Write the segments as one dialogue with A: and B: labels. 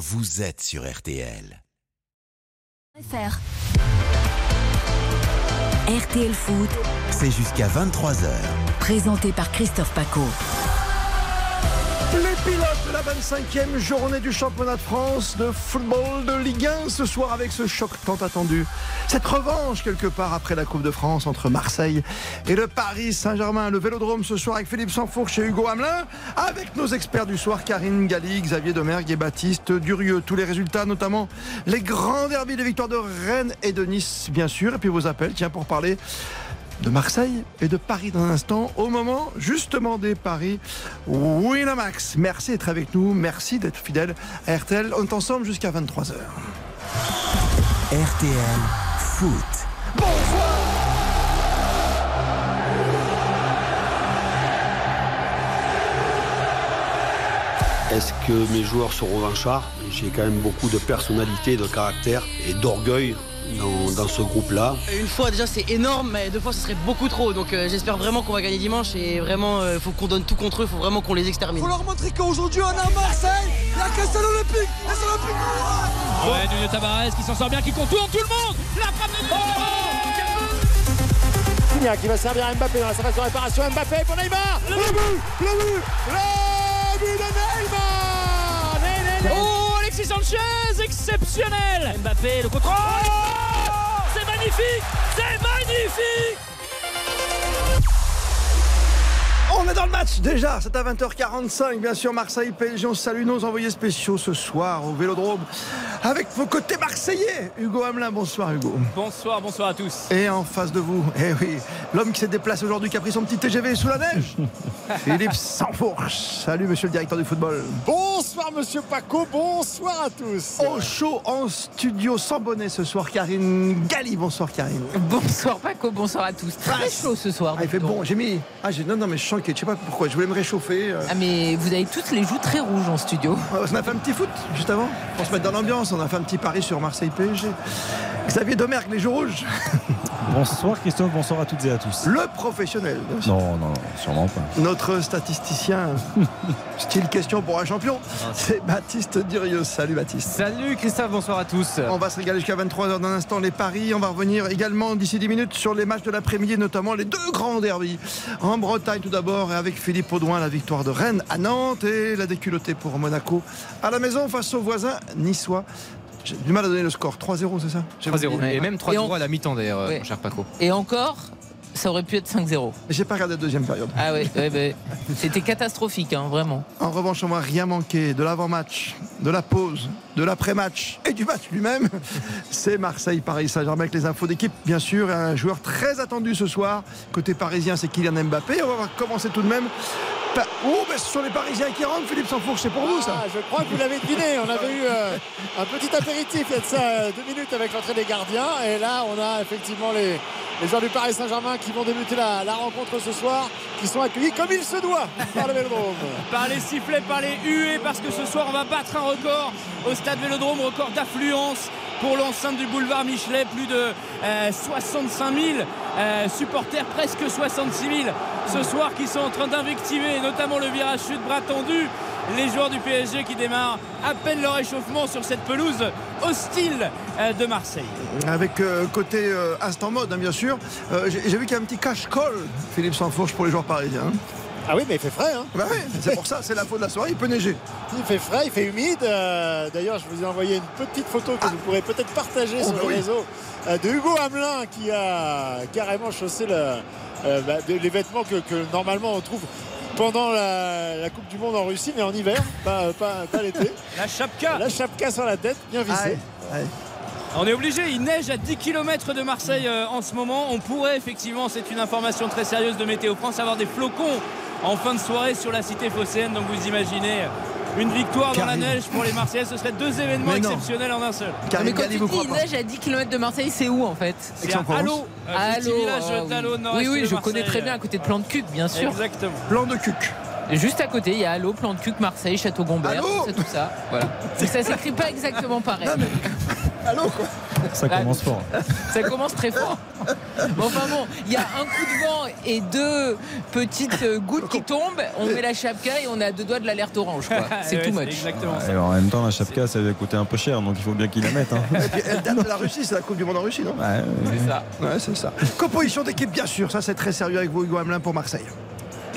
A: vous êtes sur RTL.
B: RTL Foot,
A: C'est jusqu'à 23h.
B: présenté par Christophe Paco.
C: La 25e journée du championnat de France de football de Ligue 1 ce soir avec ce choc tant attendu. Cette revanche quelque part après la Coupe de France entre Marseille et le Paris Saint-Germain. Le Vélodrome ce soir avec Philippe Sanfourche et Hugo Hamelin. Avec nos experts du soir, Karine Galli, Xavier Domergue et Baptiste Durieux. Tous les résultats, notamment les grands derbys, les victoires de Rennes et de Nice bien sûr. Et puis vos appels, tiens, pour parler de Marseille et de Paris dans un instant, au moment justement des paris Winamax. Merci d'être avec nous, merci d'être fidèle à RTL. On est ensemble jusqu'à 23h.
A: RTL Foot.
D: Est-ce que mes joueurs sont revanchards? J'ai quand même beaucoup de personnalité, de caractère et d'orgueil dans, dans ce groupe-là.
E: Une fois déjà c'est énorme, mais deux fois ce serait beaucoup trop. Donc euh, j'espère vraiment qu'on va gagner dimanche et vraiment il faut qu'on donne tout contre eux, il faut vraiment qu'on les extermine.
F: faut leur montrer qu'aujourd'hui on est à Marseille, il y a que c'est l'Olympique, et c'est l'Olympique
G: Ouais, Nuno Tavares qui s'en sort bien, qui contourne tout le monde. La frappe de Nuno
H: qui va servir à Mbappé dans la surface de réparation. Mbappé pour Neymar. Le but, le but, le but de Neymar.
G: Exceptionnel. Mbappé, le contrôle. c'est magnifique, c'est magnifique.
C: On est dans le match déjà, c'est à 20h45 bien sûr Marseille PSG, on salue nos envoyés spéciaux ce soir au Vélodrome avec vos côtés marseillais. Hugo Hamelin, bonsoir Hugo.
G: Bonsoir, bonsoir à tous.
C: Et en face de vous, eh oui, l'homme qui s'est déplacé aujourd'hui, qui a pris son petit TGV sous la neige, Philippe Sansfourche. Salut monsieur le directeur du football.
H: Bonsoir Monsieur Paco, bonsoir à tous.
C: Au chaud en studio sans bonnet ce soir, Karine Galli. Bonsoir Karine.
I: Bonsoir Paco, bonsoir à tous. Très chaud ce soir.
C: Ah, il fait bon, j'ai mis. Ah, j'ai... Non, non, mais je sens que je sais pas pourquoi, je voulais me réchauffer. euh.
I: Ah mais vous avez tous les joues très rouges en studio.
C: On a fait un petit foot juste avant pour se mettre dans l'ambiance. On a fait un petit pari sur Marseille PSG. Xavier Domergue, les jours rouges.
J: Bonsoir Christophe, bonsoir à toutes et à tous.
C: Le professionnel.
J: Non, non, sûrement pas.
C: Notre statisticien, style question pour un champion, c'est Baptiste Durieux. Salut Baptiste.
K: Salut Christophe, bonsoir à tous.
C: On va se régaler jusqu'à 23h dans un instant les paris. On va revenir également d'ici 10 minutes sur les matchs de l'après-midi, notamment les deux grands derbies. En Bretagne tout d'abord, et avec Philippe Audouin, la victoire de Rennes à Nantes et la déculottée pour Monaco à la maison face aux voisins niçois. J'ai du mal à donner le score. 3-0, c'est ça J'ai
K: 3-0.
C: oublié.
K: Et même 3-0
I: Et on-
K: à la mi-temps d'ailleurs, euh,
I: Ouais.
K: mon cher Paco.
I: Et encore, ça aurait pu être 5-0.
C: J'ai pas regardé la deuxième période.
I: Ah ouais, ouais, ouais. c'était catastrophique, hein, vraiment.
C: En revanche, on va rien manquer de l'avant-match, de la pause, de l'après-match et du match lui-même. C'est Marseille-Paris Saint-Germain avec les infos d'équipe, bien sûr. Un joueur très attendu ce soir. Côté parisien, c'est Kylian Mbappé. On va commencer tout de même. Oh, mais ce sont les Parisiens qui rentrent. Philippe Sansfourche, c'est pour vous ça
H: Ah, je crois que vous l'avez deviné. On avait eu euh, un petit apéritif il y a de ça euh, deux minutes avec l'entrée des gardiens. Et là, on a effectivement les, les joueurs du Paris Saint-Germain qui vont débuter la, la rencontre ce soir, qui sont accueillis comme il se doit par le Vélodrome.
G: Par les sifflets, par les huées, parce que ce soir on va battre un record au stade Vélodrome, record d'affluence pour l'enceinte du boulevard Michelet, plus de euh, 65 000 euh, supporters, presque 66 000 ce soir qui sont en train d'invectiver, notamment le virage sud bras tendu. Les joueurs du PSG qui démarrent à peine leur échauffement sur cette pelouse hostile euh, de Marseille.
C: Avec euh, côté euh, instant mode, hein, bien sûr. Euh, J'ai vu qu'il y a un petit cache-colle, Philippe Sansfourche, pour les joueurs parisiens.
H: Ah oui, mais il fait frais. Hein.
C: Bah oui, c'est pour ça, c'est la faute de la soirée. Il peut neiger.
H: Il fait frais, il fait humide. Euh, D'ailleurs, je vous ai envoyé une petite photo que vous pourrez peut-être partager
C: Oh,
H: sur
C: bah
H: les
C: oui.
H: réseaux euh, de Hugo Hamelin qui a carrément chaussé le- euh, bah, de- les vêtements que, que normalement on trouve pendant la, la Coupe du Monde en Russie, mais en hiver, pas, pas- pas l'été.
G: La chapka
H: La chapka sur la tête, bien
C: Ah,
H: vissée.
G: On est obligé, il neige à 10 km de Marseille en ce moment. On pourrait effectivement, c'est une information très sérieuse de Météo France, avoir des flocons en fin de soirée sur la cité phocéenne. Donc vous imaginez une victoire dans la neige pour les Marseillais, ce serait deux événements exceptionnels en un seul.
C: Karine
I: mais quand
C: Galli
I: tu
C: vous
I: dis neige à 10 km de Marseille, c'est où en fait?
G: C'est à. Allo, euh, petit village
I: oui. Oui, je connais très bien à côté de Plan de Cuc, bien sûr.
G: Exactement.
C: Plan de cuc.
I: Juste à côté, il y a Allo, Plan de Cuc, Marseille, Château Gombert,
C: Allô
I: tout ça, tout ça. Voilà. Donc ça s'écrit pas exactement pareil.
C: Non, mais- Allô quoi
J: Ça commence fort.
I: Ça commence très fort. Bon, enfin bon, il y a un coup de vent et deux petites gouttes qui tombent. On met la chapka et on est à deux doigts de l'alerte orange. quoi. C'est
G: Ouais,
I: tout
G: c'est
I: much.
G: Exactement
J: en même temps, la chapka, ça va coûter un peu cher, donc il faut bien qu'il la mette. hein.
C: Et puis, elle date de la Russie, c'est la Coupe du Monde en Russie, non?
J: Ouais.
I: C'est ça.
C: Ouais, c'est ça. Composition d'équipe, bien sûr, ça c'est très sérieux avec vous, Hugo Hamelin pour Marseille.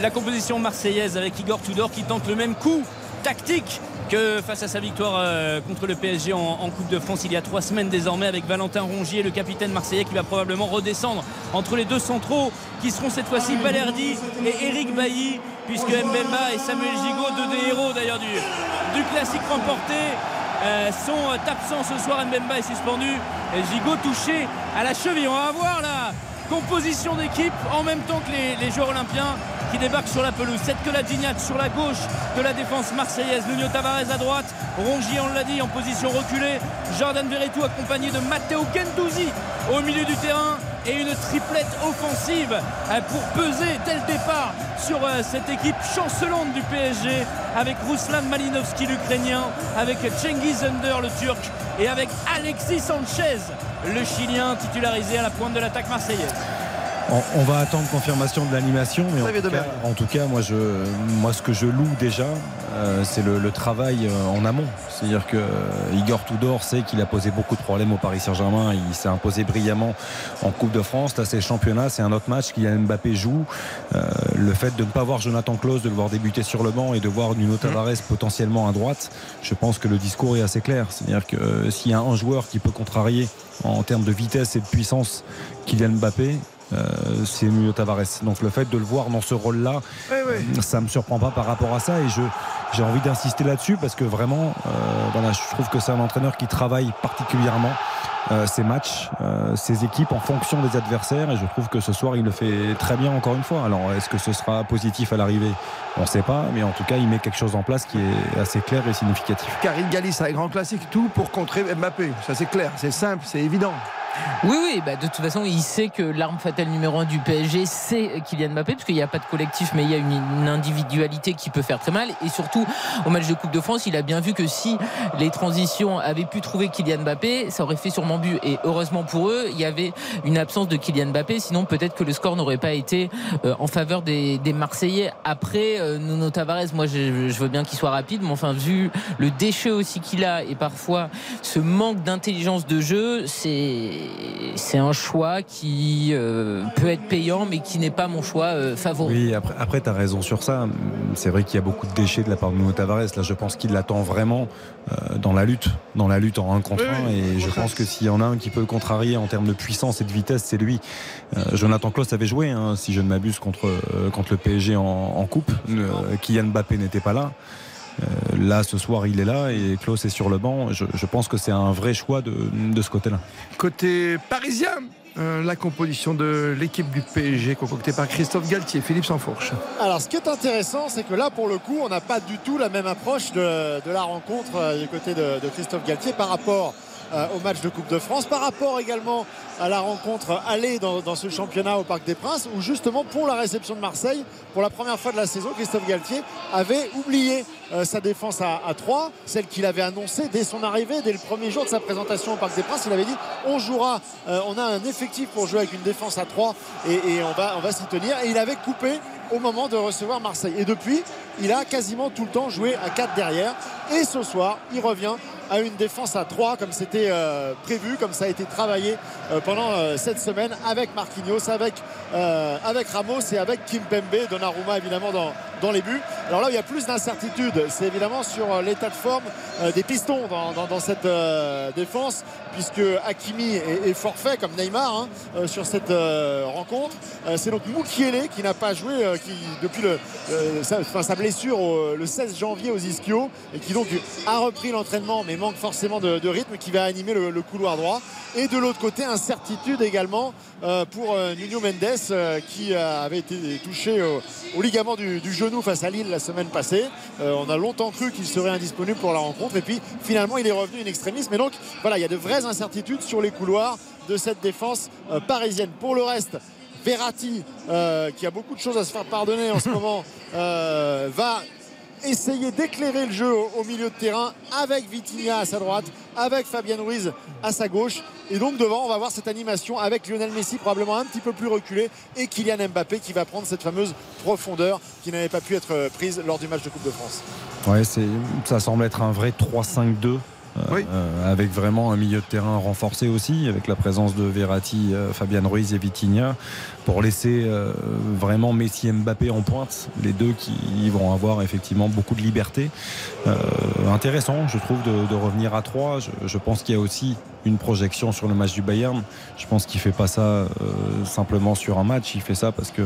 G: La composition marseillaise avec Igor Tudor qui tente le même coup tactique que face à sa victoire euh, contre le PSG en, Coupe de France il y a trois semaines désormais avec Valentin Rongier, le capitaine marseillais qui va probablement redescendre entre les deux centraux qui seront cette fois-ci Balerdi et Eric Bailly puisque Mbemba et Samuel Gigot, deux des héros d'ailleurs du, du classique remporté euh, sont absents ce soir. Mbemba est suspendu. Et Gigot touché à la cheville. On va voir la composition d'équipe en même temps que les, les joueurs olympiens qui débarquent sur la pelouse. Cette que la Gignac sur la gauche de la défense marseillaise. Nuno Tavares à droite. Rongier, on l'a dit, en position reculée. Jordan Verretou accompagné de Matteo Gendouzi au milieu du terrain. Et une triplette offensive euh, pour peser dès le départ sur euh, cette équipe chancelante du PSG avec Ruslan Malinovski l'Ukrainien, avec Cengiz Under le Turc et avec Alexis Sanchez le Chilien titularisé à la pointe de l'attaque marseillaise.
J: On, on va attendre confirmation de l'animation, mais en tout, cas,
C: Domergue.
J: en tout cas, moi, je, moi, ce que je loue déjà, euh, c'est le, le travail euh, en amont. C'est-à-dire que euh, Igor Tudor sait qu'il a posé beaucoup de problèmes au Paris Saint-Germain. Il s'est imposé brillamment en Coupe de France. Là, c'est le championnat, c'est un autre match. Kylian Mbappé joue. Euh, le fait de ne pas voir Jonathan Klaus, de le voir débuter sur le banc et de voir Nuno Tavares potentiellement à droite, je pense que le discours est assez clair. C'est-à-dire que euh, s'il y a un joueur qui peut contrarier en termes de vitesse et de puissance Kylian Mbappé, c'est Nuno Tavares. Donc le fait de le voir dans ce rôle-là,
C: Oui, oui.
J: ça me surprend pas par rapport à ça et je j'ai envie d'insister là-dessus parce que vraiment, euh, voilà, je trouve que c'est un entraîneur qui travaille particulièrement euh, ses matchs, euh, ses équipes en fonction des adversaires et je trouve que ce soir il le fait très bien encore une fois. Alors est-ce que ce sera positif à l'arrivée? On ne sait pas, mais en tout cas il met quelque chose en place qui est assez clair et significatif.
C: Karine Gallis, un grand classique, tout pour contrer Mbappé. Ça c'est clair, c'est simple, c'est évident.
I: Oui, oui, bah, de toute façon, il sait que l'arme fatale numéro un du PSG, c'est Kylian Mbappé, parce qu'il n'y a pas de collectif, mais il y a une, individualité qui peut faire très mal. Et surtout, au match de Coupe de France, il a bien vu que si les transitions avaient pu trouver Kylian Mbappé, ça aurait fait sûrement but. Et heureusement pour eux, il y avait une absence de Kylian Mbappé, sinon peut-être que le score n'aurait pas été euh, en faveur des, des Marseillais. Après, euh, Nuno Tavares, moi, je, je veux bien qu'il soit rapide, mais enfin, vu le déchet aussi qu'il a et parfois ce manque d'intelligence de jeu, c'est c'est un choix qui euh, peut être payant, mais qui n'est pas mon choix euh, favori.
J: Oui, après, après tu as raison sur ça. C'est vrai qu'il y a beaucoup de déchets de la part de Nuno Tavares. Là, je pense qu'il l'attend vraiment euh, dans la lutte, dans la lutte en 1 contre 1. et je pense que s'il y en a un qui peut le contrarier en termes de puissance et de vitesse, c'est lui. Euh, Jonathan Klaus avait joué, hein, si je ne m'abuse, contre, euh, contre le PSG en, en coupe. Euh, Kylian Mbappé n'était pas là. Euh, là, ce soir, il est là et Klaus est sur le banc. Je, je pense que c'est un vrai choix de, de ce côté-là.
C: Côté parisien, euh, la composition de l'équipe du PSG concoctée par Christophe Galtier, Philippe Sansfourche.
H: Alors, ce qui est intéressant, c'est que là, pour le coup, on n'a pas du tout la même approche de, de la rencontre euh, du côté de, de Christophe Galtier par rapport euh, au match de Coupe de France, par rapport également à la rencontre aller dans, ce championnat au Parc des Princes, où justement pour la réception de Marseille, pour la première fois de la saison, Christophe Galtier avait oublié euh, sa défense à, à 3, celle qu'il avait annoncée dès son arrivée, dès le premier jour de sa présentation au Parc des Princes. Il avait dit on jouera, euh, on a un effectif pour jouer avec une défense à 3 et, et on va, on va s'y tenir. Et il avait coupé au moment de recevoir Marseille. Et depuis, il a quasiment tout le temps joué à 4 derrière. Et ce soir, il revient à une défense à 3 comme c'était euh, prévu, comme ça a été travaillé euh, pendant euh, cette semaine avec Marquinhos, avec, Ramos et avec Kimpembe, Donnarumma évidemment dans, dans les buts. Alors là où il y a plus d'incertitude, c'est évidemment sur euh, l'état de forme euh, des pistons dans, cette euh, défense, puisque Hakimi est, forfait comme Neymar hein, sur cette rencontre. C'est donc Mukiele qui n'a pas joué qui, depuis sa, blessure le 16 janvier aux ischio et qui donc a repris l'entraînement mais manque forcément de, rythme qui va animer le, couloir droit. Et de l'autre côté, incertitude également pour Nuno Mendes qui avait été touché au, au ligament du, du genou face à Lille la semaine passée. Euh, on a longtemps cru qu'il serait indisponible pour la rencontre et puis finalement il est revenu in extremis. Mais donc voilà, il y a de vraies incertitudes sur les couloirs de cette défense euh, parisienne. Pour le reste, Verratti, euh, qui a beaucoup de choses à se faire pardonner en ce moment, va essayer d'éclairer le jeu au, milieu de terrain avec Vitinha à sa droite, avec Fabien Ruiz à sa gauche. Et donc devant, on va voir cette animation avec Lionel Messi probablement un petit peu plus reculé et Kylian Mbappé qui va prendre cette fameuse profondeur qui n'avait pas pu être prise lors du match de Coupe de France.
J: Ouais, ça semble être un vrai 3-5-2. Euh, euh, avec vraiment un milieu de terrain renforcé aussi, avec la présence de Verratti, euh, Fabian Ruiz et Vitinha, pour laisser vraiment Messi et Mbappé en pointe, les deux qui vont avoir effectivement beaucoup de liberté. Intéressant, je trouve, de, de revenir à 3. Je, je pense qu'il y a aussi une projection sur le match du Bayern. Je pense qu'il fait pas ça euh, simplement sur un match, il fait ça parce que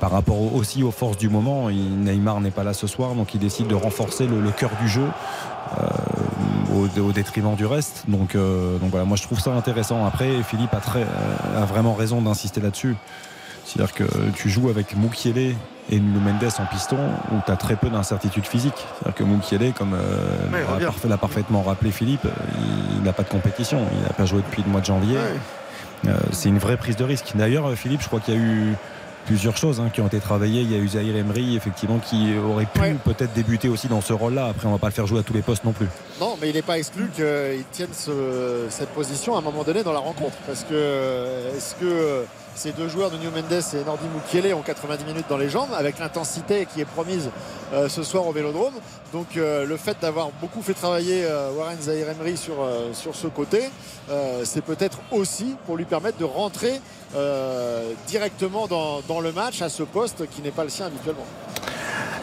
J: par rapport au- aussi aux forces du moment, il- Neymar n'est pas là ce soir, donc il décide de renforcer le, le cœur du jeu. Euh, au, au détriment du reste. Donc, euh, donc voilà, moi je trouve ça intéressant. Après, Philippe a, très, a vraiment raison d'insister là-dessus. C'est-à-dire que tu joues avec Moukielé et Nuno Mendes en piston où tu as très peu d'incertitude physique. C'est-à-dire que Moukielé, comme euh,
C: Ouais,
J: l'a parfaitement rappelé Philippe, il- n'a pas de compétition. Il n'a pas joué depuis le mois de janvier. Euh, c'est une vraie prise de risque. D'ailleurs, Philippe, je crois qu'il y a eu plusieurs choses hein, qui ont été travaillées. Il y a eu Zahir Emery, effectivement, qui aurait pu peut-être débuter aussi dans ce rôle-là. Après, on va pas le faire jouer à tous les postes non plus.
H: Non, mais il n'est pas exclu qu'il tienne ce- cette position à un moment donné dans la rencontre. Parce que euh, est-ce que euh, ces deux joueurs de New Mendes et Nordi Mukiele ont 90 minutes dans les jambes avec l'intensité qui est promise euh, ce soir au Vélodrome. Donc euh, le fait d'avoir beaucoup fait travailler euh, Warren Zahir sur, euh, sur ce côté, c'est peut-être aussi pour lui permettre de rentrer directement dans, dans le match à ce poste qui n'est pas le sien habituellement.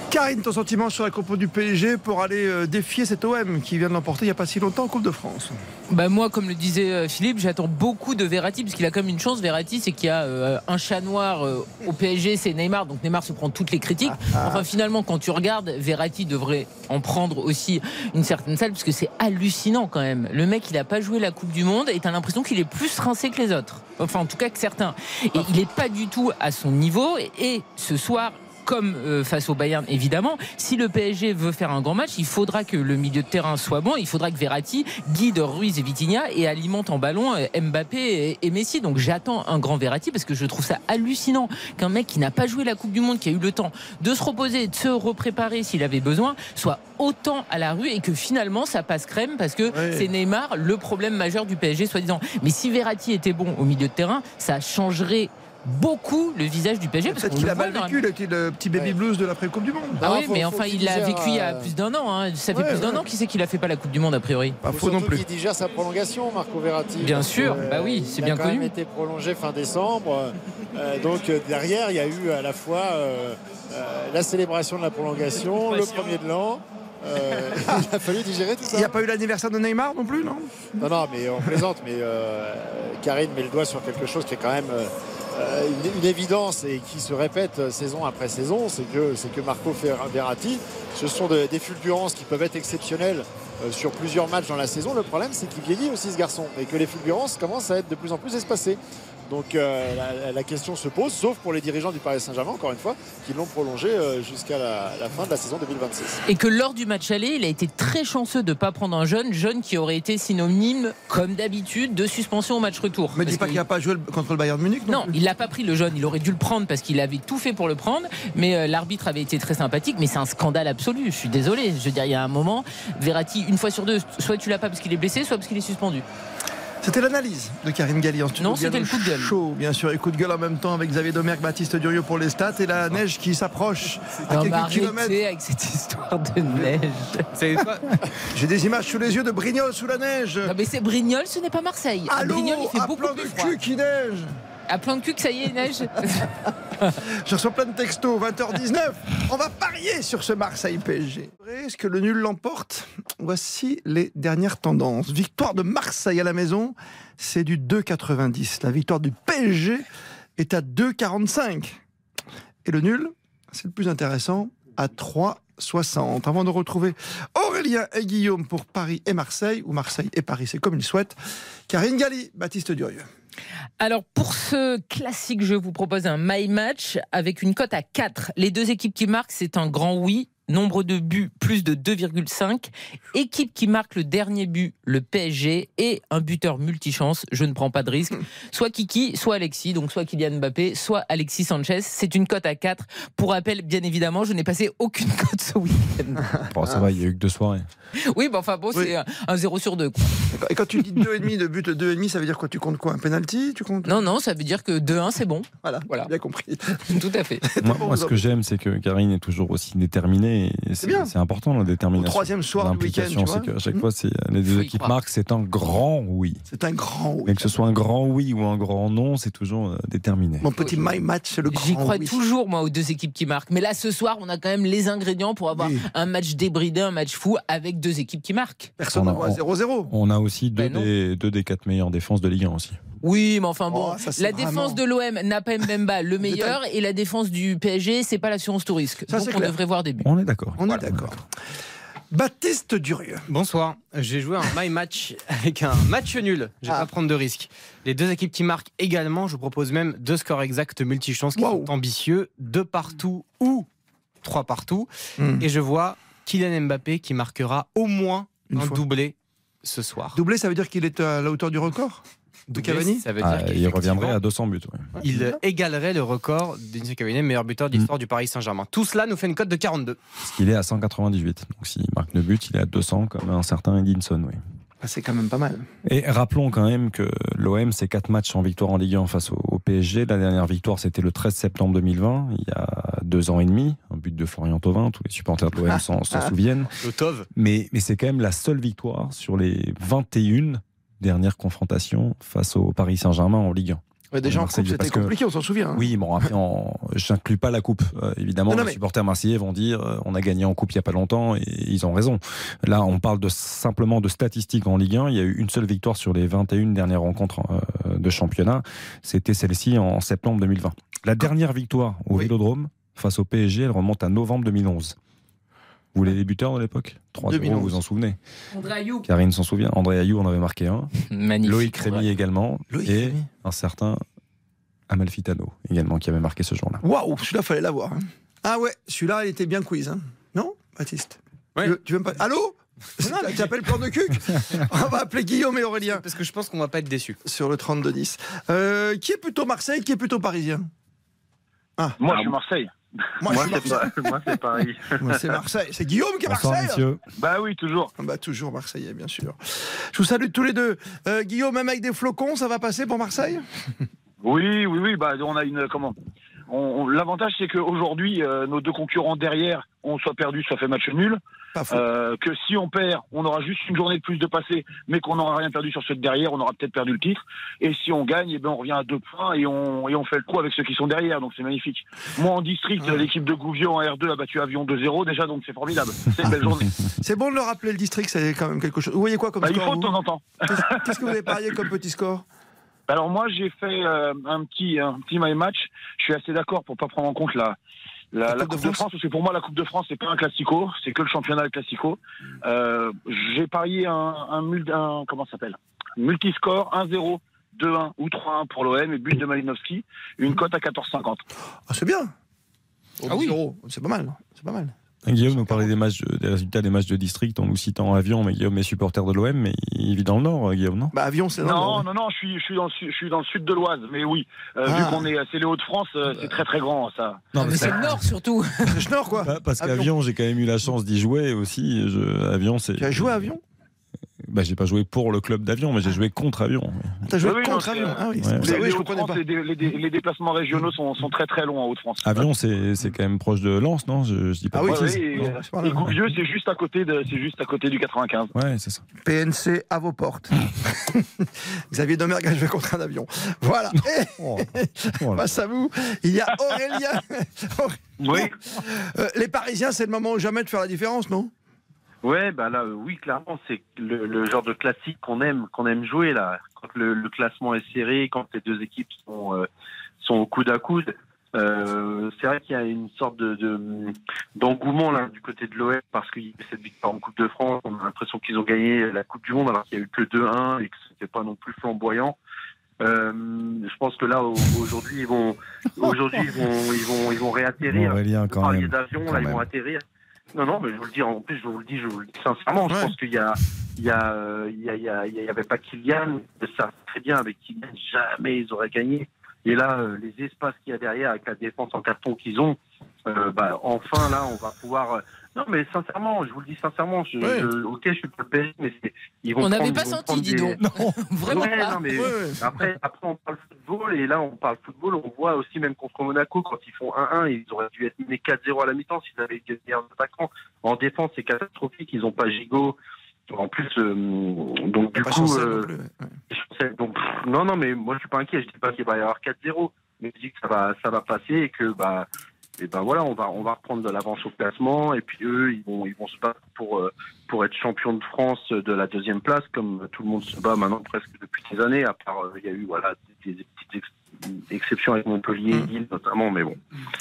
C: Karine, ton sentiment sur la compo du PSG pour aller euh, défier cet OM qui vient de l'emporter il n'y a pas si longtemps en Coupe de France?
I: Bah moi, comme le disait euh, Philippe, j'attends beaucoup de Verratti parce qu'il a quand même une chance. Verratti, c'est qu'il y a euh, un chat noir euh, au PSG, c'est Neymar. Donc Neymar se prend toutes les critiques. Enfin, finalement, quand tu regardes, Verratti devrait en prendre aussi une certaine salle parce que c'est hallucinant quand même. Le mec, il a pas joué la Coupe du Monde et t'as l'impression qu'il est plus rincé que les autres. Enfin, en tout cas que certains. Et il est pas du tout à son niveau. Et, et ce soir, comme euh, face au Bayern évidemment. Si le PSG veut faire un grand match, il faudra que le milieu de terrain soit bon. Il faudra que Verratti guide Ruiz et Vitinha et alimente en ballon euh, Mbappé et, et Messi. Donc j'attends un grand Verratti parce que je trouve ça hallucinant qu'un mec qui n'a pas joué la Coupe du Monde, qui a eu le temps de se reposer, de se repréparer s'il avait besoin, soit autant à la rue et que finalement ça passe crème parce que c'est Neymar le problème majeur du PSG soi-disant. Mais si Verratti était bon au milieu de terrain, ça changerait beaucoup le visage du PSG parce
C: Peut-être qu'il a mal vécu le, petit- le petit baby blues de l'après-Coupe du Monde.
I: ah oui,
H: faut-
I: mais
H: faut
I: enfin, il l'a vécu il y a
H: euh,
I: plus d'un an. hein. Ça fait
C: Ouais,
I: plus d'un
C: ouais.
I: an qui sait qu'il a fait pas la Coupe du Monde a priori.
C: Pas faux non plus.
H: qu'il digère sa prolongation, Marco Verratti.
I: Bien sûr,
H: que,
I: bah oui, c'est
H: il
I: bien
H: a quand même
I: connu.
H: été prolongé fin décembre. Euh, donc euh, derrière, il y a eu à la fois euh, euh, la célébration de la prolongation, le premier de l'an. Euh, il a fallu digérer tout ça.
C: Il n'y a pas eu l'anniversaire de Neymar non plus, non?
H: Non, non, mais on plaisante. Mais euh, Karine met le doigt sur quelque chose qui est quand même euh, euh, une, une évidence et qui se répète euh, saison après saison. C'est que, c'est que Marco Verratti, ce sont de- des fulgurances qui peuvent être exceptionnelles euh, sur plusieurs matchs dans la saison. Le problème, c'est qu'il vieillit aussi ce garçon et que les fulgurances commencent à être de plus en plus espacées. Donc euh, la, la question se pose, sauf pour les dirigeants du Paris Saint-Germain, encore une fois, qui l'ont prolongé euh, jusqu'à la, la fin de la saison 2026.
I: Et que lors du match aller, il a été très chanceux de ne pas prendre un jeune, jeune qui aurait été synonyme, comme d'habitude, de suspension au match retour.
C: Mais dis pas qu'il n'a pas joué contre le Bayern de Munich non,
I: Non, il l'a pas pris le jeune. Il aurait dû le prendre parce qu'il avait tout fait pour le prendre. Mais euh, l'arbitre avait été très sympathique. Mais c'est un scandale absolu. Je suis désolé. Je veux dire, il y a un moment, Verratti, une fois sur deux, soit tu l'as pas parce qu'il est blessé, soit parce qu'il est suspendu.
C: C'était l'analyse de Karine Galli en studio.
I: Non, c'était le coup de gueule.
C: Chaud, bien sûr, et coup de gueule en même temps avec Xavier Domergue, Baptiste Durieux pour les stats et la neige qui s'approche à
I: Non,
C: quelques kilomètres.
I: avec cette histoire de neige.
C: J'ai des images sous les yeux de Brignoles sous la neige.
I: Non, mais c'est Brignoles, ce n'est pas Marseille. À
C: Allô,
I: Brignoles, il fait
C: à
I: beaucoup
C: plan
I: plus
C: de
I: froid.
C: cul qui neige.
I: À plein de cul que ça y est, neige.
C: Je reçois plein de textos, 20h19. On va parier sur ce Marseille PSG. Est-ce que le nul l'emporte? Voici les dernières tendances. Victoire de Marseille à la maison, c'est du 2,90. La victoire du PSG est à 2,45. Et le nul, c'est le plus intéressant, à 3,60. Avant de retrouver Aurélien et Guillaume pour Paris et Marseille, ou Marseille et Paris, c'est comme ils souhaitent. Karine Galli, Baptiste Durieux.
I: Alors pour ce classique, je vous propose un My Match avec une cote à 4. Les deux équipes qui marquent, c'est un grand oui. Nombre de buts, plus de 2,5. Équipe qui marque le dernier but, le PSG. Et un buteur multichance, je ne prends pas de risque. Soit Kiki, soit Alexis. Donc soit Kylian Mbappé, soit Alexis Sanchez. C'est une cote à 4. Pour rappel, bien évidemment, je n'ai passé aucune cote ce week-end.
J: Bon, ça va, il y a eu que deux soirées.
I: Oui, bon, enfin bon,
C: Oui.
I: c'est un- un 0 sur 2.
C: Et quand tu dis 2,5 de but, 2,5, ça veut dire quoi? Tu comptes quoi? Un penalty? Tu comptes?
I: Non, non, ça veut dire que 2-1, c'est bon.
C: Voilà,
I: Voilà.
C: bien compris.
I: Tout à fait.
J: Moi, moi, ce que j'aime, c'est que Karine est toujours aussi déterminée. C'est important, la détermination.
C: Au troisième soir du week-end,
J: c'est qu'à chaque
C: Hmm.
J: fois, c'est les deux équipes marquent, c'est un grand oui.
C: C'est un grand oui.
J: Mais que ce soit un grand oui ou un grand non, c'est toujours euh, déterminé.
C: Mon petit my match, c'est le grand
I: J'y crois
C: oui.
I: toujours, moi, aux deux équipes qui marquent. Mais là, ce soir, on a quand même les ingrédients pour avoir
C: Oui.
I: un match débridé, un match fou avec deux équipes qui marquent.
C: Personne
J: On
C: ne
J: a-
C: voit 0-0.
J: On a aussi deux,
I: Ben
J: des, deux des quatre meilleures défenses de Ligue 1 aussi.
I: Oui, mais enfin bon,
C: Oh,
I: la
C: vraiment-
I: défense de l'OM n'a pas Mbemba le meilleur et la défense du PSG, c'est pas l'assurance tout risque.
C: Ça,
I: Donc
C: c'est
I: on
C: clair.
I: devrait voir des buts.
J: On est d'accord.
C: On est d'accord. Baptiste Durieux.
K: Bonsoir, j'ai joué un my match avec un match nul. Je vais
C: Ah.
K: pas prendre de risques. Les deux équipes qui marquent également, je vous propose même deux scores exacts multichances qui
C: Wow.
K: sont ambitieux, deux partout ou trois partout.
C: Hmm.
K: Et je vois Kylian Mbappé qui marquera au moins
C: Une
K: un
C: fois.
K: doublé ce soir.
C: Doublé, ça veut dire qu'il est à la hauteur du record? De Cavani
K: ça veut dire
J: Ah, il reviendrait à 200 buts. ouais.
K: Il égalerait le record d'Inzo Cavani, meilleur buteur de
J: Hmm.
K: l'histoire du Paris Saint-Germain. Tout cela nous fait une cote de 42.
J: Parce qu'il est à 198. Donc s'il marque le but, il est à 200 comme un certain Edinson. Oui.
C: Ah, C'est quand même pas mal.
J: Et rappelons quand même que l'OM, c'est quatre matchs en victoire en Ligue 1 face au, PSG. La dernière victoire, c'était le 13 septembre 2020, il y a deux ans et demi. Un but de Florian Thauvin, tous les supporters de l'OM s'en s'en souviennent.
K: Le Tov.
J: Mais, mais c'est quand même la seule victoire sur les 21 dernières confrontations face au Paris Saint-Germain en Ligue 1.
C: Ouais, déjà en coupe, c'était
J: que-
C: compliqué, on s'en souvient. hein.
J: Oui, bon, après, je n'inclus pas la coupe. Euh, évidemment,
C: Non, non,
J: les
C: mais-
J: supporters marseillais vont dire euh, on a gagné en coupe il n'y a pas longtemps et ils ont raison. Là, on parle de, simplement de statistiques en Ligue 1. Il y a eu une seule victoire sur les 21 dernières rencontres euh, de championnat. C'était celle-ci en septembre 2020. La dernière victoire au
C: Oui.
J: Vélodrome face au PSG, elle remonte à novembre 2011. Vous les débuteurs de l'époque 3 0 vous vous en souvenez
I: André Ayou.
J: Karine s'en souvient. André Ayou en avait marqué un.
I: Magnifique.
J: Loïc Rémy également.
C: Loïc
J: et
C: Rémy.
J: un certain Amalfitano également qui avait marqué ce jour-là.
C: Waouh, celui-là, fallait l'avoir. hein. Ah ouais, celui-là, il était bien quiz. hein. Non, Baptiste
K: Ouais.
C: tu, veux- tu veux me pas... Allô Tu t'appelles plan de cul On va appeler Guillaume et Aurélien
K: Parce que je pense qu'on va pas être déçus.
C: sur le 32-10. Euh, qui est plutôt Marseille, qui est plutôt Parisien? Ah,
L: Moi, je suis Marseille.
C: Moi,
L: c'est pas- Paris.
C: Moi, c'est Marseille. C'est Guillaume qui est
J: Bonsoir
C: Marseille
L: bah oui, toujours.
C: Bah, toujours Marseillais, bien sûr. Je vous salue tous les deux. Euh, Guillaume, même avec des flocons, ça va passer pour Marseille?
L: Oui, oui, oui. Bah, on a une comment? On, on- L'avantage, c'est qu'aujourd'hui, euh, nos deux concurrents derrière ont soit perdu, soit fait match nul. Euh, que si on perd, on aura juste une journée de plus de passé, mais qu'on n'aura rien perdu sur ceux de derrière, on aura peut-être perdu le titre. Et si on gagne, eh ben on revient à deux points et on, et on fait le coup avec ceux qui sont derrière. Donc c'est magnifique. Moi en district,
C: Ouais.
L: l'équipe de Gouvion en R2 a battu Avion 2-0 déjà, donc c'est formidable. C'est une belle journée.
C: C'est bon de le rappeler, le district, c'est quand même quelque chose. Vous voyez quoi comme
L: Bah, il
C: score
L: faut de temps en temps.
C: Qu'est-ce qu'est-ce que vous avez parié comme petit score
L: Alors moi j'ai fait euh, un petit un petit my match. Je suis assez d'accord pour pas prendre en compte la la, la coupe, de, France. parce que pour moi la Coupe de France c'est pas un classico, c'est que le championnat le classico. Euh, j'ai parié un un, un comment ça s'appelle? Multiscore 1-0. 2-1 ou 3-1 pour l'OM et but de Malinowski, une cote à 14,50.
C: Ah, c'est bien
K: Ah oui.
C: C'est pas mal. C'est pas mal.
J: Guillaume nous parlait des, matchs de- des résultats des matchs de district en nous citant avion, mais Guillaume est supporter de l'OM, mais il vit dans le Nord, Guillaume, non?
C: Bah, avion, c'est dans le
L: Non,
C: Nord.
L: non, non, je suis, je suis dans le sud, je suis dans le sud de l'Oise, mais oui, euh,
C: Ah.
L: vu qu'on est, c'est les Hauts-de-France, euh, c'est très très grand ça.
J: Non,
I: Mais c'est le Nord surtout.
C: C'est Schnorr, quoi.
J: Bah, parce
C: Avion.
J: qu'avion, j'ai quand même eu la chance d'y jouer aussi. Je- avion, c'est.
C: Tu as joué à avion?
J: Bah, j'ai pas joué pour le club d'avion, mais j'ai joué contre avion.
C: T'as joué
L: Oui,
C: contre
L: non,
C: avion Ah oui,
J: Ouais.
L: Les,
C: oui,
L: les
C: je comprenais pas.
L: les, dé- les dé- les déplacements régionaux sont, sont très très longs en Hauts-de-France.
J: Avion, c'est c'est quand même proche de Lens, non? Je, je dis pas
C: Ah oui, c'est
L: Gouvieux, c'est juste à côté de, c'est juste à côté du 95.
J: Ouais, c'est ça.
C: PNC à vos portes. Xavier Domergue a joué contre un avion. Voilà. Et
J: Oh, oh là.
C: face à vous, il y a Aurélien.
L: Oui.
C: Euh, les Parisiens, c'est le moment ou jamais de faire la différence, non?
M: Ouais, bah là, euh, oui, clairement, c'est le, le genre de classique qu'on aime, qu'on aime jouer là. Quand le, le classement est serré, quand les deux équipes sont euh, sont au coude à coude. Euh, c'est vrai qu'il y a une sorte de de- d'engouement là du côté de l'OM parce qu'il y a cette victoire en Coupe de France. On a l'impression qu'ils ont gagné la Coupe du Monde alors qu'il y a eu que 2-1 et que c'était pas non plus flamboyant. Euh, je pense que là aujourd'hui ils vont aujourd'hui ils vont ils vont ils vont réatterrir.
J: Aurélien, quand même.
M: billet d'avion
J: Quand
M: là ils vont atterrir. Non non mais je vous le dis en plus je vous le dis je vous le dis sincèrement je pense qu'il y a il y a euh, il y a il y a il y avait pas Kylian ça très bien avec Kylian jamais ils auraient gagné. Et là euh, les espaces qu'il y a derrière avec la défense en carton qu'ils ont euh, bah enfin là on va pouvoir non mais sincèrement je vous le dis sincèrement je,
I: Ouais.
M: je- ok je suis pas le PSG mais c'est ils vont
I: On n'avait pas senti, dis
M: des-
I: donc. Vraiment
M: Ouais,
I: pas.
M: non, mais
I: Ouais,
M: après, après, on parle football, et là, on parle football, on voit aussi, même contre Monaco, quand ils font 1-1, ils auraient dû être menés 4-0 à la mi-temps s'ils avaient été meilleurs attaquants. En défense, c'est catastrophique, ils n'ont pas Gigot. En plus, euh, donc du
C: Pas
M: coup,
C: non
M: euh,
C: plus, ouais.
M: Chancel, donc, pff, non, non, mais moi, je suis pas inquiet. Je dis pas qu'il va y avoir 4-0, mais je dis que ça va, ça va passer et que, bah, et ben voilà, on va, on va reprendre de l'avance au classement et puis eux, ils vont, ils vont se battre pour, euh, pour être champion de France de la deuxième place, comme tout le monde se bat maintenant presque depuis des années. À part, euh, il y a eu voilà des, des petites ex- exceptions avec Montpellier,
C: Mmh.
M: Lille notamment, mais bon.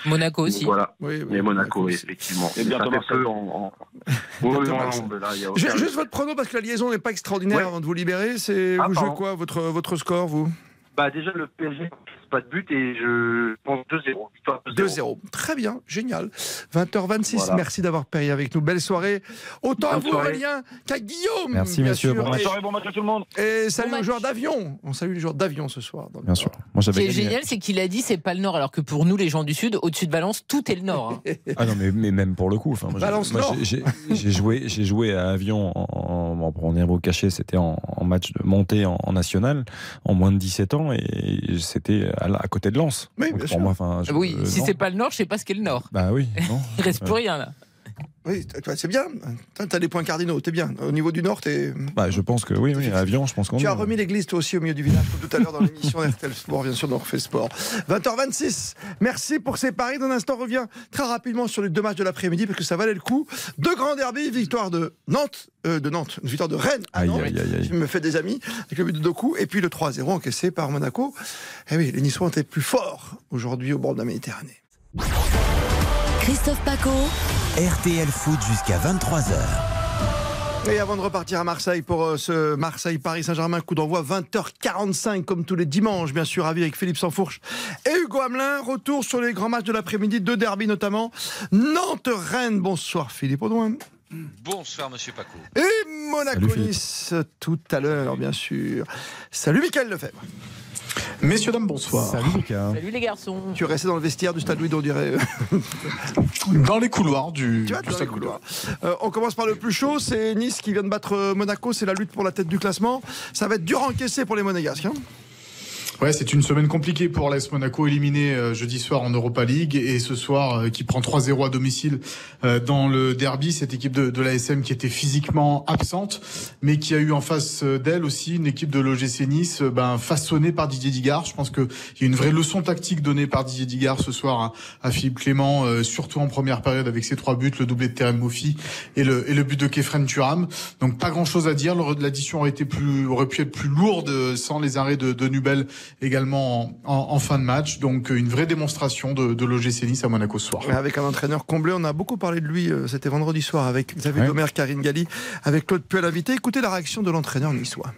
I: Monaco aussi.
M: Voilà.
C: Oui, oui,
M: mais Monaco, effectivement.
L: Et bientôt
M: peu en. en... Là, y a aucun-
C: Juste votre prono, parce que la liaison n'est pas extraordinaire
M: Ouais.
C: avant de vous libérer. C'est
M: Ah,
C: vous jouez quoi votre, votre score, vous?
M: Bah déjà le PSG pas de but et je pense 2-0. Victoire 2-0.
C: 2-0. Très bien, génial. 20h26,
M: Voilà.
C: merci d'avoir payé avec nous. Belle soirée. Autant à vous,
M: soirée.
C: Aurélien, qu'à Guillaume.
J: Merci, messieurs, bon.
C: Et-
L: Bonne soirée, bon match à tout le monde.
C: Et salut
I: Bon
C: aux joueurs d'avion. On salue les joueurs d'avion ce soir.
J: Bien sûr. Moi,
I: Ce qui est génial, c'est qu'il a dit c'est pas le nord, alors que pour nous, les gens du sud, au-dessus de Valence, tout est le nord. hein.
J: Ah non, mais, mais même pour le coup. Enfin, moi, j'ai- joué, j'ai joué à Avion en, en, pour niveau caché, c'était en, en match de montée en, en national, en moins de 17 ans, et c'était à, la- à côté de Lens.
C: Oui, bien
J: pour
C: sûr.
J: moi, enfin, je-
I: oui,
J: euh,
I: si c'est pas le nord, je sais pas ce qu'est le nord.
J: Bah oui, non.
I: Il reste plus rien là.
C: Oui, c'est bien. Tu as des points cardinaux, t'es bien. Au niveau du Nord, t'es.
J: Bah, je pense que oui, oui, à Avion, je pense qu'on
C: Tu as remis l'église toi aussi au milieu du village tout à l'heure dans l'émission RTL Sport, bien sûr, dans Refait Sport. 20h26. Merci pour ces paris. Dans un instant, on revient très rapidement sur les deux matchs de l'après-midi parce que ça valait le coup. Deux grands derbies, victoire de Nantes, euh, de Nantes, une victoire de Rennes à Nantes.
J: aïe, aïe, aïe.
C: Je me fais des amis avec le but de Doku et puis le 3-0 encaissé par Monaco. Eh oui, les Niçois ont été plus forts aujourd'hui au bord de la Méditerranée.
B: Christophe Paco.
A: RTL Foot jusqu'à 23h.
C: Et avant de repartir à Marseille pour euh, ce Marseille-Paris Saint-Germain, coup d'envoi 20h45, comme tous les dimanches, bien sûr, ravi avec Philippe Sansfourche et Hugo Hamelin. Retour sur les grands matchs de l'après-midi, deux derbies notamment. Nantes-Rennes, bonsoir Philippe Audouin.
N: Bonsoir Monsieur Paco.
C: Et Monaco-Nice tout à l'heure, bien sûr. Salut Mickaël Lefebvre.
O: Messieurs, dames, bonsoir.
J: Salut Lucas.
I: Salut les garçons.
C: Tu es resté dans le vestiaire du Stade Louis, on dirait.
O: Dans les couloirs du,
C: Tu vois,
O: du Stade
C: couloirs. Euh, on commence par le plus chaud, c'est Nice qui vient de battre Monaco, c'est la lutte pour la tête du classement. Ça va être dur à encaisser pour les Monégasques. hein.
O: Ouais, c'est une semaine compliquée pour l'AS Monaco, éliminé euh, jeudi soir en Europa League et ce soir euh, qui prend 3-0 à domicile euh, dans le derby. Cette équipe de, de l'ASM qui était physiquement absente, mais qui a eu en face d'elle aussi une équipe de l'OGC Nice ben, façonnée par Didier Digard. Je pense qu'il y a une vraie leçon tactique donnée par Didier Digard ce soir à, à Philippe Clément, surtout en première période avec ses trois buts, le doublé de Terem Moffi et le, et le but de Kefren Turam. Donc pas grand chose à dire. L'addition aurait été aurait pu être plus lourde sans les arrêts de, de Nubel également en, en- en fin de match. Donc euh, une vraie démonstration de, de l'OGC Nice à Monaco ce soir.
C: Avec un entraîneur comblé, on a beaucoup parlé de lui, euh, c'était vendredi soir avec Xavier Domer, Karine Galli, avec Claude Puel invité. Écoutez la réaction de l'entraîneur niçois.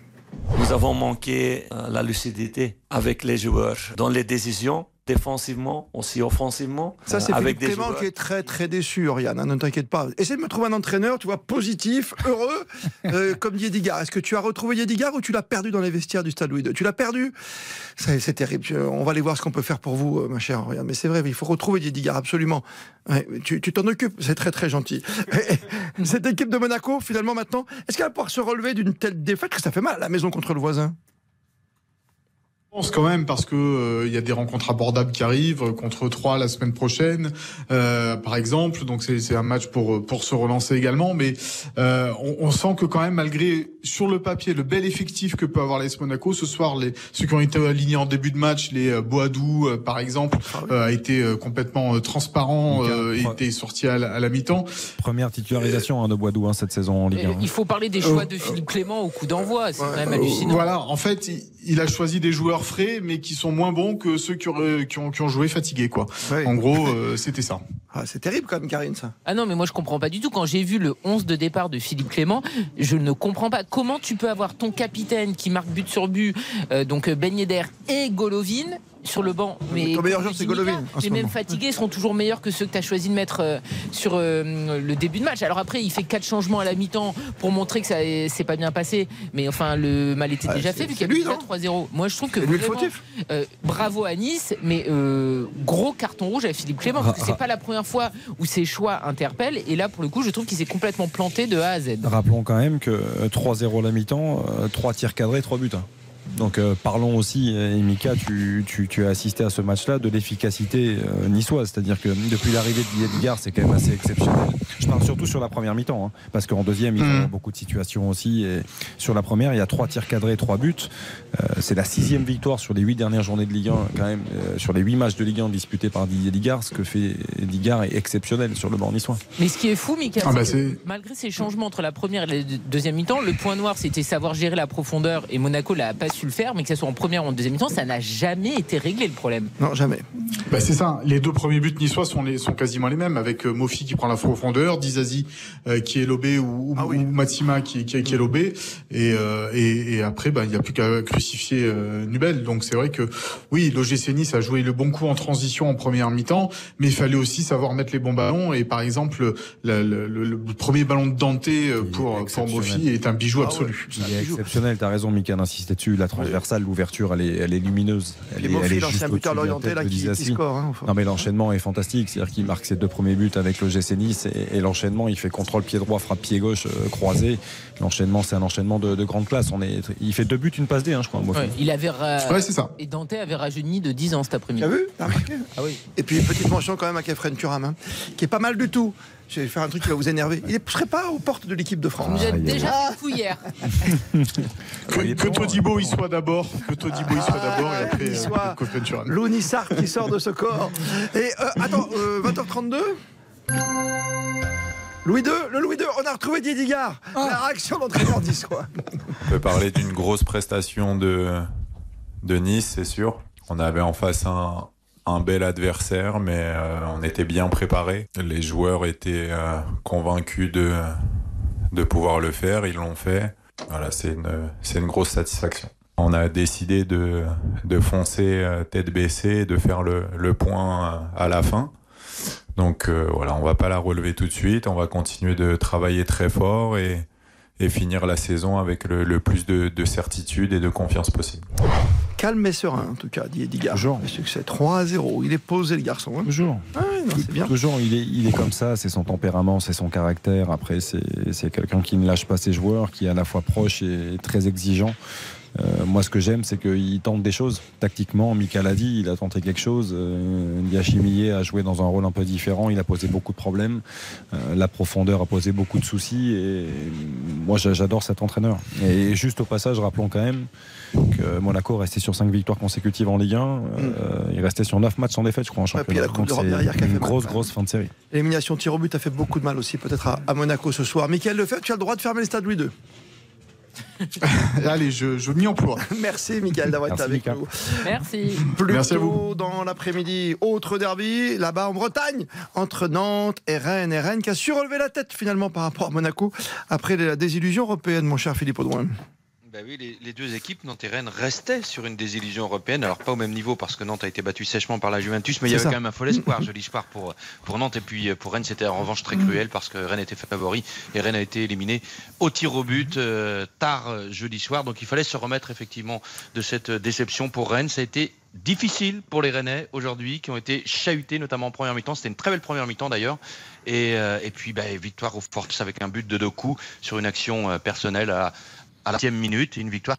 P: Nous avons manqué euh, la lucidité avec les joueurs dans les décisions, défensivement, aussi offensivement.
C: Ça, c'est
P: avec
C: Philippe
P: des
C: Clément
P: joueurs.
C: qui est très très déçu, Oriane, hein, ne t'inquiète pas. Essaie de me trouver un entraîneur, tu vois, positif, heureux, euh, comme Yedigar. Est-ce que tu as retrouvé Yedigar ou tu l'as perdu dans les vestiaires du Stade Louis II Tu l'as perdu? C'est c'est terrible. On va aller voir ce qu'on peut faire pour vous, euh, ma chère Oriane. Mais c'est vrai, il faut retrouver Yedigar, absolument. Ouais, tu tu t'en occupes, c'est très très gentil. Et Cette équipe de Monaco, finalement, maintenant, est-ce qu'elle va pouvoir se relever d'une telle défaite? Que ça fait mal à la maison contre le voisin
O: pense quand même parce que euh, il y a des rencontres abordables qui arrivent euh, contre 3 la semaine prochaine, euh, par exemple. Donc c'est c'est un match pour euh, pour se relancer également. Mais euh, on, on sent que quand même malgré sur le papier le bel effectif que peut avoir l'AS Monaco ce soir, les ceux qui ont été alignés en début de match, les euh, Boadou euh, par exemple, euh, a été euh, complètement euh, transparent, euh, et était sorti à la, à la mi-temps.
J: Première titularisation hein, de Boidou hein, cette saison en Ligue 1.
I: Il faut parler des choix de Philippe Clément au coup d'envoi, c'est quand même
O: Euh,
I: hallucinant.
O: Voilà, en fait, il, il a choisi des joueurs frais, mais qui sont moins bons que ceux qui, auraient- qui ont, qui ont joué fatigués, quoi. En gros, euh, c'était ça.
C: Ah, c'est terrible quand même, Karine, ça.
I: Ah non, mais moi je comprends pas du tout. Quand j'ai vu le 11 de départ de Philippe Clément, je ne comprends pas comment tu peux avoir ton capitaine qui marque but sur but, euh, donc Ben Yedder et Golovin sur le banc. Mais
C: Ton meilleur joueur, c'est Golovin.
I: Les mêmes fatigués seront toujours meilleurs que ceux que tu as choisi de mettre euh, sur euh, le début de match. Alors après, il fait quatre changements à la mi-temps pour montrer que ça s'est pas bien passé. Mais enfin, le mal était
C: Ah,
I: déjà fait vu qu'il y a déjà 3-0. Moi, je trouve que vraiment,
C: fautif.
I: euh, bravo à Nice, mais euh, gros carton rouge à Philippe Clément. Parce que c'est pas la première fois où ses choix interpellent. Et là, pour le coup, je trouve qu'il s'est complètement planté de A à Z.
J: Rappelons quand même que euh, 3-0 la mi-temps, 3 tirs cadrés, 3 buts. Donc euh, parlons aussi, et Mika, tu, tu- tu as assisté à ce match-là, de l'efficacité euh, niçoise. C'est-à-dire que depuis l'arrivée de Edgar, c'est quand même assez exceptionnel. Je parle surtout sur la première mi-temps, hein, parce qu'en deuxième, il y a beaucoup de situations aussi. Et sur la première, il y a 3 tirs cadrés, 3 buts. Euh, c'est la sixième victoire sur les 8 dernières journées de Ligue 1, quand même, euh, sur les 8 matchs de Ligue 1 disputés par Didier Digard. Ce que fait Digard est exceptionnel sur le banc niçois.
I: Mais ce qui est fou, Mika,
J: Ah bah
I: c'est que
J: c'est-
I: malgré ces changements entre la première et la deux- deuxième mi-temps, le point noir, c'était savoir gérer la profondeur et Monaco n'a pas su le faire, mais que ce soit en première ou en deuxième mi-temps, ça n'a jamais été réglé le problème.
C: Non, jamais.
O: Bah, c'est ça. Les deux premiers buts niçois sont, les, sont quasiment les mêmes, avec euh, Mofi qui prend la profondeur, Dizazi euh, qui est lobé ou, ou, ou Matsima qui, qui, qui est lobé, et, euh, et, et après bah, il n'y a plus qu'à crucifier euh, Nubel. Donc c'est vrai que oui, l'OGC Nice a joué le bon coup en transition en première mi-temps, mais il fallait aussi savoir mettre les bons ballons. Et par exemple, le, le- le- le premier ballon de Dante euh, pour, pour Mofi est un
C: Ah
O: bijou absolu.
J: Il est exceptionnel, t'as raison, Mika d'insister dessus. La transversale, l'ouverture, elle est, elle est lumineuse. Elle
C: Et
J: est,
C: l'ancien buteur l'orienté, là, qui- score, hein, enfin.
J: Non, mais l'enchaînement est fantastique. C'est-à-dire qu'il marque ses deux premiers buts avec le GC Nice et, et l'enchaînement, il fait contrôle pied droit, frappe pied gauche, euh, croisé. L'enchaînement, c'est un enchaînement de, de grande classe. On est, il fait deux buts, une passe D, hein, je crois.
I: Ouais, il avait ra-
J: Ouais, c'est ça.
I: Et Dante avait rajeuni de 10 ans cet après-midi.
C: T'as vu
I: Ah oui.
C: Et puis, petite mention quand même à Kefren Turam, hein, qui est pas mal du tout. Je vais faire un truc qui va vous énerver. Il ne serait pas aux portes de l'équipe de France.
I: Vous êtes déjà hier.
O: Que, que Todibo y soit d'abord, que Todibo y soit d'abord, et après
C: Il
O: euh,
C: soit. Lounissart qui sort de ce corps. Et euh, attends, euh, 20h32 Louis II, le Louis II, on a retrouvé Didier Digard. La réaction d'entraîneur quoi.
Q: On peut parler d'une grosse prestation de, de Nice, c'est sûr. On avait en face un, un bel adversaire, mais euh, on était bien préparé. Les joueurs étaient euh, convaincus de, de pouvoir le faire, ils l'ont fait. Voilà, c'est une, une grosse satisfaction. On a décidé de, de foncer euh, tête baissée, de faire le, le point à la fin. Donc voilà, on va pas la relever tout de suite, on va continuer de travailler très fort et, et finir la saison avec le, le plus de, de certitude et de confiance possible.
C: Calme et serein, en tout cas, Didier Digard. Le succès 3 à 0. Il est posé, le garçon. hein.
J: Toujours.
C: Ah non, c'est bien.
J: Toujours, il est, il est comme ça, c'est son tempérament, c'est son caractère. Après, c'est c'est quelqu'un qui ne lâche pas ses joueurs, qui est à la fois proche et très exigeant. Euh, moi, ce que j'aime, c'est qu'il tente des choses. Tactiquement, Mika l'a dit, il a tenté quelque chose. Euh, a joué dans un rôle un peu différent. Il a posé beaucoup de problèmes. Euh, la profondeur a posé beaucoup de soucis. Et moi, j'a- j'adore cet entraîneur. Et juste au passage, rappelons quand même que Monaco restait sur 5 victoires consécutives en Ligue 1. Euh, il restait sur 9 matchs sans défaite, je crois, en
C: a
J: championnat.
C: derrière qui a fait
J: une grosse, grosse fin de série.
C: L'élimination tir au but a fait beaucoup de mal aussi, peut-être à, à Monaco ce soir. Michael Lefebvre, tu as le droit de fermer le stade Louis II.
O: Allez, je, je m'y emploie.
C: Merci, Michael, d'avoir été avec
O: Mika.
C: nous.
I: Merci.
C: Plus
O: Merci à
C: tôt dans l'après-midi, autre derby, là-bas en Bretagne, entre Nantes et Rennes. Et Rennes qui a su relever la tête finalement par rapport à Monaco après la désillusion européenne, mon cher Philippe Audouin.
N: Bah oui, les, les deux équipes, Nantes et Rennes, restaient sur une désillusion européenne. Alors pas au même niveau parce que Nantes a été battu sèchement par la Juventus, mais il y avait
C: ça.
N: quand même un fol espoir, joli espoir pour, pour Nantes. Et puis pour Rennes, c'était en revanche très cruel parce que Rennes était favori et Rennes a été éliminé au tir au but euh, tard euh, jeudi soir. Donc il fallait se remettre effectivement de cette déception pour Rennes. Ça a été difficile pour les Rennais aujourd'hui qui ont été chahutés notamment en première mi-temps. C'était une très belle première mi-temps d'ailleurs. Et, euh, et puis bah, victoire au force avec un but de Doku sur une action personnelle à, à la 10 minute. Une victoire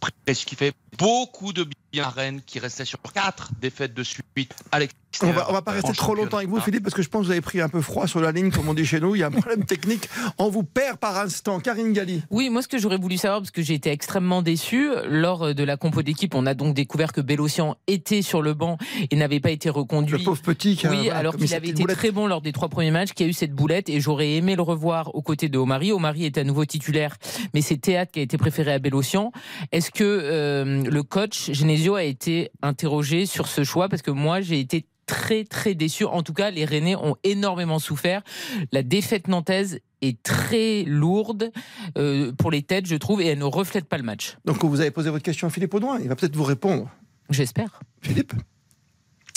N: presque qui fait beaucoup de bien à Rennes qui restait sur quatre défaites de suite à
C: On
N: l'extérieur.
C: va, on va pas rester trop longtemps avec vous. Philippe, parce que je pense que vous avez pris un peu froid sur la ligne, comme on dit chez nous. Il y a un problème technique. On vous perd par instant. Karine Galli.
I: Oui, moi ce que j'aurais voulu savoir, parce que j'ai été extrêmement déçu, lors de la compo d'équipe, on a donc découvert que Bélocian était sur le banc et n'avait pas été reconduit.
C: Le pauvre petit qui a-
I: Oui,
C: voilà,
I: alors qu'il avait été
C: boulette.
I: très bon lors des trois premiers matchs, qui a eu cette boulette et j'aurais aimé le revoir aux côtés de Omari. Omari est à nouveau titulaire, mais c'est Théâtre qui a été préféré à Bélocian. Est-ce que euh, le coach Genesio a été interrogé sur ce choix Parce que moi j'ai été très très déçu. En tout cas, les Rennais ont énormément souffert. La défaite nantaise est très lourde euh, pour les têtes, je trouve, et elle ne reflète pas le match.
C: Donc vous avez posé votre question à Philippe Audouin, il va peut-être vous répondre.
I: J'espère.
C: Philippe?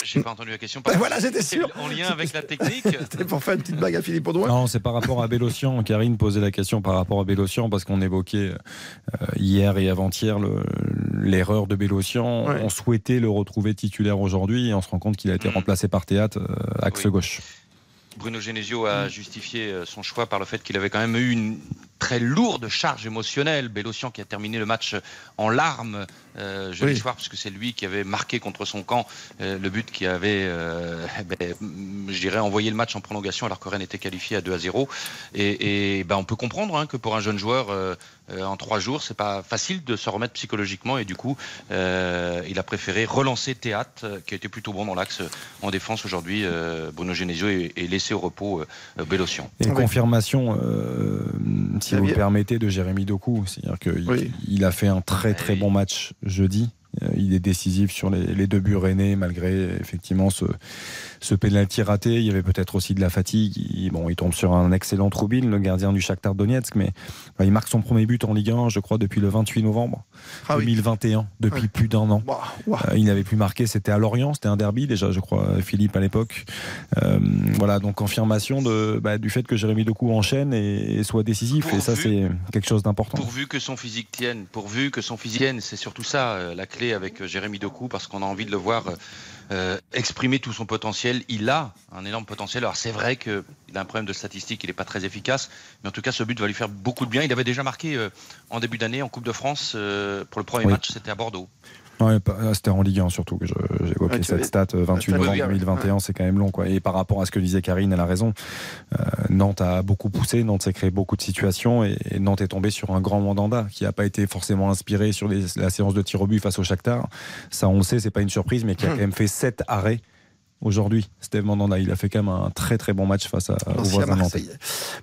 N: J'ai pas entendu la question.
C: Ben voilà, j'étais sûr.
N: En lien avec la technique.
C: C'était pour faire une petite blague à Philippe Audouin.
J: Non, c'est par rapport à Bélocian. Karine posait la question par rapport à Bélocian parce qu'on évoquait euh, hier et avant-hier l'erreur de Bélocian. On souhaitait le retrouver titulaire aujourd'hui et on se rend compte qu'il a été
N: Mm.
J: remplacé par Théâtre, euh, axe gauche.
N: Bruno Genesio a justifié euh, son choix par le fait qu'il avait quand même eu une très lourde charge émotionnelle. Bélocian qui a terminé le match en larmes euh, jeudi
C: Oui.
N: soir, puisque c'est lui qui avait marqué contre son camp euh, le but qui avait, euh, ben, je dirais, envoyé le match en prolongation alors que Rennes était qualifié à 2 à 0. Et, et ben, on peut comprendre hein, que pour un jeune joueur, euh, euh, en trois jours, c'est pas facile de se remettre psychologiquement. Et du coup, euh, il a préféré relancer Théâtre, qui a été plutôt bon dans l'axe en défense aujourd'hui, euh, Bruno Genesio, et, et laisser au repos Bélocian.
J: Et confirmation, euh, si vous le permettez, de Jérémy Doku. C'est-à-dire qu'il il a fait un très très bon match jeudi. Euh, Il est décisif sur les, les deux buts rennais, malgré effectivement ce, ce pénalty raté. Il y avait peut-être aussi de la fatigue. Il, bon, il tombe sur un excellent Troubine, le gardien du Shakhtar Donetsk, mais bah, il marque son premier but en Ligue 1, je crois, depuis le 28 novembre
C: Ah oui.
J: 2021, depuis
C: Ouais.
J: plus d'un an. Euh, il n'avait plus marqué, c'était à Lorient, c'était un derby déjà, je crois, Philippe à l'époque. Euh, voilà, donc confirmation de, bah, du fait que Jérémy Doku enchaîne et, et soit décisif. Et ça, c'est quelque chose d'important.
N: Pourvu que son physique tienne, pourvu que son physique tienne, c'est surtout ça euh, la clé avec Jérémy Doku, parce qu'on a envie de le voir euh, exprimer tout son potentiel. Il a un énorme potentiel. Alors c'est vrai qu'il a un problème de statistique, il n'est pas très efficace, mais en tout cas ce but va lui faire beaucoup de bien. Il avait déjà marqué euh, en début d'année en Coupe de France euh, pour le premier
J: Oui.
N: match, c'était à Bordeaux.
J: Ouais, ah, C'était en Ligue 1 surtout que j'ai évoqué
N: Ouais, tu
J: cette stat, euh, 28
N: Ouais,
J: novembre
N: ouais,
J: 2021, c'est quand même long. Quoi. Et par rapport à ce que disait Karine, elle a raison. Euh, Nantes a beaucoup poussé, Nantes s'est créé beaucoup de situations et, et Nantes est tombé sur un grand mandanda qui n'a pas été forcément inspiré sur les- la séance de tir au but face au Shakhtar. Ça, on le sait, c'est pas une surprise, mais qui a
C: Hmm.
J: quand même fait 7 arrêts aujourd'hui. Steve Mandanda, il a fait quand même un très très bon match face à, aux voisins.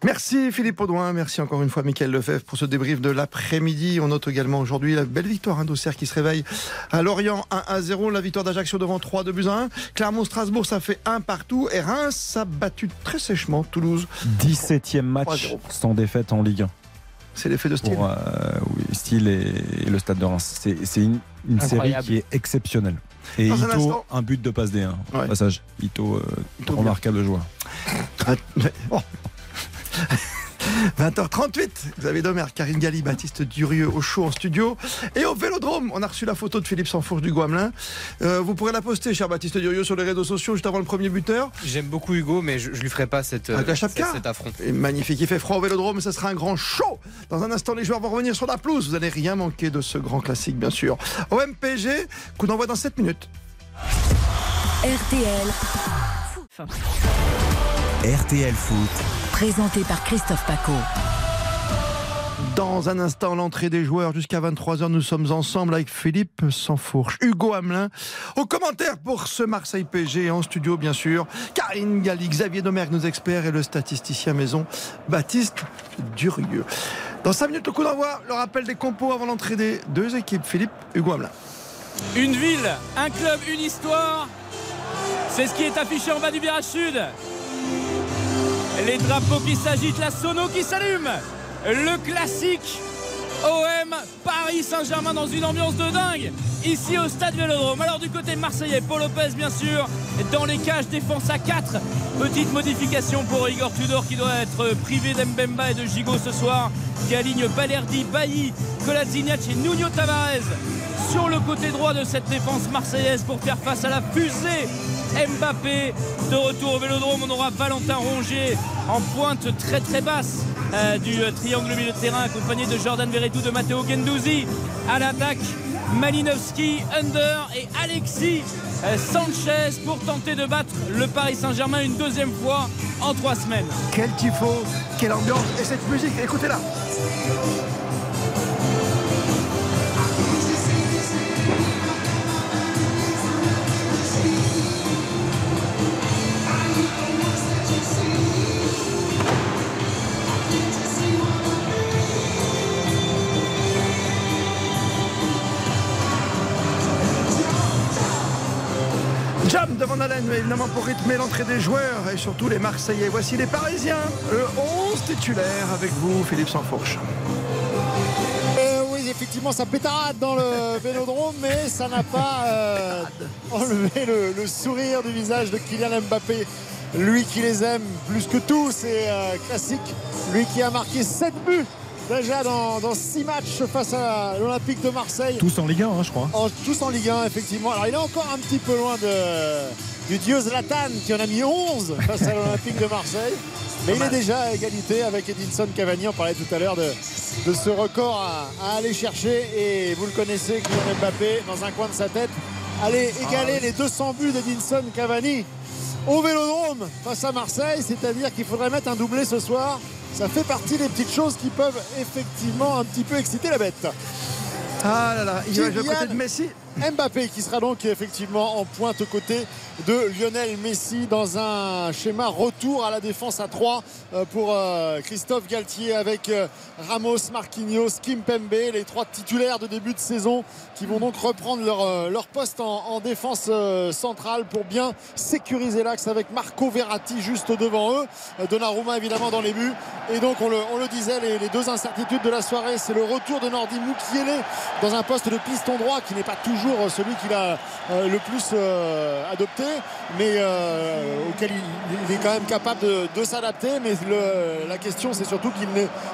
C: Merci Philippe Audouin, merci encore une fois Mickaël Lefebvre pour ce débrief de l'après-midi. On note également aujourd'hui la belle victoire hein, d'Auxerre qui se réveille à Lorient 1 à 0, la victoire d'Ajaccio devant 3 de buts à 1. Clermont-Strasbourg ça fait 1 partout et Reims a battu très sèchement Toulouse.
J: 17e match
C: 3-0.
J: sans défaite en Ligue 1.
C: C'est l'effet de style.
J: Pour, euh, oui, style et, et le stade de Reims. C'est une, une série qui est exceptionnelle. Et
C: Dans un
J: Ito,
C: instant-
J: un but de passe D1. Au passage, Ito, euh,
C: Ito,
J: remarquable joueur.
C: Bon. 20h38, Xavier Domer, Karine Galli, Baptiste Durieux au show en studio. Et au Vélodrome, on a reçu la photo de Philippe Sansfourche du Guamelin. Euh, vous pourrez la poster, cher Baptiste Durieux, sur les réseaux sociaux juste avant le premier buteur.
K: J'aime beaucoup Hugo, mais je, je lui ferai pas cette,
C: la
K: euh, cet, affront.
C: Et magnifique, il fait froid au Vélodrome, ça sera un grand show. Dans un instant, les joueurs vont revenir sur la pelouse. Vous n'allez rien manquer de ce grand classique, bien sûr. Au MPG, coup d'envoi dans 7 minutes.
B: RTL.
A: RTL Foot.
B: Présenté par Christophe Paco.
C: Dans un instant, l'entrée des joueurs jusqu'à 23h. Nous sommes ensemble avec Philippe Sansfourche, Hugo Hamelin. Au commentaire pour ce Marseille PG en studio, bien sûr. Karine Galli, Xavier Domergue, nos experts, et le statisticien maison Baptiste Durieux. Dans 5 minutes, le coup d'envoi, le rappel des compos avant l'entrée des deux équipes. Philippe, Hugo Hamelin.
G: Une ville, un club, une histoire. C'est ce qui est affiché en bas du virage sud. Les drapeaux qui s'agitent, la sono qui s'allume. Le classique OM Paris Saint-Germain dans une ambiance de dingue. Ici au stade Vélodrome. Alors du côté marseillais, Paul Lopez bien sûr. Dans les cages, défense à 4. Petite modification pour Igor Tudor qui doit être privé d'Embemba et de Gigot ce soir. Qui aligne Balerdi, Bailly, Kolasinac et Nuno Tavares sur le côté droit de cette défense marseillaise pour faire face à la fusée Mbappé. De retour au Vélodrome, on aura Valentin Rongier en pointe très très basse euh, du euh, triangle milieu de terrain accompagné de Jordan Verretou, de Matteo Gendouzi. À l'attaque, Malinowski, Under et Alexis euh, Sanchez pour tenter de battre le Paris Saint-Germain une deuxième fois en trois semaines.
C: Quel tifo, quelle ambiance et cette musique, écoutez-la. Évidemment, pour rythmer l'entrée des joueurs et surtout les Marseillais. Voici les Parisiens, le 11 titulaire avec vous, Philippe Sansfourche.
H: Euh, oui, effectivement, ça pétarade dans le vélodrome, mais ça n'a pas euh, enlevé le, le sourire du visage de Kylian Mbappé. Lui qui les aime plus que tout, c'est euh, classique. Lui qui a marqué 7 buts déjà dans, dans 6 matchs face à l'Olympique de Marseille.
J: Tous en Ligue 1, hein, je crois.
H: En- tous en Ligue 1, effectivement. Alors il est encore un petit peu loin de, du dieu Zlatan qui en a mis 11 face à l'Olympique de Marseille. Mais il est déjà à égalité avec Edinson Cavani. On parlait tout à l'heure de, de ce record à, à aller chercher. Et vous le connaissez, Kylian Mbappé, dans un coin de sa tête, aller égaler les 200 buts d'Edinson Cavani au Vélodrome face à Marseille. C'est-à-dire qu'il faudrait mettre un doublé ce soir. Ça fait partie des petites choses qui peuvent effectivement un petit peu exciter la bête.
C: Ah là là, il va jouer à côté de Messi.
H: Mbappé qui sera donc effectivement en pointe aux côtés de Lionel Messi dans un schéma retour à la défense à 3 euh, pour euh, Christophe Galtier avec euh, Ramos, Marquinhos, Kimpembe, les trois titulaires de début de saison qui vont donc reprendre leur, leur poste en, en défense centrale pour bien sécuriser l'axe avec Marco Verratti juste devant eux. Donnarumma évidemment dans les buts. Et donc on le, on le disait, les, les deux incertitudes de la soirée, c'est le retour de Nordi Mukiele dans un poste de piston droit qui n'est pas toujours celui qu'il a euh, le plus euh, adopté, mais euh, auquel il, est quand même capable de, de s'adapter. Mais le- la question, c'est surtout qu'il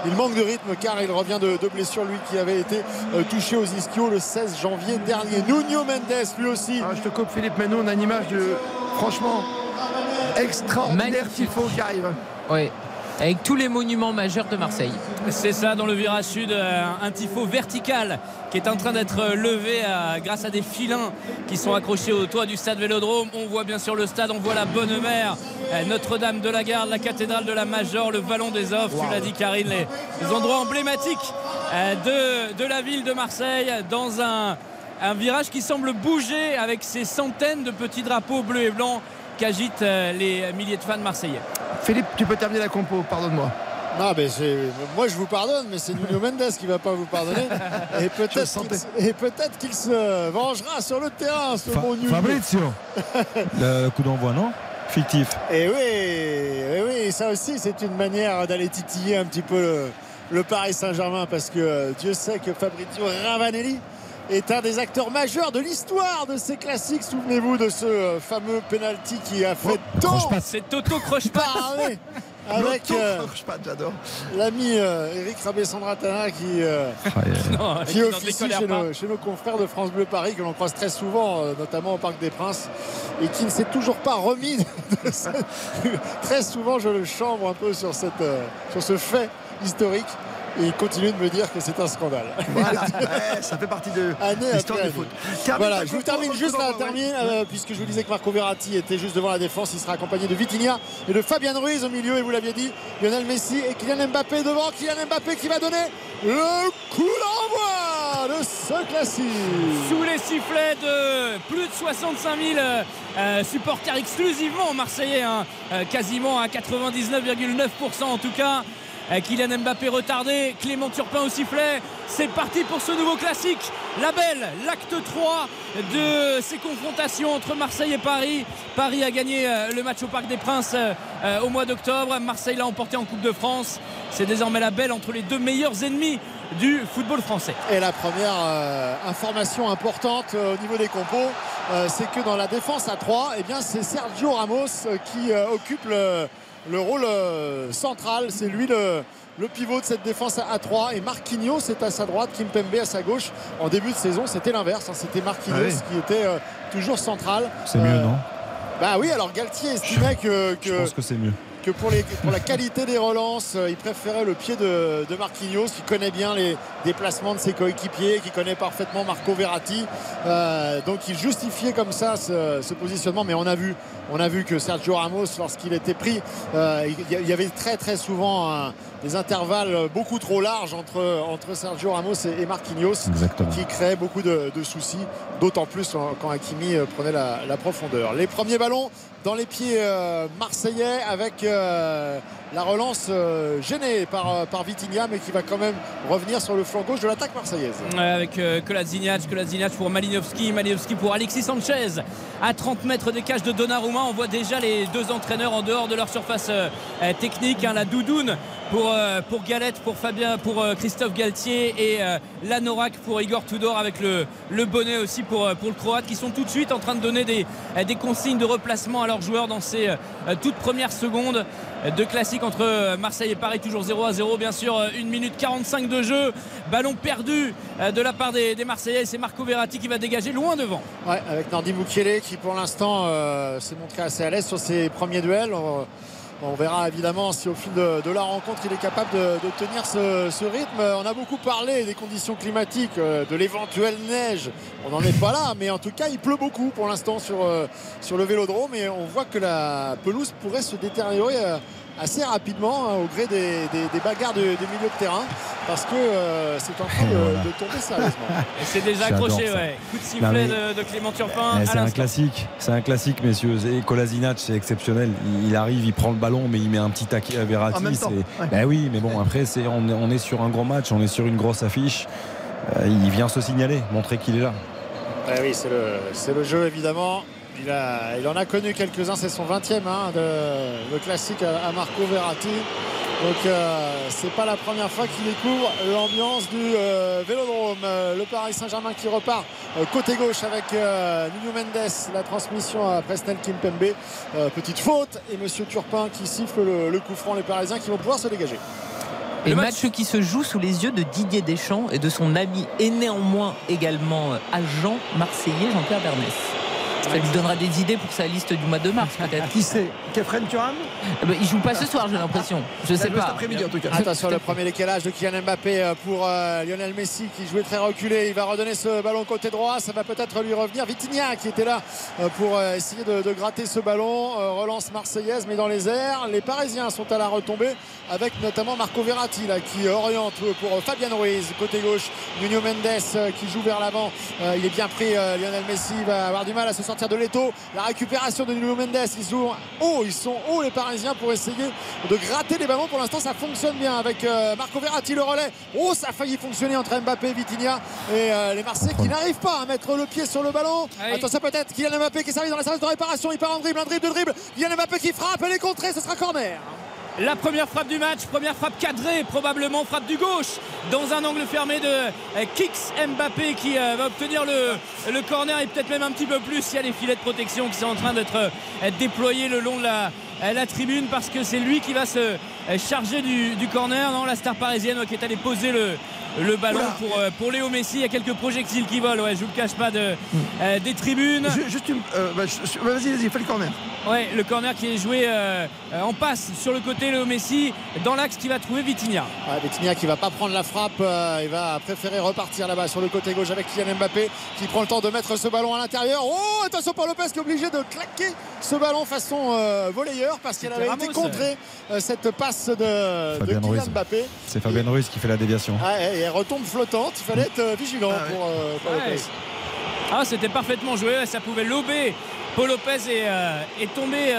H: il manque de rythme car il revient de, de blessure, lui qui avait été touché aux ischios le 16 janvier dernier. Nuno Mendes, lui aussi.
C: Ah, je te coupe, Philippe, mais nous, on a une image de. Franchement, extraordinaire
I: Magnifique.
C: tifo qui arrive.
I: Oui. Avec tous les monuments majeurs de Marseille.
G: C'est ça dans le virage sud, euh, un tifo vertical qui est en train d'être levé euh, grâce à des filins qui sont accrochés au toit du stade Vélodrome. On voit bien sûr le stade, on voit la Bonne Mère, euh, Notre-Dame de la Garde, la cathédrale de la Major, le Vallon des Offres, tu l'as dit Karine, les, les endroits emblématiques de, de la ville de Marseille dans un, un virage qui semble bouger avec ces centaines de petits drapeaux bleus et blancs qu'agitent euh, les milliers de fans marseillais.
C: Philippe, tu peux terminer la compo, pardonne-moi.
H: Non, mais c'est- moi je vous pardonne, mais c'est Nuno Mendes qui va pas vous pardonner. Et peut-être qu'il se- vengera sur le terrain, ce
J: Fa-
H: bon Nuno.
J: Fabrizio, le, coup d'envoi, non? Fictif.
H: Et oui, et oui, ça aussi c'est une manière d'aller titiller un petit peu le, le Paris Saint-Germain parce que euh, Dieu sait que Fabrizio Ravanelli est un des acteurs majeurs de l'histoire de ces classiques. Souvenez-vous de ce euh, fameux penalty qui a fait tant
G: C'est Toto Croche-Patte.
H: avec euh, l'ami euh, Eric Rabé-Sandratana qui, euh,
G: Non,
H: qui officie chez nos, chez nos confrères de France Bleu Paris que l'on croise très souvent, euh, notamment au Parc des Princes, et qui ne s'est toujours pas remis. de ce- très souvent, je le chambre un peu sur, cette, euh, sur ce fait historique. Et il continue de me dire que c'est un scandale.
C: Voilà, ouais, ça fait partie de l'histoire du foot. Termine
H: Voilà, je vous termine juste là, termine, euh, puisque je vous disais que Marco Verratti était juste devant la défense. Il sera accompagné de Vitinha et de Fabien Ruiz au milieu, et vous l'aviez dit, Lionel Messi et Kylian Mbappé devant. Kylian Mbappé qui va donner le coup d'envoi de ce classique.
G: Sous les sifflets de plus de 65 000 euh, euh, supporters exclusivement marseillais, hein, euh, quasiment à 99,9% en tout cas. Euh, Kylian Mbappé retardé, Clément Turpin au sifflet. C'est parti pour ce nouveau classique. La belle, l'acte 3 de ces confrontations entre Marseille et Paris. Paris a gagné euh, le match au Parc des Princes euh, au mois d'octobre. Marseille l'a emporté en Coupe de France. C'est désormais la belle entre les deux meilleurs ennemis du football français.
H: Et la première information importante au niveau des compos, c'est que dans la défense à 3, eh c'est Sergio Ramos qui occupe le, le rôle euh, central. C'est lui le, le pivot de cette défense à 3 et Marquinhos est à sa droite, Kimpembe à sa gauche. En début de saison, c'était l'inverse. hein. C'était Marquinhos
J: Ah oui.
H: qui était euh, toujours central.
J: C'est mieux,
H: Euh,
J: non?
H: Bah oui, alors Galtier estimait que,
J: Je
H: que-
J: pense que c'est mieux.
H: Que pour, les- pour la qualité des relances, euh, il préférait le pied de, de Marquinhos, qui connaît bien les déplacements de ses coéquipiers, qui connaît parfaitement Marco Verratti. Euh, donc il justifiait comme ça ce, ce positionnement. Mais on a vu, on a vu que Sergio Ramos, lorsqu'il était pris, euh, il y- avait très très souvent un- des intervalles beaucoup trop larges entre, entre Sergio Ramos et, et Marquinhos,
J: Exactement.
H: qui créait beaucoup de, de soucis, d'autant plus quand Hakimi prenait la, la profondeur. Les premiers ballons dans les pieds marseillais avec la relance gênée par, par Vitinha mais qui va quand même revenir sur le flanc gauche de l'attaque marseillaise.
G: avec Kolasinac, Kolasinac pour Malinowski, Malinowski pour Alexis Sanchez à 30 mètres des cages de Donnarumma. On voit déjà les deux entraîneurs en dehors de leur surface technique. Hein, la doudoune pour, pour Galette, pour Fabien, pour Christophe Galtier et Lanorak pour Igor Tudor avec le, le bonnet aussi pour, pour le Croate qui sont tout de suite en train de donner des, des consignes de replacement à leurs joueurs dans ces toutes premières secondes de classique entre Marseille et Paris, toujours 0 à 0. Bien sûr, 1 minute 45 de jeu. Ballon perdu de la part des, Marseillais. C'est Marco Verratti qui va dégager loin devant.
H: Ouais, avec Nardi Mukiele qui pour l'instant s'est montré assez à l'aise sur ses premiers duels. Verra évidemment si au fil de, la rencontre il est capable de, tenir ce, rythme. On a beaucoup parlé des conditions climatiques, euh, de l'éventuelle neige. On n'en est pas là, mais en tout cas il pleut beaucoup pour l'instant sur, euh, le vélodrome et on voit que la pelouse pourrait se détériorer euh, assez rapidement hein, au gré des, bagarres de, des milieux de terrain parce que euh, c'est en train de, tomber sérieusement.
G: Et c'est déjà accroché, ouais. Coup de sifflet de, Clément Turpin.
J: C'est un classique, c'est un classique, messieurs. Et Kolasinac, c'est exceptionnel. Il, arrive, il prend le ballon, mais il met un petit taquet à Verratti. Ben oui, mais bon, après, c'est, on, est sur un gros match, on est sur une grosse affiche. Euh, il vient se signaler, montrer qu'il est là.
H: oui, c'est le, c'est le jeu évidemment. Il, en a connu quelques-uns, c'est son 20e hein, de, classique à, Marco Verratti. Donc euh, c'est pas la première fois qu'il découvre l'ambiance du euh, Vélodrome. Euh, le Paris Saint-Germain qui repart côté gauche avec Nuno Mendes, la transmission à Presnel Kimpembe. petite faute et Monsieur Turpin qui siffle le, coup franc. Les Parisiens qui vont pouvoir se dégager.
I: Le match qui se joue sous les yeux de Didier Deschamps et de son ami et néanmoins également agent marseillais Jean-Pierre Bernès. Ça lui donnera des idées pour sa liste du mois de mars, peut-être.
C: Qui c'est Kefren Turam
I: eh ben, Il joue pas ce soir, j'ai l'impression. Je sais pas.
C: après-midi en tout cas.
H: Attention, le premier décalage de Kylian Mbappé euh, pour euh, Lionel Messi qui jouait très reculé. Il va redonner ce ballon côté droit. Ça va peut-être lui revenir. Vitinha qui était là euh, pour essayer de, gratter ce ballon. relance marseillaise, mais dans les airs. Les Parisiens sont à la retombée avec notamment Marco Verratti là, qui oriente pour Fabien Ruiz côté gauche. Nuno Mendes qui joue vers l'avant. il est bien pris. Lionel Messi va avoir du mal à se sortir de l'étau. La récupération de Nuno Mendes. Ils sont hauts, ils sont hauts les Parisiens pour essayer de gratter les ballons. Pour l'instant, ça fonctionne bien avec euh, Marco Verratti le relais. Oh, ça a failli fonctionner entre Mbappé et Vitinha et euh, les Marseillais qui n'arrivent pas à mettre le pied sur le ballon. Attention peut-être Kylian Mbappé qui s'arrive dans la service de réparation. Il part en dribble, un dribble de dribble. Kylian Mbappé qui frappe, elle est contrée, ce sera corner.
G: La première frappe du match, première frappe cadrée, probablement frappe du gauche dans un angle fermé de euh, Kix Mbappé qui euh, va obtenir le, corner et peut-être même un petit peu plus. Il y a les filets de protection qui sont en train d'être euh, déployés le long de la, la tribune parce que c'est lui qui va se charger du, du corner. Non, la star parisienne qui est allée poser le, le ballon pour, euh, pour Léo Messi. Il y a quelques projectiles qui volent, ouais, je vous le cache pas, de, mm. euh, des tribunes.
C: juste euh, bah, vas-y, vas-y, fais le corner.
G: Ouais, le corner qui est joué en passe sur le côté Léo Messi, dans l'axe qui va trouver Vitinha.
H: Ouais, Vitinha qui va pas prendre la frappe, il va préférer repartir là-bas sur le côté gauche avec Kylian Mbappé qui prend le temps de mettre ce ballon à l'intérieur. Oh, attention Paul Lopez qui est obligé de claquer ce ballon façon volleyeur parce qu'elle avait été contrée cette passe de, Kylian Mbappé.
J: C'est Fabien Ruiz qui fait la déviation.
H: Ah, retombe flottante. Il fallait être euh, vigilant ah pour euh, Paul Lopez.
G: Ah, c'était parfaitement joué. Ça pouvait lober. Paul Lopez est, euh, est tombé.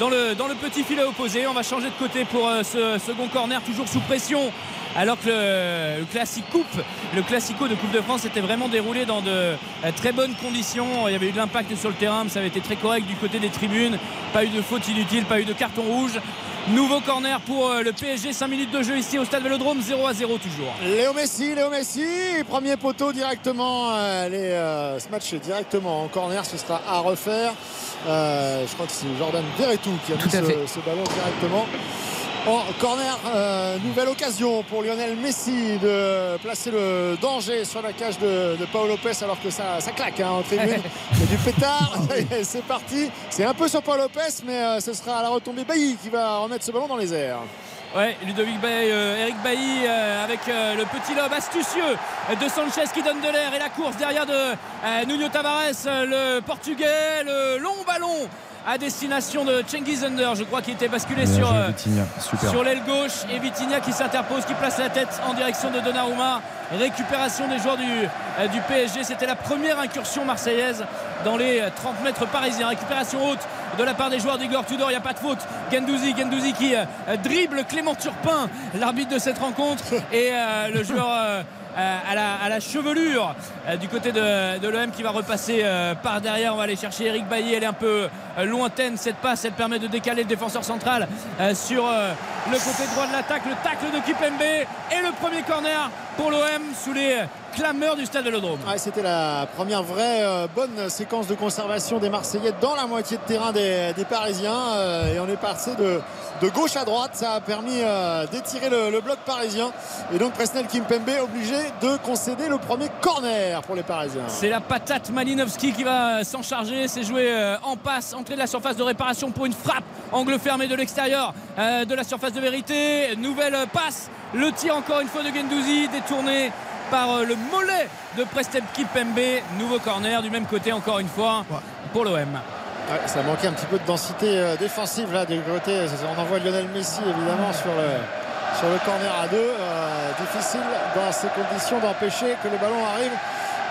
G: dans le, dans le petit filet opposé. On va changer de côté pour ce second corner, toujours sous pression. Alors que le, classique coupe, le classico de Coupe de France était vraiment déroulé dans de très bonnes conditions. Il y avait eu de l'impact sur le terrain, mais ça avait été très correct du côté des tribunes. Pas eu de faute inutile, pas eu de carton rouge. Nouveau corner pour euh, le PSG, 5 minutes de jeu ici au stade Vélodrome, 0 à 0 toujours.
H: Léo Messi, Léo Messi, premier poteau directement. Euh, euh, ce match directement en corner, ce sera à refaire. je crois que c'est Jordan Verretou qui a mis ce, ce, ballon directement en corner. Euh, nouvelle occasion pour Lionel Messi de placer le danger sur la cage de, Paolo Lopez alors que ça, ça claque hein, en tribune. Il y a du pétard. C'est parti. C'est un peu sur Paolo Lopez, mais euh, ce sera à la retombée Bailly qui va remettre ce ballon dans les airs.
G: Ouais, Ludovic Bailly, euh, Eric Bailly avec le petit lobe astucieux de Sanchez qui donne de l'air et la course derrière de Nuno Tavares, le portugais, le long ballon à destination de Cengiz Under. Je crois qu'il était basculé
J: Bien
G: sur,
J: joué,
G: euh, sur l'aile gauche et Vitinha qui s'interpose, qui place la tête en direction de Donnarumma. Récupération des joueurs du, euh, du PSG. C'était la première incursion marseillaise dans les euh, 30 mètres parisiens. Récupération haute de la part des joueurs d'Igor Tudor. Il n'y a pas de faute. Gendouzi, Gendouzi qui euh, dribble Clément Turpin, l'arbitre de cette rencontre. Et euh, le joueur. euh, euh, à, la, à la chevelure euh, du côté de, de l'OM qui va repasser euh, par derrière. On va aller chercher Eric Bailly. Elle est un peu euh, lointaine cette passe. Elle permet de décaler le défenseur central euh, sur euh, le côté droit de l'attaque. Le tacle de Kipembe et le premier corner pour l'OM sous les clameurs du stade de l'Odrome.
H: Ouais, C'était la première vraie euh, bonne séquence de conservation des Marseillais dans la moitié de terrain des, des Parisiens. euh, et on est passé de, de gauche à droite. Ça a permis euh, d'étirer le, le bloc parisien. Et donc Presnel Kimpembe obligé de concéder le premier corner pour les Parisiens.
G: C'est la patate Malinowski qui va s'en charger. C'est joué en passe, entrée de la surface de réparation pour une frappe. Angle fermé de l'extérieur de la surface de vérité. Nouvelle passe. Le tir encore une fois de Gendouzi détourné par euh, le mollet de Prestel Kipembe. Nouveau corner du même côté encore une fois pour l'OM.
H: Ouais, ça manquait un petit peu de densité euh, défensive là du côté. On envoie Lionel Messi évidemment sur le, sur le corner à deux. Euh, difficile dans ces conditions d'empêcher que le ballon arrive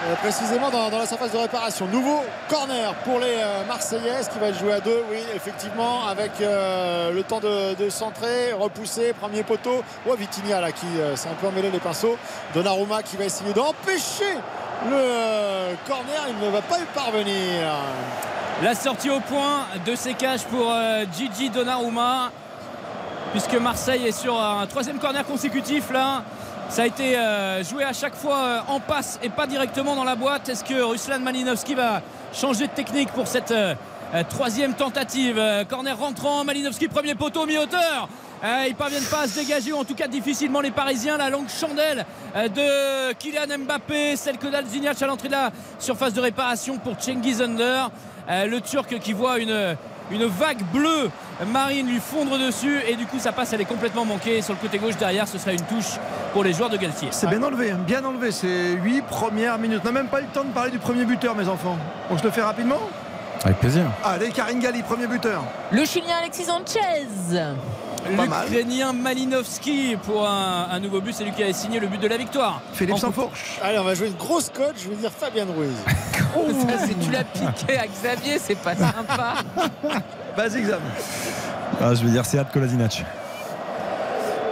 H: euh, précisément dans, la surface de réparation. Nouveau corner pour les euh, Marseillaises qui va joué à deux? Oui, effectivement, avec euh, le temps de, centrer, repousser, premier poteau. Oh, Vitinha là qui s'est un peu emmêlé les pinceaux. Donnarumma qui va essayer d'empêcher le corner. Il ne va pas y parvenir.
G: La sortie au point de ces cages pour Gigi Donnarumma. Puisque Marseille est sur un troisième corner consécutif là. Ça a été euh, joué à chaque fois euh, en passe et pas directement dans la boîte. Est-ce que Ruslan Malinowski va changer de technique pour cette euh, troisième tentative? Corner rentrant, Malinowski premier poteau mi-hauteur. Ils parviennent pas à se dégager, ou en tout cas difficilement les Parisiens. La longue chandelle de Kylian Mbappé, celle que Dalzignac à l'entrée de la surface de réparation pour Cengiz Under. Le Turc qui voit une, une vague bleue marine lui fondre dessus et du coup sa passe elle est complètement manquée sur le côté gauche derrière ce sera une touche pour les joueurs de Galtier
C: C'est bien enlevé, hein, bien enlevé. C'est 8 premières minutes. On n'a même pas eu le temps de parler du premier buteur, mes enfants. On se le fait rapidement?
J: Avec plaisir.
C: Allez, Karine Galli, premier buteur.
I: Le Chilien Alexis Sanchez.
C: Pas mal.
G: L'Ukrainien Malinowski pour un, un nouveau but, c'est lui qui a signé le but de la victoire.
C: Philippe
G: En
C: Sansfourche.
H: Allez, on va jouer une grosse cote. Je vais dire Fabien Ruiz.
I: Ça, c'est- tu l'as piqué à Xavier, c'est pas sympa.
C: Vas-y, Xam.
J: Ah, je vais dire Sead Kolasinac.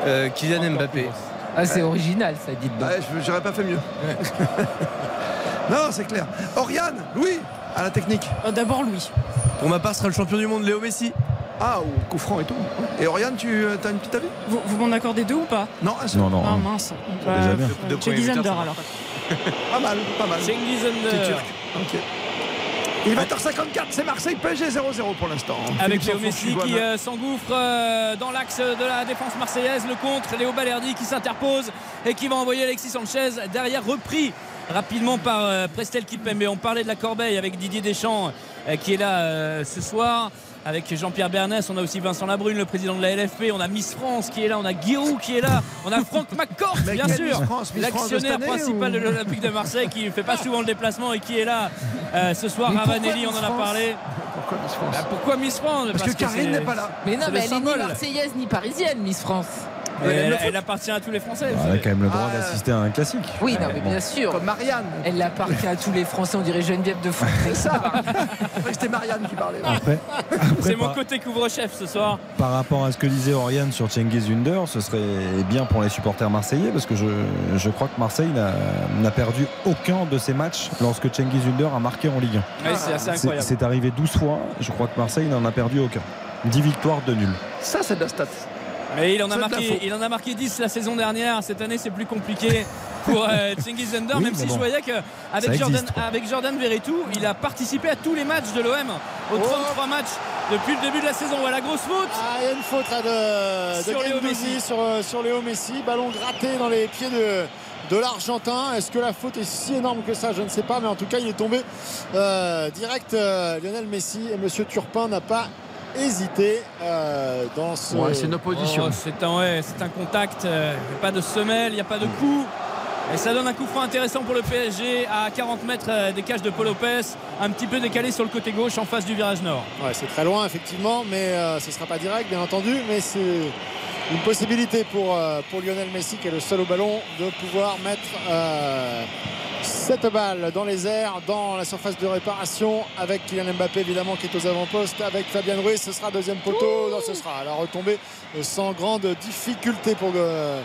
K: Euh, Kylian Mbappé.
I: Ah, c'est original, ça.
C: Ouais, je- j'aurais pas fait mieux. non, c'est clair. Oriane, Louis, à la technique.
E: Euh, D'abord Louis.
K: Pour ma part, sera le champion du monde Léo Messi.
C: Ah, au coup franc et tout. Et Oriane, tu as une petite avis?
E: Vous, vous m'en accordez deux ou pas?
C: Non, un seul.
J: Non, non.
E: Ah mince. Dit
K: buteurs,
E: Under alors.
C: Pas mal, pas mal.
G: Cengiz
C: C'est
G: Under.
C: turc. Ok. Il va être 54 c'est Marseille PSG 0-0 pour l'instant.
G: Avec Léo Messi qui euh, s'engouffre euh, dans l'axe de la défense marseillaise. Le contre, Léo Balerdi qui s'interpose et qui va envoyer Alexis Sanchez derrière, repris rapidement par euh, Prestel Kipembe. On parlait de la corbeille avec Didier Deschamps euh, qui est là euh, ce soir. Avec Jean-Pierre Bernès, on a aussi Vincent Labrune, le président de la LFP, on a Miss France qui est là, on a Giroud qui est là, on a Franck McCourt, bien sûr, l'actionnaire principal
C: ou-
G: de l'Olympique de Marseille qui ne fait pas souvent le déplacement et qui est là euh, ce soir. Ravanelli, on en a parlé.
C: Pourquoi Miss France
G: Bah, pourquoi Miss France?
C: Parce que Karine n'est pas là.
I: Mais non, mais
G: le
I: elle est ni marseillaise ni parisienne, Miss France.
C: Elle
G: appartient à tous les Français. vous
J: Elle a quand même le droit
C: Ah,
J: d'assister à un classique.
I: Oui, non, mais
J: Bon.
I: bien sûr.
C: Comme Marianne.
I: Elle appartient à tous les Français, on dirait Geneviève de foot.
C: C'est ça. C'était Marianne qui parlait.
J: Après, après,
G: C'est mon côté couvre-chef ce soir.
J: par rapport à ce que disait Oriane sur Cengiz Under, ce serait bien pour les supporters marseillais parce que je, je crois que Marseille n'a n'a perdu aucun de ses matchs lorsque Cengiz Under a marqué en Ligue 1.
G: Ouais, c'est assez
J: C'est-
G: incroyable.
J: C'est arrivé 12 fois, je crois que Marseille n'en a perdu aucun. 10 victoires, de nul.
C: Ça, c'est de la stat.
G: Mais il en, a marqué, il en a marqué 10 la saison dernière. Cette année, c'est plus compliqué pour euh, Cengiz Under,
J: Oui,
G: même si
J: bon.
G: je voyais qu'avec Jordan, avec Jordan il a participé à tous les matchs de l'OM, aux 33 matchs depuis le début de la saison. Voilà, grosse faute.
H: Ah, il y a une faute là, de, de
G: Sur Léo Messi.
H: sur, euh, sur Léo Messi. Ballon gratté dans les pieds de, de l'Argentin. Est-ce que la faute est si énorme que ça? Je ne sais pas. Mais en tout cas, il est tombé euh, direct euh, Lionel Messi. Et Monsieur Turpin n'a pas hésité euh, dans ce.
G: Oh, c'est un, ouais, c'est un contact. euh, Il n'y a pas de semelle, il n'y a pas de coup. Et ça donne un coup franc intéressant pour le PSG à 40 mètres euh, des cages de Paul Lopez, un petit peu décalé sur le côté gauche en face du virage nord.
H: Ouais, c'est très loin effectivement, mais euh, ce ne sera pas direct bien entendu, mais c'est une possibilité pour, euh, pour Lionel Messi qui est le seul au ballon de pouvoir mettre euh, cette balle dans les airs, dans la surface de réparation avec Kylian Mbappé évidemment qui est aux avant-postes, avec Fabien Ruiz, ce sera deuxième poteau, non, ce sera la retombée euh, sans grande difficulté pour euh,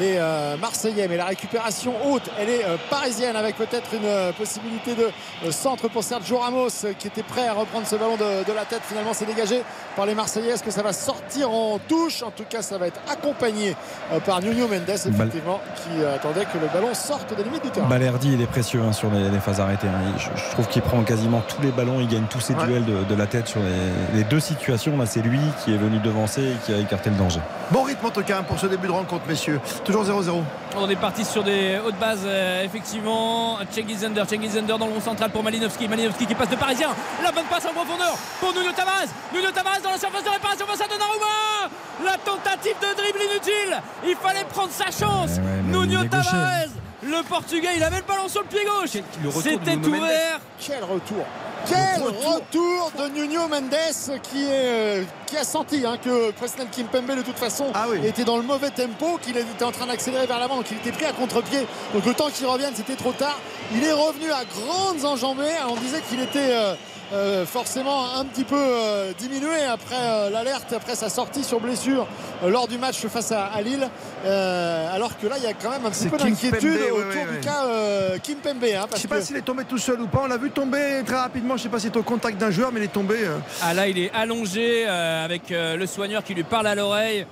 H: les euh, Marseillais. Mais la récupération haute, elle est euh, parisienne avec peut-être une euh, possibilité de euh, centre pour Sergio Ramos euh, qui était prêt à reprendre ce ballon de, de la tête. Finalement, c'est dégagé par les Marseillais. Est-ce que ça va sortir en touche? En tout cas, ça va être accompagné euh, par Nuno Mendes, effectivement, qui euh, attendait que le ballon sorte des limites du terrain.
J: Balerdi, il est précieux hein, sur les, les phases arrêtées. hein. Je, je trouve qu'il prend quasiment tous les ballons, il gagne tous ses
C: Ouais.
J: duels de, de la tête sur les, les deux situations. Là, c'est lui qui est venu devancer et qui a écarté le danger.
C: Bon rythme en tout cas pour ce début de rencontre, messieurs. Toujours 0-0.
G: On est parti sur des hautes bases, euh, effectivement. Cengiz-Under, Cengiz-Under dans le rond central pour Malinowski. Malinowski qui passe de Parisien. La bonne passe en profondeur pour Nuno Tavares. Nuno Tavares dans la surface de réparation face à Donnarumma. La tentative de dribble inutile. Il fallait prendre sa chance. Nuno
H: il est gaucher.
G: Tavares. Le Portugais, il avait le ballon sur le pied gauche. C'était ouvert.
H: Quel retour quel retour de Nuno Mendes qui, est, euh, qui a senti hein, que Presnel Kimpembe de toute façon était dans le mauvais tempo, qu'il était en train d'accélérer vers l'avant, qu'il était pris à contre-pied. Donc le temps qu'il revienne, c'était trop tard. Il est revenu à grandes enjambées. On disait qu'il était euh, euh, forcément un petit peu euh, diminué après euh, l'alerte, après sa sortie sur blessure euh, lors du match face à, à Lille. Euh, alors que là, il y a quand même un petit peu d'inquiétude autour
C: ouais,
H: du cas euh, Kimpembe. hein,
C: Je
H: parce
C: sais pas
H: que-
C: s'il est tombé tout seul ou pas. On l'a vu tomber très rapidement. Je sais pas s'il est au contact d'un joueur, mais il est tombé. euh,
G: Ah là, il est allongé euh, avec euh, le soigneur qui lui parle à l'oreille.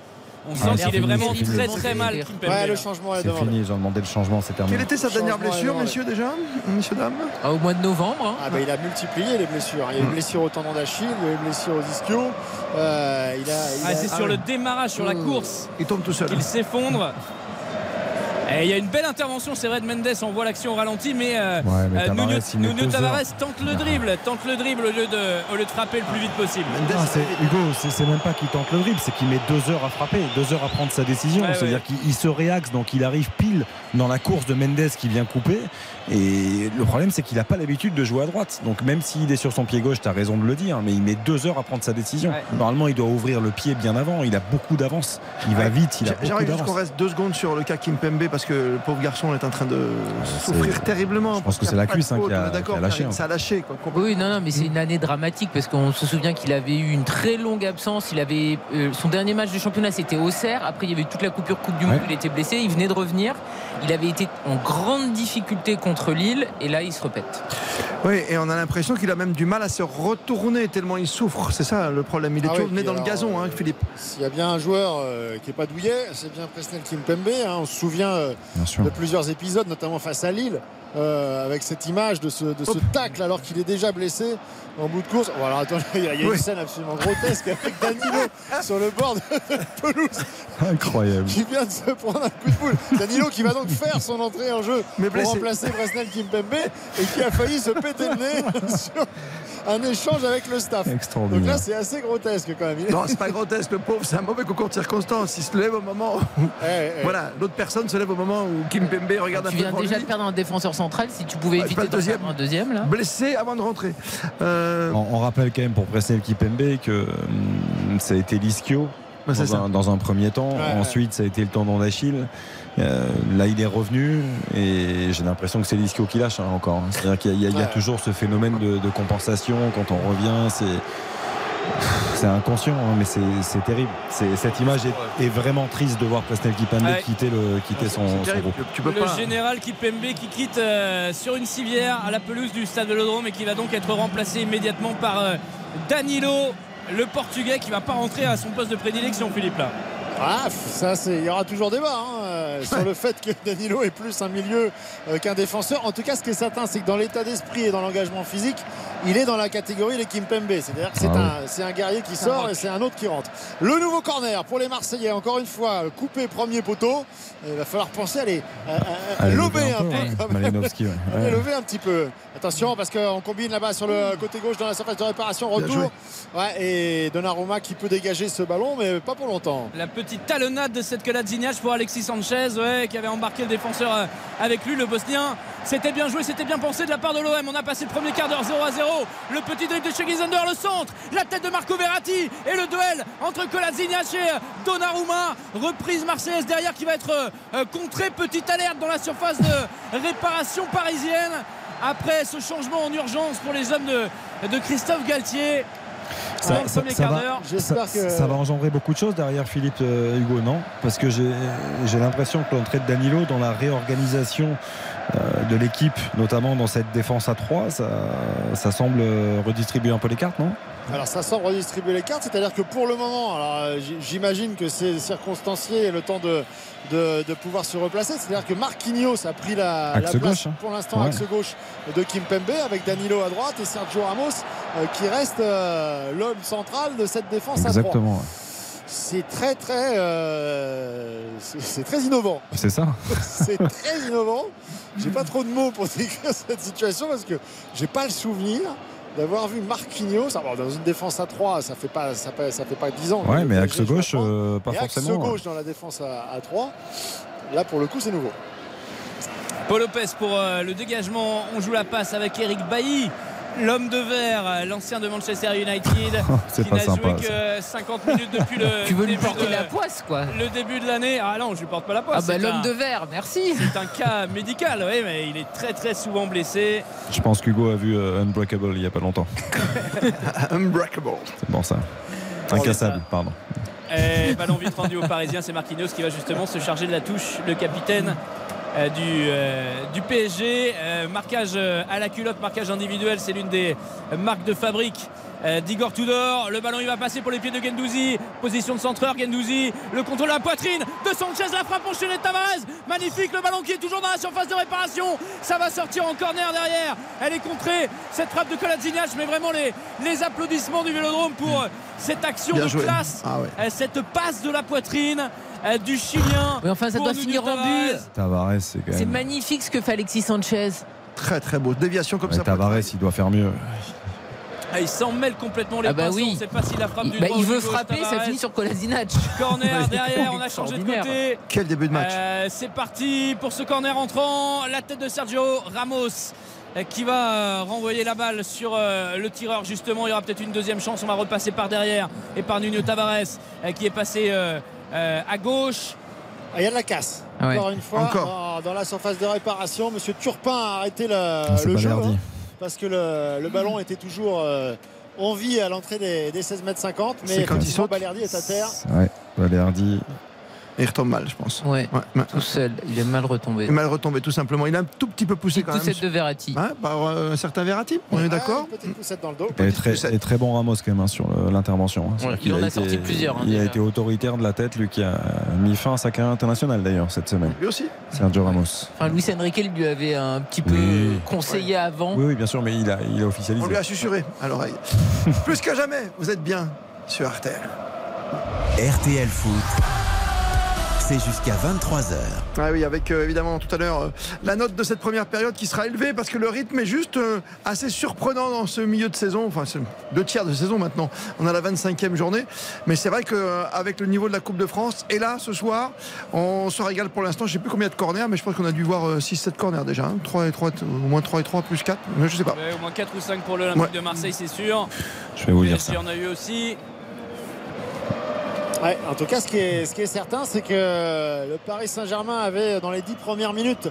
G: On sent
J: Ah,
G: qu'il est
J: fini,
G: vraiment très très mal.
H: Ouais, le changement est
J: C'est fini, ils ont demandé le changement, c'est terminé.
C: Quelle était sa dernière blessure, messieurs, déjà Messieurs, dames
I: Au mois de novembre. hein.
H: Ah bah, il a multiplié les blessures. Il y a eu
C: Mm.
H: une blessure au tendon d'Achille, il y a eu une blessure aux ischios. Euh, il a,
G: Ah, c'est
H: ah
G: sur le démarrage, sur la
H: Mmh.
G: course.
C: Il tombe tout seul.
G: Il s'effondre. Et il y a une belle intervention, c'est vrai, de Mendes. On voit l'action au ralenti, mais, euh,
J: Ouais, mais
G: euh,
J: Tavares,
G: Nuno, Tavares tente le dribble, tente le dribble au lieu de, au lieu de frapper le plus vite possible.
J: Non, c'est- Hugo, c'est même pas qu'il tente le dribble, c'est qu'il met deux heures à frapper, deux heures à prendre sa décision.
G: Ouais,
J: C'est-à-dire
G: ouais.
J: qu'il il se réaxe, donc il arrive pile dans la course de Mendes qui vient couper. Et le problème, c'est qu'il n'a pas l'habitude de jouer à droite. Donc même s'il est sur son pied gauche, tu as raison de le dire, mais il met deux heures à prendre sa décision. Normalement, il doit ouvrir le pied bien avant. Il a beaucoup d'avance. Il va vite, il a beaucoup
C: J'arrive juste qu'on reste deux secondes sur le cas Kimpembe parce que le pauvre garçon est en train de souffrir terriblement.
J: Je pense que c'est la cuisse hein, qui, a, qui lâché. hein.
C: Ça a lâché. Quoi.
I: Oui, non, non, mais c'est une année dramatique parce qu'on se souvient qu'il avait eu une très longue absence. Il avait euh, son dernier match de championnat, c'était Auxerre. Après, il y avait eu toute la coupure Coupe du Monde.
J: Ouais.
I: Il était blessé. Il venait de revenir. Il avait été en grande difficulté contre Lille et là, il se répète.
C: Oui, et on a l'impression qu'il a même du mal à se retourner tellement il souffre. C'est ça le problème. Il est
H: Ah
C: toujours
H: oui,
C: dans le
H: alors,
C: gazon, hein,
H: euh,
C: Philippe.
H: S'il y a bien un joueur euh, qui n'est pas douillet, c'est bien Presnel Kimpembe. hein. On se souvient euh, de plusieurs épisodes, notamment face à Lille, euh, avec cette image de ce, de ce tacle alors qu'il est déjà blessé en bout de course. Bon, alors attendez, il y a, il y a
C: Oui.
H: une scène absolument grotesque avec Danilo sur le bord de pelouse
J: Incroyable.
H: qui vient de se prendre un coup de boule. Danilo qui va donc faire son entrée en jeu
C: Mais
H: pour
C: blessé.
H: remplacer Presnel Kimpembe et qui a failli se péter le nez sur un échange avec le staff. Donc
J: Extraordinaire.
H: là, c'est assez grotesque quand même.
C: Non, c'est pas grotesque, le pauvre, c'est un mauvais concours de circonstances. Il se lève au moment où.
H: Eh, eh.
C: Voilà, l'autre personne se lève au moment où Kimpembe regarde un
I: Tu
C: peu
I: viens
C: devant
I: déjà
C: lui.
I: de perdre un défenseur central. Si tu pouvais éviter
C: le deuxième.
I: un deuxième, là.
C: Blessé avant de rentrer. Euh,
J: On, on rappelle quand même pour Presnel Kipembe que hum, ça a été l'ischio
C: Bah, c'est
J: dans, un, dans un premier temps.
H: Ouais,
J: Ensuite, ça a été le tendon d'Achille. Euh, là, il est revenu et j'ai l'impression que c'est l'ischio qui lâche hein, encore. C'est-à-dire qu'il y a, y toujours ce phénomène de, de compensation quand on revient. C'est c'est inconscient, hein, mais c'est terrible. Cette image est, est vraiment triste de voir Presnel Kipembe
G: Ouais.
J: quitter, le, quitter son, groupe.
C: Tu peux
G: le
C: pas.
G: général Kipembe qui quitte euh, sur une civière à la pelouse du stade Vélodrome et qui va donc être remplacé immédiatement par euh, Danilo, le portugais qui va pas rentrer à son poste de prédilection, Philippe là.
H: Ah, ça, c'est, il y aura toujours débat hein, euh, sur le fait que Danilo est plus un milieu euh, qu'un défenseur. En tout cas, ce qui est certain, c'est que dans l'état d'esprit et dans l'engagement physique, il est dans la catégorie les Kimpembe. C'est-à-dire que c'est
J: Ah
H: un, c'est un guerrier qui sort et c'est un autre qui rentre. Le nouveau corner pour les Marseillais, encore une fois, coupé premier poteau. Il va falloir penser à les à- à- à
J: Allez,
H: lober
J: lever
H: un
J: un peu, ouais. ouais. Ouais.
H: lever un petit peu. Attention parce qu'on combine là-bas sur le côté gauche dans la surface de réparation. Retour. Ouais, et Donnarumma qui peut dégager ce ballon, mais pas pour longtemps.
G: La petite talonnade de cette Kolasinac pour Alexis Sanchez, qui avait embarqué le défenseur euh, avec lui, le Bosnien. C'était bien joué, c'était bien pensé de la part de l'OM. On a passé le premier quart d'heure 0 à 0. Le petit dribble de Shaggy Zander, le centre, la tête de Marco Verratti et le duel entre Kolasinac et euh, Donnarumma. Reprise marseillaise derrière qui va être euh, contrée. Petite alerte dans la surface de réparation parisienne. Après ce changement en urgence pour les hommes de Christophe Galtier.
J: Ça, va, ça- engendrer beaucoup de choses derrière Philippe euh, Hugo, non? Parce que j'ai l'impression que l'entrée de Danilo dans la réorganisation de l'équipe, notamment dans cette défense à 3, ça, ça semble euh, redistribuer un peu les cartes, non?
H: Alors ça semble redistribuer les cartes, c'est-à-dire que pour le moment, alors euh, j'imagine que c'est circonstancié et le temps de, de, de pouvoir se replacer. C'est-à-dire que Marquinhos a pris la, place
J: gauche, hein.
H: pour l'instant
J: Ouais.
H: axe gauche de Kimpembe avec Danilo à droite et Sergio Ramos euh, qui reste euh, l'homme central de cette défense à 3.
J: Exactement. ouais.
H: C'est très très euh, c'est très innovant.
J: C'est ça.
H: C'est très innovant. J'ai pas trop de mots pour décrire cette situation parce que j'ai pas le souvenir d'avoir vu Marquinhos. Alors, dans une défense à 3, ça fait pas ça fait, ça fait pas 10 ans.
J: Ouais, mais
H: PSG
J: axe gauche, euh, pas
H: Et
J: forcément.
H: Axe
J: ouais.
H: gauche dans la défense à, à 3. Là, pour le coup, c'est nouveau.
G: Paul Lopez pour euh, le dégagement. On joue la passe avec Eric Bailly. L'homme de verre, l'ancien de Manchester United,
J: C'est
G: qui
J: pas
G: n'a
J: sympa,
G: joué que 50 minutes depuis le
I: Tu veux lui porter
G: de-
I: la poisse, quoi
G: le début de l'année. Ah non, je lui porte pas la poisse.
I: Ah bah l'homme
G: un-
I: de verre, merci.
G: C'est un cas médical, oui, mais il est très très souvent blessé.
J: Je pense qu'Hugo a vu euh, Unbreakable il y a pas longtemps.
C: Unbreakable.
J: C'est bon ça.
G: Oh,
J: Incassable, pardon.
G: Et ballon vite rendu aux Parisiens, c'est Marquinhos qui va justement se charger de la touche, le capitaine du, euh, du PSG. Euh, marquage euh, à la culotte, marquage individuel, c'est l'une des marques de fabrique. euh, D'Igor Tudor, le ballon il va passer pour les pieds de Gendouzi, position de centreur Gendouzi, le contrôle de la poitrine de Sanchez, la frappe enchaînée de Tavares, magnifique le ballon qui est toujours dans la surface de réparation, ça va sortir en corner derrière, elle est contrée, cette frappe de Kolasinac, mais vraiment les, les applaudissements du Vélodrome pour euh, cette action
C: Bien
G: de
C: joué.
G: classe,
C: Ah ouais.
G: euh, cette passe de la poitrine. euh, du Chilien.
I: Mais enfin, ça doit finir en but.
J: Tavares, c'est quand
I: C'est
J: même.
I: magnifique ce que fait Alexis Sanchez.
C: Très très beau. Déviation comme
J: Ouais,
C: ça.
J: Tavares, il doit faire mieux.
G: Ah, il s'en mêle complètement les
I: Ah bah
G: pinceaux.
I: oui.
G: On ne sait pas si la frappe
I: Il,
G: du
I: bah,
G: droit
I: il veut frapper, ça finit sur Kolasinac.
G: Corner derrière, on a changé de côté.
C: Quel début de match.
G: Euh, c'est parti pour ce corner entrant. La tête de Sergio Ramos euh, qui va euh, renvoyer la balle sur le tireur justement. Il y aura peut-être une deuxième chance. On va repasser par derrière et par Nuno Tavares qui est passé euh, à gauche.
H: Ah, Il y a de la casse.
I: Ah ouais.
H: Encore une fois,
C: Encore.
H: dans- dans la surface de réparation, Monsieur Turpin a arrêté le,
J: Ah,
H: le jeu
J: Balerdi.
H: hein, parce que le, le ballon était toujours euh, en vie à l'entrée des, des 16 mètres 50. Mais
C: quand il.
H: Balerdi est à terre.
J: Ouais, Valerdi.
C: Il retombe mal, je pense.
I: Ouais,
C: ouais.
I: tout seul. Il est mal retombé.
C: Il est mal retombé tout simplement. Il a un tout petit peu poussé quand même.
I: Poussette de Verratti.
C: Hein, par euh, un certain Verratti, on est d'accord
H: poussette dans le dos.
J: Et très, et très bon Ramos quand même hein, sur le- l'intervention. hein.
I: Il en a
J: été-
I: sorti plusieurs, hein,
J: il a été autoritaire de la tête, lui qui a mis fin à sa carrière internationale d'ailleurs cette semaine.
C: Lui aussi.
J: Sergio Ramos.
I: Enfin, Luis Enrique lui avait un petit peu
J: Oui.
I: conseillé avant.
J: Oui, oui, bien sûr, mais il a, il a officialisé.
C: On lui a susurré à l'oreille. Plus que jamais, vous êtes bien sur RTL.
A: RTL Foot. C'est jusqu'à 23h.
C: Ah oui, avec euh, évidemment tout à l'heure euh, la note de cette première période qui sera élevée parce que le rythme est juste euh, assez surprenant dans ce milieu de saison, enfin deux tiers de saison maintenant. On a la 25e journée, mais c'est vrai qu'avec le niveau de la Coupe de France, et là ce soir, on se régale pour l'instant. Je sais plus combien de corners, mais je pense qu'on a dû voir 6-7 corners déjà. hein. 3 et 3, au moins 3 et 3 plus 4, mais je sais pas.
G: Ouais, au moins 4 ou 5 pour l'Olympique
C: Ouais.
G: de Marseille, c'est sûr.
J: Je vais vous dire ça.
G: en a eu aussi.
H: Ouais, en tout cas, ce qui est, ce qui est certain, c'est que le Paris Saint-Germain avait, dans les dix premières minutes,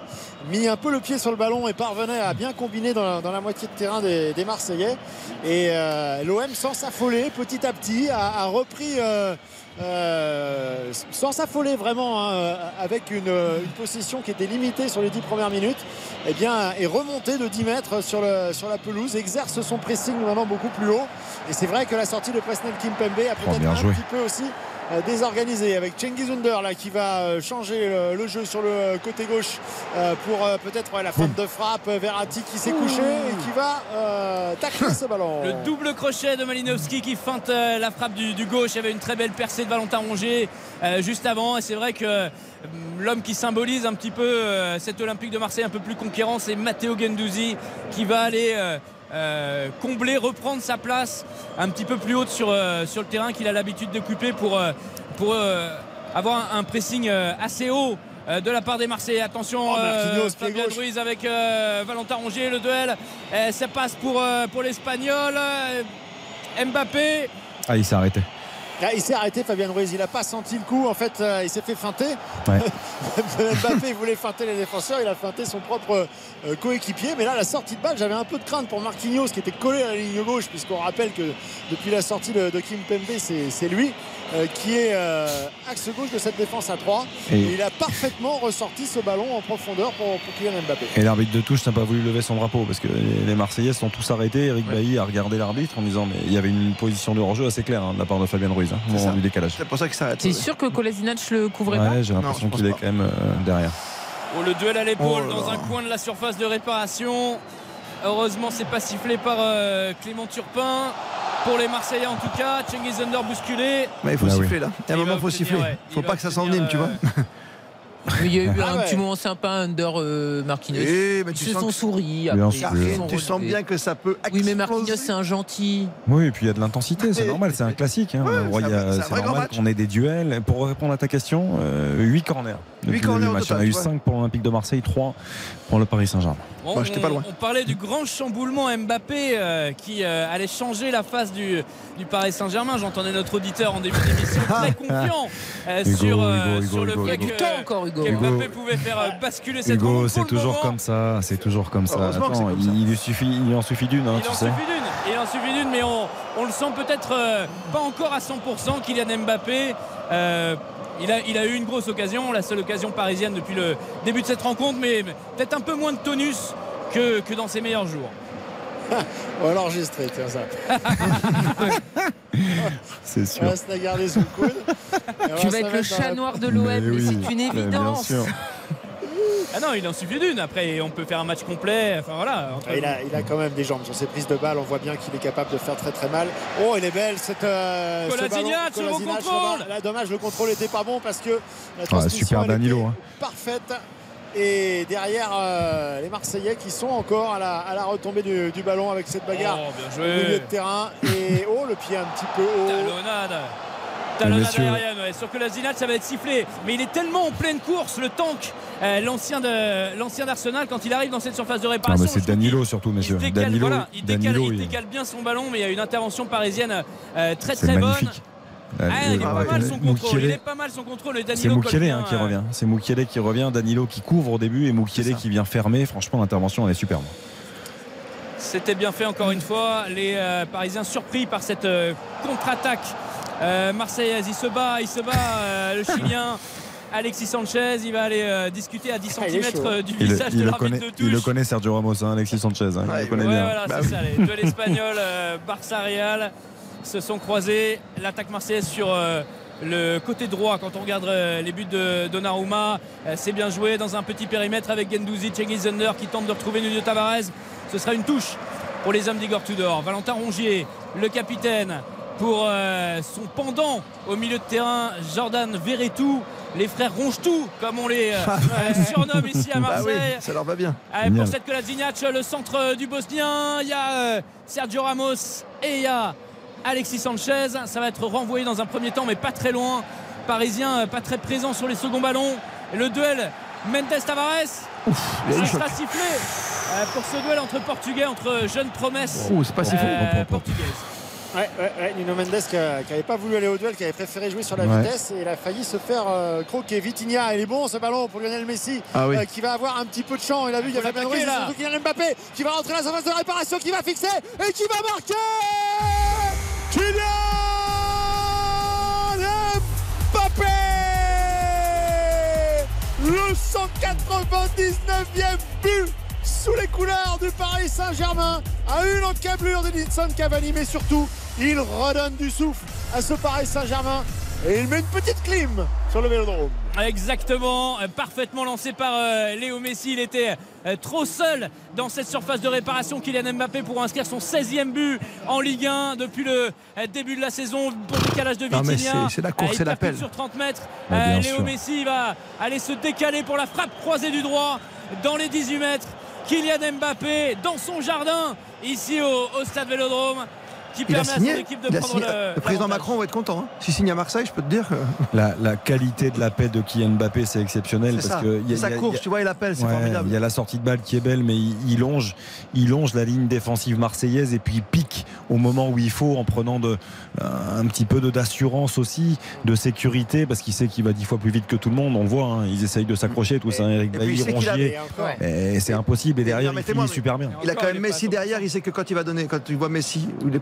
H: mis un peu le pied sur le ballon et parvenait à bien combiner dans la, dans la moitié de terrain des, des Marseillais. Et euh, l'OM, sans s'affoler, petit à petit, a, a repris. euh, euh, sans s'affoler vraiment hein, avec une, une possession qui était limitée sur les dix premières minutes et bien est remonté de 10 mètres sur, le, sur la pelouse exerce son pressing maintenant beaucoup plus haut et c'est vrai que la sortie de Presnel Kimpembe a
J: Oh,
H: peut-être
J: bien
H: un
J: joué.
H: petit peu aussi euh, désorganisé avec Cengiz Under là qui va euh, changer le, jeu sur le côté gauche euh, pour euh, peut-être la fin de frappe. Verratti qui s'est couché et qui va euh, tacler ce ballon.
G: Le double crochet de Malinowski qui feinte euh, la frappe du, gauche. Il avait une très belle percée de Valentin Rongier euh, juste avant. Et c'est vrai que euh, l'homme qui symbolise un petit peu euh, cet Olympique de Marseille un peu plus conquérant, c'est Matteo Gendouzi qui va aller euh, combler, reprendre sa place un petit peu plus haute sur, euh, sur le terrain qu'il a l'habitude d'occuper pour, euh, pour euh, avoir un, un pressing euh, assez haut. euh, De la part des Marseillais, attention,
H: Oh,
G: euh, Fabien. Ruiz avec euh, Valentin Rongier, le duel, Euh, ça passe pour, euh, pour l'Espagnol, Euh, Mbappé,
J: Ah, il s'est arrêté.
H: Ah, il s'est arrêté Fabien Ruiz, il n'a pas senti le coup. En fait, euh, il s'est fait feinter.
J: Ouais.
H: Mbappé voulait feinter les défenseurs, il a feinté son propre euh, coéquipier. Mais là, la sortie de balle, j'avais un peu de crainte pour Marquinhos qui était collé à la ligne gauche, puisqu'on rappelle que depuis la sortie de, de Kim Pembe, c'est lui euh, qui est axe gauche de cette défense à 3.
J: Et-
H: Et il a parfaitement ressorti ce ballon en profondeur pour, pour Kylian Mbappé.
J: Et l'arbitre de touche n'a pas voulu lever son drapeau parce que les Marseillais sont tous arrêtés. Eric Bailly a regardé l'arbitre en disant mais il y avait une position de hors-jeu assez claire hein, de la part de Fabien Ruiz hein, au moment du décalage.
C: C'est pour ça qu'il s'arrête.
I: C'est sûr que Kolasinac le couvrait pas?
J: Ouais, j'ai l'impression qu'il est quand même euh, derrière.
G: Oh, le duel à l'épaule
C: Oh
G: dans un coin de la surface de réparation. Heureusement, c'est pas sifflé par euh, Clément Turpin. Pour les Marseillais en tout cas, Cengiz Under bousculé.
C: Mais il faut
J: Bah oui.
C: siffler là. Il y a un moment, il faut siffler.
G: ouais.
C: Il faut
G: Il
C: pas
G: va
C: que ça s'envenime, tu vois.
G: euh,
I: Mais il y a eu
H: Ah
I: un
H: ouais.
I: petit moment sympa under euh, Marquinhos.
C: Mais tu
I: Ils se sont souris.
J: Bien
I: après,
J: sûr.
I: ils se
C: Karine,
I: sont
C: tu sens bien que ça peut
I: Oui, mais. Marquinhos, c'est un gentil.
J: Oui, et puis il y a de l'intensité, c'est normal, c'est un classique. hein.
C: Ouais, c'est
J: normal qu'on ait des duels. Pour répondre à ta question, euh, 8 corners.
C: Huit
J: Depuis
C: corners
J: le
C: au total,
J: On a eu
C: tu vois.
J: 5 pour l'Olympique de Marseille, 3 pour le Paris Saint-Germain.
G: Bon,
C: pas
G: on-
C: loin.
G: On parlait du grand chamboulement Mbappé euh, qui euh, allait changer la face du, du Paris Saint-Germain. J'entendais notre auditeur en début d'émission très confiant euh,
J: Hugo,
G: sur, euh,
J: Hugo,
G: sur le
J: Hugo,
G: fait
J: Hugo.
G: que,
I: encore.
G: Mbappé pouvait faire euh, basculer cette
J: Hugo, c'est
G: le
J: toujours comme ça, c'est toujours comme ça. Attends,
C: comme
J: il, il suffit, il en suffit d'une, hein,
G: Il
J: tu
G: en
J: sais.
G: suffit d'une, il en suffit d'une, mais on, on le sent peut-être euh, pas encore à 100%. Kylian Mbappé, euh, il, a, il a eu une grosse occasion, la seule occasion parisienne depuis le début de cette rencontre, mais peut-être un peu moins de tonus que, que dans ses meilleurs jours.
H: On va l'enregistrer, tiens ça.
J: C'est sûr.
H: On va se la garder sous le coude.
I: Tu
H: va
I: vas être le chat
H: la-
I: noir de l'OM,
J: oui,
I: c'est une
J: bien
I: évidence.
J: sûr.
G: Ah non, il en suffit d'une. Après, on peut faire un match complet. Enfin voilà. entre-
H: Ah, Il a, il a quand même des jambes sur ses prises de balles. On voit bien qu'il est capable de faire très très mal. Oh, elle est belle cette. Euh, ce
G: contrôle.
H: Là, là, dommage, le contrôle n'était pas bon parce que la
J: Ah, super Danilo. hein.
H: parfaite. Et derrière euh, les Marseillais qui sont encore à la, à la retombée du, du ballon avec cette bagarre
G: Oh, bien
H: au
G: joué.
H: milieu de terrain. Et oh, le pied un petit peu haut.
G: Talonnade. Talonnade
J: messieurs.
G: aérienne, ouais. Sur que la Zinat, ça va être sifflé. Mais il est tellement en pleine course, le tank, euh, l'ancien de- l'ancien d'Arsenal, quand il arrive dans cette surface de réparation.
J: c'est Danilo surtout,
G: il
J: messieurs.
G: décale,
J: Danilo,
G: voilà, il, décale,
J: Danilo,
G: il
J: il-
G: décale bien son ballon, mais il y a une intervention parisienne euh, très très bonne. Ah, il est
J: Euh,
G: pas mal son contrôle.
J: Moukielé.
G: Il est pas mal son contrôle. Et
J: C'est Moukielé hein, qui revient. C'est Moukielé qui revient. Danilo qui couvre au début et Moukielé qui vient fermer. Franchement, l'intervention elle est superbe.
G: C'était bien fait encore une fois. Les euh, Parisiens surpris par cette euh, contre-attaque euh, marseillaise. Il se bat, il se bat, euh, le Chilien. Alexis Sanchez, il va aller euh, discuter à 10
H: Ah, il est
G: cm
H: hein.
G: du visage
J: il
G: de
J: le
G: l'arbitre
J: connaît,
G: de
J: il le
G: touche.
J: connaît Sergio Ramos, hein, Alexis Sanchez. hein, il le connaît
G: Ouais,
J: bien.
G: voilà,
C: Bah oui.
G: ça. Les duels espagnols, euh, Barça Real se sont croisés. L'attaque marseillaise sur euh, le côté droit. Quand on regarde euh, les buts de Donnarumma, euh, c'est bien joué dans un petit périmètre avec Gendouzi, Cengiz Under qui tente de retrouver Nuno Tavares. Ce sera une touche pour les hommes d'Igor Tudor. Valentin Rongier, le capitaine, pour euh, son pendant au milieu de terrain, Jordan Verretou. Les frères Ronge-Tout, comme on les euh, euh, surnomme ici à
C: Bah oui,
G: Marseille.
C: ça leur va bien.
G: Ah, pour cette Kolasinac, le centre du Bosnien, il y a euh, Sergio Ramos et il y a Alexis Sanchez. Ça va être renvoyé dans un premier temps, mais pas très loin. Parisien, pas très présent sur les seconds ballons. Et le duel Mendes-Tavares.
C: il y a eu
G: Ça
C: choc.
G: sera sifflé euh, pour ce duel entre Portugais, entre jeunes promesses
C: Oh, c'est pas sifflé.
G: euh, portugaises.
H: Ouais, ouais, ouais, Nuno Mendes qui n'avait pas voulu aller au duel, qui avait préféré jouer sur la
J: Ouais.
H: vitesse et il a failli se faire euh, croquer. Vitinha, il est bon ce ballon pour Lionel Messi
C: Ah oui.
H: euh, qui va avoir un petit peu de champ. Il a vu, il y a Fabien Ruiz, surtout Kylian Mbappé qui va rentrer dans la surface de réparation, qui va fixer et qui va marquer Kylian Mbappé Le 199e but sous les couleurs du Paris Saint-Germain à une encablure d'Edinson Cavani mais surtout il redonne du souffle à ce Paris Saint-Germain Et il met une petite clim sur le vélodrome.
G: Exactement, euh, parfaitement lancé par euh, Léo Messi. Il était euh, trop seul dans cette surface de réparation. Kylian Mbappé pour inscrire son 16e but en Ligue 1 depuis le début de la saison. Bon décalage de Vitinha.
C: C'est la course, c'est l'appel.
G: Sur 30 mètres,
J: Ah,
G: Léo
J: sûr.
G: Messi va aller se décaler pour la frappe croisée du droit dans les 18 mètres. Kylian Mbappé dans son jardin ici au, stade Vélodrome qui
C: Il a
G: à
C: signé.
G: son équipe de
C: Il a
G: prendre
C: signé.
G: le,
C: Le président. Macron va être content. hein. S'il signe à Marseille, je peux te dire que.
J: La, la qualité de l'appel de Kylian Mbappé, c'est exceptionnel.
C: C'est
J: parce
C: ça.
J: que il y a-
C: sa
J: il y a-
C: course,
J: il y a-
C: tu vois, il appelle, c'est
J: Ouais,
C: formidable.
J: Il y a la sortie de balle qui est belle, mais il, il longe, il longe la ligne défensive marseillaise et puis il pique au moment où il faut en prenant de, un petit peu de- d'assurance aussi, de sécurité, parce qu'il sait qu'il va dix fois plus vite que tout le monde. On le voit, hein, ils essayent de s'accrocher, tout ça. Eric Bailly, Rongier.
C: Et
J: C'est impossible. Et derrière, il finit super bien.
C: Il a quand même Messi derrière, il sait que quand il va donner, quand tu vois Messi où il est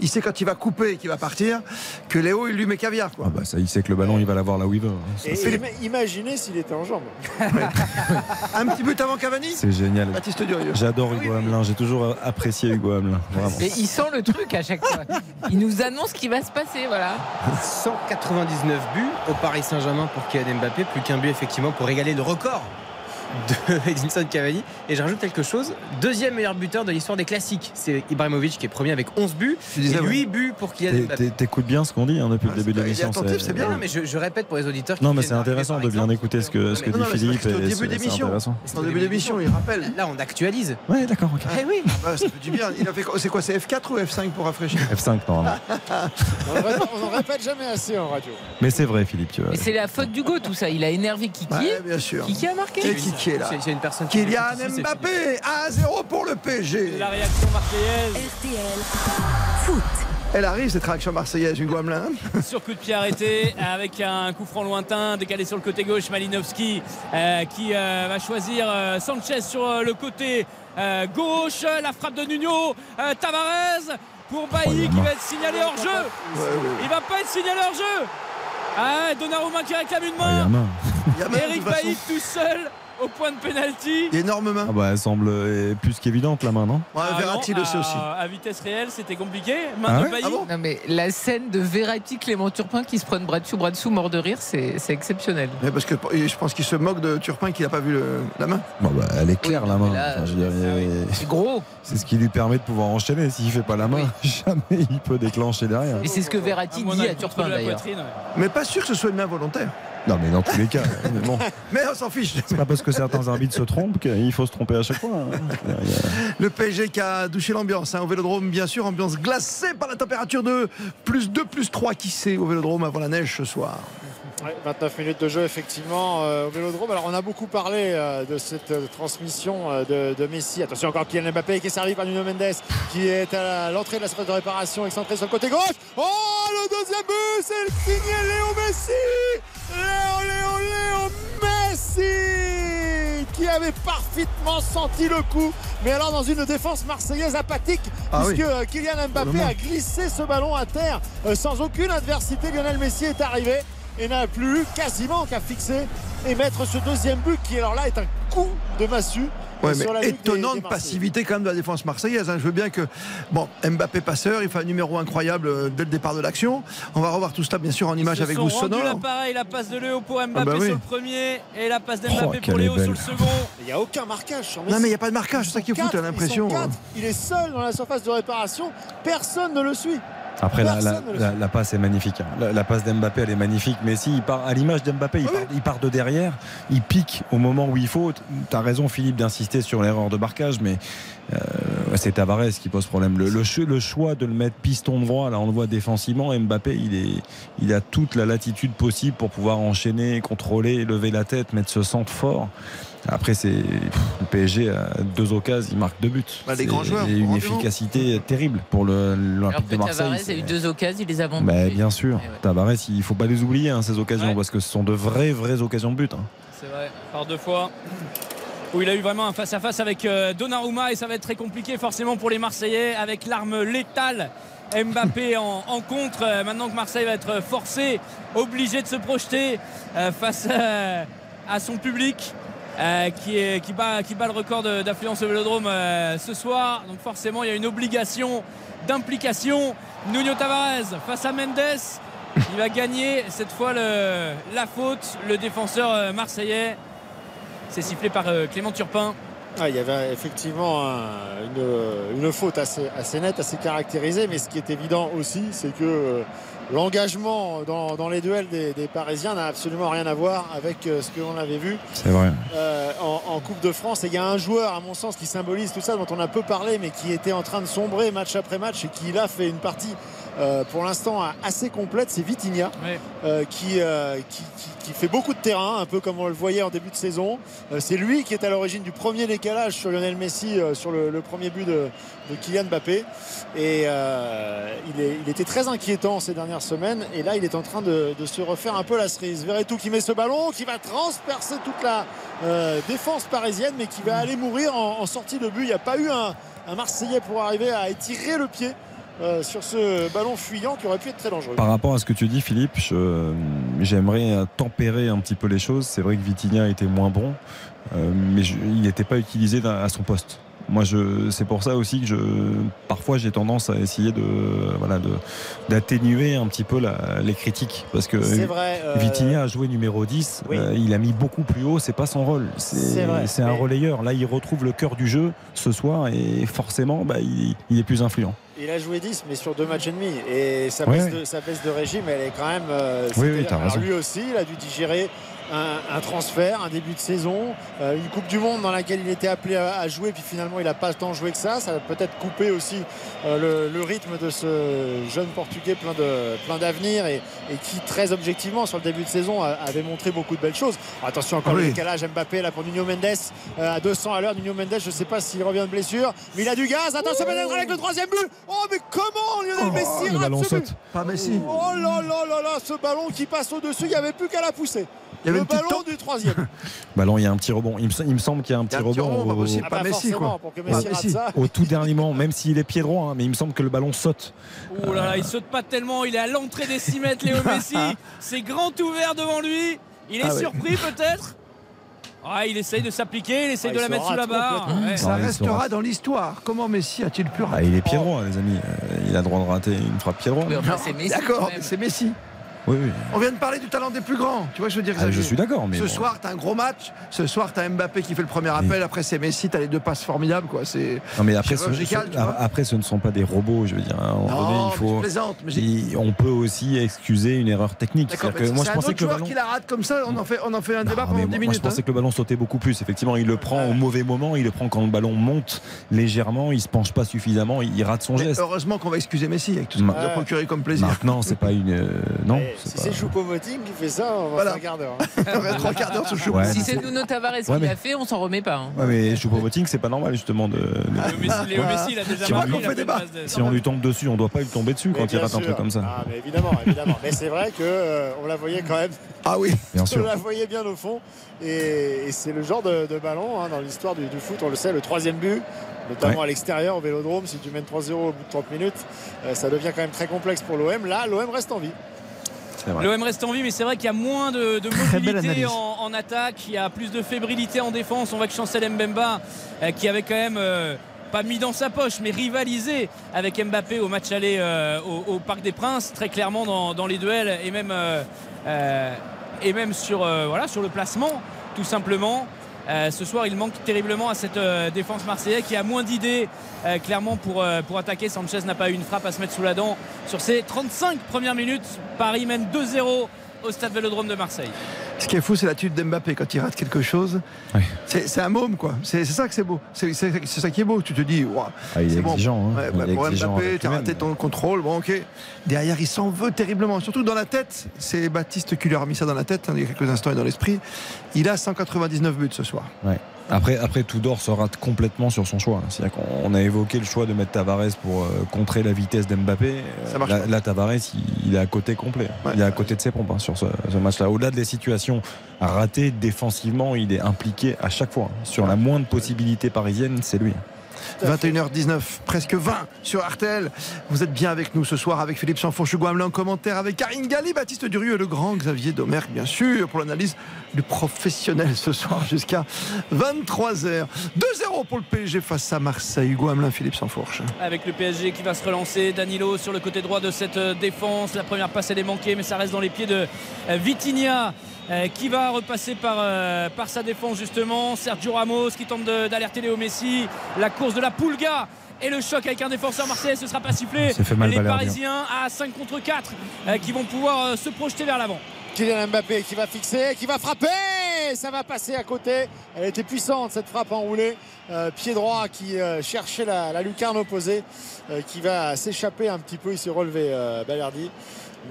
C: il sait quand il va couper et qu'il va partir, que Léo il lui met caviar. Quoi.
J: Ah bah ça, il sait que le ballon, il va l'avoir là où il veut. hein. Ça,
H: Et imaginez s'il était en jambes.
C: Un petit but avant Cavani
J: C'est génial.
C: Baptiste Durieux.
J: J'adore Hugo Hamelin. J'ai toujours apprécié Hugo Hamelin. Vraiment.
I: Il sent le truc à chaque fois. Il nous annonce ce qui va se passer, voilà.
K: 199 buts au Paris Saint-Germain pour Kylian Mbappé, plus qu'un but effectivement pour égaler le record de Edinson Cavani. Et je rajoute quelque chose, deuxième meilleur buteur de l'histoire des classiques. C'est Ibrahimovic qui est premier avec 11 buts
J: disais,
K: et 8
J: ouais.
K: buts pour Kylian Mbappé.
J: t'é- T'écoutes bien ce qu'on dit hein, depuis le début de l'émission.
K: Non, non, mais je, je répète pour les auditeurs qui
J: Non, mais c'est intéressant de bien écouter ce que, ce que
K: Non,
J: dit
K: non, c'est
J: Philippe.
K: c'est début
J: c'est- c'est
K: d'émission.
C: C'est en début d'émission, il rappelle.
K: Là, on actualise.
J: Ouais, d'accord, ok.
K: Eh oui.
C: Ouais, ça fait du bien. Il a fait quoi C'est quoi C'est F4 ou F5 pour rafraîchir?
J: F5, normalement.
H: On n'en répète jamais assez en radio.
J: Mais c'est vrai, Philippe. Tu vois.
I: Mais c'est la faute d'Hugo, tout ça. Il a énervé Kiki.
C: Bien sûr.
I: Kiki a marqué.
C: Kiki est là.
K: C'est une personne qui
C: Kylian Mbappé 1-0 pour le PSG.
G: La réaction marseillaise.
B: RTL Foot.
C: Elle arrive cette réaction marseillaise, Hugo Hamelin.
G: sur coup de pied arrêté avec un coup franc lointain décalé sur le côté gauche Malinowski euh, qui euh, va choisir euh, Sanchez sur euh, le côté euh, gauche la frappe de Nuno euh, Tavares pour Bailly qui va être signalé hors jeu il va pas être signalé hors jeu ah, Donnarumma qui réclame une
J: Ah, il y a
G: main Eric Bailly tout seul au point de pénalty
C: Énorme main.
J: Ah bah, elle semble euh, plus qu'évidente la main, non?
C: Ouais,
G: Ah
C: Verratti
G: non,
C: le sait aussi.
G: à vitesse réelle c'était compliqué main
J: Ah
G: de
J: ouais
G: Bailly
C: Ah bon?
I: Non mais la scène de Verratti, Clément Turpin qui se prennent bras dessus, bras dessous, mort de rire, c'est c'est exceptionnel.
C: Mais parce que je pense qu'il se moque de Turpin qui n'a pas vu le- la main.
J: Bon, bah, Elle est claire, la main. Enfin,
I: C'est gros.
J: C'est ce qui lui permet de pouvoir enchaîner. S'il fait pas la main, jamais il peut déclencher derrière.
I: Et c'est ce que Verratti dit à Turpin
G: la
I: d'ailleurs.
G: ouais.
C: Mais pas sûr que ce soit une main volontaire.
J: Non, mais dans tous les cas. mais bon,
C: Mais on s'en fiche.
J: c'est pas parce que certains arbitres se trompent qu'il faut se tromper à chaque fois. hein.
C: Le PSG qui a douché l'ambiance hein, au Vélodrome, bien sûr, ambiance glacée par la température de plus 2, plus 3 qui sait au Vélodrome avant la neige ce soir.
H: Ouais, 29 minutes de jeu effectivement euh, au Vélodrome. Alors on a beaucoup parlé euh, de cette euh, transmission de, de Messi. Attention encore Kylian Mbappé qui est servi par Nuno Mendes qui est à l'entrée de la surface de réparation excentré sur le côté gauche. Oh le deuxième but c'est le signé Léo Messi Léo Léo Léo Messi qui avait parfaitement senti le coup. Mais alors dans une défense marseillaise apathique
C: Ah
H: puisque
C: oui.
H: Kylian Mbappé a glissé ce ballon à terre sans aucune adversité. Lionel Messi est arrivé et n'a plus quasiment qu'à fixer et mettre ce deuxième but qui alors là est un coup de massue.
C: Ouais,
H: sur la
C: mais étonnante passivité quand même de la défense marseillaise. hein. Je veux bien que bon, Mbappé passeur, il fait un numéro incroyable euh, dès le départ de l'action. On va revoir tout cela bien sûr en image avec vous sonore.
G: l'appareil, la passe de Léo pour Mbappé
C: Ah bah oui.
G: sur le premier et la passe
J: Oh,
G: d'Mbappé
J: qu'elle
G: pour Léo sur le second.
H: Il n'y a aucun marquage sur
C: Non mais il n'y a pas de marquage, c'est ça qui est fou, t'as l'impression. hein.
H: Il est seul dans la surface de réparation. Personne ne le suit.
J: Après, la, la, la- passe est magnifique. hein. La, la passe d'Mbappé, elle est magnifique. Mais si, il part à l'image d'Mbappé, il, part, il part de derrière, il pique au moment où il faut. Tu as raison, Philippe, d'insister sur l'erreur de marquage, mais euh, c'est Tavares qui pose problème. Le, le le choix de le mettre piston droit, là, on le voit défensivement. Mbappé, il, est, il a toute la latitude possible pour pouvoir enchaîner, contrôler, lever la tête, mettre ce centre fort. Après, c'est le PSG a deux occasions, il marque deux buts.
C: Bah, des grands joueurs,
J: une efficacité terrible pour l'Olympique
I: que
J: de Marseille.
I: Tavares a
J: c'est-
I: eu deux occasions, il les a
J: bah,
I: vendues.
J: bien sûr,
I: ouais.
J: Tavares, il faut pas les oublier hein, ces occasions
G: Ouais.
J: parce que ce sont de vraies vraies occasions de but. hein.
G: C'est vrai, par deux fois. Où il a eu vraiment un face-à-face avec euh, Donnarumma et ça va être très compliqué forcément pour les Marseillais avec l'arme létale. Mbappé en, en contre, Euh, maintenant que Marseille va être forcé, obligé de se projeter euh, face à son public euh, qui, bat, le record d'affluence au Vélodrome euh, ce soir. Donc forcément il y a une obligation d'implication. Nuno Tavares face à Mendes. Il va gagner cette fois la faute, le défenseur euh, marseillais. C'est sifflé par Clément Turpin.
H: Ah, il y avait effectivement une, faute assez, nette, assez caractérisée, mais ce qui est évident aussi, c'est que l'engagement dans, dans, les duels des, des Parisiens n'a absolument rien à voir avec euh, ce que l'on avait vu
J: euh,
H: en, en, Coupe de France. Et il y a un joueur, à mon sens, qui symbolise tout ça, dont on a peu parlé, mais qui était en train de sombrer match après match et qui là fait une partie euh, pour l'instant assez complète, c'est Vitinha
G: ouais.
H: euh, qui, euh, qui, qui, qui, fait beaucoup de terrain, un peu comme on le voyait en début de saison. Euh, c'est lui qui est à l'origine du premier décalage sur Lionel Messi, euh, sur le, le, premier but de, de, Kylian Mbappé. Et euh, il, est, il, était très inquiétant ces dernières semaines. Et là, il est en train de, de se refaire un peu la cerise. Verretou qui met ce ballon, qui va transpercer toute la défense parisienne, mais qui va aller mourir en, en sortie de but. Il n'y a pas eu un, un Marseillais pour arriver à étirer le pied euh, sur ce ballon fuyant qui aurait pu être très dangereux.
J: Par rapport à ce que tu dis, Philippe, j'aimerais tempérer un petit peu les choses. C'est vrai que Vitinha était moins bon, euh, mais je, il n'était pas utilisé à son poste. Moi, je, c'est pour ça aussi que je, parfois, j'ai tendance à essayer de, voilà, de, d'atténuer un petit peu la, les critiques, parce que
H: vrai, euh...
J: Vitinha a joué numéro 10, oui. euh, il a mis beaucoup plus haut, c'est pas son rôle, c'est, c'est un mais... relayeur. Là, il retrouve le cœur du jeu ce soir, et forcément, bah, il, il est plus influent.
H: Il a joué 10, mais sur deux matchs et demi. Et sa baisse, de, sa baisse de régime, elle est quand même. Euh,
J: oui, oui, Alors,
H: lui aussi, il a dû digérer un, un, transfert, un début de saison, euh, une Coupe du Monde dans laquelle il était appelé à, à jouer, puis finalement il n'a pas tant joué que ça. Ça a peut-être coupé aussi euh, le, le, rythme de ce jeune Portugais plein de plein d'avenir et, et, qui très objectivement sur le début de saison a, avait montré beaucoup de belles choses. Alors, attention encore oui. le décalage Mbappé là pour Nuno Mendes euh, à 200 à l'heure. Nuno Mendes, je ne sais pas s'il revient de blessure, mais il a du gaz. Attention oh. avec le troisième but. Oh mais comment Lionel
J: oh,
H: Messi
J: le ballon saute.
C: Pas Messi.
H: Oh là là là là, ce ballon qui passe au-dessus, il n'y avait plus qu'à la pousser. Il y avait le ballon du troisième.
J: ballon, il y a un petit rebond. Il me, il me semble qu'il y a un petit rebond.
C: Un petit rebond au...
H: ah bah pas Messi, quoi. Pour que Messi,
J: Messi. Au tout dernier moment, même s'il est pied droit, hein, mais il me semble que le ballon saute.
G: Oh là là, il saute pas tellement. Il est à l'entrée des 6 mètres, Léo Messi. C'est grand ouvert devant lui. Il est ah surpris ouais. peut-être. Ah, il essaye de s'appliquer, il essaye ah, de la mettre sous la barre.
C: Ouais. Ça restera dans l'histoire. Comment Messi a-t-il pu
J: rater ah, Il est pied droit, les amis. Euh, il a droit de rater une frappe pied droit.
C: D'accord, c'est Messi.
J: Oui, oui.
C: On vient de parler du talent des plus grands. Tu vois, je veux dire.
J: Ah, je suis d'accord. Mais
C: ce
J: bon.
C: soir, t'as un gros match. Ce soir, t'as Mbappé qui fait le premier appel. Après, c'est Messi. T'as les deux passes formidables, quoi. C'est.
J: Non, mais après, ce, ce, après, ce ne sont pas des robots. Je veux dire. Hein.
C: Non,
J: donné, il faut.
C: Plaisante,
J: mais on peut aussi excuser une erreur technique.
C: Que moi, je pensais que le ballon. qui la rate comme ça, on en fait, on en fait un débat non, pendant 10
J: moi,
C: minutes.
J: je pensais
C: hein.
J: que le ballon sautait beaucoup plus. Effectivement, il le prend au mauvais moment. Il le prend quand le ballon monte légèrement. Il se penche pas suffisamment. Il rate son geste.
C: Heureusement qu'on va excuser Messi avec tout ce qu'on a procuré comme plaisir.
J: Maintenant, c'est pas une. Non.
H: Si c'est Choupo-Moting qui fait ça, on va
C: voilà.
H: faire un quart d'heure.
C: on va trois quarts d'heure sur Choupo.
I: Si c'est Nuno Tavares qui l'a fait, on s'en remet pas. Hein.
J: Ouais, mais Choupo-Moting, c'est pas normal justement de.
G: Ah, Léo Messi, il a déjà marqué.
C: On fait débat.
J: Si on lui tombe dessus, on doit pas lui tomber dessus quand il rate un truc comme ça.
H: Ah, mais évidemment, évidemment. mais c'est vrai que euh, on la voyait quand même.
C: Ah oui,
J: bien sûr.
H: On la voyait bien au fond. Et, et c'est le genre de, de ballon hein, dans l'histoire du, du, foot, on le sait, le troisième but, notamment ouais. à l'extérieur au Vélodrome, si tu mènes 3-0 au bout de 30 minutes, euh, ça devient quand même très complexe pour l'OM. Là, l'OM reste en vie.
G: L'OM reste en vie, mais c'est vrai qu'il y a moins de, de mobilité en, en, attaque, il y a plus de fébrilité en défense. On voit que Chancel Mbemba, euh, qui avait quand même euh, pas mis dans sa poche, mais rivalisé avec Mbappé au match aller euh, au, au, Parc des Princes, très clairement dans, dans les duels et même, et même sur, voilà, sur le placement, tout simplement. Euh, ce soir, il manque terriblement à cette euh, défense marseillaise qui a moins d'idées euh, clairement pour, pour attaquer. Sanchez n'a pas eu une frappe à se mettre sous la dent sur ses 35 premières minutes. Paris mène 2-0 au stade Vélodrome de Marseille.
C: Ce qui est fou, c'est l'attitude d'Mbappé quand il rate quelque chose.
J: Oui.
C: C'est un môme, quoi. C'est ça que c'est beau. C'est ça qui est beau. Tu te dis, wow,
J: ah, il est,
C: est
J: exigeant.
C: Bon. Hein. Ouais, bah, il est pour exigeant Mbappé, tu as raté ton contrôle. Bon, ok. Derrière, il s'en veut terriblement. Surtout dans la tête. C'est Baptiste qui lui a remis ça dans la tête hein, il y a quelques instants et dans l'esprit. Il a 199 buts ce soir.
J: Ouais. Après, après Tudor se rate complètement sur son choix. C'est-à-dire qu'on a évoqué le choix de mettre Tavares pour euh, contrer la vitesse d'Mbappé. Là, là, Tavares, il, il, est à côté complet. Ouais. Il est à côté de ses pompes hein, sur ce, ce match-là. Au-delà des situations ratées défensivement, il est impliqué à chaque fois. Sur la moindre possibilité parisienne, c'est lui.
C: 21h19, presque 20 sur Artel. Vous êtes bien avec nous ce soir avec Philippe Sanfourche en commentaire avec Karine Galli, Baptiste Durieux et le grand Xavier Domergue, bien sûr, pour l'analyse du professionnel ce soir jusqu'à 23h. 2-0 pour le PSG face à Marseille. Hugo Hamelin, Philippe Sanfourche.
G: Avec le PSG qui va se relancer, Danilo sur le côté droit de cette euh, défense. La première passe elle est manquée, mais ça reste dans les pieds de euh, Vitinha. Euh, qui va repasser par, euh, par sa défense justement? Sergio Ramos qui tente d'alerter Léo Messi. La course de la Pulga et le choc avec un défenseur marseillais, ce sera pas sifflé. Les Parisiens à 5 contre 4 euh, qui vont pouvoir se projeter vers l'avant.
H: Kylian Mbappé qui va fixer, qui va frapper ça va passer à côté. Elle était puissante cette frappe enroulée. pied droit qui cherchait la, lucarne opposée, qui va s'échapper un petit peu. Il s'est relevé Balerdi.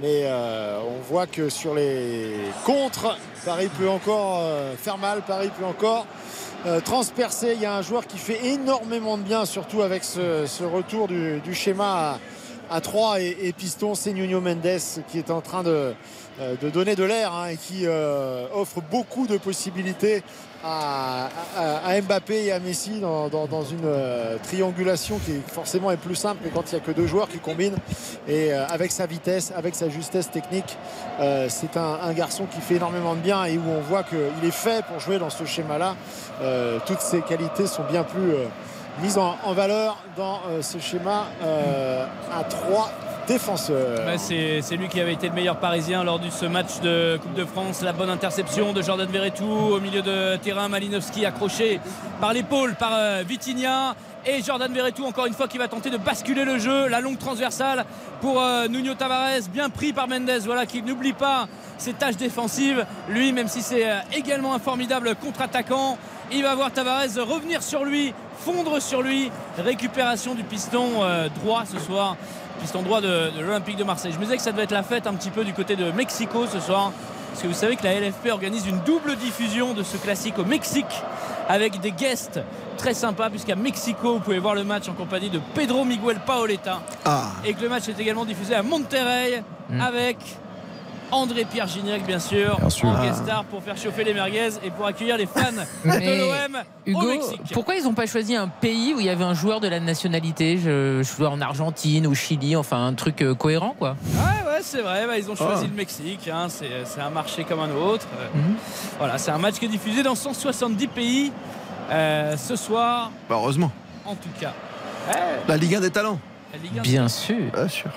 H: Mais euh, on voit que sur les contres, Paris peut encore euh, faire mal, Paris peut encore euh, transpercer. Il y a un joueur qui fait énormément de bien, surtout avec ce, retour du, schéma à, 3 et, piston. C'est Nuno Mendes qui est en train de, donner de l'air hein, et qui offre beaucoup de possibilités à, Mbappé et à Messi dans, une euh, triangulation qui forcément est plus simple quand il n'y a que deux joueurs qui combinent. Et euh, avec sa vitesse, avec sa justesse technique, euh, c'est un, garçon qui fait énormément de bien et où on voit qu'il est fait pour jouer dans ce schéma-là. toutes ses qualités sont bien plus mises en, valeur dans ce schéma à trois défenseur.
G: c'est lui qui avait été le meilleur parisien lors de ce match de Coupe de France. La bonne interception de Jordan Verretou au milieu de terrain. Malinowski accroché par l'épaule par euh, Vitinha. Et Jordan Verretou, encore une fois, qui va tenter de basculer le jeu. La longue transversale pour euh, Nuno Tavares, bien pris par Mendes. Voilà, qui n'oublie pas ses tâches défensives. Lui, même si c'est euh, également un formidable contre-attaquant, il va voir Tavares revenir sur lui, fondre sur lui. Récupération du piston droit ce soir piston droit de, l'Olympique de Marseille. Je me disais que ça devait être la fête un petit peu du côté de Mexico ce soir. Parce que vous savez que la LFP organise une double diffusion de ce classique au Mexique avec des guests très sympas puisqu'à Mexico vous pouvez voir le match en compagnie de Pedro Miguel Paoletta ah. et que le match est également diffusé à Monterrey mm. avec André-Pierre Gignac, bien sûr, en guest star pour faire chauffer les merguez et pour accueillir les fans de l'OM au Mexique.
I: Pourquoi ils n'ont pas choisi un pays où il y avait un joueur de la nationalité Je, je en Argentine, ou Chili, enfin un truc euh, cohérent, quoi?
G: Ouais, ouais, c'est vrai. Bah, ils ont choisi ah. le Mexique. Hein, c'est un marché comme un autre. Mhm. Voilà, c'est un match qui est diffusé dans 170 pays euh, ce soir.
C: Bah, heureusement.
G: En tout cas.
C: La Ligue 1 des talents.
I: Bien sûr.
C: Bien sûr.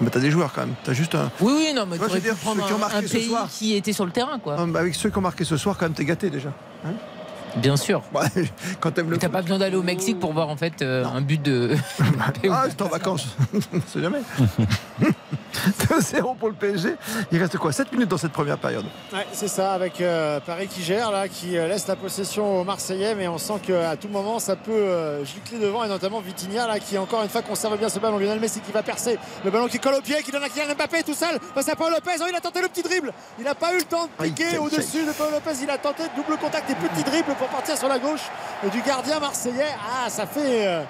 C: Mais t'as des joueurs quand même. T'as juste un.
I: Oui, oui, non, mais tu dire, prendre un, un pays qui était sur le terrain, quoi.
C: Ah, bah, avec ceux qui ont marqué ce soir, quand même, t'es gâté déjà. Hein
I: Bien sûr.
C: Ouais, quand t'aimes le.
I: T'as pas besoin d'aller au Mexique pour voir en fait euh, un but de.
C: ah, c'est en vacances. On sait jamais. 2-0 pour le PSG. Il reste quoi 7 minutes dans cette première période
H: ouais, C'est ça, avec euh, Paris qui gère, là, qui euh, laisse la possession aux Marseillais, mais on sent qu'à tout moment, ça peut euh, gicler devant, et notamment Vitinha, là, qui encore une fois conserve bien ce ballon. Lionel Messi qui va percer. Le ballon qui colle au pied, qui donne à Kylian Mbappé tout seul. Face à Paul Lopez. Oh, il a tenté le petit dribble. Il n'a pas eu le temps de piquer au-dessus de Paul Lopez. Il a tenté double contact et petit dribble pour partir sur la gauche du gardien marseillais. Ah, ça fait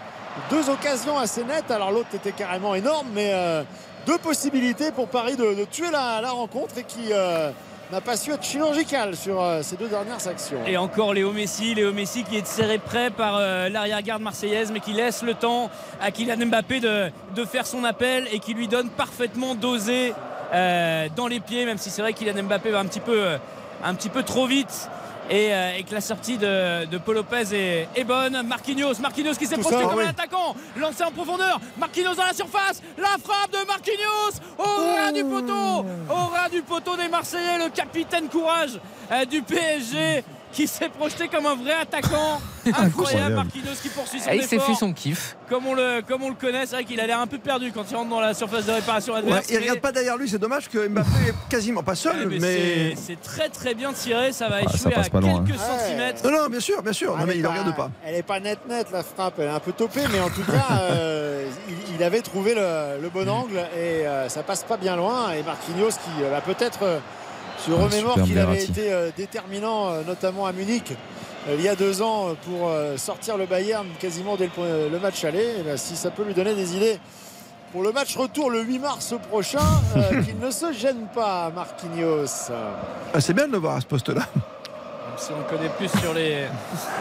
H: deux occasions assez nettes. Alors l'autre était carrément énorme, mais deux possibilités pour Paris de, tuer la, rencontre et qui euh, n'a pas su être chirurgical sur euh, ces deux dernières actions.
G: Et encore Léo Messi, Léo Messi qui est serré prêt par euh, l'arrière-garde marseillaise mais qui laisse le temps à Kylian Mbappé de, faire son appel et qui lui donne parfaitement dosé dans les pieds même si c'est vrai que Kylian Mbappé va un petit peu trop vite. Euh, et, que la sortie de, Paul Lopez est, bonne. Marquinhos, Marquinhos qui s'est projeté comme un attaquant, lancé en profondeur. Marquinhos dans la surface, la frappe de Marquinhos. Au ras du poteau, au ras du poteau des Marseillais, le capitaine courage euh, du PSG qui s'est projeté comme un vrai attaquant. Incroyable, Marquinhos qui poursuit son
I: Il s'est fait son kiff.
G: Comme on le, comme on le connaît, c'est vrai qu'il a l'air un peu perdu quand il rentre dans la surface de réparation adverse.
C: il regarde pas derrière lui, c'est dommage que Mbappé est quasiment pas seul. mais,
G: c'est très très bien tiré, ça va ah, échouer à quelques hein. centimètres.
C: Non, non, bien sûr, bien sûr. Non, mais il ne regarde pas.
H: Elle est pas nette nette la frappe, elle est un peu topée, mais en tout cas, euh, il, avait trouvé le, bon angle et euh, ça passe pas bien loin. Et Marquinhos qui va peut-être je remémore qu'il avait été euh, déterminant, euh, notamment à Munich, euh, il y a deux ans, pour sortir le Bayern quasiment dès le, match aller. Ben, si ça peut lui donner des idées pour le match retour le 8 mars prochain, qu'il ne se gêne pas, Marquinhos.
C: Ah, c'est bien de le voir à ce poste-là.
G: Si on le connaît plus sur les,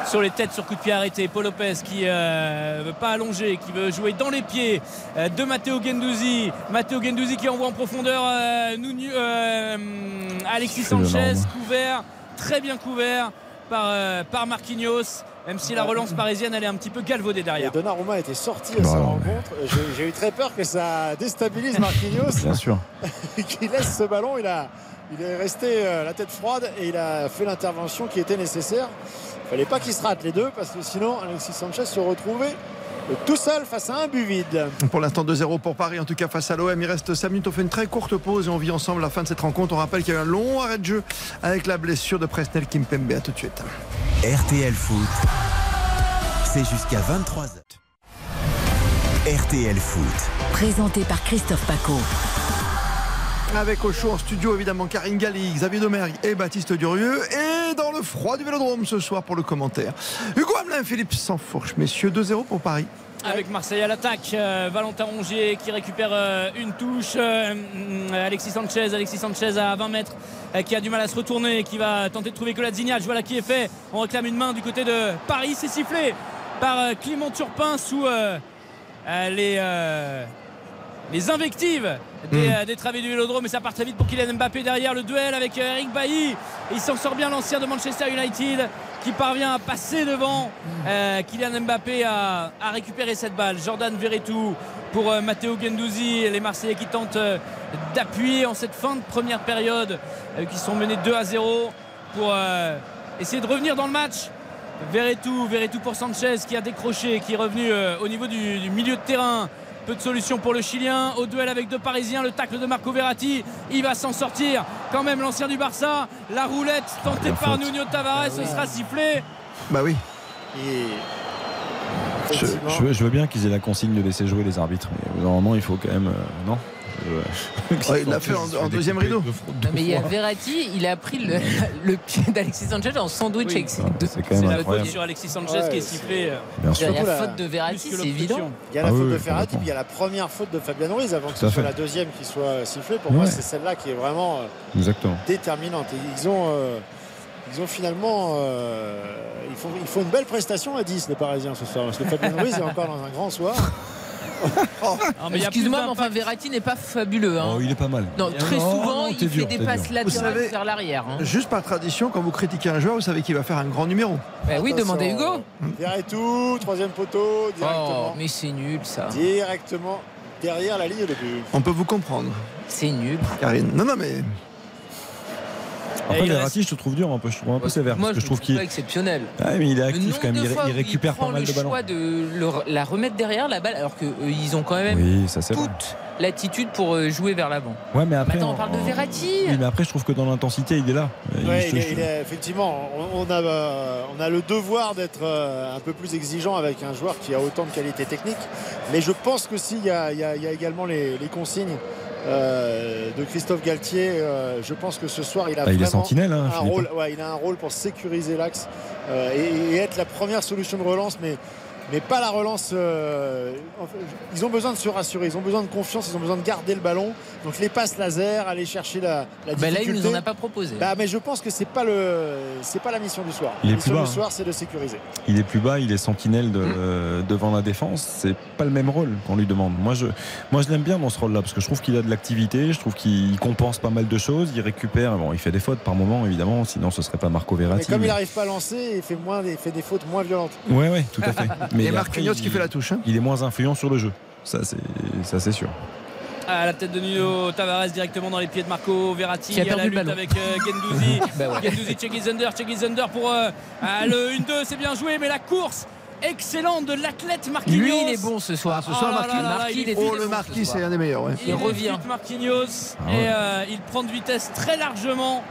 G: sur les têtes sur coup de pied arrêté. Paul Lopez qui ne veut pas allonger, qui veut jouer dans les pieds de Matteo Gendouzi. Matteo Gendouzi qui envoie en profondeur Alexis Sanchez, couvert, très bien couvert par, par Marquinhos même si la relance parisienne elle est un petit peu galvaudée derrière.
H: Et Donnarumma était sorti à sa rencontre. J'ai eu très peur que ça déstabilise Marquinhos.
J: Bien sûr.
H: qui laisse ce ballon. Il, a, il est resté euh, la tête froide et il a fait l'intervention qui était nécessaire. Il fallait pas qu'ils se ratent les deux parce que sinon Alexis Sanchez se retrouvait tout seul face à un but vide.
C: Pour l'instant 2-0 pour Paris, en tout cas face à l'OM. Il reste 5 minutes, on fait une très courte pause et on vit ensemble la fin de cette rencontre. On rappelle qu'il y a eu un long arrêt de jeu avec la blessure de Presnel Kimpembe. À tout de suite.
A: RTL Foot, c'est jusqu'à 23h. RTL Foot.
B: Présenté par Christophe Paco.
C: Avec au show en studio évidemment Karine Galli, Xavier Domergue et Baptiste Durieux. Et dans le froid du Vélodrome ce soir pour le commentaire. Hugo Hamelin, Philippe Sansfourche. Messieurs, 2-0 pour Paris
G: avec Marseille à l'attaque. Euh, Valentin Rongier qui récupère euh, une touche. Euh, Alexis Sanchez, Alexis Sanchez à 20 mètres qui a du mal à se retourner, qui va tenter de trouver Colazignage. Voilà qui est fait. On réclame une main du côté de Paris. C'est sifflé par Clément Turpin sous les les invectives des, mm. des, travées du Vélodrome et ça part très vite pour Kylian Mbappé derrière le duel avec Eric Bailly. Il s'en sort bien l'ancien de Manchester United qui parvient à passer devant euh, Kylian Mbappé à, récupérer cette balle. Jordan Verretou pour euh, Matteo Gendouzi. Les Marseillais qui tentent euh, d'appuyer en cette fin de première période qui sont menés 2 à 0 pour essayer de revenir dans le match. Verretou, Verretou pour Sanchez qui a décroché qui est revenu au niveau du milieu de terrain peu de solutions pour le Chilien. Au duel avec deux Parisiens, le tacle de Marco Verratti. Il va s'en sortir quand même l'ancien du Barça. La roulette tentée ah, par Nuno Tavares, ce sera sifflé.
C: Bah oui.
J: Je, veux bien qu'ils aient la consigne de laisser jouer les arbitres. Mais normalement, il faut quand même. Euh, non?
C: Il l'a fait en, deuxième rideau.
I: mais il y a Verratti, il a pris le, pied d'Alexis Sanchez en sandwich avec
J: C'est quand même la
G: faute sur Alexis Sanchez qui est sifflé. Euh,
I: il y a la faute de Verratti, c'est évident.
H: Il y a la ah faute de Verratti, puis il y a la première faute de Fabian Ruiz avant que ce soit la deuxième qui soit sifflée. Pour moi, c'est celle-là qui est vraiment euh, déterminante. Et ils ont. Euh, ils ont finalement. il, faut, il faut une belle prestation à 10, les Parisiens, ce soir. Parce que Fabien Ruiz est encore dans un grand soir.
I: Excuse-moi, mais enfin Verratti n'est pas fabuleux. Hein.
J: Oh, il est pas mal.
I: Non, très souvent, il fait des passes latérales vers l'arrière. Hein.
C: Juste par tradition, quand vous critiquez un joueur, vous savez qu'il va faire un grand numéro.
I: Bah oui, demandez Hugo.
H: tout, troisième poteau, directement.
I: Oh, mais c'est nul ça.
H: Directement derrière la ligne de but.
C: On peut vous comprendre.
I: C'est nul.
C: Karine. Non, non, mais
J: après, Verratti, je te trouve dur un peu, je trouve un peu sévère.
I: Moi,
J: parce que
I: je trouve
J: qu'il
I: est exceptionnel.
J: Ah, mais il est actif quand même, il, récupère pas mal de ballons.
I: le choix de la remettre derrière la balle, alors qu'ils euh, ont quand même
J: oui, ça,
I: toute l'attitude pour euh, jouer vers l'avant.
J: Ouais, mais après.
I: Maintenant, on parle de Verratti.
J: Oui, mais après, je trouve que dans l'intensité, il est là.
H: Ouais, il, est, effectivement, on a, euh, on a le devoir d'être un peu plus exigeant avec un joueur qui a autant de qualité technique. Mais je pense que s'il y, y, a également les, les consignes euh, de Christophe Galtier. Euh, je pense que ce soir, il a
J: bah, hein,
H: un rôle. il a un rôle pour sécuriser l'axe euh, et, être la première solution de relance, mais mais pas la relance. Euh, ils ont besoin de se rassurer, ils ont besoin de confiance, ils ont besoin de garder le ballon. Donc les passes laser, aller chercher la, la difficulté.
I: Bah là, il nous en a pas proposé.
H: Bah, mais je pense que c'est pas le, c'est pas la mission du soir.
J: Il
H: la
J: est mission
H: du
J: hein.
H: soir, c'est de sécuriser.
J: Il est plus bas, il est sentinelle de, mmh. devant la défense. C'est pas le même rôle qu'on lui demande. Moi, je, moi, je l'aime bien dans ce rôle-là parce que je trouve qu'il a de l'activité, je trouve qu'il compense pas mal de choses, il récupère. Bon, il fait des fautes par moment, évidemment, sinon ce serait pas Marco Verratti.
H: Mais comme il n'arrive pas à lancer, il fait moins, il fait des fautes moins violentes.
J: Ouais, ouais, tout à fait.
C: mais Marquinhos qui fait la touche. Hein.
J: Il est moins influent sur le jeu. Ça, c'est sûr.
G: À la tête de Nuno Tavares directement dans les pieds de Marco Verratti.
I: Il
G: a
I: la lutte
G: avec euh, Gendouzi. bah ouais. Gendouzi, Chegizender, pour euh, le 1-2. C'est bien joué, mais la course excellente de l'athlète Marquinhos.
I: Lui, il est bon ce soir.
C: Ce soir,
I: oh
C: Marquinhos. oh, le Marquis, c'est un des meilleurs.
G: Il, il revient. Marquinhos. Ah et euh, il prend de vitesse très largement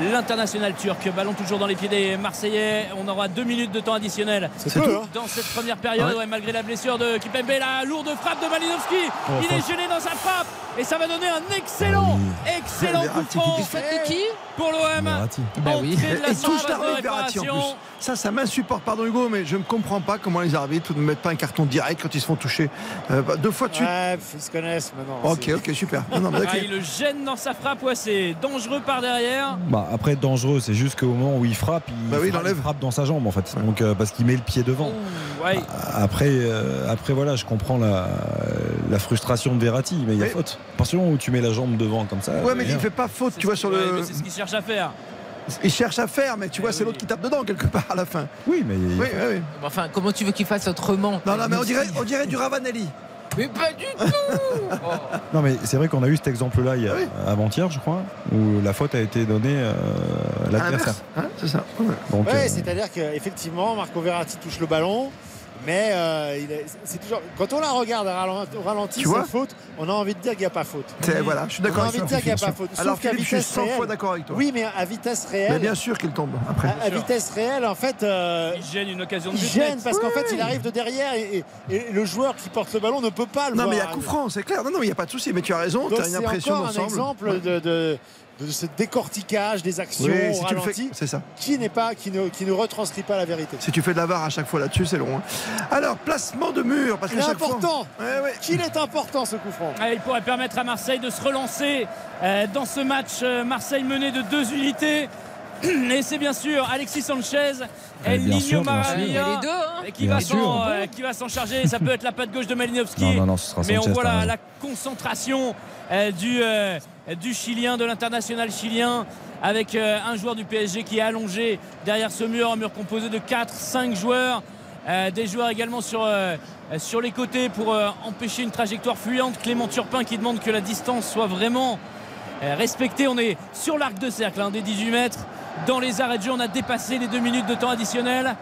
G: l'international turc. Ballon toujours dans les pieds des Marseillais. On aura deux minutes de temps additionnel
C: hein.
G: dans cette première période. malgré la blessure de Kipembe, la lourde frappe de Malinowski. Oh, il est gêné dans sa frappe et ça va donner un excellent, ah excellent coup franc
I: qui
G: pour l'OM.
I: Bah oui.
G: de la de réparation.
C: Ça, ça m'insupporte. Pardon Hugo, mais je ne comprends pas comment les arbitres ne mettent pas un carton direct quand ils se font toucher euh, bah, deux fois de suite.
H: Ouais, ils se connaissent maintenant.
C: Ok, ok, super. Non, mais.
G: Ah, il le gêne dans sa frappe, ouais, c'est dangereux par derrière.
J: Bah, après, dangereux, c'est juste qu'au moment où il frappe, il,
C: Bah oui,
J: frappe,
C: enlève.
J: il frappe dans sa jambe en fait. Donc, euh, parce qu'il met le pied devant.
G: Ouais.
J: Après, euh, après voilà, je comprends la, la frustration de Verratti, mais il y a
C: Mais-
J: faute. À partir du moment où tu mets la jambe devant comme ça.
C: Ouais, mais
J: rien.
C: il fait pas faute, tu vois, sur le.
G: c'est ce qu'il cherche à faire.
C: Il cherche à faire, mais tu vois, c'est l'autre qui tape dedans quelque part à la fin.
J: Oui, mais.
C: Oui, oui, oui.
I: Enfin, comment tu veux qu'il fasse autrement
C: Non, non, mais on dirait, on dirait du Ravanelli.
I: Mais pas du tout
J: Non, mais c'est vrai qu'on a eu cet exemple-là il y a- avant-hier, je crois, où la faute a été donnée euh, à l'adversaire.
C: hein, c'est ça. Ouais,
J: euh,
H: c'est-à-dire qu'effectivement, Marco Verratti touche le ballon. Mais euh, il est- c'est toujours quand on la regarde au ralenti,
C: Tu
H: c'est faute. On a envie de dire qu'il n'y a pas faute.
C: C'est- Voilà, je suis d'accord
H: On a
C: avec
H: envie de
C: toi.
H: dire qu'il n'y a pas faute. Sauf
C: Alors,
H: qu'à
C: Philippe, je suis
H: vitesse
C: 100 fois
H: réelle-
C: d'accord avec toi.
H: Oui, mais à vitesse
C: Mais
H: réelle.
C: bien sûr qu'il tombe après.
H: À, à vitesse réelle, en fait, euh,
G: Il gêne une occasion de
H: il gêne parce qu'en fait, il arrive de derrière et, et- et le joueur qui porte le ballon ne peut pas le
C: Non,
H: voir.
C: mais il y a coup franc, c'est clair. Non, non, il n'y a pas de souci. Mais tu as raison, tu as une
H: c'est
C: impression
H: encore un
C: d'ensemble.
H: exemple de, de- de ce décortiquage des actions
C: Oui, si c'est ça.
H: qui n'est pas qui ne, qui ne retranscrit pas la vérité.
C: Si tu fais de la barre à chaque fois là-dessus, c'est long. hein. Alors, placement de mur, parce
H: Il
C: que fois.
H: important.
C: Ouais, ouais.
H: Qu'il est important ce coup franc.
G: Il pourrait permettre à Marseille de se relancer euh, dans ce match. Euh, Marseille mené de deux unités. Et c'est bien sûr Alexis Sanchez,
J: Eh
G: El
J: bien
G: Nino Maravilla,
I: sûr. Les deux, hein.
G: et qui,
J: Bien
G: va
J: sûr.
G: s'en, euh, qui va s'en charger. Ça peut être la patte gauche de Malinowski.
J: Non, non, non, ce sera
G: mais on voit la, la concentration euh, du, euh, du Chilien, de l'international chilien, avec euh, un joueur du PSG qui est allongé derrière ce mur, un mur composé de 4-5 joueurs. Euh, des joueurs également sur, euh, sur les côtés pour euh, empêcher une trajectoire fluente. Clément Turpin qui demande que la distance soit vraiment respectée. On est sur l'arc de cercle hein, des 18 mètres. Dans les arrêts de jeu, on a dépassé les deux minutes de temps additionnel.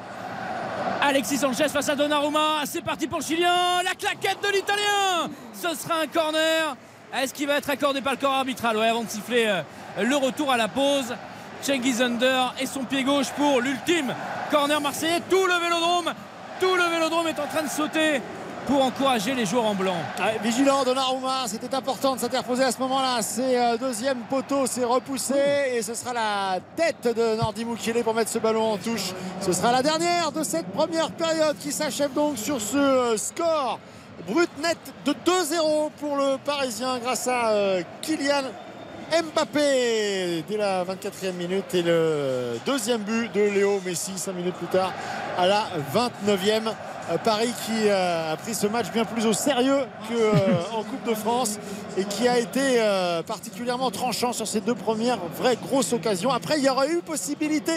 G: Alexis Sanchez face à Donnarumma. C'est parti pour le Chilien. La claquette de l'Italien. Ce sera un corner. Est-ce qu'il va être accordé par le corps arbitral Ouais, avant de siffler euh, le retour à la pause. Cengiz Under et son pied gauche pour l'ultime corner marseillais. Tout le vélodrome, tout le vélodrome est en train de sauter pour encourager les joueurs en blanc.
H: Ah, vigilant Donnarumma, c'était important de s'interposer à ce moment-là. C'est euh, deuxième poteau, c'est repoussé et ce sera la tête de Nordi Mukele pour mettre ce ballon en touche. Ce sera la dernière de cette première période qui s'achève donc sur ce euh, score brut net de 2-0 pour le Parisien grâce à euh, Kylian Mbappé dès la 24e minute et le deuxième but de Léo Messi 5 minutes plus tard à la 29e. Euh, Paris qui euh, a pris ce match bien plus au sérieux qu'en Coupe de France et qui a été euh, particulièrement tranchant sur ces deux premières vraies grosses occasions. Après, il y aurait eu possibilité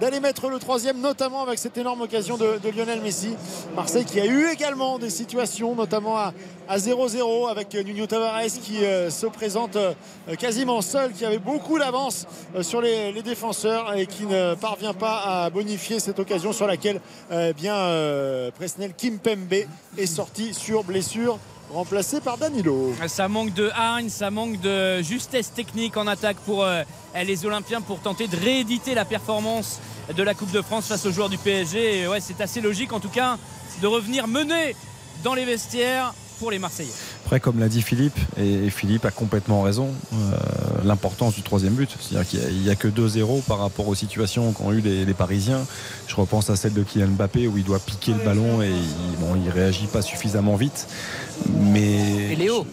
H: d'aller mettre le troisième, notamment avec cette énorme occasion de, Lionel Messi. Marseille qui a eu également des situations, notamment à, à 0-0 avec Nuno Tavares qui euh, se présente euh, quasiment seul, qui avait beaucoup d'avance euh, sur les, défenseurs et qui ne parvient pas à bonifier cette occasion sur laquelle euh, bien Presnel Kimpembe est sorti sur blessure remplacé par Danilo.
G: Ça manque de hargne, ça manque de justesse technique en attaque pour euh, les Olympiens pour tenter de rééditer la performance de la Coupe de France face aux joueurs du PSG. Ouais, c'est assez logique en tout cas de revenir mener dans les vestiaires pour les Marseillais.
J: Après, comme l'a dit Philippe, et Philippe a complètement raison, euh, l'importance du troisième but. C'est-à-dire qu'il n'y a, que 2-0 par rapport aux situations qu'ont eu les, les, Parisiens. Je repense à celle de Kylian Mbappé où il doit piquer le ballon et il, bon, il réagit pas suffisamment vite. Mais
I: et Léo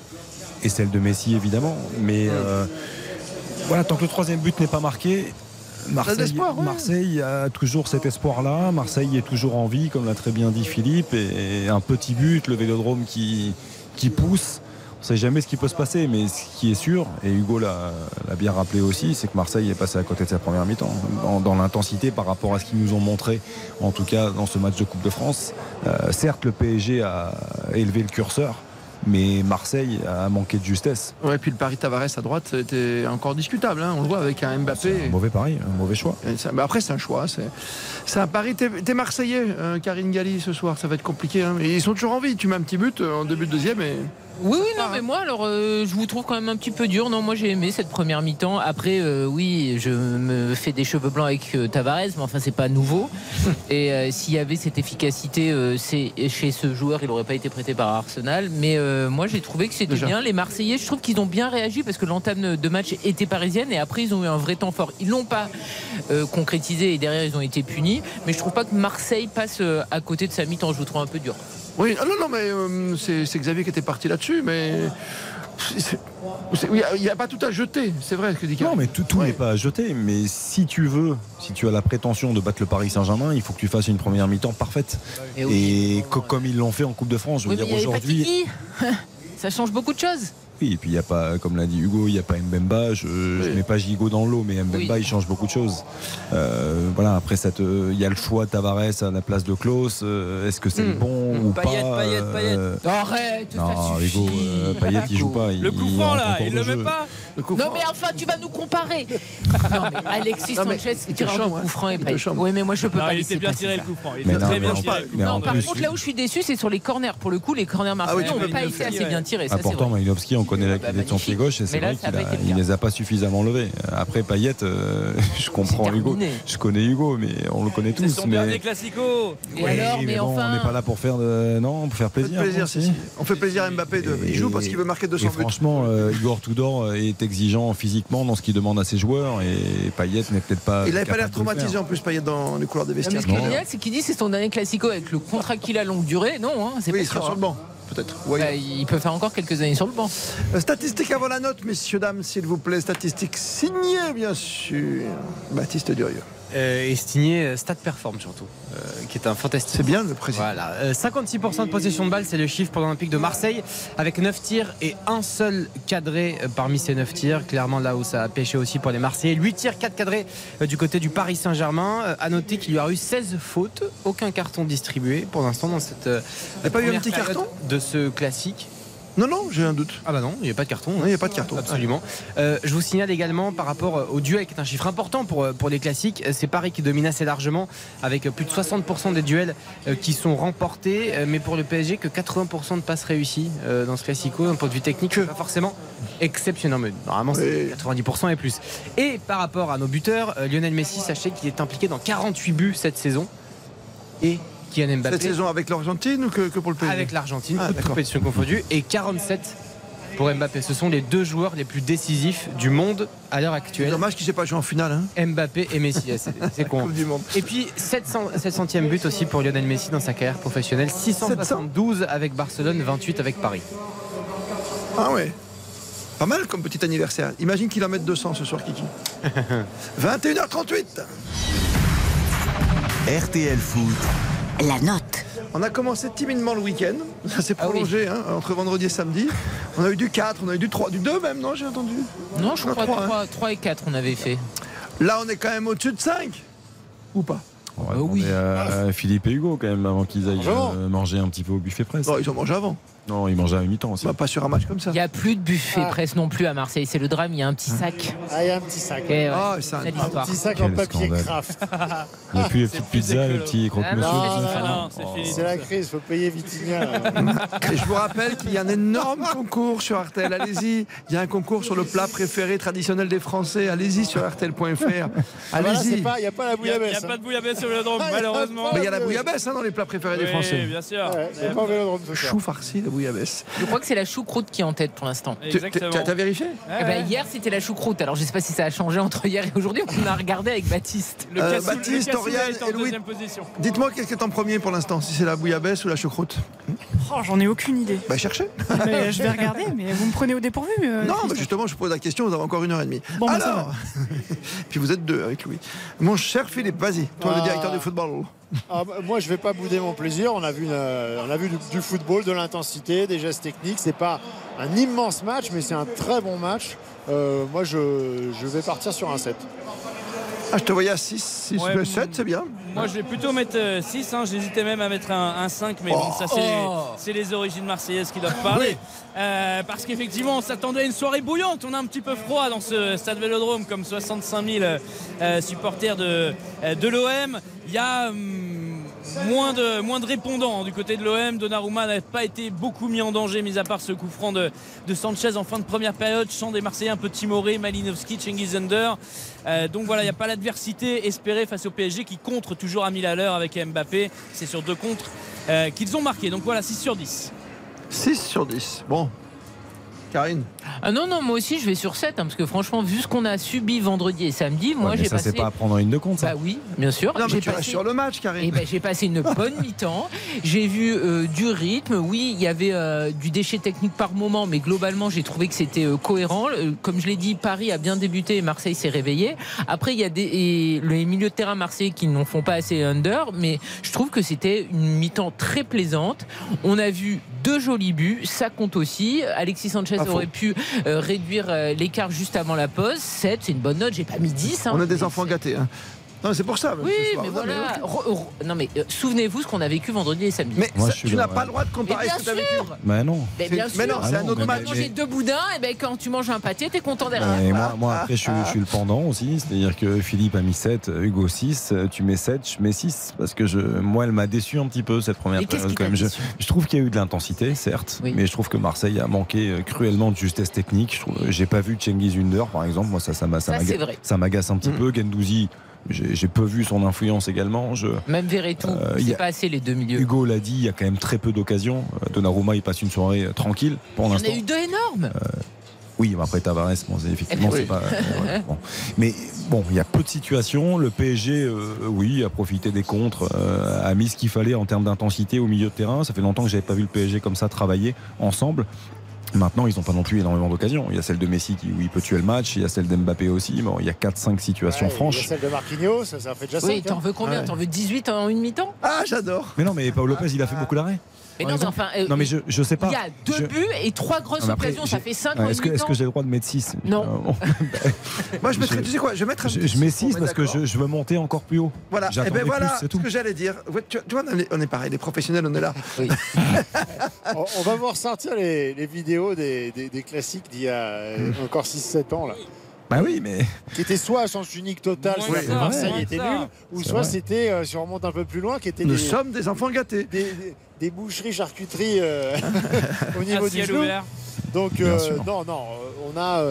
J: Et celle de Messi, évidemment. Mais euh, voilà, tant que le troisième but n'est pas marqué, Marseille,
C: ouais.
J: Marseille, a toujours cet espoir-là. Marseille est toujours en vie, comme l'a très bien dit Philippe. Et, un petit but, le vélodrome qui, qui pousse. On ne sait jamais ce qui peut se passer, mais ce qui est sûr, et Hugo l'a bien rappelé aussi, c'est que Marseille est passé à côté de sa première mi-temps, dans, l'intensité par rapport à ce qu'ils nous ont montré, en tout cas dans ce match de Coupe de France. Euh, certes, le PSG a élevé le curseur, mais Marseille a manqué de justesse.
C: Ouais, puis le pari Tavares à droite était encore discutable. Hein. On le voit avec un Mbappé.
J: Un mauvais pari, un mauvais choix.
C: Ça, mais après, c'est un choix. C'est un pari. T'es es Marseillais, euh, Karine Galli, ce soir. Ça va être compliqué. Hein. Et ils sont toujours en vie. Tu mets un petit but euh, en début de deuxième et.
I: Oui, oui, non, mais moi, alors, euh, je vous trouve quand même un petit peu dur. Non, moi, j'ai aimé cette première mi-temps. Après, euh, oui, je me fais des cheveux blancs avec euh, Tavares, mais enfin, c'est pas nouveau. Et euh, s'il y avait cette efficacité euh, c'est- chez ce joueur, il n'aurait pas été prêté par Arsenal. Mais euh, moi, j'ai trouvé que c'était
C: Déjà.
I: bien. Les Marseillais, je trouve qu'ils ont bien réagi parce que l'entame de match était parisienne et après, ils ont eu un vrai temps fort. Ils l'ont pas euh, concrétisé et derrière, ils ont été punis. Mais je trouve pas que Marseille passe euh, à côté de sa mi-temps. Je vous trouve un peu dur.
C: Oui, ah non, non, mais euh, c'est Xavier qui était parti là-dessus, mais. Il n'y a pas tout à jeter, c'est vrai ce que dit
J: Non, mais tout, tout n'est pas à jeter. Mais si tu veux, si tu as la prétention de battre le Paris Saint-Germain, il faut que tu fasses une première mi-temps parfaite.
I: Et
J: Et, co- comme ils l'ont fait en Coupe de France, je veux
I: Oui,
J: dire aujourd'hui.
I: Ça change beaucoup de choses.
J: Oui, et puis il n'y a pas, comme l'a dit Hugo, il n'y a pas Mbemba. Je ne mets pas Gigot dans l'eau, mais Mbemba,
I: Oui.
J: il change beaucoup de choses. Euh, voilà, après, ça te- il y a le choix de Tavares à la place de Klaus. Euh, Est-ce que c'est le
I: Hmm.
J: bon ou
G: Payet,
J: pas
G: Payet,
J: euh,
G: Payet.
I: Arrête,
J: Non. Hugo, euh, Payet, il joue pas.
G: Le
J: il-
G: coup franc
J: en
G: là, il
J: de
G: le met
J: jeu.
G: pas
I: Non mais enfin tu vas nous comparer. non mais Alexis
C: Non, mais
I: Sanchez tireur de
C: chambre,
I: coup franc et. Oui mais moi je peux
G: Non,
I: pas
G: il était bien tiré le coup franc. Il était
J: non,
G: très bien
J: en-
G: tiré le coup franc.
J: en
I: Non, par
J: plus,
I: contre là où je suis déçu c'est sur les corners. Pour le coup les corners marseillais
G: oui,
I: on n'a pas été assez bien tirés.
J: Ah,
I: vrai.
J: Malinowski, on connaît la
I: Bah,
J: qualité de son pied gauche et c'est vrai qu'il
I: cas.
J: les a pas suffisamment levés. Après, Payet, euh, je comprends
I: C'est
J: Hugo. Je connais Hugo, mais on le connaît
G: C'est
J: tous.
G: son
J: mais...
G: dernier classico.
I: Et
J: Oui,
I: alors mais
J: bon,
I: enfin
J: on n'est pas là pour faire de... non, pour faire
C: Fait
J: plaisir.
C: plaisir,
J: non,
C: si, si. On fait plaisir à Mbappé. De... Il joue parce qu'il veut marquer 200
J: Et
C: buts.
J: franchement, euh, Igor Tudor est exigeant physiquement dans ce qu'il demande à ses joueurs et Payet n'est peut-être pas.
C: Il n'avait pas l'air traumatisé en plus, Payet, dans les couloirs des
I: Non, mais
C: vestiaires.
I: ce qui est génial c'est qu'il dit c'est son dernier classico avec le contrat qu'il a longue durée. Non hein, c'est
C: Oui,
I: pas
C: il sera
I: sûr,
C: sur le banc, peut-être. Oui.
I: Bah, il peut faire encore quelques années sur le banc.
C: Euh, Statistiques avant la note, messieurs, dames, s'il vous plaît. Statistiques signées, bien sûr. Baptiste Durieux.
K: Euh, et signé euh, Stade Perform surtout, euh, qui est un fantastique.
C: C'est bien le président.
K: Voilà, euh, 56% de possession de balle, c'est le chiffre pour l'Olympique de Marseille, avec 9 tirs et un seul cadré parmi ces 9 tirs. Clairement là où ça a pêché aussi pour les Marseillais. 8 tirs, 4 cadrés du côté du Paris Saint-Germain. À noter qu'il y aura eu 16 fautes, aucun carton distribué pour l'instant dans cette euh,
C: a pas eu un petit carton?
K: de ce classique.
C: Non, non, j'ai un doute.
K: Ah bah non, il n'y a pas de carton.
C: Non, il n'y a pas de carton.
K: Absolument. Euh, je vous signale également par rapport au duel, qui est un chiffre important pour, euh, pour les classiques, euh, c'est Paris qui domine assez largement, avec euh, plus de 60% des duels euh, qui sont remportés, euh, mais pour le PSG, que 80% de passes réussies euh, dans ce classico, d'un point de vue technique, pas forcément exceptionnel. Mais normalement, c'est 90% et plus. Et par rapport à nos buteurs, euh, Lionel Messi, sachez qu'il est impliqué dans 48 buts cette saison. Et Kylian Mbappé.
C: Cette saison avec l'Argentine ou que, que pour le pays
K: Avec l'Argentine,
C: Ah,
K: compétitions confondues, et 47 pour Mbappé. Ce sont les deux joueurs les plus décisifs du monde à l'heure
C: C'est
K: actuelle.
C: dommage qu'il ne s'est pas joué en finale. Hein.
K: Mbappé et Messi, c'est c'est con.
C: Coupe du Monde.
K: Et puis 700, 700e but aussi pour Lionel Messi dans sa carrière professionnelle. 672 avec Barcelone, 28 avec Paris.
C: Ah ouais. Pas mal comme petit anniversaire. Imagine qu'il en mette 200 ce soir, Kiki. 21h38.
A: RTL Foot.
B: La note.
C: On a commencé timidement le week-end. Ça s'est
I: Ah oui.
C: prolongé hein, entre vendredi et samedi. On a eu du 4, on a eu du 3, du 2 même, non J'ai entendu?
I: Non je
C: On a
I: crois
C: trois, hein.
I: 3, 3 et 4 on avait fait.
C: Là, on est quand même au-dessus de 5. Ou pas?
J: On va
I: Bah oui.
J: demander à Philippe et Hugo quand même avant qu'ils aillent euh, manger un petit peu au buffet presse.
C: Ils ont mangé avant.
J: Non, ils mangeaient à mi-temps aussi.
C: Bah, pas sur un match comme ça.
I: Il n'y a plus de buffet
H: Ah.
I: presse non plus à Marseille. C'est le drame, il y a un petit sac.
H: Ah, il y a un petit sac.
I: Et ouais,
C: Ah, c'est un-
H: Un petit sac en papier
J: scandale.
H: craft.
J: Il n'y a plus les petites pizzas, les petits croque-monsieur.
I: Ah.
G: Ah c'est fini.
H: C'est la crise, faut payer Vitinha.
C: Et je vous rappelle qu'il y a un énorme concours sur RTL. Allez-y, il y a un concours sur le plat préféré traditionnel des Français. Allez-y sur.
H: Ah, c'est
C: Allez-y.
H: Il n'y a pas la
G: Il n'y a,
H: bouillabaisse.
G: pas de bouillabaisse le
H: Ah,
G: malheureusement.
C: Mais il y a la bouillabaisse hein, dans les plats préférés des
G: Oui,
C: Français.
G: bien sûr.
H: Ouais, c'est pas au vélodrome ce soir.
C: Chou farci, la bouillabaisse.
I: Je crois que c'est la choucroute qui est en tête pour l'instant.
C: Tu-
G: Exactement.
C: T'as vérifié?
G: Ouais,
I: Eh ben, hier c'était la choucroute. Alors je sais pas si ça a changé entre hier et aujourd'hui. On a regardé avec Baptiste.
G: Le
C: Euh,
G: le
C: Baptiste, Oriane
G: est en
C: et Louis.
G: deuxième position.
C: Dites-moi qu'est-ce qui est en premier pour l'instant, si c'est la bouillabaisse ou la choucroute?
R: Oh, j'en ai aucune idée.
C: Bah cherchez.
R: Mais je vais regarder, mais vous me prenez au dépourvu. euh,
C: Non, justement, je pose la question, vous avez encore une heure et demie.
R: Bon, bah, ça
C: Alors, puis vous êtes deux avec Louis. Mon cher Philippe, vas-y, toi le
H: Ah.
C: Directeur du football.
H: Ah, bah, moi, je vais pas bouder mon plaisir. On a vu, une, euh, on a vu du, du football, de l'intensité, des gestes techniques. C'est pas un immense match, mais c'est un très bon match. Euh, moi, je, je vais partir sur un 7.
C: Ah, je te voyais à 6, 6,
G: Ouais,
C: 7, c'est bien.
G: Moi, je vais plutôt mettre 6. J'hésitais même à mettre un, un 5, mais bon, ça, c'est
I: Oh.
G: c'est les origines marseillaises qui doivent parler. Euh, parce qu'effectivement, on s'attendait à une soirée bouillante. On a un petit peu froid dans ce stade vélodrome, comme 65 000 euh, supporters de, euh, de l'OM. Il y a. hum, moins de, moins de répondants du côté de l'OM. Donnarumma n'a pas été beaucoup mis en danger, mis à part ce coup franc de, Sanchez en fin de première période. Chant des Marseillais un peu Malinowski, Cengiz Under. Euh, donc voilà, il n'y a pas l'adversité espérée face au PSG qui contre toujours à 1000 à l'heure avec Mbappé. C'est sur deux contres euh, qu'ils ont marqué. Donc voilà, 6 sur 10.
C: 6 sur 10. Bon. Karine
I: Ah non, non, moi aussi je vais sur 7, hein, parce que franchement, vu ce qu'on a subi vendredi et samedi, moi
J: Ouais,
I: j'ai
J: ça,
I: passé.
J: c'est pas à prendre en ligne de compte, ça.
I: Bah oui, bien sûr.
C: Non, mais tu sur le match, Karine.
I: Eh ben, j'ai passé une bonne mi-temps. J'ai vu euh, du rythme. Oui, il y avait euh, du déchet technique par moment, mais globalement, j'ai trouvé que c'était euh, cohérent. Comme je l'ai dit, Paris a bien débuté et Marseille s'est réveillé. Après, il y a des, et les milieux de terrain marseillais qui n'en font pas assez under, mais je trouve que c'était une mi-temps très plaisante. On a vu deux jolis buts, ça compte aussi. Alexis Sanchez
C: Faux.
I: aurait pu euh, réduire euh, l'écart juste avant la pause. 7, c'est une bonne note. J'ai pas mis 10. hein.
C: On a des enfants gâtés. hein. Non, mais c'est pour ça. même
I: Oui, mais
C: Non,
I: voilà. non, mais euh, souvenez-vous ce qu'on a vécu vendredi et samedi.
C: Mais
J: Moi,
C: ça- tu n'as pas le droit de comparer
I: Mais
C: ce que tu as
I: bien
C: vécu.
I: sûr.
J: Bah non.
I: Mais bien
C: Mais
I: sûr.
C: non, c'est un
J: Ah non,
C: autre
J: mais-
C: match.
I: Quand manger deux boudins, et ben quand tu manges un pâté, t'es content derrière.
J: Et moi, moi, après, je suis, je suis le pendant aussi. C'est-à-dire que Philippe a mis 7, Hugo 6. Tu mets 7, je mets 6. Parce que je, moi, elle m'a déçu un petit peu cette première
I: Et qu'est-ce
J: période. quand même. Je,
I: déçu?
J: je trouve qu'il y a eu de l'intensité, certes.
I: Oui.
J: Mais je trouve que Marseille a manqué euh, cruellement de justesse technique. J'ai pas vu Cengiz Under, par exemple. Moi, ça, ça m'agace un petit
C: Mm.
J: peu. Gendouzi, j'ai peu vu son influence également. Je,
I: Même Verretou,
J: Euh,
I: c'est pas assez les deux milieux.
J: Hugo l'a dit, il y a quand même très peu d'occasions. Euh, Donnarumma, il passe une soirée euh, tranquille pour
I: Il y en
J: l'instant.
I: a eu deux énormes.
J: Oui, mais après Tavares, bon, effectivement,
C: Oui.
J: c'est pas. euh, ouais, bon. Mais bon, il y a peu de situations. Le PSG, euh, oui, a profité des contres, euh, a mis ce qu'il fallait en termes d'intensité au milieu de terrain. Ça fait longtemps que j'avais pas vu le PSG comme ça travailler ensemble. Maintenant, ils n'ont pas non plus énormément d'occasions. Il y a celle de Messi qui, où il peut tuer le match. Il y a celle d'Mbappé aussi. Bon, il y a 4-5 situations
H: Ouais, il y a
J: franches.
H: Celle de Marquinhos, ça, ça fait déjà 5.
I: Oui, t'en veux combien?
C: Ouais.
I: T'en veux 18 en une mi-temps?
C: Ah, j'adore.
J: Mais non, mais Paolo Lopez, il a fait beaucoup d'arrêts.
I: Mais
J: Par
I: non, mais
J: exemple.
I: enfin. euh,
J: Non, mais je, je sais pas.
I: Il y a deux
J: Je-
I: buts et trois grosses
J: Ah, après,
I: occasions, ça fait 5
J: Ouais,
I: en
J: Est-ce que, j'ai le droit de mettre 6
I: Non.
C: Moi, je mettrais, tu sais quoi, je vais mettre un
J: Je, je mets
C: six pour
J: 6
C: mettre
J: parce que je, je veux monter encore plus haut.
C: Voilà, et
J: J'attendais
C: ben
J: plus,
C: voilà
J: c'est
C: ce
J: tout.
C: que j'allais dire. Tu, vois, on est, on est pareil, les professionnels, on est là.
I: Oui.
H: on, on va vous ressortir les, les vidéos des, des- des classiques d'il y a encore 6-7 ans. Là.
J: Bah oui, mais.
H: Qui était soit à sens unique total, soit Marseille était nul, ou soit c'était, euh, si on remonte un peu plus loin, qui était
C: Nous
H: des,
C: sommes des enfants gâtés.
H: des, des- des boucheries, charcuteries euh, au
G: À
H: niveau du
G: ciel
H: genou. Donc euh, non, non, on a,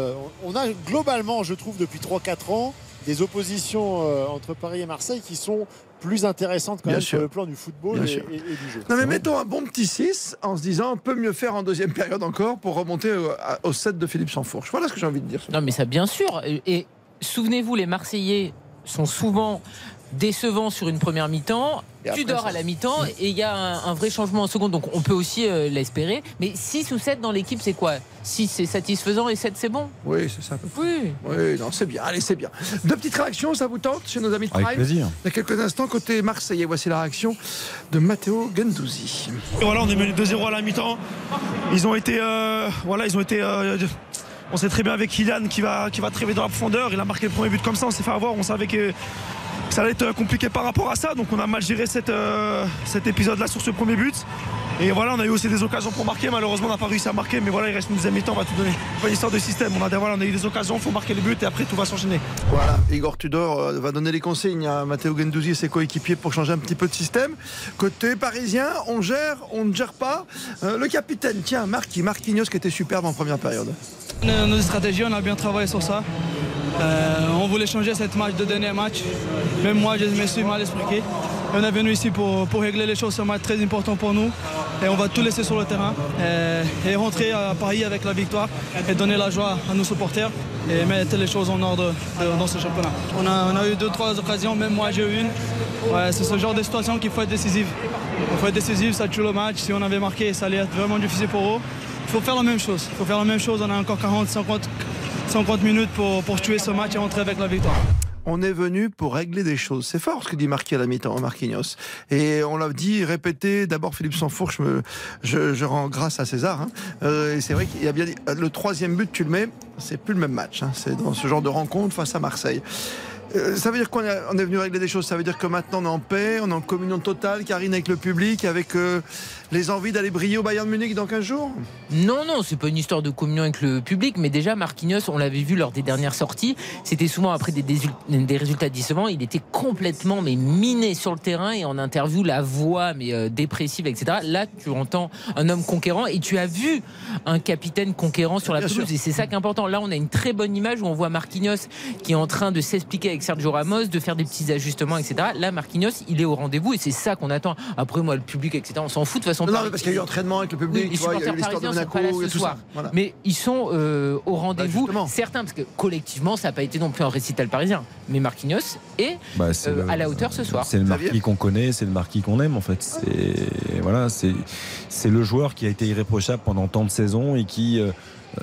H: on a globalement, je trouve, depuis 3-4 ans, des oppositions euh, entre Paris et Marseille qui sont plus intéressantes quand
C: Bien
H: même
C: sûr.
H: sur le plan du football
C: Bien
H: et,
C: sûr.
H: et- et du jeu.
C: Non mais mettons un bon petit 6 en se disant on peut mieux faire en deuxième période encore pour remonter au, au 7 de Philippe Sansfourche. Voilà ce que j'ai envie de dire.
I: Non, mais ça, bien sûr. Et, et souvenez-vous, les Marseillais sont souvent décevants sur une première mi-temps. Tu dors
C: ça-
I: à la mi-temps et il y a un, un vrai changement en seconde. Donc on peut aussi euh, l'espérer. Mais 6 ou 7 dans l'équipe, c'est quoi? 6 c'est satisfaisant et 7 c'est bon?
C: Oui, c'est ça.
I: Oui.
C: Oui, non, c'est bien. Allez, c'est bien. Deux petites réactions, ça vous tente chez nos amis de
J: Avec
C: Prime?
J: plaisir.
C: Il y a quelques instants, côté Marseillais, voici la réaction de Matteo Gendouzi.
S: Et voilà, on est mené 2-0 à la mi-temps. Ils ont été, euh, voilà, ils ont été. euh, on sait très bien avec Kylian qui va, qui va très vite dans la profondeur. Il a marqué le premier but comme ça. On s'est fait avoir. On savait que ça allait être compliqué par rapport à ça. Donc on a mal géré cette, euh, cet épisode-là sur ce premier but. Et voilà, on a eu aussi des occasions pour marquer. Malheureusement, on n'a pas réussi à marquer. Mais voilà, il reste une deuxième mi-temps. On va tout donner. C'est pas une histoire de système. On a, des- voilà, on a eu des occasions. Il faut marquer les buts et après tout va s'enchaîner.
C: Voilà, Igor Tudor euh, va donner les consignes à Matteo Gendouzi et ses coéquipiers pour changer un petit peu de système. Côté parisien, on gère, on ne gère pas. Euh, le capitaine, tiens, Marquis, Marquinhos qui était superbe en première période.
T: Nos stratégies, on a bien travaillé sur ça. Euh, on voulait changer cette match de dernier match. Même moi, je me suis mal expliqué. On est venu ici pour, pour régler les choses. C'est un match très important pour nous. Et on va tout laisser sur le terrain. euh, Et, rentrer à Paris avec la victoire. Et donner la joie à nos supporters. Et mettre les choses en ordre dans ce championnat. On a, on a eu deux, trois occasions. Même moi, j'ai eu une. C'est ce genre de situation qu'il faut être décisif. Il faut être décisif, ça tue le match. Si on avait marqué, ça allait être vraiment difficile pour eux. Il faut faire la même chose. Il faut faire la même chose. On a encore 40, 50, 50 minutes pour, tuer ce match et rentrer avec la victoire.
C: On est venu pour régler des choses. C'est fort ce que dit Marquis à la mi-temps, Marquinhos. Et on l'a dit, répété, d'abord Philippe Sansfourche, me- je, je rends grâce à César. hein. Euh, c'est vrai qu'il a bien dit, le troisième but, tu le mets, c'est plus le même match. hein. C'est dans ce genre de rencontre face à Marseille. Euh, ça veut dire est, on est venu régler des choses. Ça veut dire que maintenant on est en paix, on est en communion totale, Karine, avec le public, avec euh, les envies d'aller briller au Bayern Munich dans 15 jours?
I: Non, non, c'est pas une histoire de communion avec le public, mais déjà Marquinhos, on l'avait vu lors des dernières sorties, c'était souvent après des, résultats décevants, il était complètement mais miné sur le terrain et en interview la voix mais euh, dépressive, etc. Là, tu entends un homme conquérant et tu as vu un capitaine conquérant sur la
C: Bien
I: pelouse
C: sûr.
I: et c'est ça qui est important. Là, on a une très bonne image où on voit Marquinhos qui est en train de s'expliquer avec Sergio Ramos, de faire des petits ajustements, etc. Là, Marquinhos, il est au rendez-vous et c'est ça qu'on attend. Après, moi, le public, etc. On s'en fout de façon.
C: Non, non,
I: Paris-
C: mais parce qu'il y a eu entraînement avec le public,
I: oui,
C: tu vois, il y a eu l'histoire de Monaco, il y a
I: ce
C: tout
I: soir.
C: ça. Voilà.
I: Mais ils sont euh, au rendez-vous. Certains, parce que collectivement, ça n'a pas été non plus un récital parisien. Mais Marquinhos est
J: Bah,
I: euh,
J: le-
I: à la hauteur ce soir.
J: C'est le marquis qu'on connaît, c'est le marquis qu'on aime en fait. C'est voilà, c'est c'est le joueur qui a été irréprochable pendant tant de saisons et qui euh,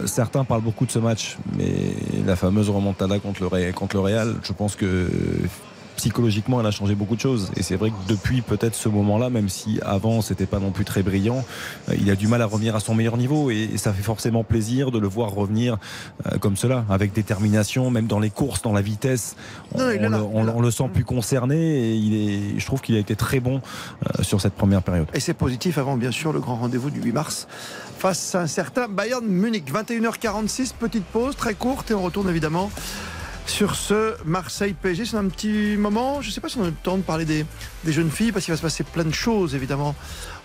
J: certains parlent beaucoup de ce match, mais la fameuse remontada contre le contre le Real, je pense que psychologiquement elle a changé beaucoup de choses et c'est vrai que depuis peut-être ce moment-là même si avant c'était pas non plus très brillant euh, il a du mal à revenir à son meilleur niveau et, et ça fait forcément plaisir de le voir revenir euh, comme cela avec détermination même dans les courses dans la vitesse on,
C: Non,
J: le, on- on sent plus concerné et il est, je trouve qu'il a été très bon euh, sur cette première période.
C: Et c'est positif avant, bien sûr, le grand rendez-vous du 8 mars face à un certain Bayern Munich. 21h46, petite pause très courte et on retourne évidemment sur ce Marseille-PSG. C'est un petit moment, je ne sais pas si on a le temps de parler des, des jeunes filles parce qu'il va se passer plein de choses évidemment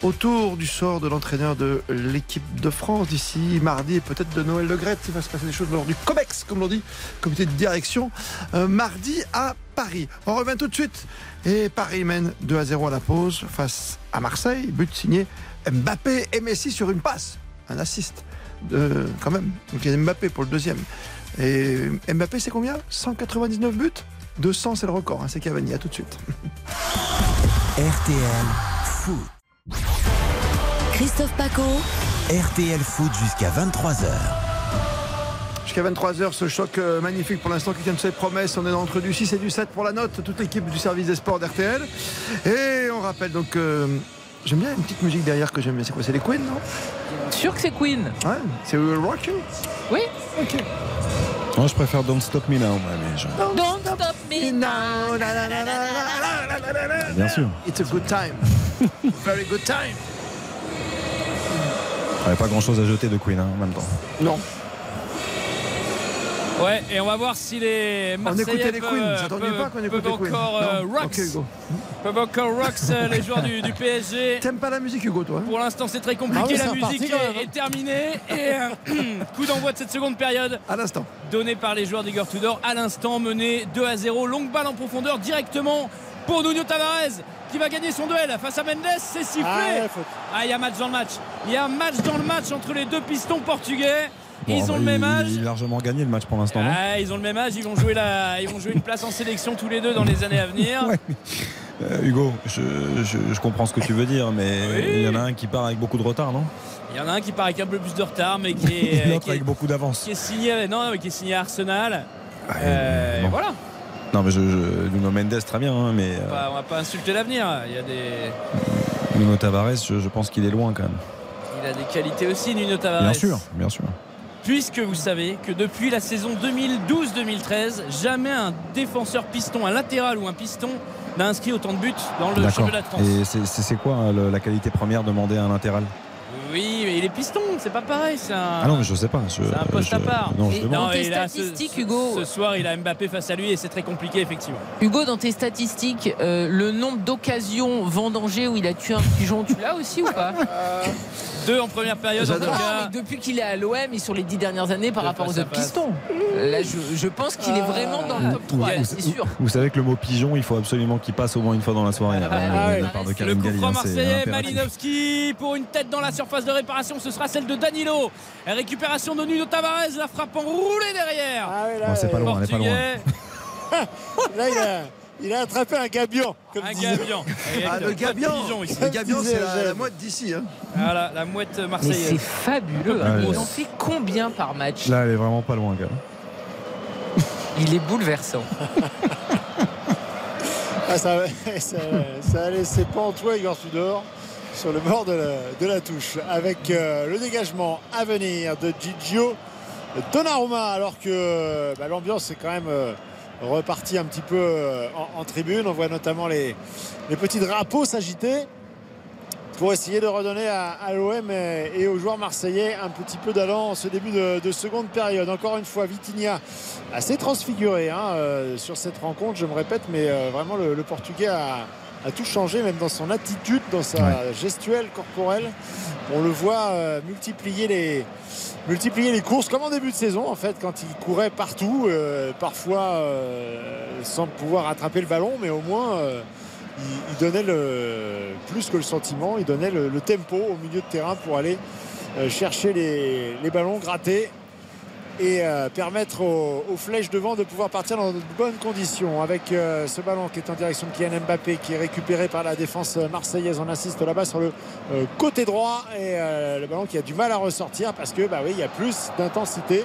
C: autour du sort de l'entraîneur de l'équipe de France d'ici mardi et peut-être de Noël Le Graët. Il va se passer des choses lors du COMEX, comme l'on dit, comité de direction, euh, mardi à Paris. On revient tout de suite et Paris mène 2 à 0 à la pause face à Marseille. But signé Mbappé et Messi sur une passe, un assist de, quand même. Donc il y a Mbappé pour le deuxième. Et Mbappé, c'est combien? 199 buts? 200, c'est le record, hein, c'est Cavani. À tout de suite.
A: RTL Foot.
B: Christophe Paco.
A: RTL Foot jusqu'à 23h.
C: Jusqu'à 23h, ce choc euh, magnifique pour l'instant qui tient de ses promesses. On est entre du 6 et du 7 pour la note, toute l'équipe du service des sports d'RTL. Et on rappelle donc. euh, J'aime bien une petite musique derrière que j'aime bien. C'est quoi? C'est les Queen, non?
I: Sûr que c'est Queen
C: Ouais, c'est euh, Rockin'
I: Oui.
C: Ok.
J: Moi je préfère Don't Stop Me Now, je-
I: Don't stop me now.
J: bien sûr.
C: It's a good time. Very good time.
J: Il n'y avait pas grand chose à jeter de Queen hein, en même temps.
C: Non.
G: Ouais, et on va voir si les
C: On
G: Marseillais
C: écoutait les
G: peuvent,
C: Queen, vous attendiez
G: peuvent-
C: pas qu'on écoutait
G: peuvent
C: Queen
G: encore euh, rocks,
C: Ok, Hugo.
G: peuvent encore rocks euh, les joueurs du, du PSG.
C: T'aimes pas la musique, Hugo, toi hein
G: Pour l'instant, c'est très compliqué.
C: Ah oui,
G: la musique
C: quand même,
G: est, est terminée. Et euh, coup d'envoi de cette seconde période.
C: À l'instant.
G: Donné par les joueurs d'Igor Tudor. À l'instant, mené 2 à 0. Longue balle en profondeur directement pour Nuno Tavares qui va gagner son duel face à Mendes. C'est sifflé.
H: Ah.
G: Ah, il y a match dans le match. Il y a un match dans le match entre les deux pistons portugais.
J: Bon,
G: Ils
J: bah,
G: ont le même âge.
J: Il a largement gagné le match pour l'instant,
G: Ah, ils ont le même âge, ils vont jouer la, ils vont jouer une place en sélection tous les deux dans les années à venir.
J: Euh, Hugo, je, je- je comprends ce que tu veux dire, mais il y en a un qui part avec beaucoup de retard, non?
G: Il y en a un qui part avec un peu plus de retard, mais qui est, qui est-
J: avec beaucoup d'avance.
G: qui est signé, non, mais qui est signé à Arsenal. Euh,
J: bon.
G: voilà,
J: Non, mais je, je- Nuno Mendes, très bien, hein, mais
G: on
J: euh,
G: va, on va pas insulter l'avenir. Il y a des,
J: Nuno Tavares, je, je pense qu'il est loin quand même.
G: il a des qualités aussi, Nuno Tavares.
J: Bien sûr, bien sûr.
G: Puisque vous savez que depuis la saison 2012-2013, jamais un défenseur piston, un latéral ou un piston n'a inscrit autant de buts dans le
J: D'accord.
G: championnat de France.
J: Et c'est- quoi le- la qualité première demandée à un latéral?
G: Oui, mais les pistons, c'est pas pareil. C'est un,
J: Ah non, mais je sais pas.
G: c'est un poste
J: je-
G: à part.
J: Non, je
I: dans tes statistiques,
G: ce,
I: Hugo.
G: Ce soir, il a Mbappé face à lui et c'est très compliqué, effectivement.
I: Hugo, dans tes statistiques, euh, le nombre d'occasions vendangées où il a tué un pigeon, tu l'as aussi ou pas?
G: Deux en première période, en tout cas.
I: mais depuis qu'il est à l'OM et sur les dix dernières années par
G: De
I: rapport aux autres pistons. Là, je, je pense qu'il est vraiment dans le top 3, là, c'est sûr.
J: Vous savez que le mot pigeon, il faut absolument qu'il passe au moins une fois dans la soirée. avant
G: Ah
J: de- de
G: ouais.
J: la part de
G: Le
J: Karim
G: coup
J: Galli,
G: franc
J: hein,
G: marseillais. Malinowski pour une tête dans la surface de réparation, ce sera celle de Danilo. Récupération de Nuno Tavares, la frappe enroulée derrière.
H: Ah ouais, là,
J: Bon, c'est pas loin, elle est pas loin.
H: Là, il a, il a attrapé un gabion. Comme
G: un
H: disait-
G: gabion. Et
C: Ah, le gabion. Le gabion, c'est la, mouette d'ici. Hein.
G: Voilà, la mouette
I: Mais c'est
G: marseillaise.
I: fabuleux.
J: Ouais,
I: Il en fait combien par match
J: Là, elle est vraiment pas loin, gars.
I: Il est bouleversant.
H: Ah, ça, ça, ça a laissé pantois Igor Tudor sur le bord de la, de la touche avec euh, le dégagement à venir de Gigio Donnarumma alors que bah, l'ambiance est quand même euh, reparti un petit peu euh, en, tribune. On voit notamment les, petits drapeaux s'agiter pour essayer de redonner à, l'OM et, aux joueurs marseillais un petit peu d'allant en ce début de, de, seconde période. Encore une fois, Vitinha assez transfiguré hein, euh, sur cette rencontre, je me répète, mais euh, vraiment le Portugais a, a, tout changé, même dans son attitude, dans sa ouais. gestuelle corporelle. On le voit euh, multiplier les multiplier les courses comme en début de saison en fait quand il courait partout euh, parfois euh, sans pouvoir attraper le ballon mais au moins il, il, donnait le, plus que le sentiment, il donnait le, le tempo au milieu de terrain pour aller chercher les, les, ballons, gratter et euh, permettre aux, flèches devant de pouvoir partir dans de bonnes conditions. Avec euh, ce ballon qui est en direction de Kylian Mbappé qui est récupéré par la défense marseillaise. On assiste là-bas sur le euh, côté droit. Et le ballon qui a du mal à ressortir parce que bah oui, il y a plus d'intensité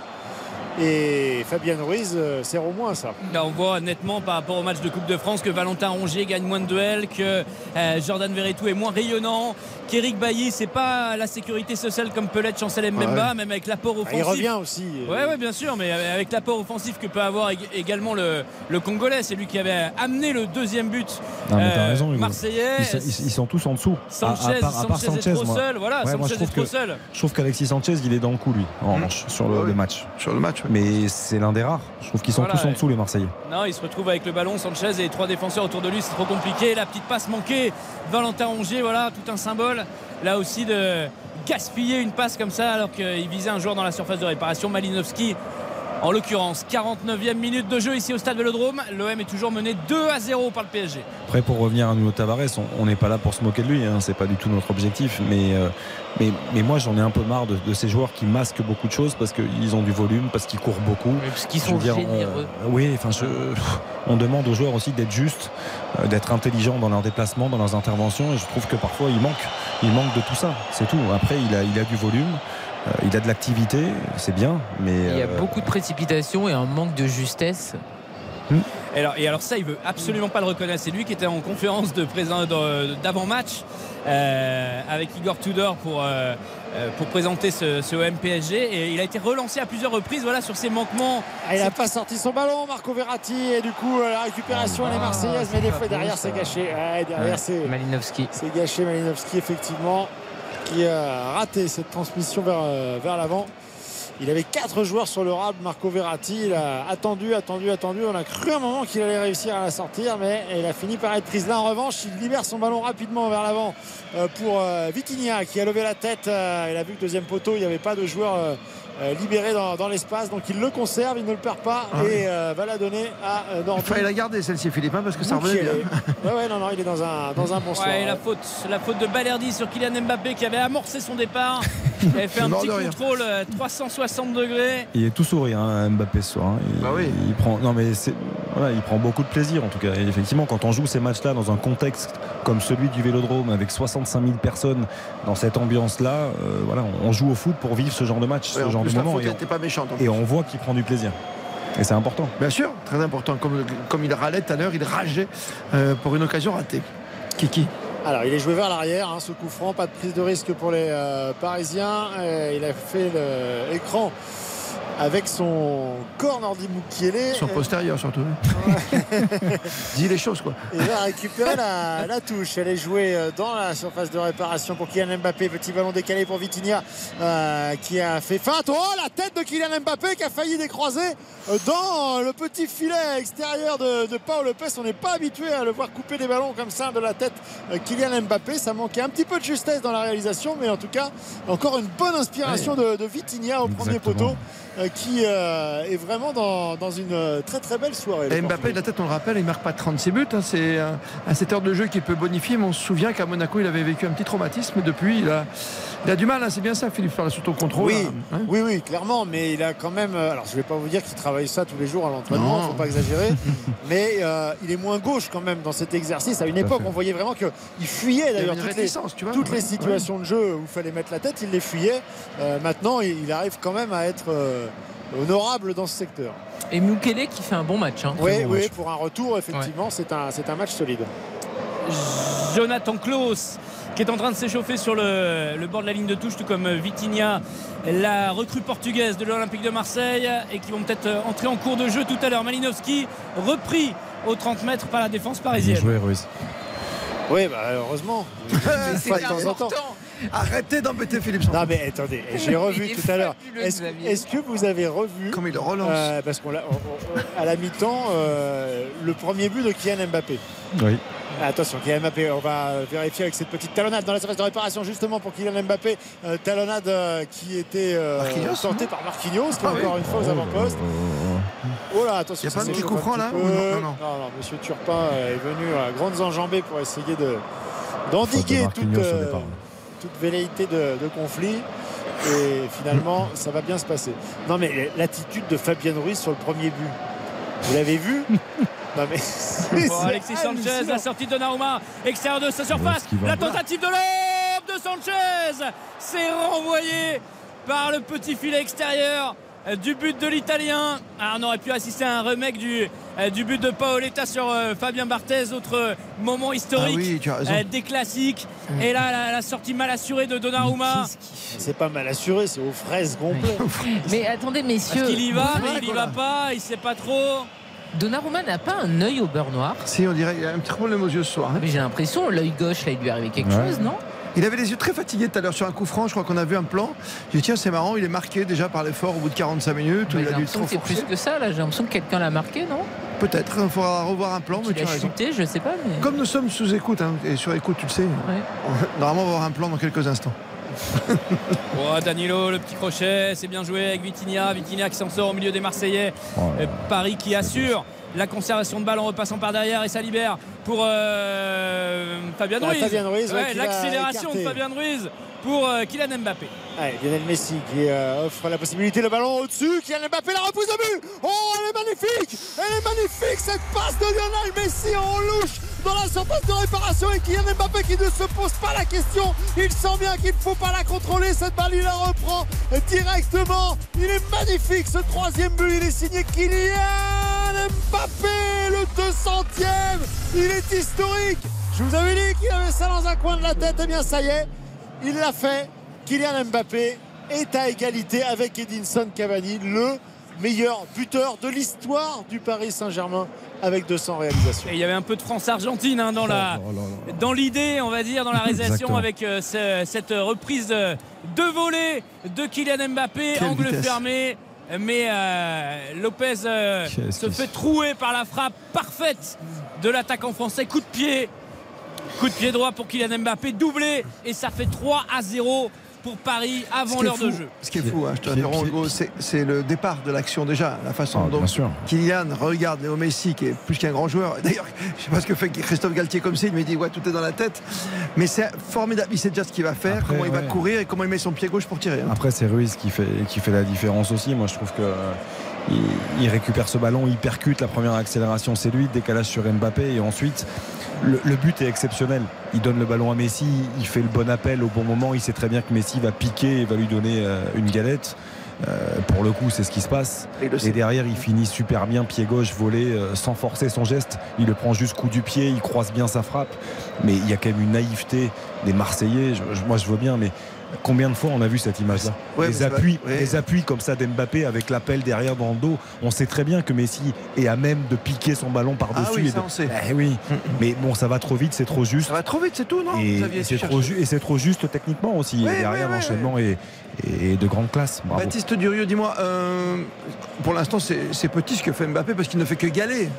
H: et Fabien Ruiz euh, sert au moins ça.
G: Là, on voit nettement par rapport au match de Coupe de France que Valentin Rongier gagne moins de duels, que euh, Jordan Verretou est moins rayonnant, qu'Eric Bailly, c'est pas la sécurité sociale comme peut l'être Chancel Mbemba, ouais. même avec l'apport offensif.
H: Ah, il revient aussi.
G: Oui, ouais, bien sûr, mais avec l'apport offensif que peut avoir également le, le Congolais, c'est lui qui avait amené le deuxième but
J: non, euh, raison,
G: marseillais.
J: Ils, ils, ils, sont tous en dessous.
G: Sanchez, à, à, à part Sanchez, Sanchez, est trop moi. seul. Voilà,
J: ouais,
G: Sanchez
J: moi, je trouve
G: est trop
J: que,
G: seul.
J: Je trouve qu'Alexis Sanchez, il est dans le coup, lui, en revanche, mmh. sur le, le, match.
C: Sur le match,
J: Mais c'est l'un des rares. Je trouve qu'ils sont voilà, tous en dessous, les Marseillais.
G: Non, il se retrouve avec le ballon, Sanchez et trois défenseurs autour de lui, c'est trop compliqué. La petite passe manquée, Valentin Rongier, voilà, tout un symbole. Là aussi de gaspiller une passe comme ça alors qu'il visait un joueur dans la surface de réparation, Malinowski. En l'occurrence, 49e minute de jeu ici au stade Vélodrome. L'OM est toujours mené 2 à 0 par le PSG.
J: Après, pour revenir à Nuno Tavares, on n'est pas là pour se moquer de lui, hein, c'est pas du tout notre objectif. Mais, euh, mais, mais moi, j'en ai un peu marre de, de, ces joueurs qui masquent beaucoup de choses parce qu'ils ont du volume, parce qu'ils courent beaucoup. Oui,
I: parce qu'ils sont dire, généreux.
J: On, oui, enfin, je, on demande aux joueurs aussi d'être justes, euh, d'être intelligents dans leurs déplacements, dans leurs interventions. Et je trouve que parfois, il manque, il manque de tout ça. C'est tout. Après, il a, il a du volume. Euh, il a de l'activité, c'est bien, mais
I: il y a euh... beaucoup de précipitation et un manque de justesse.
G: Hmm. Et alors, et alors, ça, il veut absolument pas le reconnaître. C'est lui qui était en conférence de d'avant-match euh, avec Igor Tudor pour, euh, pour présenter ce, ce OM PSG. Et il a été relancé à plusieurs reprises voilà, sur ses manquements.
H: Ah, il n'a pas sorti son ballon, Marco Verratti. Et du coup, la récupération, ah, elle est marseillaise. Mais des fois, derrière, c'est gâché. Ouais, derrière, ouais. c'est
I: Malinowski.
H: C'est gâché, Malinowski, effectivement qui a raté cette transmission vers, euh, vers l'avant. Il avait quatre joueurs sur le rab, Marco Verratti. Il a attendu, attendu, attendu. On a cru un moment qu'il allait réussir à la sortir, mais il a fini par être prise là. En revanche, il libère son ballon rapidement vers l'avant euh, pour euh, Vitinha qui a levé la tête. Il a vu que deuxième poteau, il n'y avait pas de joueur euh, libéré dans, dans l'espace. Donc il le conserve, il ne le perd pas ah, et euh, va la donner à euh, Nordi.
C: Il fallait la garder celle-ci, Philippe, hein, parce que ça revenait bien.
H: Ouais, ouais, non, non, il est dans un, dans un bon soir.
G: Ouais, la, faute, la faute de Balerdi sur Kylian Mbappé qui avait amorcé son départ. Il avait fait un petit contrôle 360 degrés.
J: Il est tout sourire, hein, Mbappé ce soir. Il,
C: bah oui.
J: il prend, non, mais voilà, il prend beaucoup de plaisir en tout cas. Et effectivement, quand on joue ces matchs-là dans un contexte comme celui du Vélodrome avec 65 000 personnes dans cette ambiance-là, euh, voilà, on joue au foot pour vivre ce genre de match,
C: ouais,
J: ce genre de.
C: Et on, pas méchante,
J: et on voit qu'il prend du plaisir. Et c'est important.
C: Bien sûr, très important. Comme, comme il râlait tout à l'heure, il rageait euh, pour une occasion ratée. Kiki.
H: Alors il est joué vers l'arrière, hein, ce coup franc, pas de prise de risque pour les euh, Parisiens. Et il a fait l'écran avec son corps Nordi Mukiele.
C: Son postérieur surtout. Ouais. Dis les choses quoi.
H: Il va récupérer la, la, touche. Elle est jouée dans la surface de réparation pour Kylian Mbappé. Petit ballon décalé pour Vitinha euh, qui a fait feinte. Oh la tête de Kylian Mbappé qui a failli décroiser dans le petit filet extérieur de, de Paul Lopez. On n'est pas habitué à le voir couper des ballons comme ça de la tête Kylian Mbappé. Ça manquait un petit peu de justesse dans la réalisation, mais en tout cas encore une bonne inspiration de, de Vitinha au
J: Exactement.
H: premier poteau qui euh, est vraiment dans, dans, une très très belle soirée.
C: Et Mbappé, la tête, on le rappelle, il marque pas 36 buts. Hein, c'est à cette heure de jeu qui peut bonifier. Mais on se souvient qu'à Monaco, il avait vécu un petit traumatisme. Depuis, il a, il a du mal. Hein, c'est bien ça, Philippe, faire sous ton contrôle.
H: Oui, hein oui, oui, clairement. Mais il a quand même. euh, Alors, je vais pas vous dire qu'il travaille ça tous les jours à l'entraînement. Il faut pas exagérer. mais euh, il est moins gauche quand même dans cet exercice. À une époque, on voyait vraiment qu'il fuyait d'ailleurs toutes, les,
C: tu vois,
H: toutes
C: ouais,
H: les situations
C: ouais.
H: de jeu où il fallait mettre la tête. Il les fuyait. Euh, maintenant, il, arrive quand même à être euh, honorable dans ce secteur.
I: Et Mukele qui fait un bon match. Hein.
H: Oui,
I: bon
H: oui,
I: match.
H: pour un retour, effectivement, ouais. c'est un, un match solide.
G: Jonathan Klaus qui est en train de s'échauffer sur le, le bord de la ligne de touche, tout comme Vitinha, la recrue portugaise de l'Olympique de Marseille, et qui vont peut-être entrer en cours de jeu tout à l'heure. Malinowski repris aux 30 mètres par la défense parisienne.
J: Bien joué, Ruiz.
H: Oui, bah, heureusement.
C: C'est
H: Pas de temps en temps.
C: Arrêtez d'embêter Philippe.
H: Non mais attendez, j'ai revu tout à l'heure. Est-ce que vous avez revu
C: Comme il relance.
H: euh, parce qu'on à la mi-temps euh, le premier but de Kylian Mbappé?
J: Oui.
H: Attention, Kylian Mbappé, on va vérifier avec cette petite talonnade dans la surface de réparation justement pour Kylian Mbappé. Euh, talonnade euh, qui était euh, tentée par Marquinhos, qui est
C: Ah oui.
H: encore une fois aux avant-postes. Oh là, attention.
C: Y a
H: ça
C: pas de petit coup franc,
H: un
C: là, non. Non, non.
H: non, Monsieur Turpin est venu à grandes enjambées pour essayer de d'endiguer toute velléité de, de conflit. Et finalement, ça va bien se passer. Non, mais l'attitude de Fabien Ruiz sur le premier but, vous l'avez vu? Non, mais
G: Alexis Sanchez, la sortie de Donnarumma, extérieur de sa surface. La tentative de lobe de Sanchez. C'est renvoyé par le petit filet extérieur du but de l'Italien. Ah, on aurait pu assister à un remake du, euh, du but de Paoletta sur euh, Fabien Barthez, autre euh, moment historique
C: Ah oui, tu as raison.
G: euh, des classiques. Et là, la, la sortie mal assurée de Donnarumma.
H: C'est pas mal assuré, c'est aux fraises complet.
I: Mais attendez, messieurs.
G: Est-ce qu'il y va Mais il y va pas, il sait pas trop.
I: Donnarumma n'a pas un œil au beurre noir.
C: Si, on dirait qu'il y a un petit problème aux yeux ce soir. hein.
I: Mais j'ai l'impression, l'œil gauche, là, il lui est arrivé quelque
J: Ouais.
I: chose, non?
C: Il avait les yeux très fatigués tout à l'heure sur un coup franc. Je crois qu'on a vu un plan. J'ai dit, tiens, c'est marrant, il est marqué déjà par l'effort au bout de 45 minutes.
I: Mais
C: il
I: J'ai
C: a dû trop
I: c'est plus que ça, là. J'ai l'impression que quelqu'un l'a marqué, non?
C: Peut-être, il faudra revoir un plan, mais tu as
I: chuté, je sais pas, mais.
C: Comme nous sommes sous écoute, hein, et sur écoute, tu le sais,
I: Ouais.
C: normalement on va avoir un plan dans quelques instants.
G: Oh, Danilo, le petit crochet, c'est bien joué avec Vitinha. Vitinha qui s'en sort au milieu des Marseillais.
J: Oh
G: Euh. Paris qui assure la conservation de balle en repassant par derrière et ça libère pour euh, Fabien
H: Ah,
G: Ruiz.
H: Fabien ouais,
G: L'accélération de. Fabien Ruiz pour euh, Kylian Mbappé.
H: Allez, Lionel Messi qui euh, offre la possibilité, le ballon au-dessus, Kylian Mbappé, la reprise de but Oh, elle est magnifique Elle est magnifique cette passe de Lionel Messi en louche dans la surface de réparation et Kylian Mbappé qui ne se pose pas la question. Il sent bien qu'il ne faut pas la contrôler, cette balle, il la reprend directement. Il est magnifique ce troisième but, il est signé Kylian Mbappé, le 200e Il est historique Je vous avais dit qu'il avait ça dans un coin de la tête, et bien ça y est, il l'a fait. Kylian Mbappé est à égalité avec Edinson Cavani, le meilleur buteur de l'histoire du Paris Saint-Germain avec 200 réalisations.
G: Et il y avait un peu de France-Argentine hein, dans la,
J: Oh là.
G: dans l'idée, on va dire, dans la réalisation avec euh, ce- cette reprise de, de volée de Kylian Mbappé,
C: Quelle
G: angle
C: vitesse.
G: fermé. Mais euh, Lopez euh, se fait trouer par la frappe parfaite de l'attaquant français. Coup de pied. Coup de pied droit pour Kylian Mbappé, doublé. Et ça fait 3 à 0 pour Paris avant l'heure de jeu.
C: Ce qui est fou, hein, je te c'est le départ de l'action déjà, la façon
J: Ah,
C: dont. Kylian regarde Léo Messi, qui est plus qu'un grand joueur. D'ailleurs, je sais pas ce que fait Christophe Galtier comme ça, il me dit ouais, tout est dans la tête. Mais c'est formidable, il sait déjà ce qu'il va faire,
J: Après,
C: comment il va courir et comment il met son pied gauche pour tirer. hein.
J: Après, c'est Ruiz qui fait, qui fait la différence aussi. Moi, je trouve que euh, il, il récupère ce ballon, il percute la première accélération, c'est lui, décalage sur Mbappé et ensuite le, le but est exceptionnel. Il donne le ballon à Messi, il fait le bon appel au bon moment. Il sait très bien que Messi va piquer et va lui donner euh, une galette. Euh, pour le coup, c'est ce qui se passe.
C: Et
J: derrière, il finit super bien, pied gauche, volé, euh, sans forcer son geste. Il le prend juste coup du pied, il croise bien sa frappe. Mais il y a quand même une naïveté des Marseillais. Je- je- moi, je veux bien, mais combien de fois on a vu cette image-là
C: Ouais,
J: appuis,
C: ouais.
J: les appuis comme ça d'Mbappé avec l'appel derrière dans le dos. On sait très bien que Messi est à même de piquer son ballon par-dessus.
C: Ah oui,
J: et
C: ça,
J: de-
C: on sait.
J: Eh oui, mais bon, ça va trop vite, c'est trop juste.
C: Ça va trop vite, c'est tout, non
J: Et, et c'est trop, ju- et c'est trop juste techniquement aussi.
C: Ouais,
J: et derrière, l'enchaînement est, est de grande classe. Bravo.
C: Baptiste Durieux, dis-moi, euh, pour l'instant c'est c'est petit ce que fait Mbappé parce qu'il ne fait que galer.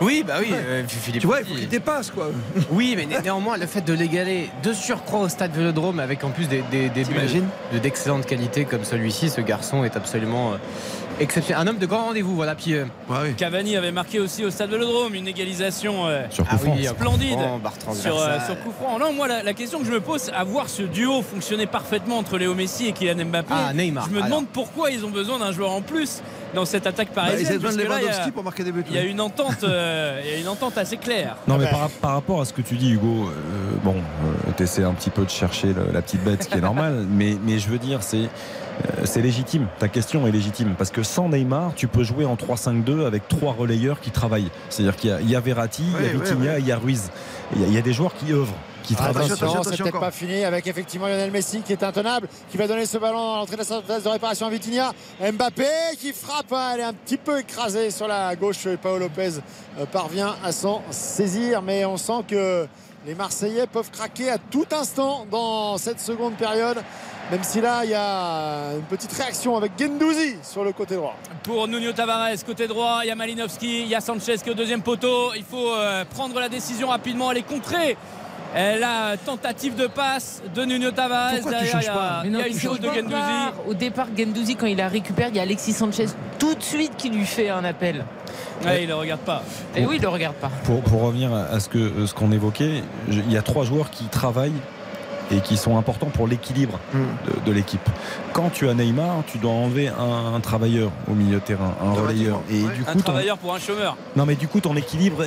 K: Oui, bah oui,
C: Ouais.
K: euh, Philippe.
C: Tu vois, il faut qu'il dépasse quoi.
K: Oui, mais né- néanmoins, le fait de l'égaler de surcroît au stade Vélodrome avec en plus des, des, des buts d'excellente qualité comme celui-ci, ce garçon est absolument euh, exceptionnel. Un homme de grand rendez-vous, voilà. Puis, euh,
C: Ouais, oui.
G: Cavani avait marqué aussi au stade Vélodrome une égalisation euh,
J: Sur
K: ah oui,
G: Splendide. sur, euh,
K: transversale.
G: sur coup franc. Non, moi, la, la question que je me pose, à voir ce duo fonctionner parfaitement entre Léo Messi et Kylian Mbappé,
K: Ah, Neymar,
G: je me
K: alors.
G: demande pourquoi ils ont besoin d'un joueur en plus dans cette attaque
C: Bah, ils
G: parisienne.
C: de
G: là, il y a-
C: Lewandowski pour marquer des buts.
G: il y a
C: oui.
G: une entente, euh, il y a une entente assez claire.
J: Non, mais
H: bah.
J: par, par rapport à ce que tu dis, Hugo, euh, bon, tu essaies un petit peu de chercher le- la petite bête, ce qui est normal, mais, mais je veux dire, c'est. Euh, C'est légitime, ta question est légitime parce que sans Neymar, tu peux jouer en 3-5-2 avec trois relayeurs qui travaillent. C'est-à-dire qu'il y a- il y, a Verratti, il y a Vitinha il y a Ruiz. Il y, a- il y a des joueurs qui œuvrent. qui
H: Ah,
J: traverse.
H: attention, c'est peut-être pas fini avec effectivement Lionel Messi qui est intenable, qui va donner ce ballon à l'entrée de la surface de réparation à Vitinha. Mbappé qui frappe, hein, elle est un petit peu écrasée sur la gauche. Et Paolo Lopez euh, parvient à s'en saisir, mais on sent que les Marseillais peuvent craquer à tout instant dans cette seconde période. Même si là, il y a une petite réaction avec Gendouzi sur le côté droit.
G: Pour Nuno Tavares, côté droit, il y a Malinowski, il y a Sanchez qui est au deuxième poteau. Il faut euh, prendre la décision rapidement, aller contrer euh, la tentative de passe de Nuno Tavares.
I: Pourquoi
G: Derrière, il y a,
I: pas Mais
G: il y
I: non,
G: a
I: il
G: une
I: change
G: chose de
I: pas.
G: Gendouzi.
I: Au départ, Gendouzi, quand il la récupère, il y a Alexis Sanchez tout de suite qui lui fait un appel.
G: Ouais, il ne regarde pas.
I: Et oui, il le regarde pas.
J: Pour, pour revenir à ce que ce qu'on évoquait, il y a trois joueurs qui travaillent et qui sont importants pour l'équilibre de, de l'équipe. Quand tu as Neymar, tu dois enlever un, un travailleur au milieu de terrain, un relayeur. Et du
G: un
J: coup, ton-
G: travailleur pour un chômeur.
J: non mais du coup ton équilibre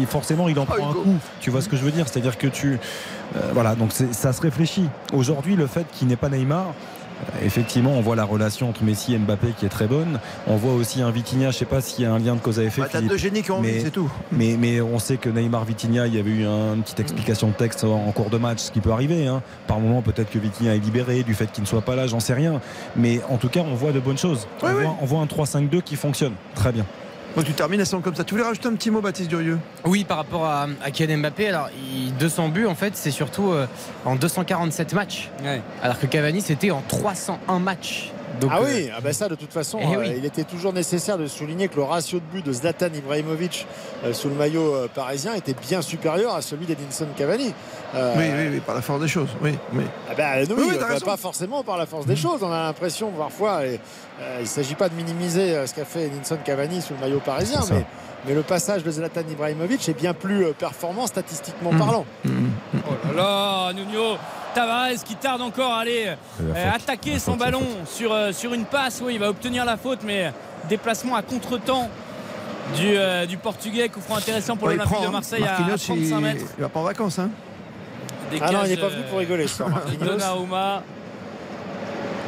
J: il- forcément il en prend un coup. Tu vois ce que je veux dire? C'est à dire que tu euh, voilà. Donc c'est- ça se réfléchit. Aujourd'hui le fait qu'il n'ait pas Neymar Effectivement, on voit la relation entre Messi et Mbappé qui est très bonne. On voit aussi un Vitinha, je sais pas s'il y a un lien de cause à effet.
C: Bah, deux génies qui
J: mais-
C: c'est tout.
J: Mais, mais on sait que Neymar Vitinha, il y avait eu un- une petite explication de texte en, cours de match, ce qui peut arriver. hein. Par moment, peut-être que Vitinha est libéré du fait qu'il ne soit pas là, j'en sais rien. Mais en tout cas, on voit de bonnes choses. on, voit, on voit un 3-5-2 qui fonctionne très bien.
C: Donc tu termines à son comme ça. Tu voulais rajouter un petit mot, Baptiste Durieux
K: Oui, par rapport à, à Kylian Mbappé, alors il- 200 buts en fait, c'est surtout euh, en 247 matchs. Alors que Cavani, c'était en 301 matchs. Donc,
H: ah
K: euh,
H: oui, ah ben ça de toute façon,
K: Eh
H: euh,
K: oui.
H: il était toujours nécessaire de souligner que le ratio de but de Zlatan Ibrahimovic euh, sous le maillot euh, parisien était bien supérieur à celui d'Edinson Cavani. Euh,
C: Oui, oui, oui, par la force des choses. Oui, oui.
H: Ah ben, oui,
C: Oui, oui,
H: euh, pas forcément par la force des choses. On a l'impression parfois, et, euh, il ne s'agit pas de minimiser ce qu'a fait Edinson Cavani sous le maillot parisien, mais, mais le passage de Zlatan Ibrahimovic est bien plus performant statistiquement
C: Mm.
H: parlant.
G: Oh là là, Nuno Tavares qui tarde encore à aller euh, attaquer son ballon sur, euh, sur une passe. Oui, il va obtenir la faute, mais déplacement à contre-temps du, euh, du Portugais. Coup franc intéressant pour
C: Ouais, il
G: l'Olympique de
C: hein.
G: Marseille à, à
C: Marquinhos,
G: 35
C: il...
G: mètres.
C: il va pas en vacances. Hein.
H: Ah non, il n'est pas venu pour rigoler
G: euh,
H: Marquinhos.
G: Donnarumma.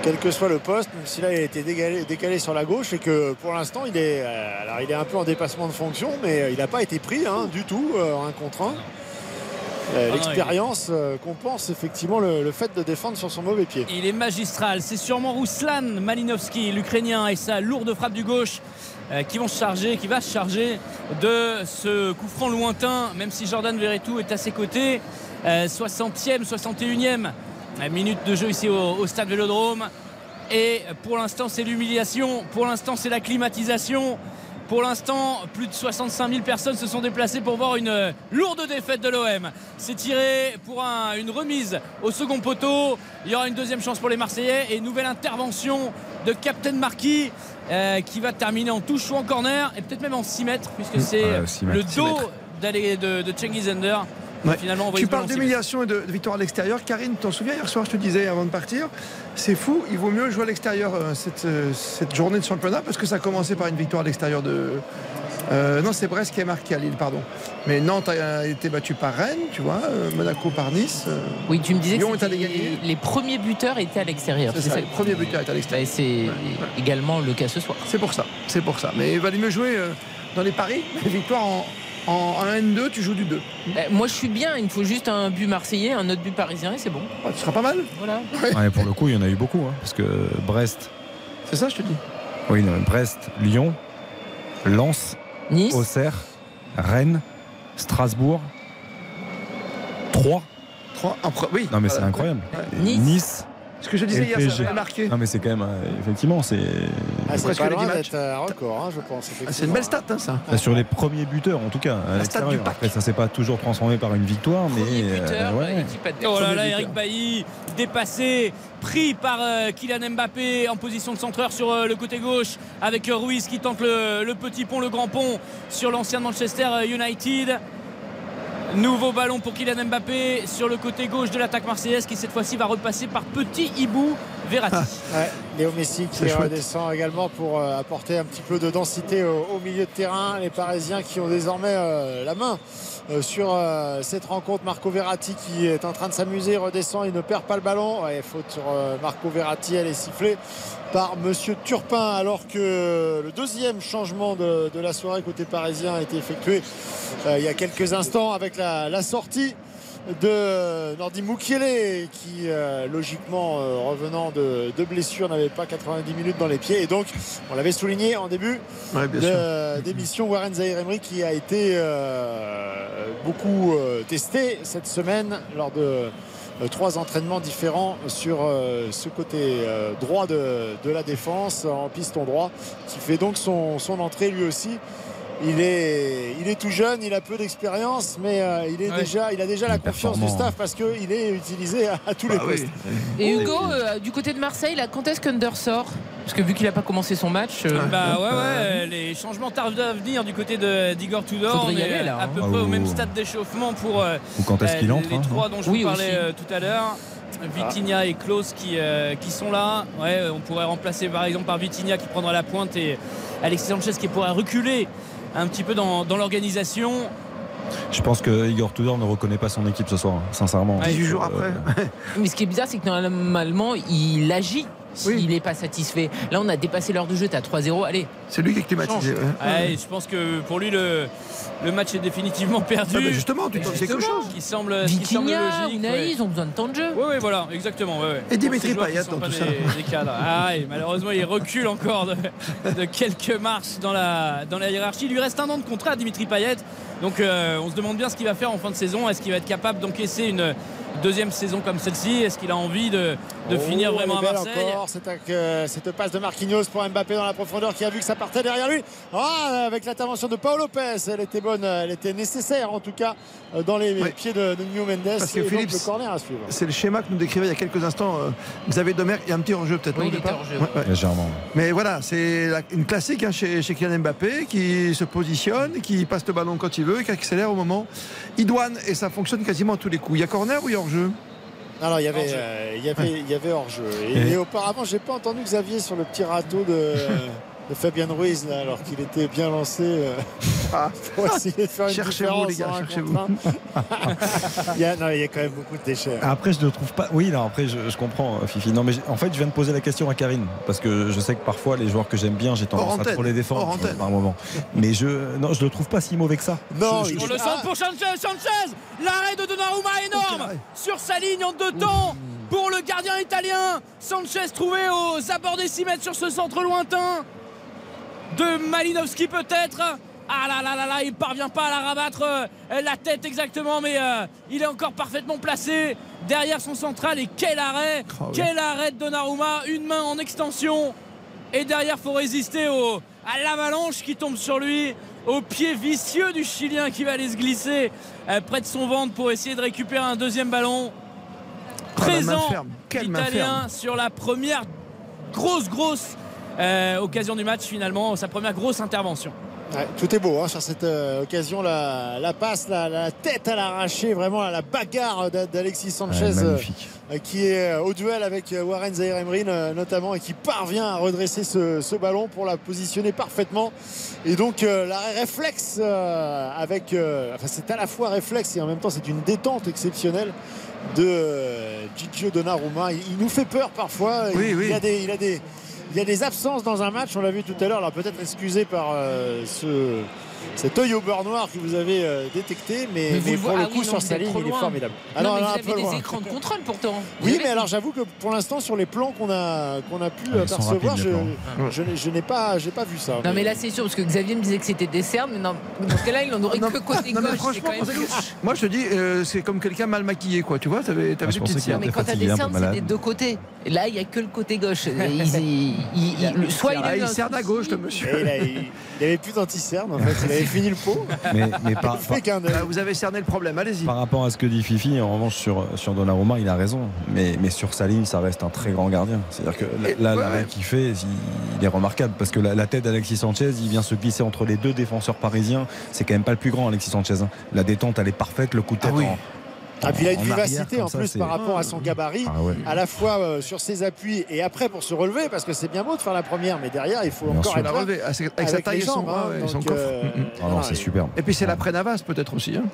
H: quel que soit le poste, même si là il a été décalé, décalé sur la gauche et que pour l'instant il est, euh, alors il est un peu en dépassement de fonction, mais euh, il n'a pas été pris hein, du tout un contre un.
G: Non,
H: L'expérience euh, compense effectivement le, le fait de défendre sur son mauvais pied.
G: Il est magistral. C'est sûrement Ruslan Malinowski, l'Ukrainien, et sa lourde frappe du gauche euh, qui vont se charger, qui va se charger de ce coup franc lointain, même si Jordan Verretou est à ses côtés. Euh, 60e, 61e euh, minute de jeu ici au, au stade Vélodrome. Et pour l'instant, c'est l'humiliation. Pour l'instant, c'est la climatisation. Pour l'instant, plus de 65 000 personnes se sont déplacées pour voir une euh, lourde défaite de l'OM. C'est tiré pour un- une remise au second poteau. Il y aura une deuxième chance pour les Marseillais et une nouvelle intervention de Captain Marquis euh, qui va terminer en touche ou en corner et peut-être même en 6 mètres puisque c'est
J: 6 mètres.
G: le
J: 6
G: dos de, de Cengiz.
C: Ouais.
G: Finalement, envoyé
C: tu parles d'humiliation et de, de victoire à l'extérieur. Karine, t'en souviens hier soir, je te disais avant de partir, c'est fou, il vaut mieux jouer à l'extérieur euh, cette, euh, cette journée de championnat parce que ça a commencé par une victoire à l'extérieur de. euh, non, c'est Brest qui est marqué à Lille, pardon. Mais Nantes a été battu par Rennes, tu vois, Monaco par Nice.
I: Oui, tu me disais
C: Lyon
I: que
C: est allé
I: c'était-
C: gagner.
I: les premiers buteurs étaient à l'extérieur.
C: C'est ça, le premier buteur est à l'extérieur.
I: Et c'est également le cas ce soir.
C: C'est pour ça, c'est pour ça. Mais il valait mieux jouer dans les paris, les victoires en, en, en N2, tu joues du 2.
I: Euh, Moi, je suis bien. Il me faut juste un but marseillais, un autre but parisien et c'est bon.
C: tu seras pas mal.
I: Voilà.
J: Ouais, pour le coup, il y en a eu beaucoup. hein, parce que Brest.
C: C'est ça, je te dis.
J: Oui, non, Brest, Lyon, Lens,
I: Nice,
J: Auxerre, Rennes, Strasbourg, 3.
C: 3 oui.
J: Non, mais
C: voilà.
J: c'est incroyable.
C: Ouais.
J: Nice.
C: Ce que je disais hier, ça marqué.
J: Non, mais c'est quand même. euh, effectivement, c'est.
H: Ah, c'est
C: presque
H: un record, hein, je pense.
C: Ah, c'est une belle stat, hein, ça.
J: Bah, sur les premiers buteurs, en tout cas.
C: La stat du pack.
J: Après, ça s'est pas toujours transformé par une victoire, mais. euh, ouais.
G: Oh là là, Eric Bailly dépassé, pris par euh, Kylian Mbappé en position de centreur sur euh, le côté gauche avec euh, Ruiz qui tente le, le petit pont, le grand pont sur l'ancien Manchester euh, United. Nouveau ballon pour Kylian Mbappé sur le côté gauche de l'attaque marseillaise qui cette fois-ci va repasser par Petit Hibou Verratti.
H: Ouais, Léo Messi qui redescend également pour euh, apporter un petit peu de densité au, au milieu de terrain. Les Parisiens qui ont désormais euh, la main euh, sur euh, cette rencontre. Marco Verratti qui est en train de s'amuser, redescend, il ne perd pas le ballon. Ouais, faute sur euh, Marco Verratti, elle est sifflée par Monsieur Turpin alors que le deuxième changement de, de la soirée côté parisien a été effectué euh, il y a quelques instants avec la, la sortie de Nordi Mukiele qui euh, logiquement euh, revenant de, de blessure n'avait pas 90 minutes dans les pieds. Et donc on l'avait souligné en début
C: Ouais,
H: d'émission Warren Zahir Emery qui a été euh, beaucoup testé cette semaine lors de trois entraînements différents sur euh, ce côté euh, droit de, de la défense en piston droit qui fait donc son, son entrée lui aussi il est, il est tout jeune, il a peu d'expérience, mais euh, il, est
I: Ouais.
H: déjà, il a déjà la confiance du staff parce qu'il est utilisé à, à tous les
C: Bah oui.
H: postes.
I: Et Hugo, euh, du côté de Marseille, quand est-ce qu'Under sort? Parce que vu qu'il n'a pas commencé son match. euh,
G: Bah ouais, ouais, les changements tardent à venir du côté de- d'Igor Tudor.
I: Faudrait
G: On
I: y
G: est
I: aller, là,
G: à
I: hein.
G: peu
J: Ah,
G: près au même stade d'échauffement pour euh,
J: Ou quand est-ce qu'il
G: euh,
J: entre,
G: les
J: hein,
G: trois dont je
I: Oui,
G: vous parlais
I: aussi.
G: euh, tout à l'heure. Vitinha et Klaus qui, euh, qui sont là. Ouais, on pourrait remplacer par exemple par Vitinha qui prendra la pointe et Alexis Sanchez qui pourrait reculer un petit peu dans, dans l'organisation.
J: Je pense que Igor Tudor ne reconnaît pas son équipe ce soir, hein, sincèrement.
C: 18 jours
J: Euh,
C: après.
I: Mais ce qui est bizarre, c'est que normalement, il agit s'il n'est pas satisfait. Là, on a dépassé l'heure de jeu, t'es à 3-0. Allez.
C: C'est lui qui est climatisé. ouais.
G: Je pense que pour lui le, le match est définitivement perdu.
C: Ah, mais justement, tu tentes quelque chose.
G: qui semble, qui semble logique. Ouais.
I: ont besoin de temps de jeu.
G: Oui, oui, voilà, exactement. ouais, ouais.
C: Et Dimitri Payet dans tout
G: des,
C: ça.
G: des cadres. Ah, et malheureusement, il recule encore de, de quelques marches dans la, dans la hiérarchie. Il lui reste un an de contrat à Dimitri Payet. Donc, euh, on se demande bien ce qu'il va faire en fin de saison. Est-ce qu'il va être capable d'encaisser une deuxième saison comme celle-ci Est-ce qu'il a envie de, de
H: Oh,
G: finir vraiment à Marseille
H: encore, cette, euh, cette passe de Marquinhos pour Mbappé dans la profondeur qui a vu que ça partait derrière lui. Ah, avec l'intervention de Paul Lopez, elle était bonne, elle était nécessaire en tout cas euh, dans les
C: Ouais.
H: pieds de, de Nuno Mendes.
C: Parce que Philippe,
H: le corner à suivre.
C: C'est le schéma que nous décrivait il y a quelques instants euh, Xavier Domer. Il y a un petit enjeu peut-être
I: Oui,
C: non, Ouais, ouais.
J: Légèrement.
C: Mais voilà, c'est une classique hein, chez, chez Kylian Mbappé qui se positionne, qui passe le ballon quand il veut, qui accélère au moment idoine et ça fonctionne quasiment à tous les coups. Il y a corner ou il y a hors-jeu
H: Alors il y avait,
G: Hors-jeu.
H: euh, il y avait, il y avait hors-jeu. Et,
J: Et-
H: et auparavant, j'ai pas entendu Xavier sur le petit râteau de, de Fabien Ruiz là, alors qu'il était bien lancé euh, pour essayer de faire une
C: Cherchez-vous,
H: différence
C: les gars,
H: un
C: cherchez-vous.
H: un. il, y a, non, il y a quand même beaucoup de déchets.
J: Après, je ne trouve pas. Oui, non, après, je, je comprends, euh, Fifi. Non, mais en fait, je viens de poser la question à Karine. Parce que je sais que parfois, les joueurs que j'aime bien, j'ai tendance à trop les défendre par moment. Mais je non, je le trouve pas si mauvais que ça.
H: Non,
J: Je-
G: On le centre pour Sanchez, Sanchez L'arrêt de Donnarumma énorme. Sur sa ligne en deux temps pour le gardien italien Sanchez trouvé aux abords des 6 mètres sur ce centre lointain de Malinowski peut-être ah là là là là, il parvient pas à la rabattre euh, la tête exactement, mais euh, il est encore parfaitement placé derrière son central. Et quel arrêt,
C: Oh oui.
G: quel arrêt de Donnarumma, une main en extension. Et derrière, faut résister au, à l'avalanche qui tombe sur lui, au pied vicieux du Chilien qui va aller se glisser euh, près de son ventre pour essayer de récupérer un deuxième ballon.
C: Oh,
G: Présent
C: ferme. Quelle main
G: italien
C: ferme.
G: sur la première grosse, grosse occasion du match finalement, sa première grosse intervention.
H: Ouais, tout est beau hein, sur cette euh, occasion. La, la passe, la, la tête à l'arraché, vraiment la bagarre d'a- d'Alexis Sanchez
J: Ouais,
H: euh, euh, qui est euh, au duel avec euh, Warren Zahir Emery euh, notamment et qui parvient à redresser ce, ce ballon pour la positionner parfaitement. Et donc euh, l'arrêt réflexe euh, avec, euh, enfin c'est à la fois réflexe et en même temps c'est une détente exceptionnelle de euh, Gigio Donnarumma. Il, il nous fait peur parfois.
C: Oui,
H: il,
C: oui.
H: il a des, il a des il y a des absences dans un match, on l'a vu tout à l'heure, alors peut-être excusé par euh, ce, cet œil au beurre noir que vous avez euh, détecté, mais, pour le
I: ah
H: coup
I: oui,
H: sur sa ligne, il est formidable. Ah
I: non,
H: non,
I: mais
H: là,
I: vous
H: un
I: avez des écrans de contrôle pourtant. Vous
H: Oui,
I: avez-
H: mais alors j'avoue que pour l'instant sur les plans qu'on a, qu'on a pu
J: Ah,
H: apercevoir,
J: rapides,
H: je, n'ai- je n'ai pas, j'ai pas vu ça.
I: Non mais là c'est sûr parce que Xavier me disait que c'était des cernes mais non dans ce cas-là il en aurait
C: Non,
I: que côté
C: non,
I: gauche
C: franchement,
I: quand même
C: moi je te dis, euh, c'est comme quelqu'un mal maquillé, quoi. Tu vois, t'avais
J: Ah,
C: des petites cernes.
J: avait
I: Mais quand t'as des cernes c'est des deux côtés. Et là il y a que le côté gauche. Soit il a
C: Ah, il
I: un
C: cerne à gauche, le monsieur.
H: Il avait plus d'anti-cerne en fait, il avait fini le pot.
J: Mais, mais par.
C: Bah, vous avez cerné le problème, allez-y.
J: par rapport à ce que dit Fifi, en revanche sur, sur Donnarumma, il a raison. Mais, mais sur sa ligne, ça reste un très grand gardien. C'est-à-dire que là,
C: ouais,
J: l'arrêt
C: ouais.
J: qu'il fait, il, il est remarquable. Parce que la, la tête d'Alexis Sanchez, il vient se glisser entre les deux défenseurs parisiens. C'est quand même pas le plus grand, Alexis Sanchez. hein. La détente, elle est parfaite. Le coup de
C: Ah
J: tête
C: oui.
J: en-
H: Ah, puis il a une vivacité en
J: ça,
H: plus
J: c'est-
H: par rapport à son gabarit,
J: Ah ouais.
H: à la fois euh, sur ses appuis et après pour se relever, parce que c'est bien beau de faire la première, mais derrière il faut
J: Bien
H: encore
J: sûr.
H: être là
C: relever, avec sa
H: avec
C: avec sa taille et son bras,
H: hein,
C: ouais, et son coffre.
H: euh,
C: Mm, mm.
J: Ah non, c'est superbe.
C: Et puis c'est l'après Navas peut-être aussi. hein.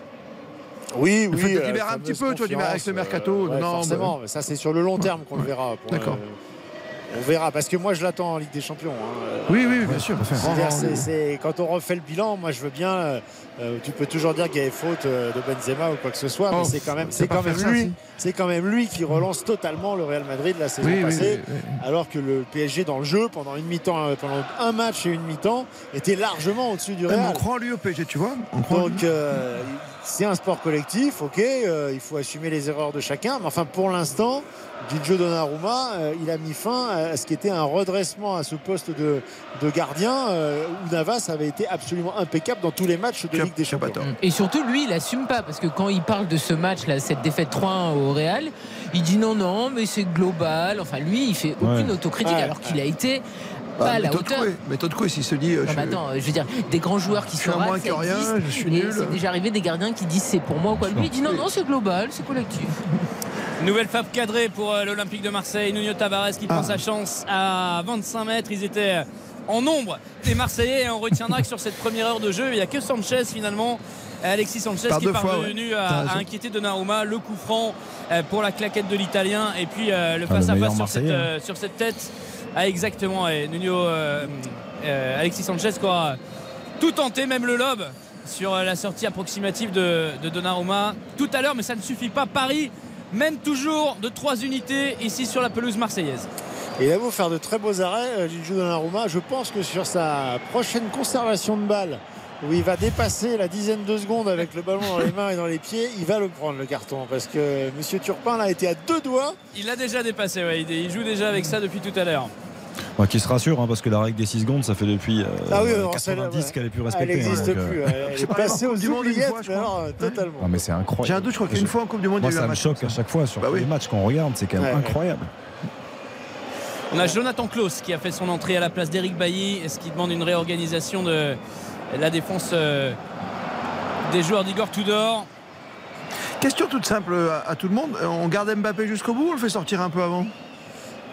H: Oui,
C: Le
H: oui.
C: de
H: euh,
C: libérer un petit peu, tu vois, du- avec le mercato,
H: euh, ouais,
C: non,
H: forcément, mais ça c'est sur le long terme qu'on le verra. pour,
C: D'accord.
H: euh, On verra, parce que moi je l'attends en Ligue des Champions. hein.
C: Oui, oui, bien sûr.
H: C'est-à-dire, c'est- c'est- quand on refait le bilan, moi je veux bien. euh, euh, tu peux toujours dire qu'il y avait faute euh, de Benzema ou quoi que ce soit,
C: Oh,
H: mais c'est quand même,
C: c'est
H: quand même lui, c'est quand même lui qui relance totalement le Real Madrid la saison
C: Oui,
H: passée,
C: oui, oui.
H: alors que le PSG dans le jeu pendant une mi-temps, pendant un match et une mi-temps, était largement au-dessus du Real.
C: on croit en lui au PSG, tu vois. On croit en lui.
H: Donc euh, c'est un sport collectif, ok, euh, il faut assumer les erreurs de chacun, mais enfin pour l'instant, Gigi Donnarumma, euh, il a mis fin à ce qui était un redressement à ce poste de, de gardien euh, où Navas avait été absolument impeccable dans tous les matchs de Ligue des Champions.
I: Et surtout, lui, il assume pas parce que quand il parle de ce match, là, cette défaite 3-1 au Real, il dit non, non, mais c'est global. Enfin, lui, il fait aucune
C: Ouais.
I: autocritique
C: Ouais.
I: alors qu'il a été pas à la
C: méthode
I: hauteur.
C: Coué. Méthode Coué, s'il se dit. euh,
I: Non, mais attends, je veux dire, des grands joueurs qui
C: Je suis
I: sont
C: un moins que rien,
I: existe.
C: je suis nul.
I: C'est déjà arrivé des gardiens qui disent c'est pour moi ou quoi. Lui, il dit non, non, c'est global, c'est collectif.
G: Nouvelle frappe cadrée pour euh, l'Olympique de Marseille. Nuno Tavares qui prend
C: Ah.
G: sa chance à 25 mètres. Ils étaient en nombre les Marseillais. Et on retiendra que sur cette première heure de jeu, il n'y a que Sanchez finalement. Alexis Sanchez
C: Par
G: qui est parvenu
C: ouais.
G: à, à inquiéter Donnarumma. Le coup franc euh, pour la claquette de l'Italien. Et puis euh, le
J: Ah, le
G: face-à-face sur, cette, euh, sur cette tête. Ah, exactement. Et Nuno, euh, euh, Alexis Sanchez qui tout tenté, même le lob sur euh, la sortie approximative de, de Donnarumma tout à l'heure, mais ça ne suffit pas. Paris mène toujours de 3 unités ici sur la pelouse marseillaise.
H: Et il a beau faire de très beaux arrêts, Gigi Donnarumma, je pense que sur sa prochaine conservation de balle, où il va dépasser la dizaine de secondes avec le ballon dans les mains et dans les pieds, il va le prendre le carton parce que Monsieur Turpin là a été à deux doigts.
G: Il l'a déjà dépassé, ouais. il, joue déjà avec ça depuis tout à l'heure.
J: Bah, qui se rassure, hein, parce que la règle des 6 secondes, ça fait depuis euh,
H: Ah oui, alors,
J: 90
H: celle-là, ouais.
J: qu'elle est plus
H: Elle
J: respectée.
H: n'existe
J: hein,
H: plus.
J: euh,
H: Elle est passée aux oubliettes,
C: fois, je
H: mais
C: crois.
H: alors, euh, totalement.
J: Ah, mais c'est incroyable.
C: J'ai un doute, je crois qu'une fois en Coupe du Monde,
J: Moi,
C: il y a eu
J: ça
C: un
J: me
C: match
J: choque à chaque fois sur
C: Bah
J: tous
C: oui.
J: les matchs qu'on regarde, c'est quand même
H: Ouais, ouais.
J: incroyable.
G: On a Jonathan Klaus qui a fait son entrée à la place d'Eric Bailly, ce qui demande une réorganisation de la défense euh, des joueurs d'Igor Tudor.
C: Question toute simple à, à tout le monde. Euh, On garde Mbappé jusqu'au bout ou on le fait sortir un peu avant?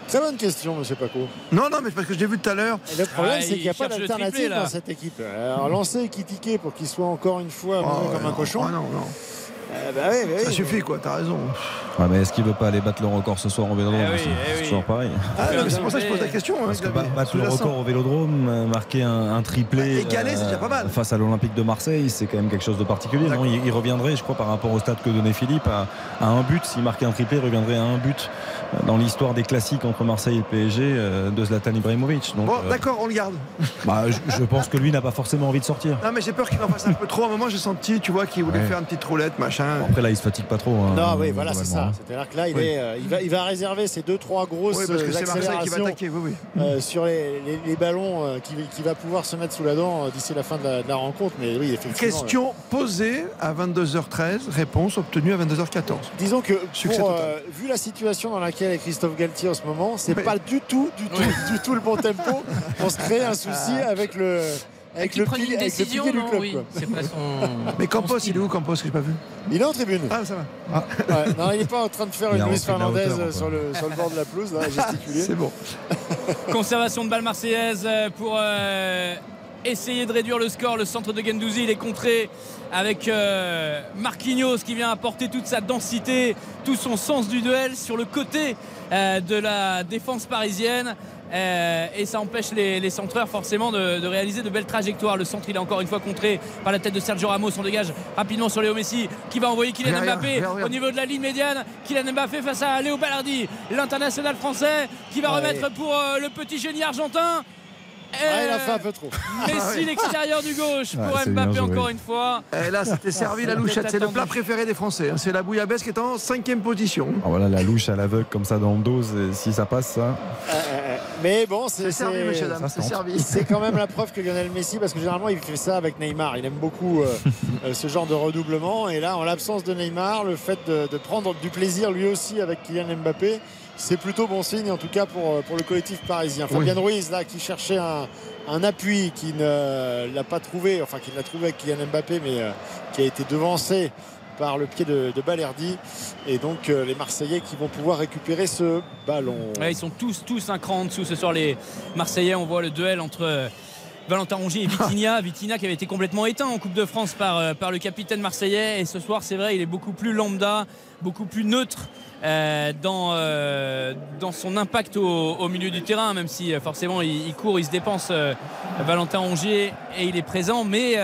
H: Très bonne question, monsieur Paco.
C: Non, non, mais c'est parce que je l'ai vu tout à l'heure.
H: Et le problème,
G: Ah,
H: c'est
G: il
H: qu'il n'y a pas d'alternative dans cette équipe. Alors, lancer Kitike pour qu'il soit encore une fois
C: Oh,
H: comme un cochon.
C: oh, non, non.
H: Euh, bah oui, bah oui.
C: Ça suffit, quoi, t'as raison.
J: Ouais, mais est-ce qu'il veut pas aller battre le record ce soir au Vélodrome
G: Eh oui, eh
J: C'est
G: oui.
J: toujours pareil.
C: Ah, c'est pour ça que je pose la question. hein,
J: que battre le record au Vélodrome, euh, marquer un, un triplé
C: Bah, égaler, c'est déjà pas mal.
J: face à l'Olympique de Marseille, c'est quand même quelque chose de particulier. Non, il, il reviendrait, je crois, par rapport au stade que donnait Philippe, à, à un but. S'il marquait un triplé, il reviendrait à un but euh, dans l'histoire des classiques entre Marseille et le PSG euh, de Zlatan Ibrahimovic. Donc,
C: Bon,
J: euh,
C: d'accord, on le garde.
J: bah, je, je pense que lui n'a pas forcément envie de sortir.
C: Non, mais j'ai peur qu'il en fasse un peu trop. À un moment, j'ai senti, tu vois, qu'il voulait
J: Ouais.
C: faire une petite roulette, machin.
J: Après, là, il se fatigue pas trop. hein,
H: Non, oui, voilà, c'est ça.
J: globalement.
H: C'est-à-dire que là, il,
C: Oui.
H: est, euh, il, va, il va réserver ses deux, trois grosses
C: Oui, parce que c'est Marseille qui va
H: accélérations
C: attaquer, oui, oui.
H: euh, sur les, les- les ballons euh, qui, qui va pouvoir se mettre sous la dent euh, d'ici la fin de la, de la rencontre. Mais oui, effectivement.
C: Question posée à 22h13, réponse obtenue à 22h14.
H: euh, Disons que pour, euh, vu la situation dans laquelle est Christophe Galtier en ce moment, c'est
C: Oui.
H: pas du tout, du tout, du tout le bon tempo. On se crée un souci avec le. Avec le pilier- avec le pilier du club,
I: Oui,
H: quoi.
I: pas son.
C: Mais Campos, il est où Campos que j'ai pas vu
H: Il est en tribune.
C: Ah, ça va.
H: Ouais, non, il n'est pas en train de faire une Luis Fernandez
J: hauteur,
H: sur le, sur le bord de la pelouse, là, à gesticuler.
C: C'est bon.
G: Conservation de balle marseillaise euh, pour euh, essayer de réduire le score. Le centre de Gendouzi, il est contré avec euh, Marquinhos qui vient apporter toute sa densité, tout son sens du duel sur le côté euh, de la défense parisienne. Euh, et ça empêche les, les centreurs forcément de, de réaliser de belles trajectoires. Le centre il est encore une fois contré par la tête de Sergio Ramos. On dégage rapidement sur Léo Messi qui va envoyer Kylian Mbappé au niveau de la ligne médiane. Kylian Mbappé face à Léo Ballardi, l'international français qui va
H: Ouais.
G: remettre pour euh, le petit génie argentin.
H: Ah, il a
G: Euh,
H: fait un peu trop.
G: Messi l'extérieur du gauche pour Mbappé encore une fois.
C: Et là, c'était servi la louchette. C'est le plat préféré des Français. hein. C'est la bouillabaisse qui est en cinquième position.
J: Ah, voilà, la louche à l'aveugle comme ça dans le dos, c'est- si ça passe, ça.
H: Euh, euh, mais bon, c'est
C: servi, dames.
J: ça
C: C'est servi.
H: C'est quand même la preuve que Lionel Messi, parce que généralement il fait ça avec Neymar, il aime beaucoup euh, euh, ce genre de redoublement. Et là, en l'absence de Neymar, le fait de, de prendre du plaisir lui aussi avec Kylian Mbappé, c'est plutôt bon signe en tout cas pour, euh, pour le collectif parisien.
C: Oui.
H: Fabien Ruiz là qui cherchait un, un appui qui ne l'a pas trouvé, enfin qui l'a trouvé avec Kylian Mbappé, mais euh, qui a été devancé par le pied de, de Balerdi et donc euh, les Marseillais qui vont pouvoir récupérer ce ballon.
G: Ouais, ils sont tous, tous un cran en dessous ce soir, les Marseillais. On voit le duel entre Valentin Rongier et Vitinha. Vitinha qui avait été complètement éteint en Coupe de France par, par le capitaine marseillais. Et ce soir, c'est vrai, il est beaucoup plus lambda, beaucoup plus neutre. euh, dans, euh, dans son impact au, milieu du terrain, même si euh, forcément il, court, il se dépense, Valentin Rongier, et il est présent, mais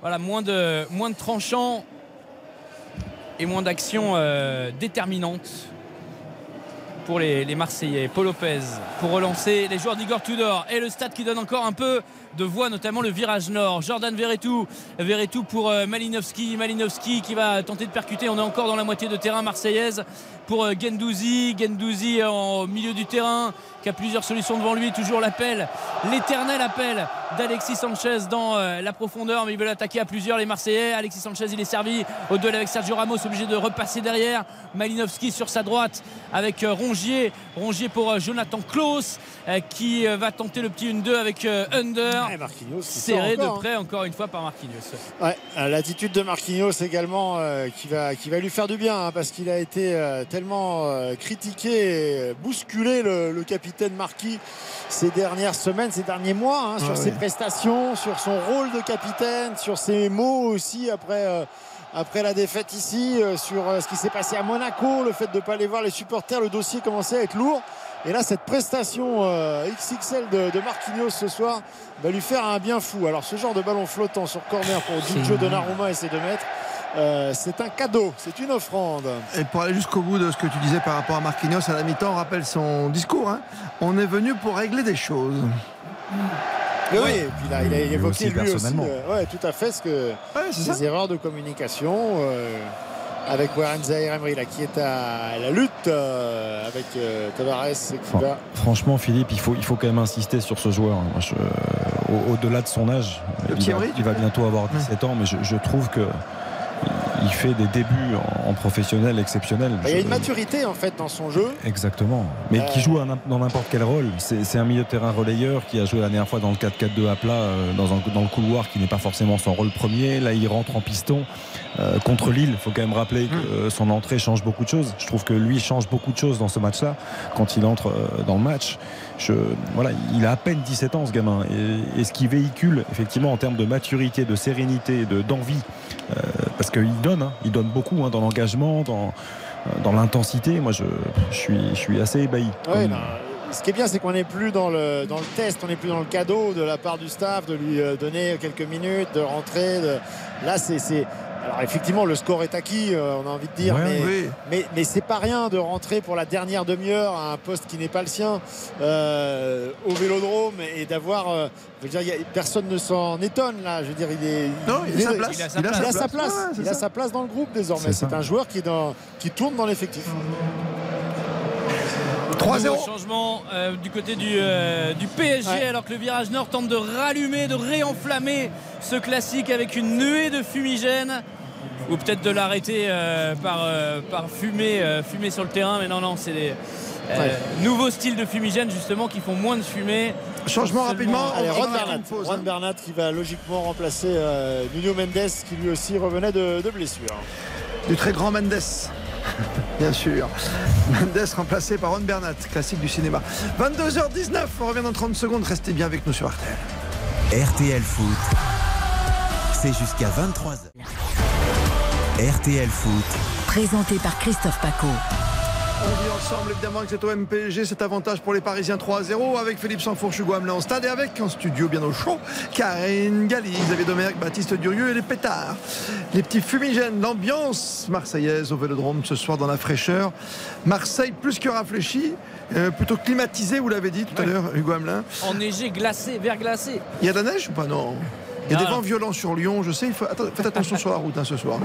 G: voilà, moins de, moins tranchants et moins d'actions déterminantes pour les, les Marseillais. Paul Lopez pour relancer les joueurs d'Igor Tudor et le stade qui donne encore un peu de voix, notamment le virage nord. Jordan Verretou, Verretou pour euh, Malinowski, Malinowski qui va tenter de percuter. On est encore dans la moitié de terrain marseillaise pour euh, Gendouzi, Gendouzi en milieu du terrain qui a plusieurs solutions devant lui. Toujours l'appel, l'éternel appel d'Alexis Sanchez dans euh, la profondeur, mais il veut l'attaquer à plusieurs les Marseillais. Alexis Sanchez, il est servi au duel avec Sergio Ramos, obligé de repasser derrière. Malinowski sur sa droite avec euh, Rongier, Rongier pour euh, Jonathan Klaus euh, qui euh, va tenter le petit 1-2 avec euh, Under, serré
H: encore,
G: de près encore une fois par Marquinhos.
H: Ouais, euh, l'attitude de Marquinhos également euh, qui, va, qui va lui faire du bien hein, parce qu'il a été euh, tellement euh, critiqué et bousculé le, le capitaine Marquis ces dernières semaines, ces derniers mois hein, sur
C: Ah
H: ses
C: oui.
H: prestations, sur son rôle de capitaine, sur ses mots aussi après. euh, après la défaite ici, euh, sur euh, ce qui s'est passé à Monaco, le fait de ne pas aller voir les supporters, le dossier commençait à être lourd. Et là, cette prestation euh, XXL de, de Marquinhos ce soir va lui faire un bien fou. Alors, ce genre de ballon flottant sur corner pour Gilgio Donnarumma et ses deux mètres, euh, c'est un cadeau, c'est une offrande.
C: Et pour aller jusqu'au bout de ce que tu disais par rapport à Marquinhos à la mi-temps, on rappelle son discours. hein. On est venu pour régler des choses.
H: Mais oui, et puis là, il a
C: Lui
H: évoqué
C: aussi,
H: lui aussi,
C: personnellement.
H: euh, ouais, tout à fait, ce que
C: c'est
H: ces erreurs de communication euh, avec Warren Zahir Emery là, qui est à la lutte euh, avec euh, Tavares va
J: Franchement, Philippe, il faut, il faut quand même insister sur ce joueur. Au- Au-delà de son âge,
C: Le
J: il va,
C: Emery,
J: il va bientôt avoir 17 ans, mais je, je trouve que il fait des débuts en, en professionnel exceptionnels.
H: Il y a une maturité en fait dans son jeu.
J: Exactement. Mais
H: Euh,
J: qui joue à n'im- dans n'importe quel rôle. C'est un milieu de terrain relayeur qui a joué la dernière fois dans le 4-4-2 à plat, euh, dans, un- dans le couloir qui n'est pas forcément son rôle premier. Là, il rentre en piston euh, contre Lille. Il faut quand même rappeler que euh, son entrée change beaucoup de choses. Je trouve que lui change beaucoup de choses dans ce match-là quand il entre euh, dans le match. Je, voilà, il a à peine 17 ans, ce gamin. Et, et ce qu'il véhicule, effectivement, en termes de maturité, de sérénité, de- d'envie, euh, parce qu'il donne, hein, il donne beaucoup hein, dans l'engagement, dans, euh, dans l'intensité. Moi, je, je, suis, je suis assez ébahi.
H: Ouais,
J: Comme-
H: non, ce qui est bien, c'est qu'on n'est plus dans le, dans le test, on n'est plus dans le cadeau de la part du staff de lui euh, donner quelques minutes, de rentrer. de- Là, c'est. Alors, effectivement, le score est acquis, euh, on a envie de dire,
C: Ouais,
H: mais,
C: oui.
H: mais, mais c'est pas rien de rentrer pour la dernière demi-heure à un poste qui n'est pas le sien euh, au vélodrome et d'avoir. euh, je veux dire, il y a- personne ne s'en étonne là. Je veux dire, il est.
C: Non, il a sa place.
H: Il a sa place.
C: Ouais,
H: Il a sa place dans le groupe désormais.
J: C'est
H: un joueur qui, est dans, qui tourne dans l'effectif.
C: 3-0.
G: Nouveau changement euh, du côté du, euh, du PSG
H: Ouais.
G: alors que le virage nord tente de rallumer, de réenflammer ce classique avec une nuée de fumigène ou peut-être de l'arrêter euh, par, euh, par fumée, euh, fumée sur le terrain mais non non c'est des euh,
H: Ouais.
G: nouveaux styles de fumigène justement qui font moins de fumée
C: Changement rapidement.
H: Allez,
C: on
H: Ron Bernat,
C: pause,
H: Ron
C: hein.
H: Bernat qui va logiquement remplacer euh, Nuno Mendes qui lui aussi revenait de, de blessure.
C: Du très grand Mendes. Bien sûr. Mendes remplacé par Ron Bernat, classique du cinéma. 22h19, on revient dans 30 secondes. Restez bien avec nous sur RTL.
A: RTL Foot, c'est jusqu'à 23h. RTL Foot,
B: Présenté par Christophe Paco.
C: On vit ensemble évidemment avec cet OMPG, cet avantage pour les Parisiens 3 à 0 avec Philippe Sanfourche, Hugo Hamelin en stade et avec en studio bien au chaud, Karine Galli, Xavier Domergue, Baptiste Durieux et les pétards. Les petits fumigènes, l'ambiance marseillaise au Vélodrome ce soir dans la fraîcheur. Marseille plus que réfléchi, euh, plutôt climatisé, vous l'avez dit tout à l'heure, Hugo Hamelin.
G: enneigé, glacé, verglacé
C: Il y a de la neige ou pas? Non. Il y a
G: Non,
C: des vents violents sur Lyon, je sais, il faut... Attends, faites attention sur la route hein, ce soir.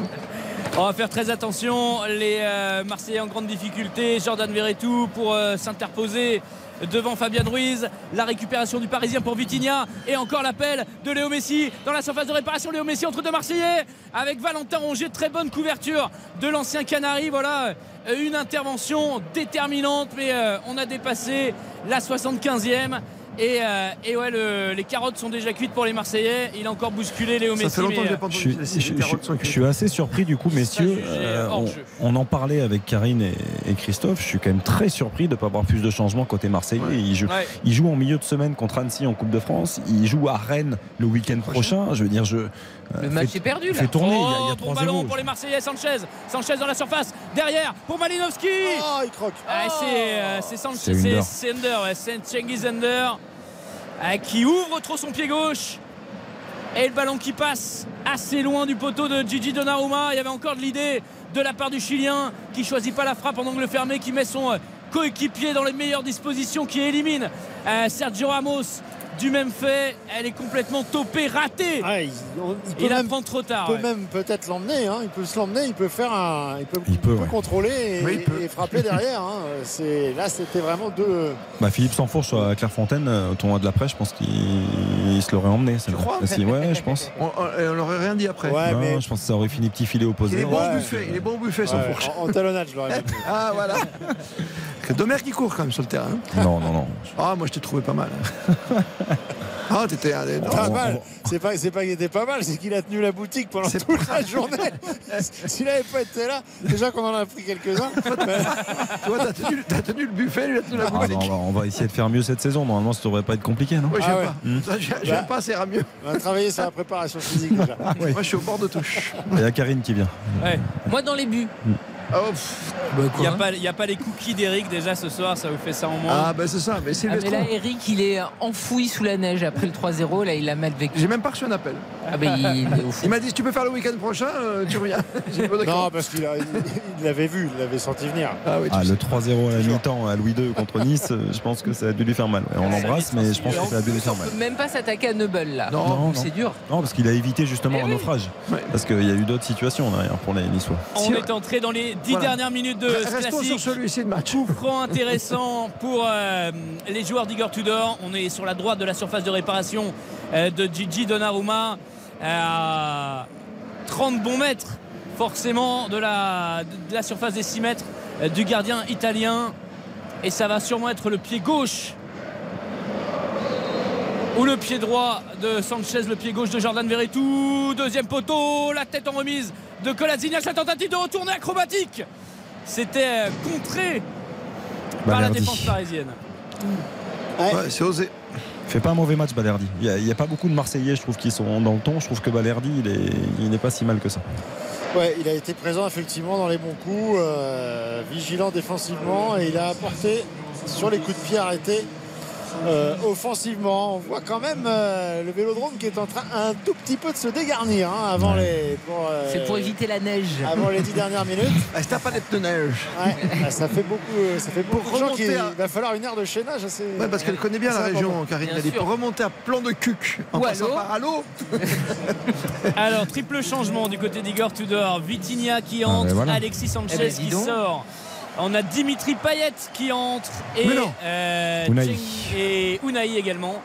G: On va faire très attention. Les euh, Marseillais en grande difficulté. Jordan Verretou pour euh, s'interposer devant Fabien Ruiz. La récupération du Parisien pour Vitinha. Et encore l'appel de Léo Messi dans la surface de réparation. Léo Messi entre deux Marseillais avec Valentin Rongier. Très bonne couverture de l'ancien Canari. Voilà euh, une intervention déterminante. Mais on a dépassé la 75e. Et, euh, et ouais, le- les carottes sont déjà cuites pour les Marseillais. Il a encore bousculé Léo Messi.
C: Ça fait longtemps que
G: mais,
C: j'ai pas
J: Je
C: entendu
J: je- je- je
C: cuites.
J: suis assez surpris du coup, messieurs. Euh, on, en parlait avec Karine et, et Christophe. Je suis quand même très surpris de ne pas avoir plus de changements côté Marseillais. Il, joue,
G: Ouais.
J: il joue en milieu de semaine contre Annecy en Coupe de France. Il joue à Rennes le week-end prochain. Je veux dire, je.
I: Le
J: euh,
I: match
J: fait-
I: est perdu là.
J: fait tourner. il y a- il y a
G: Oh, bon
J: 3-0.
G: ballon pour les Marseillais, Sanchez. Sanchez dans la surface. Derrière pour Malinowski.
H: Oh, il croque.
G: Ah, c'est euh, c'est Sanchez,
J: C'est
G: c'est
J: Under.
G: c'est Under, ouais, c'est Cengiz Under euh, qui ouvre trop son pied gauche. Et le ballon qui passe assez loin du poteau de Gigi Donnarumma. Il y avait encore de l'idée de la part du Chilien qui choisit pas la frappe en angle fermé, qui met son euh, coéquipier dans les meilleures dispositions, qui élimine euh, Sergio Ramos. Du même fait, elle est complètement topée, ratée.
H: Ah, il, on- il peut
G: Il la
H: même,
G: prend trop tard.
H: peut
G: ouais.
H: même peut-être l'emmener. hein. Il peut se l'emmener. Il peut faire un. Il peut,
J: Il peut, ouais.
H: contrôler et,
C: Oui, il peut.
H: et frapper derrière. hein. C'est là, c'était vraiment deux.
J: Bah, Philippe Sanfourche à Clairefontaine, euh, au tournoi de la presse, je pense qu'il il se l'aurait emmené. Tu
C: crois
J: si, Ouais, je pense.
C: On, on- et on aurait rien dit après.
H: Ouais,
J: Non,
H: mais
J: Je pense que ça aurait fini petit filet
C: Il
J: opposé.
C: est bon
H: Ouais.
C: au buffet, il est bon au buffet sans
H: Ouais,
C: fourche.
H: en, en talonnade, je l'aurais.
C: Ah voilà. Domer qui court quand même sur le terrain.
J: Non, non, non.
C: Ah moi je t'ai trouvé pas mal. Ah t'étais un.
H: Pas mal. C'est pas, c'est pas qu'il était pas mal, c'est qu'il a tenu la boutique pendant
C: C'est
H: toute la journée. S'il avait pas été là, déjà qu'on en a pris quelques-uns.
C: Toi t'as tenu, t'as tenu le buffet, lui il a tenu la
J: Ah, bah,
C: boutique.
J: on, va, on va essayer de faire mieux cette saison. Normalement, ça devrait pas être compliqué, non?
C: Ouais,
H: Ah
C: j'aime
H: ouais.
C: pas.
J: Hmm.
C: Ça, J'aime
H: Bah.
C: pas, ça ira mieux.
H: On a travaillé sur la préparation physique déjà.
J: Ouais.
C: Moi je suis au bord de touche.
J: Il y a Karine qui vient.
G: Ouais.
I: Moi dans les buts.
C: Oh, pff.
G: Il n'y a, pas- il y a pas les cookies d'Eric déjà ce soir, ça vous fait ça en moins.
C: Ah bah c'est ça, mais
I: Ah, mais là, Eric, il est enfoui sous la neige après le 3-0. Là, il a mal vécu.
C: J'ai même pas reçu un appel.
I: Ah, ben, il.
C: Il m'a dit si tu peux faire le week-end prochain, euh, tu reviens.
H: Non, parce qu'il a- il- il l'avait vu, il l'avait senti venir.
C: Ah oui,
J: Ah, le 3-0 à la mi-temps à Louis II contre Nice, euh, je pense que ça a dû lui faire mal. On l'embrasse, mais je pense que ça a dû lui faire mal.
I: On peut même pas s'attaquer à Neubel là.
C: Non,
J: non.
I: C'est dur.
J: Non, parce qu'il a évité justement un
I: oui.
J: naufrage.
C: Ouais.
J: Parce qu'il y a eu d'autres situations derrière pour les Niçois.
G: On est entré dans les dix
C: Voilà.
G: dernières minutes de ce classique.
C: sur celui-ci de match.
G: Coup franc intéressant pour euh, les joueurs d'Igor Tudor. On est sur la droite de la surface de réparation euh, de Gigi Donnarumma à 30 bons mètres forcément de la, de la surface des 6 mètres euh, du gardien italien. Et ça va sûrement être le pied gauche ou le pied droit de Sanchez, le pied gauche de Jordan Verretou. Deuxième poteau, la tête en remise de Kolasinac. La tentative de retourner acrobatique. C'était euh, contré par la défense parisienne.
C: Ouais, c'est osé.
J: Fait pas un mauvais match Balerdi. Il n'y a, pas beaucoup de Marseillais, je trouve, qui sont dans le ton. Je trouve que Balerdi, il est, il n'est pas si mal que ça.
H: Ouais, il a été présent effectivement dans les bons coups, euh, vigilant défensivement et il a apporté sur les coups de pied arrêtés euh, offensivement. On voit quand même euh, le vélodrome qui est en train un tout petit peu de se dégarnir hein, avant les. euh,
I: C'est pour éviter la neige.
H: Avant les dix dernières minutes.
C: Ah, t'as pas des pneus neige.
H: Ouais, ah, ça fait beaucoup, euh, ça fait beaucoup de gens qui.
C: à-
H: Il va falloir une aire de chaînage assez.
C: Ouais, parce qu'elle connaît bien la région. Karine.
I: Bien
C: Elle est pour remonter à plan de cuc en
I: Ou
C: passant
I: allô
C: par Allo.
G: Alors, triple changement du côté d'Igor Tudor. Vitinha qui
J: Ah,
G: entre,
J: ben voilà.
G: Alexis Sanchez
I: Eh ben, dis
G: qui sort. On a Dimitri Payet qui entre et, euh,
J: Unai.
G: Cheng- et Unai également.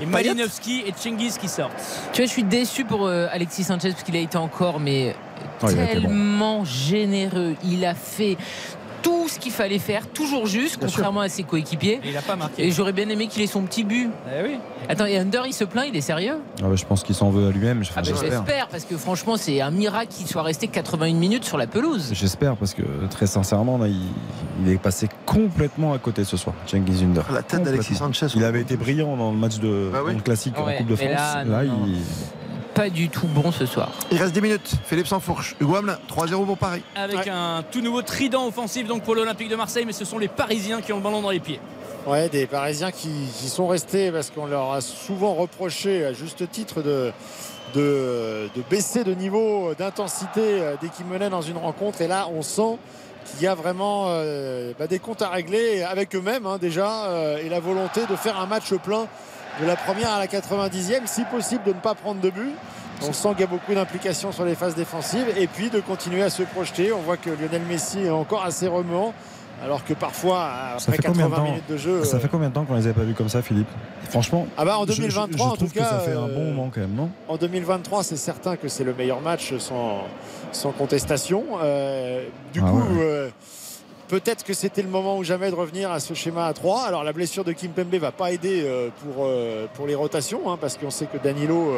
G: Et
C: Payet
G: Malinowski et Cengiz qui sortent.
I: Tu vois, je suis déçu pour euh, Alexis Sanchez parce qu'il a été encore, mais
J: Oh, bon.
I: tellement généreux. Il a fait tout ce qu'il fallait faire, toujours juste,
C: Bien sûr.
I: contrairement à ses coéquipiers.
G: Et il n'a pas marqué.
I: Et j'aurais bien aimé qu'il ait son petit but.
G: Eh oui.
I: Attends, et Under, il se plaint, il est sérieux?
J: Ah ouais, je pense qu'il s'en veut à lui-même. Enfin,
I: Ah
J: J'espère.
I: Parce que franchement, c'est un miracle qu'il soit resté 81 minutes sur la pelouse.
J: J'espère parce que très sincèrement, là, il, il est passé complètement à côté ce soir. Cengiz Under.
C: La tête d'Alexis. Sanchez.
J: Il avait été brillant dans le match de
C: Bah oui.
J: dans le classique
I: Ouais,
J: en Coupe de France.
I: là,
J: Là,
I: non, non.
J: il,
I: Pas du tout bon ce soir.
C: Il reste 10 minutes. Philippe Sansfourche. Hugo Hamelin. 3-0 pour Paris.
G: Avec
H: Ouais.
G: un tout nouveau trident offensif donc pour l'Olympique de Marseille, mais ce sont les Parisiens qui ont le ballon dans les pieds.
H: Ouais, des Parisiens qui, qui sont restés parce qu'on leur a souvent reproché, à juste titre, de, de, de baisser de niveau, d'intensité euh, dès qu'ils menaient dans une rencontre. Et là, on sent qu'il y a vraiment euh, bah, des comptes à régler avec eux-mêmes hein, déjà euh, et la volonté de faire un match plein de la première à la 90e, si possible de ne pas prendre de but. On sent qu'il y a beaucoup d'implications sur les phases défensives et puis de continuer à se projeter. On voit que Lionel Messi est encore assez remuant. Alors que parfois, après
J: fait combien de
H: 80
J: temps
H: minutes de jeu.
J: Ça
H: euh,
J: fait combien de temps qu'on les avait pas vus comme ça, Philippe? Franchement.
H: Ah bah en
J: je- je-
H: 2023
J: je
H: en tout cas.
J: ça fait un
H: euh,
J: bon moment quand même, non?
H: En 2023, c'est certain que c'est le meilleur match sans, sans contestation. Euh, du
J: Ah
H: coup,
J: ouais.
H: euh, peut-être que c'était le moment ou jamais de revenir à ce schéma à 3. Alors la blessure de Kim Pembe va pas aider euh, pour, euh, pour les rotations, hein, parce qu'on sait que Danilo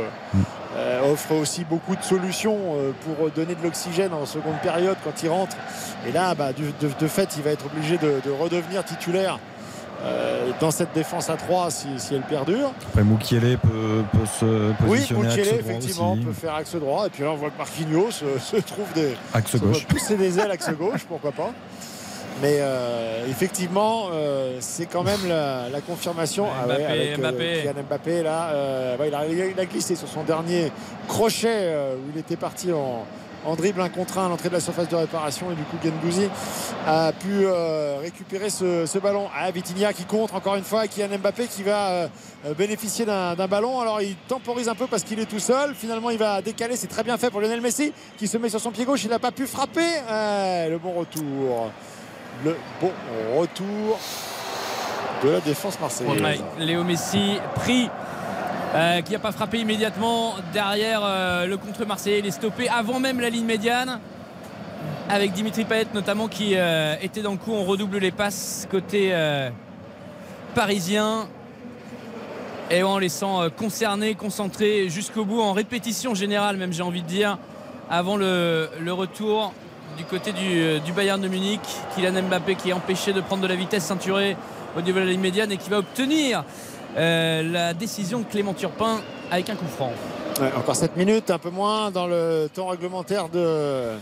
H: euh, offre aussi beaucoup de solutions pour donner de l'oxygène en seconde période quand il rentre. Et là, bah, de, de fait, il va être obligé de, de redevenir titulaire euh, dans cette défense à 3 si, si elle perdure.
J: Après, Moukielé peut, peut se
H: Oui,
J: positionner
H: Mukiele,
J: droit
H: effectivement,
J: aussi.
H: peut faire axe droit. Et puis là, on voit que Marquinhos se trouve des.
J: Axe gauche.
H: pousser des ailes axe gauche, pourquoi pas. Mais euh, effectivement, euh, c'est quand même la, la confirmation. Ah ouais,
G: Mbappé,
H: avec, euh,
G: Mbappé.
H: Kylian Mbappé, là, il, a, il a glissé sur son dernier crochet où il était parti en, en dribble un contre un à l'entrée de la surface de réparation. Et du coup, Gendouzi a pu euh, récupérer ce, ce ballon. Ah, Vitinha qui contre encore une fois. Kylian Mbappé qui va euh, bénéficier d'un ballon. Alors il temporise un peu parce qu'il est tout seul. Finalement, il va décaler. C'est très bien fait pour Lionel Messi qui se met sur son pied gauche. Il n'a pas pu frapper. Le bon retour. Le bon retour de la défense marseillaise.
G: Léo Messi pris. euh, qui n'a pas frappé immédiatement derrière euh, le contre marseillais. Il est stoppé avant même la ligne médiane. Avec Dimitri Payet notamment qui euh, était dans le coup. On redouble les passes côté parisien. Et en laissant euh, concerner, concentré jusqu'au bout, en répétition générale même j'ai envie de dire, avant le retour du côté du, euh, du Bayern de Munich. Kylian Mbappé qui est empêché de prendre de la vitesse ceinturée au niveau de la ligne médiane et qui va obtenir euh, la décision de Clément Turpin avec un coup franc.
H: Encore 7 minutes, un peu moins dans le temps réglementaire de,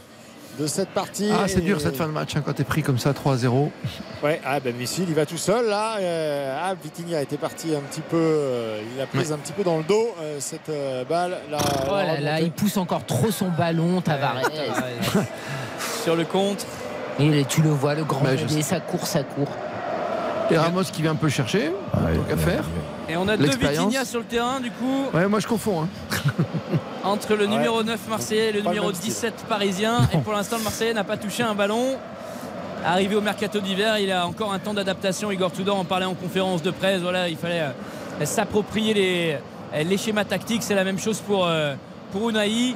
H: de cette partie.
C: Ah, c'est
H: Et-
C: dur cette fin de match hein, quand t'es pris comme ça 3-0.
H: Ouais, ah ben Messi, il va tout seul là. Euh, ah, Vitinha était parti un petit peu, euh, il a pris un petit peu dans le dos euh, cette euh, balle. La,
I: Oh là là, il pousse encore trop son ballon, Tavares.
G: Sur le contre.
I: Et tu le vois, le grand
C: Bah,
I: bébé, ça court, ça court.
C: Et Ramos qui vient un peu chercher, tant qu'à faire.
G: Et on a deux. Vitinha sur le terrain du coup
C: Ouais, moi je confonds. hein.
G: entre le numéro 9 marseillais et le
C: Pas
G: numéro
C: même style.
G: 17 parisien. Et pour l'instant le marseillais n'a pas touché un ballon. Arrivé au mercato d'hiver, il a encore un temps d'adaptation. Igor Tudor en parlait en conférence de presse. Voilà, il fallait euh, s'approprier les, euh, les schémas tactiques. C'est la même chose pour, euh, pour Unai.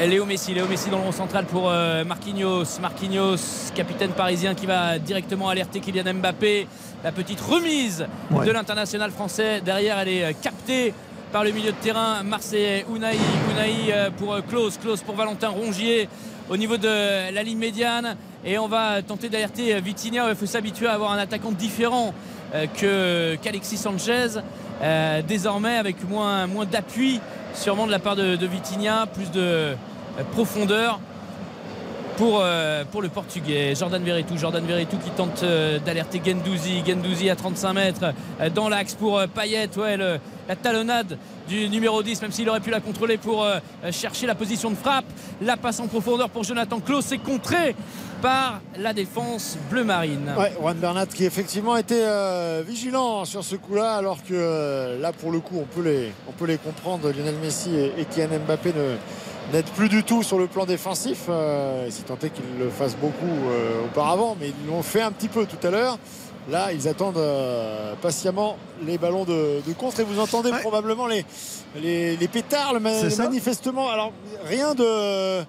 G: Et Léo Messi, Léo Messi dans le rond central pour euh, Marquinhos. Marquinhos, capitaine parisien qui va directement alerter Kylian Mbappé. La petite remise
C: Ouais.
G: de l'international français. Derrière, elle est captée par le milieu de terrain marseillais. Unai, Unai euh, pour euh, Klose, Klose pour Valentin Rongier au niveau de la ligne médiane. Et on va tenter d'alerter euh, Vitinha. Il faut s'habituer à avoir un attaquant différent que qu'Alexis Sanchez. Désormais avec moins, d'appui sûrement de la part de, de Vitinha, plus de profondeur pour, euh, pour le portugais. Jordan Verretou, Jordan Verretou qui tente euh, d'alerter Gendouzi. Gendouzi à 35 mètres euh, dans l'axe pour Payet. Ouais, la talonnade du numéro 10, même s'il aurait pu la contrôler pour chercher la position de frappe. La passe en profondeur pour Jonathan Klaus, c'est contré par la défense bleu marine.
H: Juan Bernat qui effectivement était vigilant sur ce coup-là, alors que là pour le coup on peut les, on peut les comprendre. Lionel Messi et, et Kylian Mbappé ne n'aident plus du tout sur le plan défensif, euh, si tant est qu'ils le fassent beaucoup euh, auparavant, mais ils l'ont fait un petit peu tout à l'heure. Là, ils attendent euh, patiemment les ballons de, de contre et vous entendez probablement les, les, les pétards, le ma- manifestement. Alors, rien de,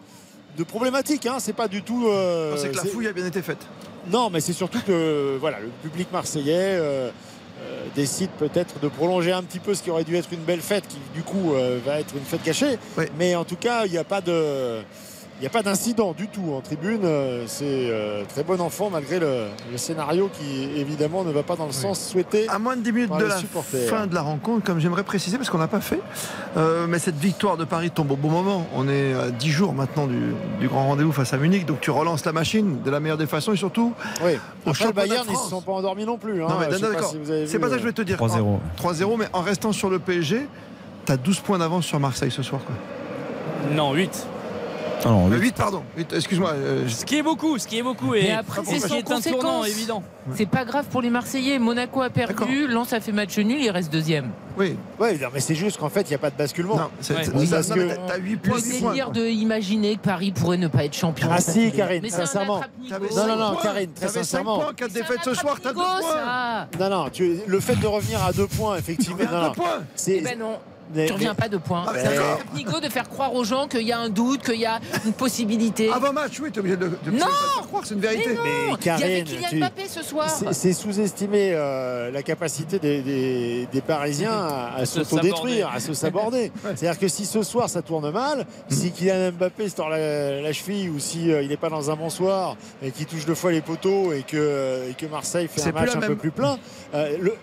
H: de problématique, hein, c'est pas du tout. euh,
C: C'est que la fouille a bien été faite.
H: non, mais c'est surtout que voilà, le public marseillais euh, euh, décide peut-être de prolonger un petit peu ce qui aurait dû être une belle fête, qui du coup euh, va être une fête gâchée. Mais en tout cas, il n'y a pas de. Il n'y a pas d'incident du tout en tribune. Euh, C'est euh, très bon enfant malgré le, le scénario qui évidemment ne va pas dans le sens souhaité.
C: À moins de 10 minutes de la fin de la rencontre, comme j'aimerais préciser, parce qu'on n'a pas fait. Euh, mais cette victoire de Paris tombe au bon moment. On est à 10 jours maintenant du, du grand rendez-vous face à Munich. Donc tu relances la machine de la meilleure des façons et surtout
H: Oui.
C: au
H: Après, le Bayern,
C: de
H: ils ne se sont pas endormis non plus. hein.
C: Non, mais d'accord.
H: si
C: c'est pas ça que je voulais te dire.
J: 3-0.
C: En- 3-0, mais en restant sur le PSG, tu as 12 points d'avance sur Marseille ce soir. Quoi.
G: Non, 8.
J: Ah non,
C: Euh,
J: huit.
C: 8, pardon. Excuse-moi. euh, je-
G: Ce qui est beaucoup, ce qui est beaucoup. Et
I: Mais après, c'est
G: ce qui
I: sans
G: est un tournant
I: conséquence.
G: évident.
I: C'est pas grave pour les Marseillais. Monaco a perdu, Lens a fait match nul, il reste deuxième.
C: Oui.
H: Ouais, non, mais c'est juste qu'en fait, il n'y a pas de basculement.
C: Non, c'est-
H: Ouais.
C: c'est-
H: Oui,
C: ça-
H: parce que-
C: t'as- t'as 8
I: Le
C: points. huit points,
I: délire
C: quoi.
I: de imaginer que Paris pourrait ne pas être champion.
H: Ah si, Karine,
I: Mais
H: sincèrement. Non, non, non. Karine, très sincèrement.
C: points, 4
I: C'est un
C: défaites ce soir, t'as 2
I: attrape-nigo,
C: points.
H: Non, non, le fait de revenir à deux points, effectivement.
C: reviens à
H: non,
C: deux
H: non.
C: points.
H: C'est-
I: Eh ben non.
H: Mais-
I: Tu reviens
H: mais-
I: pas de points.
C: Ah, mais
I: c'est un peu Nico de faire croire aux gens qu'il y a un doute, qu'il y a une possibilité.
C: Avant match, oui, t'es obligé de, de,
I: Non
C: faire croire, c'est une vérité.
I: Mais non
H: Mais
I: Il y avait
H: Karine,
I: Kylian
H: tu-
I: Mbappé ce soir.
H: C'est- sous-estimer euh, la capacité des, des- des Parisiens à, à
G: se
H: s'autodétruire, à se saborder. C'est-à-dire que si ce soir ça tourne mal, si Kylian Mbappé se tord la, la cheville ou si euh, il n'est pas dans un bon soir et qu'il touche deux fois les poteaux et que, et que Marseille fait un match un
C: même-
H: peu plus plein, euh, le-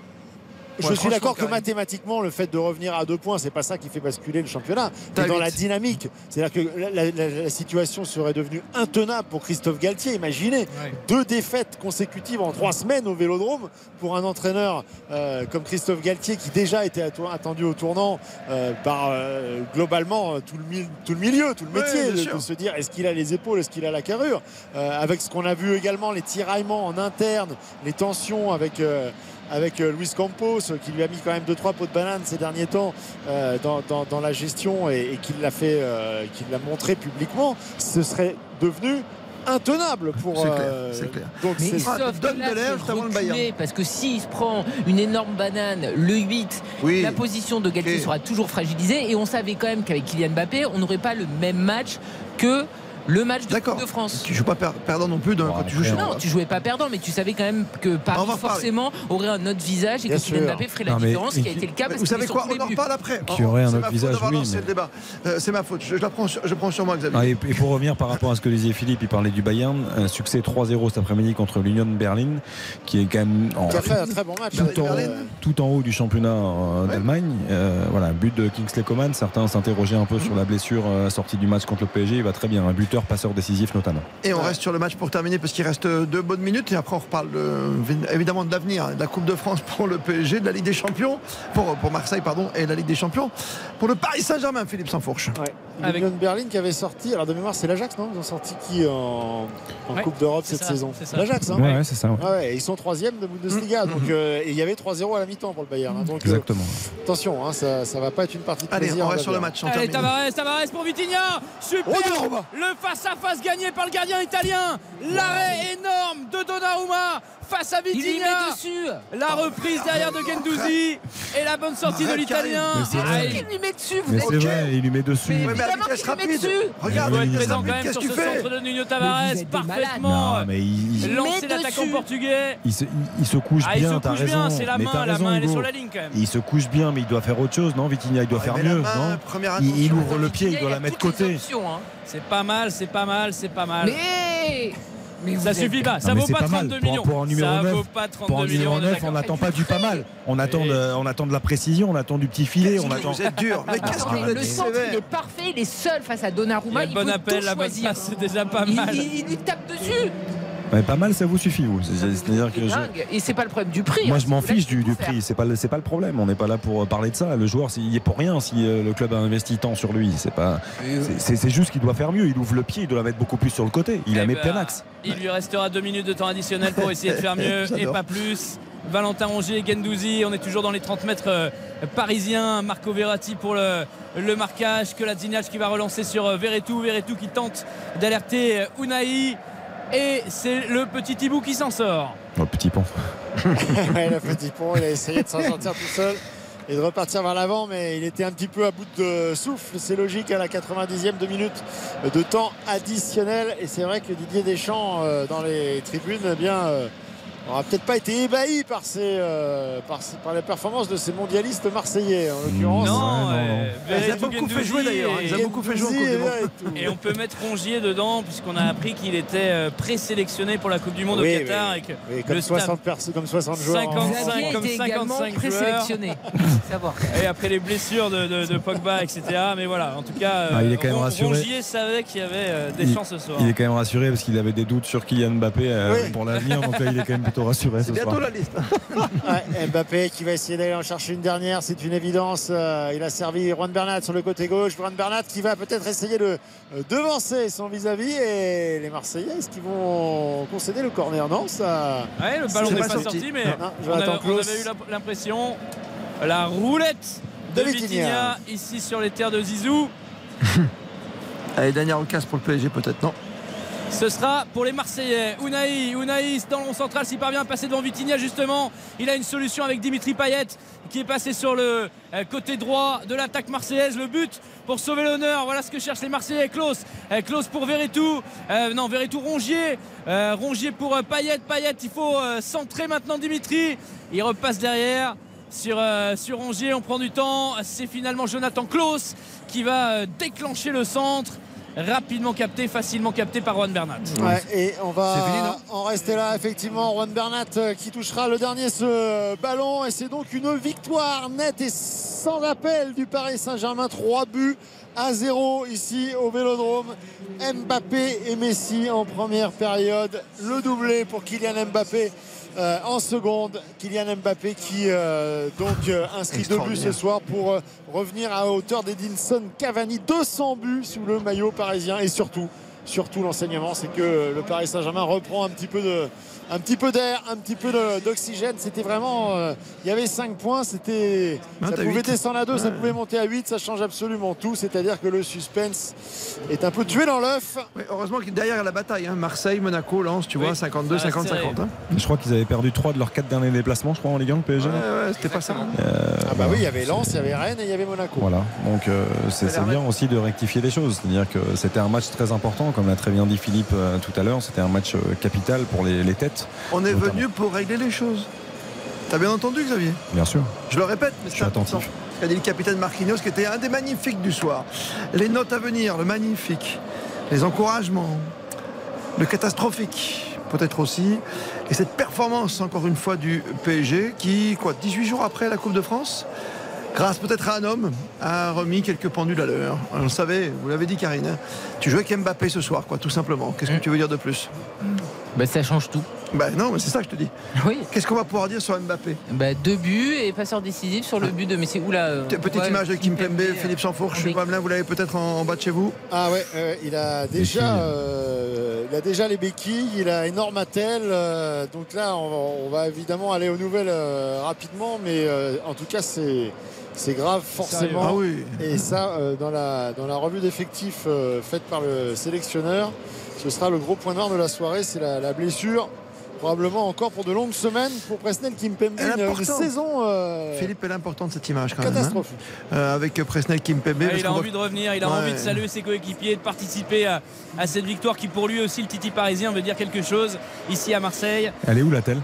H: je suis d'accord que mathématiquement, le fait de revenir à deux points, c'est pas ça qui fait basculer le championnat. Mais dans la dynamique, c'est-à-dire que la, la- la- la situation serait devenue intenable pour Christophe Galtier. Imaginez deux défaites consécutives en trois semaines au Vélodrome pour un entraîneur euh, comme Christophe Galtier qui déjà était attendu au tournant euh, par euh, globalement tout le, mi- tout le milieu, tout le métier, de, se dire est-ce qu'il a les épaules, est-ce qu'il a la carrure, avec ce qu'on a vu également les tiraillements en interne, les tensions avec. Avec euh, Luis Campos qui lui a mis quand même 2-3 pots de banane ces derniers temps euh, dans, dans- dans la gestion et, et qui l'a fait euh, qui l'a montré publiquement ce serait devenu intenable pour
C: C'est clair,
H: euh,
C: clair.
H: donc
I: Mais
H: c'est-
I: sauf
C: donne
I: que là,
C: de l'air avant le Bayern.
I: Parce que s'il se prend une énorme banane, le 8,
C: Oui.
I: la position de Galtier sera toujours fragilisée. Et on savait quand même qu'avec Kylian Mbappé, on n'aurait pas le même match que le match de. Coupe de France.
C: Tu joues pas per- perdant non plus de-
J: Bon,
C: quand tu joues chez
I: Non, tu jouais pas perdant, mais tu savais quand même que Paris forcément aurait un autre visage et
H: Bien
I: que Kylian. Mbappé ferait la
J: Non, mais-
I: différence, ce qui a été le cas parce
C: Vous savez quoi On en reparle après.
J: Qui aurait un autre visage, oui, mais-
C: le débat. Euh, c'est ma faute. Je, je la prends, sur- je prends sur moi, Xavier.
J: Ah, et, et pour revenir par rapport à ce que disait Philippe, il parlait du Bayern, un succès 3-0 cet après-midi contre l'Union Berlin, qui est quand même en-
H: qui a fait un très bon match
J: tout, en,
C: Berlin.
J: tout en haut du championnat euh, d'Allemagne. Euh, voilà, but de Kingsley Coman. Certains s'interrogeaient un peu sur la blessure sortie du match contre le PSG. Il va très bien, un buteur, passeur décisif notamment.
C: Et on reste sur le match pour terminer parce qu'il reste deux bonnes minutes et après on reparle de- évidemment de l'avenir, de la Coupe de France pour le PSG, de la Ligue des Champions, pour, pour Marseille pardon, et la Ligue des Champions pour le Paris Saint-Germain, Philippe Sansfourche.
H: Ouais.
G: Avec-
H: L'Union de Berlin qui avait sorti, alors de mémoire c'est l'Ajax non? Ils ont sorti qui en, en
G: Ouais,
H: Coupe d'Europe cette
G: ça,
H: saison. L'Ajax hein?
J: Ouais, ouais, c'est ça. ouais.
H: Ah ouais, et ils sont troisième de Bundesliga, donc euh, et il y avait 3-0 à la mi-temps pour le Bayern. hein. donc euh,
J: Exactement.
H: attention, hein, ça, ça va pas être une partie de
C: Allez,
H: plaisir.
C: on reste sur le match.
G: Allez. Tavares, Tavares pour Vitinha. Super.
H: Oh,
G: le face-à-face gagné par le gardien italien. L'arrêt énorme de Donnarumma face à
I: Il lui
G: Vitinha.
I: met dessus
G: La reprise derrière de Gendouzi et la bonne sortie de l'Italien.
J: Mais c'est vrai.
G: Ah,
I: Il lui met dessus, vous
J: Mais
I: êtes
J: c'est vrai, il lui met dessus.
I: Mais
C: à vitesse rapide.
I: dessus.
C: Regarde,
G: Il doit
C: à
G: être quand même sur ce
C: tu fais
G: centre de Nuno Tavares. Parfaitement
J: Non, mais il, il-
I: met
G: lancé l'attaquant portugais.
J: il se, couche
G: Ah, il
J: bien, t'as
G: couche
J: raison.
G: c'est la main, la
J: raison,
G: main elle est
J: Hugo.
G: sur la ligne quand même.
J: Il se couche bien, mais il doit faire autre chose, non Vitinha, il doit faire
C: la
J: mieux, il, ouvre le pied, il doit la mettre côté.
G: C'est pas mal, c'est pas mal, c'est pas mal.
I: Mais mais
G: Ça suffit pas, ça vaut pas
J: pas mal.
G: 32
J: Pour-
G: millions.
J: pour un numéro
G: ça
J: 9,
G: vaut pas
J: Pour
G: 32
J: un
G: millions.
J: numéro
G: on est
J: 9,
G: d'accord.
J: on n'attend pas du pas mal. On attend, de, on attend de la précision, on attend du petit filet, on attend.
C: Vous êtes dur. Mais qu'est-ce que
I: Mais
C: vous
I: le
C: êtes
I: centre, il est parfait, il est seul face à
G: Il y
I: Donnarumma.
G: a
I: Il,
G: bon
I: peut
G: appel,
I: tout
G: la bonne passe, c'est déjà pas
I: Il,
G: mal.
I: il- il lui tape dessus.
J: Mais pas mal, ça vous suffit, vous. C'est- C'est-à-dire que je-.
I: Et c'est pas le problème du prix.
J: Moi,
I: hein,
J: je m'en fiche du, prix. C'est pas, le- c'est pas le problème. On n'est pas là pour parler de ça. Le joueur, c'est- il est pour rien si euh, le club a investi tant sur lui. C'est pas. c'est- juste qu'il doit faire mieux. Il ouvre le pied, il doit la mettre beaucoup plus sur le côté. Il la
G: Eh
J: met
G: ben,
J: plein axe.
G: Il lui restera deux minutes de temps additionnel pour essayer de faire mieux et pas plus. Valentin Rongier, Gendouzi, on est toujours dans les 30 mètres euh, parisiens. Marco Verratti pour le, le marquage. Que la qui va relancer sur euh, Verretou. Verretou qui tente d'alerter euh, Unai. Et c'est le petit Thibou qui s'en sort.
J: Oh, petit pont.
H: Ouais, le petit pont, il a essayé de s'en sortir tout seul et de repartir vers l'avant, mais il était un petit peu à bout de souffle. C'est logique à la 90e de minute de temps additionnel. Et c'est vrai que Didier Deschamps, euh, dans les tribunes, eh bien. euh, n'aura peut-être pas été ébahi par, ces, euh, par, ces- par les performances de ces mondialistes marseillais en l'occurrence.
G: Non,
J: non,
G: euh,
J: non.
C: Il les a
G: Verretou,
C: beaucoup fait jouer d'ailleurs. Il les a
G: et-
C: beaucoup fait jouer
H: et
G: on peut mettre Rongier dedans puisqu'on a appris qu'il était euh, présélectionné pour la Coupe du Monde
H: Oui,
G: au Qatar
H: oui,
G: et que
H: oui, comme,
G: le staff
H: 60 perso- comme 60 joueurs. en-
G: 55
I: Xavier
G: comme
I: était également
G: 55 joueurs.
I: présélectionné.
G: Et après les blessures de, de- de Pogba, etc. Mais voilà, en tout cas,
J: Ah, il est quand même
G: Ron-
J: rassuré.
G: Rongier savait qu'il y avait euh, des
J: Il-
G: chances ce soir.
J: Il est quand même rassuré parce qu'il avait des doutes sur Kylian Mbappé euh,
H: Oui.
J: pour l'avenir. Donc là, il est quand même plutôt rassuré ce
C: C'est bientôt
J: soir.
C: la liste.
H: Ouais, Mbappé qui va essayer d'aller en chercher une dernière, c'est une évidence. Euh, il a servi Juan Bernat sur le côté gauche. Juan Bernat qui va peut-être essayer de euh, devancer son vis-à-vis. Et les Marseillais, est-ce qu'ils vont concéder le corner? Non, ça.
G: Ouais, le ballon
H: C'est
G: n'est
H: pas
G: pas
H: sorti.
G: sorti, mais
H: Non,
G: on, avait, on eu l'impression. La roulette de
H: De
G: Vitinha. Ici sur les terres de Zizou.
C: Allez, dernière occasion pour le PSG peut-être, non?
G: Ce sera pour les Marseillais. Unai, Unai dans le central s'il parvient à passer devant Vitinha justement. Il a une solution avec Dimitri Payet qui est passé sur le euh, côté droit de l'attaque marseillaise. Le but pour sauver l'honneur. Voilà ce que cherchent les Marseillais. Klaus. Euh, Klaus pour Verretou. Euh, non, Verretou Rongier. Rongier pour Payet. Payet, il faut centrer maintenant Dimitri. Il repasse derrière sur, sur Rongier. On prend du temps. C'est finalement Jonathan Klaus qui va déclencher le centre rapidement capté, facilement capté par Juan Bernat.
H: et on va en rester là, effectivement. Juan Bernat euh, qui touchera le dernier ce ballon. Et c'est donc une victoire nette et sans appel du Paris Saint-Germain. 3 buts à 0 ici au Vélodrome. Mbappé et Messi en première période. Le doublé pour Kylian Mbappé euh, en seconde. Kylian Mbappé qui euh, donc euh, inscrit deux buts ce soir pour revenir à hauteur d'Edinson Cavani. 200 buts sous le maillot parisien et surtout, surtout l'enseignement, c'est que le Paris Saint-Germain reprend un petit peu de un petit peu d'air, un petit peu d'oxygène. C'était vraiment. Euh, il y avait 5 points. C'était. ça pouvait descendre à 2, ça pouvait monter à 8. Ça change absolument tout. C'est-à-dire que le suspense est un peu tué dans l'œuf.
C: heureusement que derrière, il y a la bataille. Hein. Marseille, Monaco, Lens, tu vois, 52, 50, 50.
J: Je crois qu'ils avaient perdu 3 de leurs 4 derniers déplacements, je crois, en Ligue 1, le PSG.
C: Ouais, ouais, c'était pas ça.
H: Euh, ah bah oui, il y avait Lens, il y avait Rennes et il y avait Monaco.
J: Voilà. Donc euh, c'est bien aussi de rectifier les choses. C'est-à-dire que c'était un match très important, comme l'a très bien dit Philippe tout à l'heure. C'était un match capital pour les, les têtes.
C: On est venu pour régler les choses. T'as bien entendu, Xavier?
J: Bien sûr.
C: Je le répète,
J: mais c'est attentif.
C: a dit le capitaine Marquinhos, qui était un des magnifiques du soir. Les notes à venir, le magnifique, les encouragements, le catastrophique, peut-être aussi. Et cette performance, encore une fois, du PSG, qui, quoi, 18 jours après la Coupe de France, grâce peut-être à un homme, a remis quelques pendules à l'heure. On le savait, vous l'avez dit, Karine. Hein. Tu joues avec Mbappé ce soir, quoi, tout simplement. Qu'est-ce que mm. tu veux dire de plus?
I: Bah, Ça change tout.
C: Bah non, mais c'est ça que je te dis.
I: Oui.
C: Qu'est-ce qu'on va pouvoir dire sur Mbappé
I: bah, Deux buts et passeur décisif sur le but de Messi. Oula.
C: Euh, petite image de Kim Pembe, Philippe Sanfourche, vous l'avez peut-être en, bas de chez vous
H: Ah ouais, euh, il a déjà euh, il a déjà les béquilles, il a énorme attel. donc là, on va, évidemment aller aux nouvelles rapidement, mais en tout cas, c'est. C'est grave forcément.
C: Ah oui.
H: Et ça, dans, la, dans la revue d'effectifs faite par le sélectionneur, ce sera le gros point noir de la soirée, c'est la, blessure probablement encore pour de longues semaines pour Presnel Kimpembe. Une, une saison.
C: Euh, Philippe, elle est importante cette image quand même.
H: Hein.
C: Euh, avec Presnel Kimpembe.
G: il a envie de revenir, il a envie de saluer ses coéquipiers, de participer à, cette victoire qui pour lui aussi, le Titi parisien, veut dire quelque chose ici à Marseille.
J: Elle est où la telle?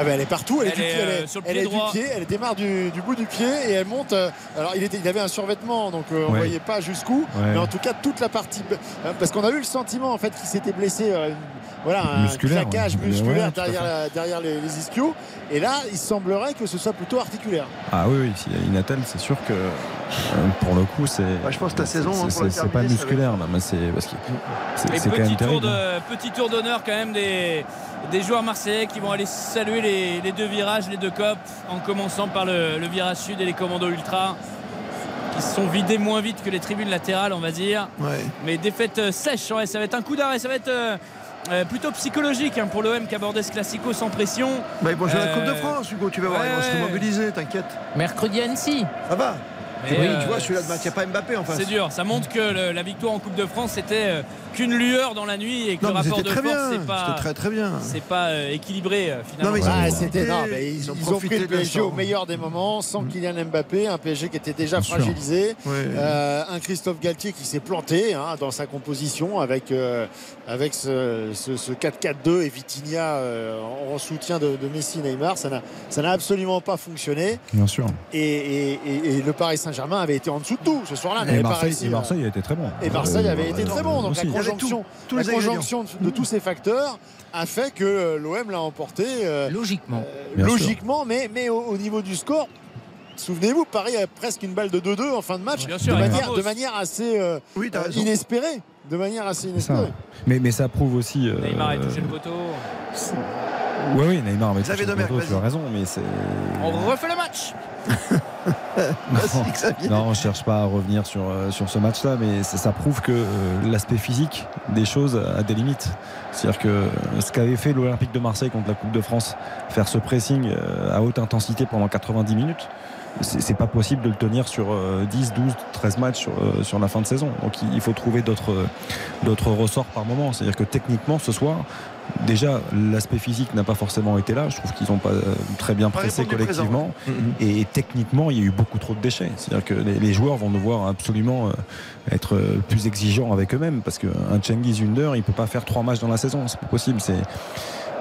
H: Ah ben, elle est partout, elle, est, du pied, elle, est, sur le pied du pied, elle démarre du, bout du pied et elle monte. Euh, alors il, était, il avait un survêtement, donc on ne voyait pas jusqu'où, mais en tout cas toute la partie, parce qu'on a eu le sentiment en fait qu'il s'était blessé voilà, un musculaire, claquage musculaire derrière, les, ischios. Et là, il semblerait que ce soit plutôt articulaire.
J: Ah oui, oui, s'il y a une attelle, c'est sûr que euh, pour le coup, c'est.
C: je pense que la saison.
J: C'est hein, pas musculaire, là, mais c'est parce que
G: c'est quand même tour de, Petit tour d'honneur quand même des, des joueurs marseillais qui vont aller saluer les, deux virages, les deux copes, en commençant par le, virage sud et les commandos ultra qui sont vidés moins vite que les tribunes latérales, on va dire. Mais défaite euh, sèche, ça va être un coup d'arrêt, ça va être euh, euh, plutôt psychologique hein, pour l'OM qui abordait ce classico sans pression.
C: Bah, ils vont jouer la Coupe de France, Hugo, tu vas voir, ils vont se mobiliser, t'inquiète.
I: Mercredi à Annecy.
C: Ça va oui, tu vois, celui-là, il n'y a pas Mbappé en face.
G: C'est dur, ça montre que la victoire en Coupe de France, c'était qu'une lueur dans la nuit et que le rapport de force c'est pas
C: très très bien.
G: c'est pas euh, équilibré euh, finalement.
H: Non, mais ils, ils, ont, pris le PSG au meilleur des moments sans mm. Kylian Mbappé un PSG qui était déjà fragilisé euh, un Christophe Galtier qui s'est planté hein, dans sa composition avec avec ce, 4-4-2 et Vitinha en soutien de, Messi Neymar. Ça n'a ça n'a absolument pas fonctionné.
J: Bien sûr.
H: Et, le Paris Saint-Germain avait été en dessous de tout ce soir-là
J: et Marseille, et Marseille a été très bon
H: et Marseille avait été très bon donc la conjonction de tous ces facteurs a fait que euh, l'OM l'a emporté.
I: Euh, logiquement.
H: Euh, logiquement, mais, mais au, niveau du score, Souvenez-vous, Paris a presque une balle de 2-2 en fin de match, de, manière, assez inespérée. De manière assez inespérée.
J: Mais, mais ça prouve aussi.
G: Neymar a touché le poteau.
J: Oui, oui, Neymar le poteau, tu as raison, mais c'est.
G: On refait le match
J: non, on ne cherche pas à revenir sur, euh, sur ce match-là, mais ça, prouve que euh, l'aspect physique des choses a des limites. C'est-à-dire que euh, ce qu'avait fait l'Olympique de Marseille contre la Coupe de France, faire ce pressing à haute intensité pendant 90 minutes, c'est pas possible de le tenir sur 10, 12, 13 matchs sur, sur la fin de saison. Donc il faut trouver d'autres ressorts par moment. C'est-à-dire que techniquement, ce soir, déjà l'aspect physique n'a pas forcément été là. Je trouve qu'ils n'ont pas très bien pressé collectivement. Et techniquement, il y a eu beaucoup trop de déchets. C'est-à-dire que les, joueurs vont devoir absolument être plus exigeants avec eux-mêmes parce qu'un Cengiz Under, il peut pas faire trois matchs dans la saison. C'est pas possible. C'est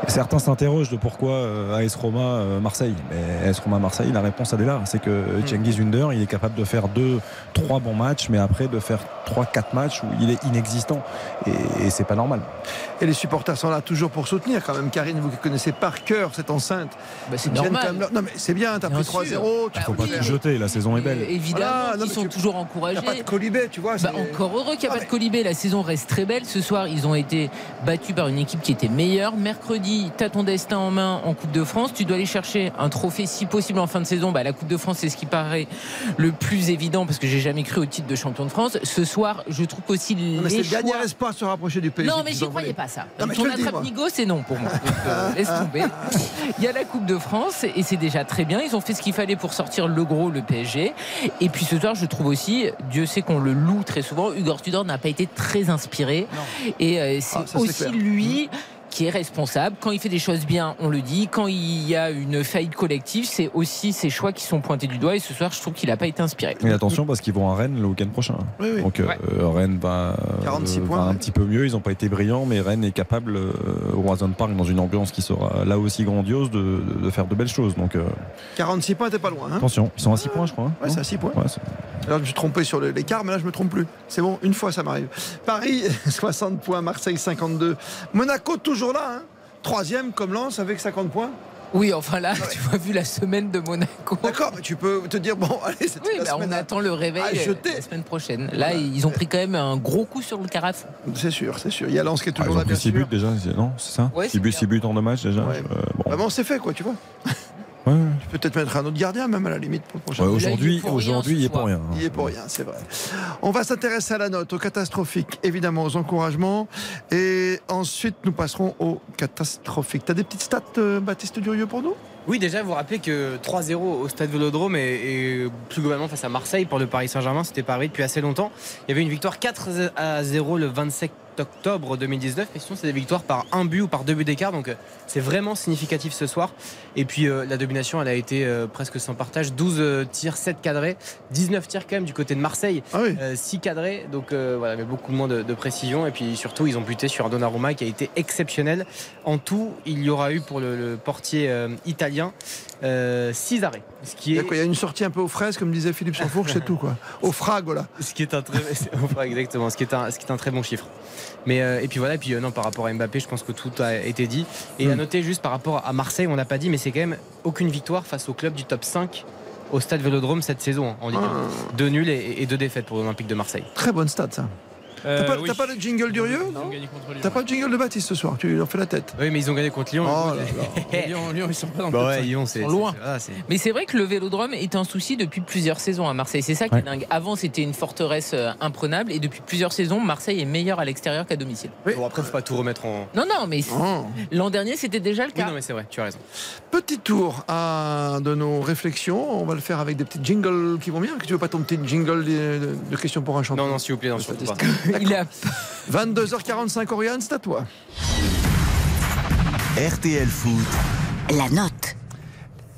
J: Certains s'interrogent de pourquoi euh, AS Roma euh, Marseille. Mais AS Roma Marseille, la réponse elle est là. C'est que mm. Cengiz Under, il est capable de faire deux, trois bons matchs, mais après de faire trois, quatre matchs où il est inexistant. Et, c'est pas normal.
C: Et les supporters sont là toujours pour soutenir quand même. Karine, vous qui connaissez par cœur cette enceinte.
I: Bah, c'est normal.
C: Non mais c'est bien, t'as pris 3-0. Il
J: bah faut pas tout jeter, la saison est belle.
I: évidemment, ils sont toujours encouragés. Il
C: n'y a pas de colibé, tu vois.
I: Bah, encore heureux qu'il n'y a pas de colibé. La saison reste très belle. Ce soir, ils ont été battus par une équipe qui était meilleure. Mercredi, tu as ton destin en main en Coupe de France. Tu dois aller chercher un trophée si possible en fin de saison. Bah, la Coupe de France, c'est ce qui paraît le plus évident parce que j'ai jamais cru au titre de champion de France. Ce soir, je trouve aussi les.
C: c'est
I: le dernier
C: espoir se rapprocher du PSG.
I: Non, mais j'y croyais pas ça. Non, ton attrape-nigo, c'est non pour moi. Euh, laisse tomber. Il y a la Coupe de France et c'est déjà très bien. Ils ont fait ce qu'il fallait pour sortir le gros, le PSG. Et puis ce soir, je trouve aussi, Dieu sait qu'on le loue très souvent, Hugo Tudor n'a pas été très inspiré. Et euh, c'est ah, aussi lui qui est responsable. Quand il fait des choses bien, on le dit. Quand il y a une faillite collective, c'est aussi ses choix qui sont pointés du doigt. Et ce soir, je trouve qu'il n'a pas été inspiré.
J: Mais attention, parce qu'ils vont à Rennes le week-end prochain. Donc euh, Rennes va, euh, un petit peu mieux. Ils n'ont pas été brillants, mais Rennes est capable, euh, au Roison Park, dans une ambiance qui sera là aussi grandiose, de, faire de belles choses. Donc,
C: 46 points, t'es pas loin. Hein.
J: attention, ils sont à 6 points, je crois. Hein.
C: ouais, c'est à 6 points. alors, je me suis trompé sur l'écart, mais là, je me trompe plus. C'est bon, une fois, ça m'arrive. Paris, 60 points. Marseille, 52. Monaco, toujours là. Hein troisième comme lance avec 50 points
I: oui, enfin là, tu vois, vu la semaine de Monaco.
C: D'accord, mais tu peux te dire, bon, allez, c'est
I: oui,
C: bah,
I: on attend le réveil euh, la semaine prochaine. Là, ils ont pris quand même un gros coup sur le carafon.
C: C'est sûr, c'est sûr. Il y a Lens qui est toujours
J: ah,
C: là, bien
J: 6 buts déjà, non C'est ça 6 buts, buts en matchs déjà.
C: Ouais. Euh, bon. c'est fait, quoi, tu vois. Tu peux peut-être mettre un autre gardien, même à la limite, pour le prochain.
J: aujourd'hui, aujourd'hui, il est pour rien.
C: Il est pour rien, c'est vrai. On va s'intéresser à la note, au catastrophique, évidemment, aux encouragements. Et ensuite, nous passerons au catastrophique. Tu as des petites stats, euh, Baptiste Durieux, pour nous?
K: Oui, déjà, vous rappelez que 3-0 au stade Vélodrome et, plus globalement face à Marseille pour le Paris Saint-Germain, c'était pas arrivé depuis assez longtemps. Il y avait une victoire 4 0 le 27 octobre 2019. Et sinon, c'est des victoires par un but ou par deux buts d'écart. Donc, euh, c'est vraiment significatif ce soir. Et puis, euh, la domination, elle a été euh, presque sans partage. 12 tirs, 7 cadrés. 19 tirs quand même du côté de Marseille. 6 ah cadrés. Donc, voilà, mais beaucoup moins de, précision. Et puis, surtout, ils ont buté sur Donnarumma qui a été exceptionnel. En tout, il y aura eu pour le, portier italien 6 arrêts.
C: Ce qui est... Il y a une sortie un peu aux fraises, comme disait Philippe Sanfourche, c'est tout, quoi. Au frago, là.
K: Ce qui est un très... Exactement. Ce qui est un, ce qui est un très bon chiffre. Mais euh, et puis voilà, et puis euh, non, par rapport à Mbappé, je pense que tout a été dit. Et à hmm. noter juste par rapport à Marseille, on n'a pas dit, mais c'est quand même aucune victoire face au club du top 5 au stade Vélodrome cette saison en Ligue 1. Ah. Deux nuls et, deux défaites pour l'Olympique de Marseille.
C: Très bonne stade ça. Euh, t'as pas, le jingle d'Urieux T'as pas le jingle de Baptiste ce soir Tu leur fais la tête.
K: Oui, mais ils ont gagné contre Lyon.
C: Oh
K: Lyon, ils sont pas dans le bah Lyon, c'est loin.
I: mais c'est vrai que le Vélodrome est un souci depuis plusieurs saisons à Marseille. C'est ça qui est dingue. Avant, c'était une forteresse euh, imprenable et depuis plusieurs saisons, Marseille est meilleur à l'extérieur qu'à domicile.
K: Bon, après, faut pas tout remettre en.
I: Non, non, mais oh. l'an dernier, c'était déjà le cas.
K: non, mais c'est vrai, tu as raison.
C: Petit tour à de nos réflexions. On va le faire avec des petits jingles qui vont bien. Tu veux pas ton petit jingle de, questions pour un champion?
K: Non, non, s'il vous plaît, non,
C: Il a 22h45, Oriane, c'est à toi.
A: RTL Foot.
B: La note.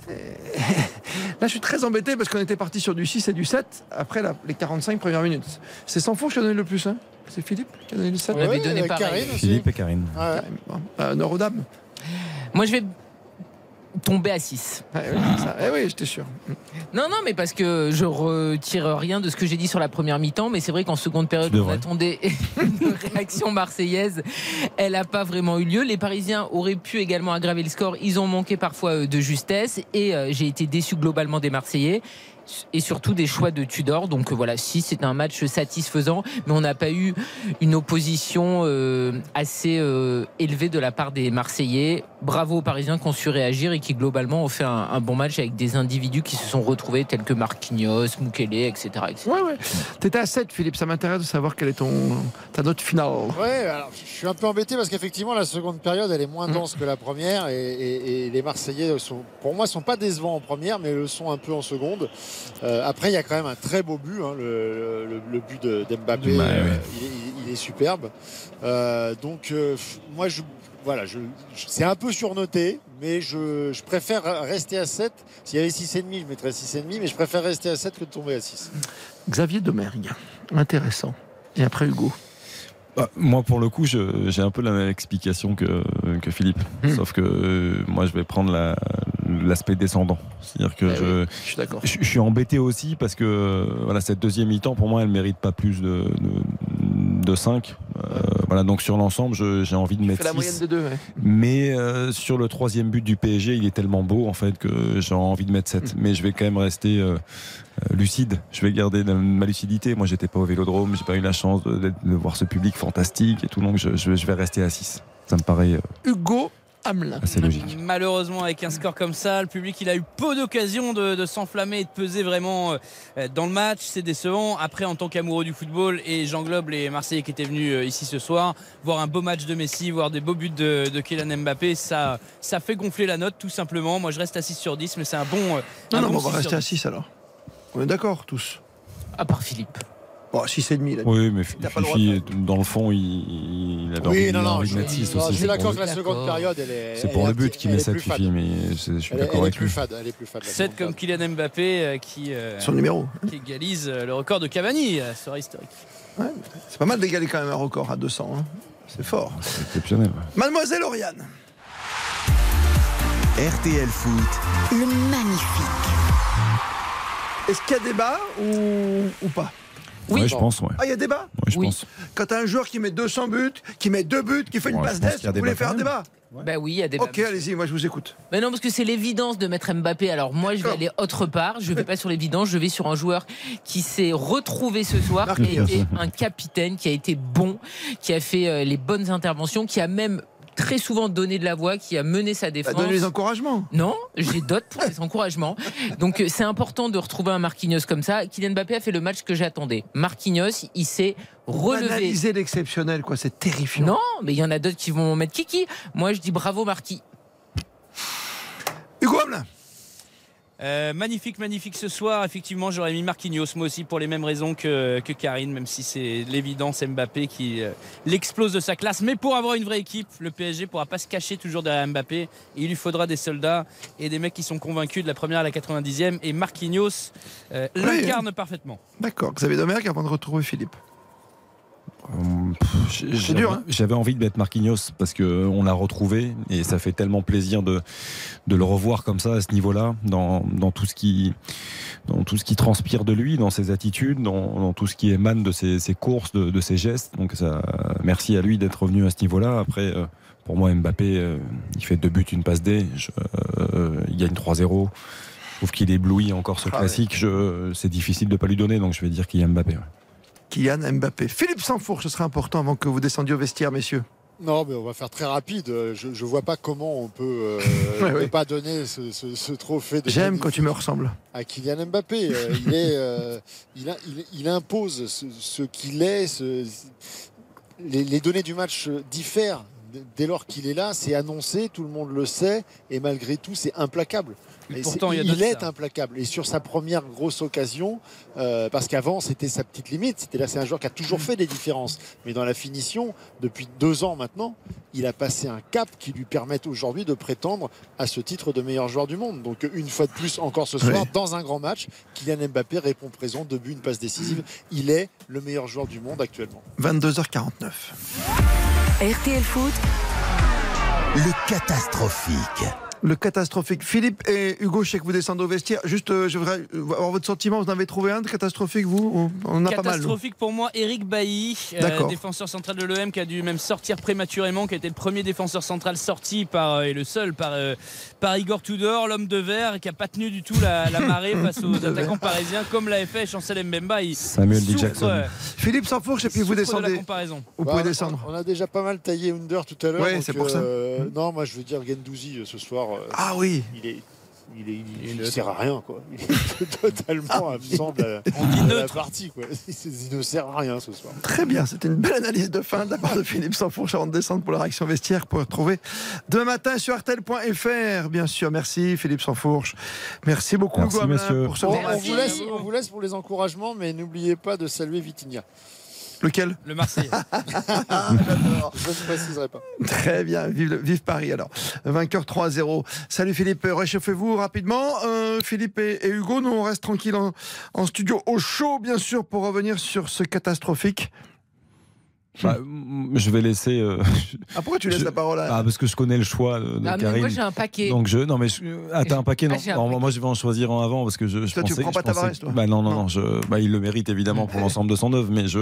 C: Là, je suis très embêté parce qu'on était parti sur du 6 et du 7 après les 45 premières minutes. C'est sans faux qui a donné le plus. Hein c'est Philippe qui a donné le 7
I: On avait donné pareil.
J: Philippe et Karine.
C: Ah ouais. Euh,
I: Moi, je vais tomber à 6.
C: Ah eh oui, j'étais sûr.
I: Non, non, mais parce que je retire rien de ce que j'ai dit sur la première mi-temps, mais c'est vrai qu'en seconde période, on attendait une réaction marseillaise. Elle n'a pas vraiment eu lieu. Les Parisiens auraient pu également aggraver le score. Ils ont manqué parfois euh, de justesse et euh, j'ai été déçu globalement des Marseillais et surtout des choix de Tudor. Donc voilà, si c'est un match satisfaisant, mais on n'a pas eu une opposition assez élevée de la part des Marseillais. Bravo aux Parisiens qui ont su réagir et qui globalement ont fait un, bon match avec des individus qui se sont retrouvés tels que Marquinhos, Mukele, etc. etc.
C: Ouais, ouais. T'étais à 7, Philippe. Ça m'intéresse de savoir quelle est ton, ta note finale.
H: Ouais, alors je suis un peu embêté parce qu'effectivement, la seconde période, elle est moins dense que la première. Et, les Marseillais, sont, pour moi, sont pas décevants en première, mais le sont un peu en seconde. Euh, après, il y a quand même un très beau but. Hein, le, but d'Mbappé, euh, il, est superbe. Euh, donc, moi, je voilà, je, c'est un peu surnoté, mais je, préfère rester à 7. S'il y avait 6,5, je mettrais 6,5, mais je préfère rester à 7 que de tomber à 6.
C: Xavier Domergue, intéressant. Et après Hugo.
J: Bah, moi, pour le coup, j'ai un peu la même explication que, que Philippe. Hmm. Sauf que euh, moi, je vais prendre l'aspect descendant. C'est-à-dire que
C: eh
J: je, je, suis embêté aussi parce que voilà, cette deuxième mi-temps, pour moi, elle mérite pas plus de, de 5. Euh, voilà, donc sur l'ensemble, j'ai envie de mettre.
C: la moyenne des deux,
J: Mais euh, sur le troisième but du PSG, il est tellement beau en fait que j'ai envie de mettre 7. Mm. Mais je vais quand même rester euh, lucide. Je vais garder ma lucidité. Moi, j'étais pas au Vélodrome, j'ai pas eu la chance de, voir ce public fantastique et tout, donc je, je vais rester à 6. Ça me paraît.
C: Hugo ah,
J: c'est logique.
G: Malheureusement, avec un score comme ça, le public il a eu peu d'occasions de, s'enflammer et de peser vraiment euh, dans le match. C'est décevant. Après, en tant qu'amoureux du football, et j'englobe les Marseillais qui étaient venus euh, ici ce soir, voir un beau match de Messi, voir des beaux buts de, Kylian Mbappé, ça, ça fait gonfler la note tout simplement. Moi, je reste à 6 sur 10, mais c'est un bon. Euh,
C: non, non, on va rester à 6 alors. On est d'accord tous.
I: À part Philippe.
C: Bon, 6,5 là.
J: Oui, mais Fifi, dans le fond, il, avait oui, non, non,
H: je, 6 aussi. Je suis d'accord que la seconde période, elle est.
J: C'est pour le but qui met 7 Fifi, mais je suis d'accord avec lui.
H: Elle est plus fade.
G: 7 comme Kylian Mbappé euh, qui.
C: Euh, Son numéro.
G: Qui égalise euh, le record de Cavani, serait historique.
C: Ouais, c'est pas mal d'égaler quand même un record à 200. Hein. C'est fort.
J: C'est exceptionnel.
C: Mademoiselle Oriane.
A: RTL Foot.
B: Le magnifique.
C: Est-ce qu'il y a débat ou, ou pas?
J: Oui, je pense.
C: Ah, il y a débat
J: je pense.
C: Quand tu as un joueur qui met 200 buts, qui met deux buts, qui fait une passe d'ess, vous voulez faire un débat
I: Bah oui, il y a débat.
C: Ok, allez-y, moi je vous écoute.
I: Mais non, parce que c'est l'évidence de mettre Mbappé. Alors moi, je vais aller autre part. Je vais pas sur l'évidence. Je vais sur un joueur qui s'est retrouvé ce soir, qui a été un capitaine, qui a été bon, qui a fait euh, les bonnes interventions, qui a même très souvent donné de la voix, qui a mené sa défense.
C: donné les encouragements
I: Non, j'ai d'autres pour les encouragements. Donc euh, c'est important de retrouver un Marquinhos comme ça. Kylian Mbappé a fait le match que j'attendais. Marquinhos, il s'est relevé.
C: Analyser l'exceptionnel, quoi, c'est terrifiant.
I: Non, mais il y en a d'autres qui vont mettre Kiki. Moi, je dis bravo Marquis.
C: Hugo Hamelin
G: euh, magnifique, magnifique ce soir. Effectivement, j'aurais mis Marquinhos, moi aussi, pour les mêmes raisons que, que Karine, même si c'est l'évidence Mbappé qui euh, l'explose de sa classe. Mais pour avoir une vraie équipe, le PSG pourra pas se cacher toujours derrière Mbappé. Il lui faudra des soldats et des mecs qui sont convaincus de la première à la 90e. Et Marquinhos euh, l'incarne parfaitement.
C: D'accord. Xavier Domergue avant de retrouver Philippe.
J: Hein. J'avais envie de mettre Marquinhos parce qu'on l'a retrouvé et ça fait tellement plaisir de, de le revoir comme ça à ce niveau-là, dans, dans, tout ce qui, dans tout ce qui transpire de lui, dans ses attitudes, dans, tout ce qui émane de ses, courses, de, ses gestes. Donc ça, merci à lui d'être revenu à ce niveau-là. Après, euh, pour moi, Mbappé, euh, il fait deux buts, une passe D, euh, il gagne 3-0. Je trouve qu'il éblouit encore ce ah classique. C'est difficile de pas lui donner, donc je vais dire qu'il y a Mbappé.
C: Kylian Mbappé. Philippe Sanfour, ce serait important avant que vous descendiez au vestiaire, messieurs.
H: Non, mais on va faire très rapide. Je ne vois pas comment on peut euh, ne pas donner ce, trophée.
C: J'aime quand tu me ressembles.
H: À Kylian Mbappé. Euh, il, est, euh, il, impose ce, qu'il est. Les, les, données du match diffèrent dès lors qu'il est là. C'est annoncé, tout le monde le sait. Et malgré tout, c'est implacable pourtant, il, est implacable. Et sur sa première grosse occasion, euh, parce qu'avant c'était sa petite limite, c'était là c'est un joueur qui a toujours fait des différences. Mais dans la finition, depuis deux ans maintenant, il a passé un cap qui lui permet aujourd'hui de prétendre à ce titre de meilleur joueur du monde. Donc une fois de plus encore ce soir, dans un grand match, Kylian Mbappé répond présent, deux buts, une passe décisive. Il est le meilleur joueur du monde actuellement.
C: 22h49.
B: RTL Foot.
A: Le catastrophique.
C: Le catastrophique. Philippe et Hugo, je sais que vous descendez au vestiaire. Juste, euh, je voudrais avoir votre sentiment. Vous en avez trouvé un de catastrophique, vous? On en a pas mal.
G: Catastrophique pour moi, Eric Bailly, euh, défenseur central de l'OM qui a dû même sortir prématurément, qui a été le premier défenseur central sorti par, euh, et le seul par, euh, par Igor Tudor, l'homme de verre, et qui n'a pas tenu du tout la, la marée face aux attaquants parisiens, comme l'a fait Chancel Mbemba. Il
J: Samuel
G: souffre,
J: Jackson.
G: euh,
C: Philippe Sansfourche, et puis vous
G: souffre de la
C: descendez.
G: comparaison.
C: Vous
H: Bah,
C: pouvez
H: on-
C: descendre.
H: On a déjà pas mal taillé Under tout à l'heure.
C: Ouais,
H: donc,
C: c'est pour ça.
H: euh, Non, moi je veux dire Gendouzi euh, ce soir. Euh,
C: Ah oui.
H: Il est. Il, est, il, il sert à rien quoi. Il est totalement absent de la, de partie quoi. Il ne sert à rien ce soir.
C: Très bien, c'était une belle analyse de fin de la part de Philippe Sansfourche avant de descendre pour la réaction vestiaire pour retrouver demain matin sur RTL.fr. Bien sûr, merci Philippe Sansfourche. Merci beaucoup
J: Merci,
C: pour ce
H: on,
C: match.
H: vous laisse, on vous laisse pour les encouragements, mais n'oubliez pas de saluer Vitinha.
C: Lequel
G: Le Marseillais.
H: Je ne préciserai pas.
C: Très bien, vive, Paris alors. Vainqueur 3-0. Salut Philippe, réchauffez-vous rapidement. Euh, Philippe et, et Hugo, nous on reste tranquille en, en studio au chaud bien sûr pour revenir sur ce catastrophique.
J: Bah, je vais laisser. euh,
C: Ah pourquoi tu laisses
J: je-
C: la parole à...
J: Ah, parce que je connais le choix de, de
I: Ah, mais
J: Karine.
I: moi j'ai un paquet.
J: Donc je non mais je, ah t'as un paquet non,
I: Ah, un
J: Non,
I: paquet.
J: moi je vais en choisir un avant parce que je, je
C: Toi, tu
J: pensais
C: prends pas Tavares, toi
J: bah non non
C: Non.
J: non, je, bah il le mérite évidemment pour l'ensemble de son œuvre mais je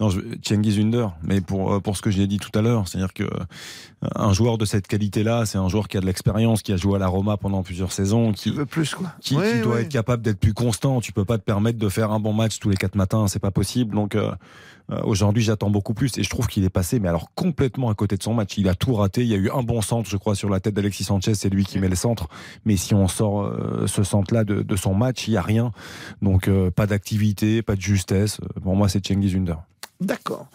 J: non je Cengiz Under mais pour euh, pour ce que j'ai dit tout à l'heure c'est-à-dire que euh, un joueur de cette qualité là c'est un joueur qui a de l'expérience qui a joué à la Roma pendant plusieurs saisons qui
C: Tu veux plus quoi
J: qui,
C: Oui,
J: qui doit être capable d'être plus constant. Tu peux pas te permettre de faire un bon match tous les quatre matins, c'est pas possible. Donc euh, euh, aujourd'hui, j'attends beaucoup plus et je trouve qu'il est passé, mais alors complètement à côté de son match. Il a tout raté. Il y a eu un bon centre, je crois, sur la tête d'Alexis Sanchez. C'est lui qui met le centre. Mais si on sort euh, ce centre-là de, de son match, il y a rien. Donc euh, pas d'activité, pas de justesse. Pour moi, c'est Cengiz Under.
C: D'accord.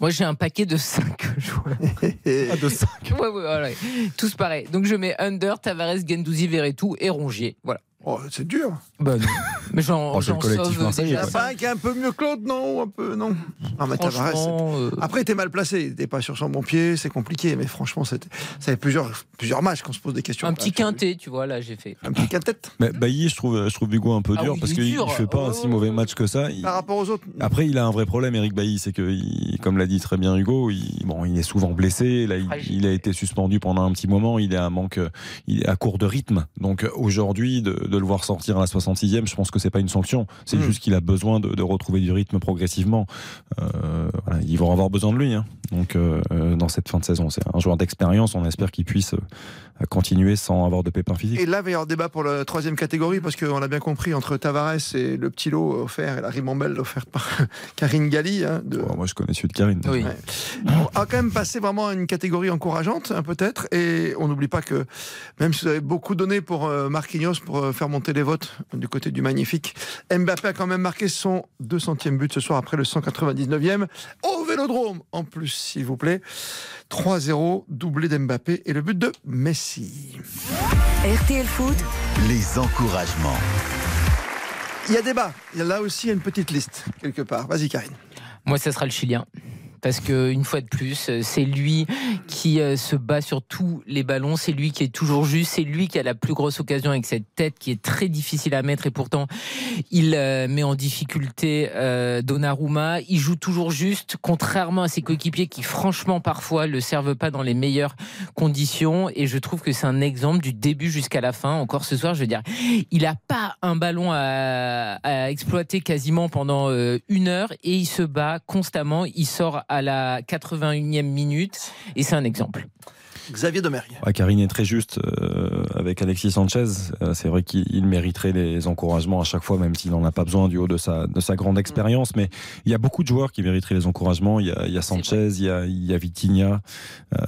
I: Moi j'ai un paquet de 5 joueurs.
J: Ah, de 5.
I: Ouais, ouais, ouais, tous pareils. Donc je mets Under, Tavares, Gendouzi, Verretou et Rongier. Voilà.
C: Oh, c'est dur.
I: Bah non. Mais j'en
J: Oh, le collectif
C: Il y a pas un qui est un peu mieux que l'autre, non Un peu, non Ah, mais
I: euh,
C: Après, t'es mal placé, t'es pas sur son bon pied, c'est compliqué, mais franchement, c'était- ça fait plusieurs, plusieurs matchs qu'on se pose des questions.
I: un petit quintet, tu vois, là j'ai fait.
C: Un petit quintet
J: Mais Bailly, je trouve, je trouve Hugo un peu
I: Ah
J: dur
I: oui,
J: parce qu'il il fait pas un si mauvais match que ça. Il-
C: par rapport aux autres.
J: Après, il a un vrai problème, Eric Bailly, c'est que, il- comme l'a dit très bien Hugo, il, bon, il est souvent blessé. Là, il, a été suspendu pendant un petit moment. Il est à manque, il est à court de rythme. Donc aujourd'hui, de, de le voir sortir à la 66e, je pense que c'est pas une sanction. C'est
C: Mm.
J: juste qu'il a besoin de, de retrouver du rythme progressivement. Euh, voilà, ils vont avoir besoin de lui. hein. Donc euh, euh, dans cette fin de saison, c'est un joueur d'expérience. On espère qu'il puisse continuer sans avoir de pépins physiques.
C: Et là, il va y avoir débat pour la troisième catégorie, parce qu'on l'a bien compris, entre Tavares et le petit lot offert, et la ribambelle offerte par Karine Galli. hein, de...
J: Moi, je connais celui de Karine.
I: Oui.
C: Ouais. On va quand même passer vraiment à une catégorie encourageante, hein, peut-être. Et on n'oublie pas que, même si vous avez beaucoup donné pour euh, Marquinhos, pour euh, faire monter les votes du côté du magnifique, Mbappé a quand même marqué son 200e but ce soir après le 199e au vélodrome. En plus, s'il vous plaît. 3-0, doublé d'Mbappé et le but de Messi.
B: RTL Foot,
A: Les encouragements.
C: Il y a débat. Il y a là aussi une petite liste, quelque part. Vas-y, Karine.
I: Moi, ça sera le Chilien. Parce que une fois de plus, euh, c'est lui qui euh, se bat sur tous les ballons, c'est lui qui est toujours juste, c'est lui qui a la plus grosse occasion avec cette tête qui est très difficile à mettre et pourtant il euh, met en difficulté Donnarumma. Il joue toujours juste, contrairement à ses coéquipiers qui franchement parfois le servent pas dans les meilleures conditions. Et je trouve que c'est un exemple du début jusqu'à la fin. Encore ce soir, je veux dire, il a pas un ballon à, à exploiter quasiment pendant une heure et il se bat constamment. Il sort à la 81e minute et c'est un exemple.
C: Xavier Domergue.
J: Ouais, Karine est très juste euh, avec Alexis Sanchez. Euh, c'est vrai qu'il il mériterait les encouragements à chaque fois, même s'il n'en a pas besoin du haut de sa, de sa grande expérience. Mais il y a beaucoup de joueurs qui mériteraient les encouragements. Il y a, il y a Sanchez, il y a, il y a Vitinha. Euh,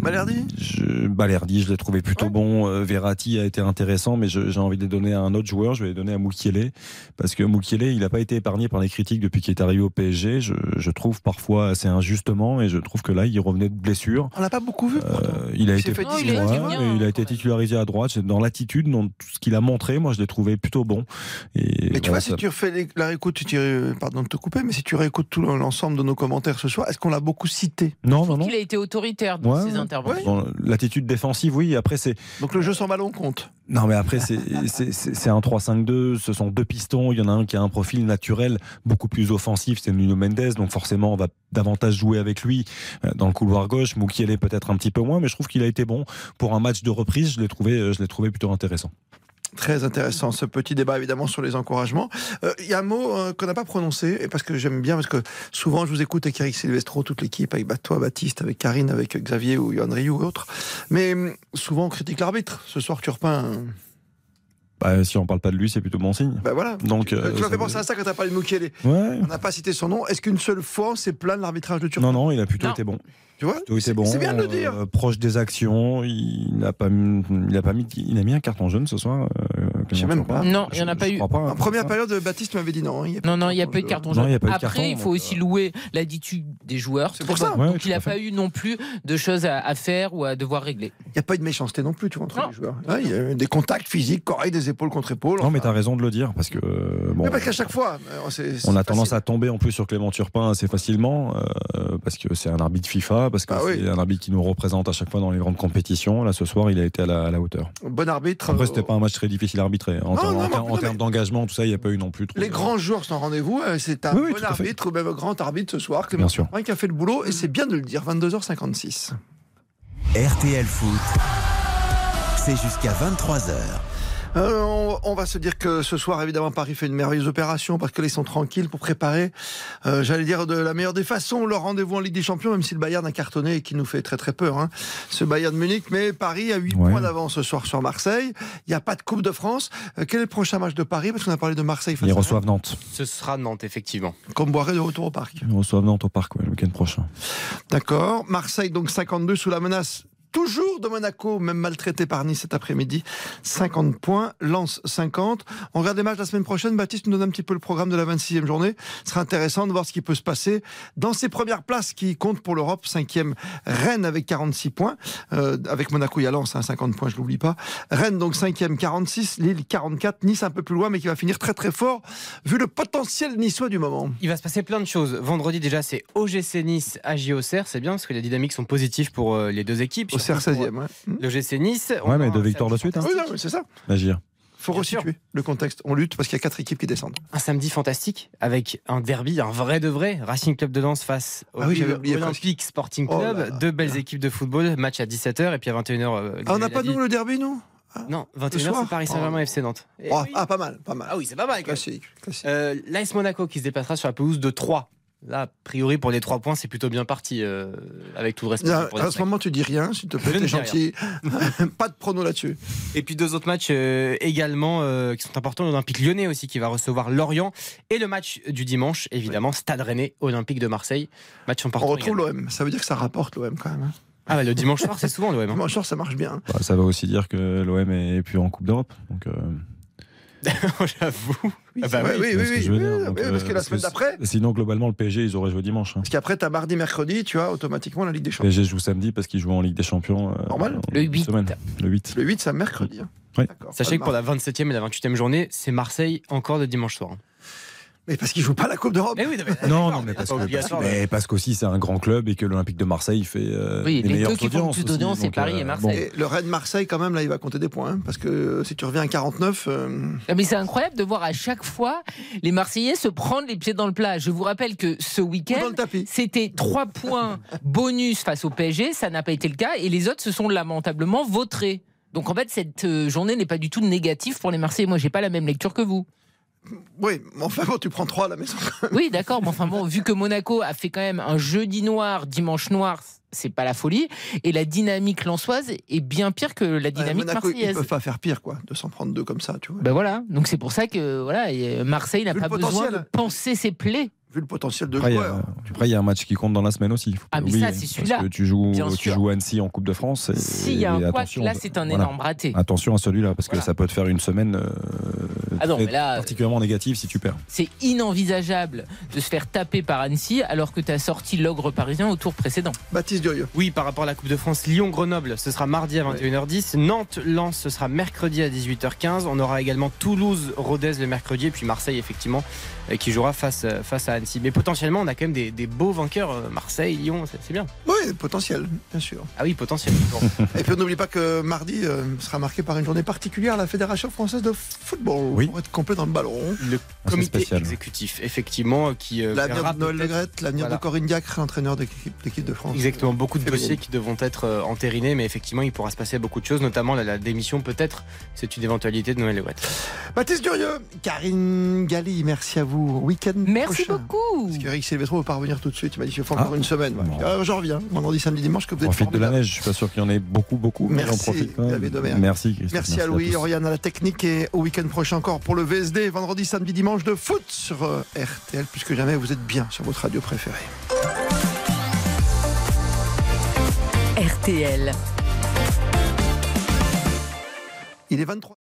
C: Balerdi?
J: je, Balerdi, je l'ai trouvé plutôt bon. Euh, Verratti a été intéressant, mais j'ai envie de les donner à un autre joueur. Je vais les donner à Moukielé. Parce que Moukielé, il n'a pas été épargné par les critiques depuis qu'il est arrivé au PSG. Je, je trouve parfois assez injustement. Et je trouve que là, il revenait de blessure.
C: On l'a pas beaucoup vu.
J: Euh, il a
C: Il
J: été,
C: s'est fait
I: Non, il a été
J: Ouais, il a
I: hein,
J: été titularisé à droite. C'est Dans l'attitude, dans tout ce qu'il a montré, moi, je l'ai trouvé plutôt bon. Et
C: Mais tu
J: voilà,
C: vois, si tu refais les- la réécoute, tu, pardon de te couper, mais si tu réécoutes tout l'ensemble de nos commentaires ce soir, est-ce qu'on l'a beaucoup cité?
J: Non, non, non.
I: Il a été autoritaire dans
J: Ouais,
I: ses
J: ouais.
I: interventions.
J: Dans L'attitude défensive, oui. Après, c'est
C: Donc le jeu sans ballon compte.
J: Non, mais après, c'est un 3-5-2. Ce sont deux pistons. Il y en a un qui a un profil naturel beaucoup plus offensif. C'est Nuno Mendes. Donc, forcément, on va davantage jouer avec lui euh, dans le couloir gauche. Moukielé peut-être un petit peu moins, mais je trouve qu'il a été bon. Pour un match de reprise, je l'ai trouvé, euh, je l'ai trouvé plutôt intéressant.
C: Très intéressant ce petit débat évidemment sur les encouragements. Euh, Il y a un mot euh, qu'on n'a pas prononcé et parce que j'aime bien parce que souvent je vous écoute avec Eric Silvestro, toute l'équipe, avec toi Baptiste, avec Karine, avec Xavier ou Yann Rioux ou autres. Mais hum, souvent on critique l'arbitre. Ce soir Turpin. euh,
J: Bah, si on parle pas de lui, c'est plutôt bon signe.
C: Bah voilà.
J: Donc,
C: tu
J: euh,
C: m'as fait penser à ça quand t'as parlé de Moukielé.
J: Ouais.
C: On n'a pas cité son nom. Est-ce qu'une seule fois on s'est plaint de l'arbitrage de Turpin
J: Non, non, il a plutôt été bon.
C: Tu vois
J: Plutôt été bon.
C: c'est bien de le dire.
J: euh, proche des actions. Il n'a pas, mis- il a pas mis, il a mis un carton jaune ce soir. euh,
C: Je sais même pas.
I: Non, il n'y en a pas eu.
J: pas.
C: En première période, Baptiste m'avait dit non. il y a pas
I: Non, non, il n'y a pas eu de carton
J: Non,
I: jaune. Après,
J: carton,
I: il faut
J: donc,
I: aussi louer l'attitude des joueurs.
C: C'est pour ça.
I: Donc,
C: Ouais,
I: il
C: tout
I: n'a pas eu non plus de choses à, à faire ou à devoir régler.
C: Il n'y a pas eu de méchanceté non plus, tu vois, entre les joueurs. Il y a eu des contacts physiques corrects, des épaules contre épaules.
J: Non, mais t'as raison de le dire parce que euh, bon.
C: Mais parce qu'à chaque fois, euh,
J: On a
C: facile.
J: tendance à tomber en plus sur Clément Turpin assez facilement euh, parce que c'est un arbitre FIFA, parce que
C: Ah oui.
J: c'est un arbitre qui nous représente à chaque fois dans les grandes compétitions. Là, ce soir, il a été à la, à la hauteur.
C: Bon arbitre.
J: Après,
C: euh,
J: c'était pas un match très difficile à arbitrer. En
C: Non,
J: termes-
C: non,
J: en termes- d'engagement, tout ça, il n'y a pas eu non plus trop.
C: Les grands joueurs sont en rendez-vous. euh, C'est un
J: Oui, oui,
C: bon arbitre ou même un grand arbitre ce soir, Clément
J: Bien
C: qui a fait le boulot. Et c'est bien de le dire, 22h56.
A: RTL Foot, c'est jusqu'à 23h.
C: Euh, on, on va se dire que ce soir, évidemment, Paris fait une merveilleuse opération parce que là, ils sont tranquilles pour préparer, euh, j'allais dire, de la meilleure des façons leur rendez-vous en Ligue des Champions, même si le Bayern a cartonné et qui nous fait très très peur, hein, ce Bayern de Munich. Mais Paris a 8
J: Ouais.
C: points d'avance ce soir sur Marseille. Il n'y a pas de Coupe de France. Euh, quel est le prochain match de Paris? Parce qu'on a parlé de Marseille face
J: Ils reçoivent Nantes.
K: Ce sera Nantes, effectivement.
C: Comme Boiré de retour au parc.
J: Ils reçoivent Nantes au parc ouais, le week-end prochain.
C: D'accord. Marseille, donc 52 sous la menace. Toujours de Monaco, même maltraité par Nice cet après-midi. 50 points, Lance 50. On regarde les matchs la semaine prochaine. Baptiste nous donne un petit peu le programme de la 26e journée. Ce sera intéressant de voir ce qui peut se passer dans ces premières places qui comptent pour l'Europe. 5e, Rennes avec 46 points. Euh, avec Monaco, il y a Lens, hein, 50 points, je l'oublie pas. Rennes, donc 5e, 46. Lille, 44. Nice un peu plus loin, mais qui va finir très très fort, vu le potentiel niçois du moment.
K: Il va se passer plein de choses. Vendredi, déjà, c'est OGC Nice, AJ Auxerre. C'est bien parce que les dynamiques sont positives pour euh, les deux équipes.
C: Auxerre,
K: surtout pour,
C: 16e, ouais.
K: euh, L'OGC Nice. On
J: Ouais, mais deux victoires de suite. Hein.
C: Oui, non, mais c'est ça.
J: Agir.
C: faut
K: Bien
C: resituer le contexte. On lutte parce qu'il y a quatre équipes qui descendent.
K: un samedi fantastique avec un derby, un vrai de vrai. Racing Club de Lens face au
C: Ah oui,
K: Olympique Sporting
C: Oh
K: Club.
C: là là.
K: Deux belles équipes de football. Match à 17h et puis à 21h. euh,
C: Ah, on n'a pas nous le derby, nous?
K: Non,
C: Le
K: 21h
C: soir?
K: C'est Paris Saint-Germain
C: Oh.
K: FC Nantes.
C: Oh,
K: oui.
C: Ah, pas mal, pas mal.
K: Ah oui, c'est pas mal.
C: Classique, classique.
K: Euh, L'AS Monaco qui se déplacera sur la pelouse de 3. Là, a priori, pour les 3 points, c'est plutôt bien parti, euh, avec tout le respect.
C: Là, à ce
K: cinq.
C: moment, tu dis rien, s'il te plaît, t'es gentil. pas de prono là-dessus.
K: Et puis deux autres matchs euh, également euh, qui sont importants. L'Olympique lyonnais aussi qui va recevoir Lorient. Et le match du dimanche, évidemment, Stade Rennais, Olympique de Marseille. Match
C: On
K: important.
C: retrouve
K: également.
C: l'OM. Ça veut dire que ça rapporte l'OM quand même. hein.
K: Ah, bah, le dimanche soir, c'est souvent l'OM. hein.
C: Dimanche soir, ça marche bien.
J: Bah, ça va aussi dire que l'OM est plus en Coupe d'Europe. Donc, euh,
K: J'avoue.
C: Ah bah oui, oui, oui,
J: que
C: oui, oui, oui,
J: Donc,
C: parce que la
J: euh,
C: semaine d'après,
J: Sinon, globalement, le PSG, ils auraient joué dimanche. hein.
C: parce qu'après, t'as mardi, mercredi, tu as automatiquement la Ligue des
J: Le
C: Champions.
J: PSG joue samedi parce qu'ils jouent en Ligue des Champions. euh,
C: Normal.
I: Le 8.
J: semaine. Le 8.
C: Le 8, c'est un mercredi. hein.
J: Oui.
C: D'accord.
K: Sachez que pour
C: de
K: la 27e et la 28e journée, c'est Marseille encore le dimanche soir.
C: Mais parce qu'ils jouent pas la Coupe d'Europe.
K: Mais oui, non, mais-
J: Non, non, mais parce, que, parce, parce qu'aussi c'est un grand club et que l'Olympique de Marseille fait euh,
I: Oui,
J: les,
I: les
J: meilleures
I: deux qui font plus d'audience,
J: aussi,
I: c'est Paris et Marseille.
C: Et le Rennes Marseille, quand même, là, il va compter des points. hein, parce que euh, si tu reviens à 49, euh,
I: Ah, Mais c'est incroyable de voir à chaque fois les Marseillais se prendre les pieds dans le plat. Je vous rappelle que ce week-end, c'était 3 points bonus face au PSG. Ça n'a pas été le cas. Et les autres se sont lamentablement vautrés. Donc en fait, cette euh, journée n'est pas du tout négative pour les Marseillais. Moi, j'ai pas la même lecture que vous.
C: Oui, mais enfin bon, tu prends 3 à la maison.
I: Oui, d'accord. Mais enfin bon, vu que Monaco a fait quand même un jeudi noir, dimanche noir, c'est pas la folie. Et la dynamique lançoise est bien pire que la dynamique
C: Monaco, ils
I: marseillaise.
C: peuvent pas faire pire, quoi, de s'en prendre deux comme ça, tu vois.
I: Ben voilà. Donc c'est pour ça que voilà, Marseille n'a pas besoin de penser ses plaies.
C: Vu le potentiel de
J: Après,
C: joueurs.
J: après, il y a un match qui compte dans la semaine aussi. il faut pas
I: Ah, mais ça, c'est
J: parce
I: celui-là.
J: que tu joues,
I: Bien
J: tu
I: sûr.
J: joues Annecy en Coupe de France. et-
I: S'il y a un
J: attention,
I: là, c'est un
J: voilà.
I: énorme raté.
J: Attention à celui-là, parce que ça peut te faire une semaine euh,
I: Ah non,
J: très-
I: mais là,
J: particulièrement négative si tu perds.
I: C'est inenvisageable de se faire taper par Annecy alors que tu as sorti l'ogre parisien au tour précédent.
C: Baptiste Durieux.
K: Oui, par rapport à la Coupe de France, Lyon-Grenoble, ce sera mardi à 21h10. Nantes-Lens, ce sera mercredi à 18h15. On aura également Toulouse-Rodez le mercredi. Et puis Marseille, effectivement, euh, qui jouera face, euh, face à Annecy. Mais potentiellement, on a quand même des, des beaux vainqueurs. euh, Marseille, Lyon, c'est c'est bien.
C: Oui, potentiel, bien sûr.
K: Ah oui, potentiel.
C: Et puis on n'oublie pas que mardi euh, sera marqué par une journée particulière, la Fédération française de football. Pour être complet dans le ballon.
K: Le comité exécutif, effectivement, qui. euh,
C: L'avenir
K: verra
C: de Noël Legrette, l'avenir
K: Voilà.
C: de Corinne Diacre, entraîneur d'équipe d'équipe de France.
K: Exactement, beaucoup de dossiers qui devront être euh, entérinés, mais effectivement, il pourra se passer beaucoup de choses, notamment la, la démission, peut-être. C'est une éventualité de Noël Legrette.
C: Baptiste Durieux, Karine Galli, merci à vous. Week-end
I: Merci
C: prochain.
I: beaucoup.
C: Parce qu'Eric Silvestro ne veut pas revenir tout de suite. Il m'a dit qu'il faut encore une semaine. Ah, J'en reviens, vendredi, samedi, dimanche, que vous êtes
J: Profite de la neige, je suis pas sûr qu'il y en ait beaucoup, beaucoup, mais
C: Merci,
J: on profite quand même.
C: David Omer.
J: Merci, Christophe.
C: Merci, à Louis. Oriane à la technique et au week-end prochain encore pour le VSD, vendredi, samedi, dimanche de foot sur euh, RTL. Plus que jamais, vous êtes bien sur votre radio préférée.
B: RTL.
C: Il est 23.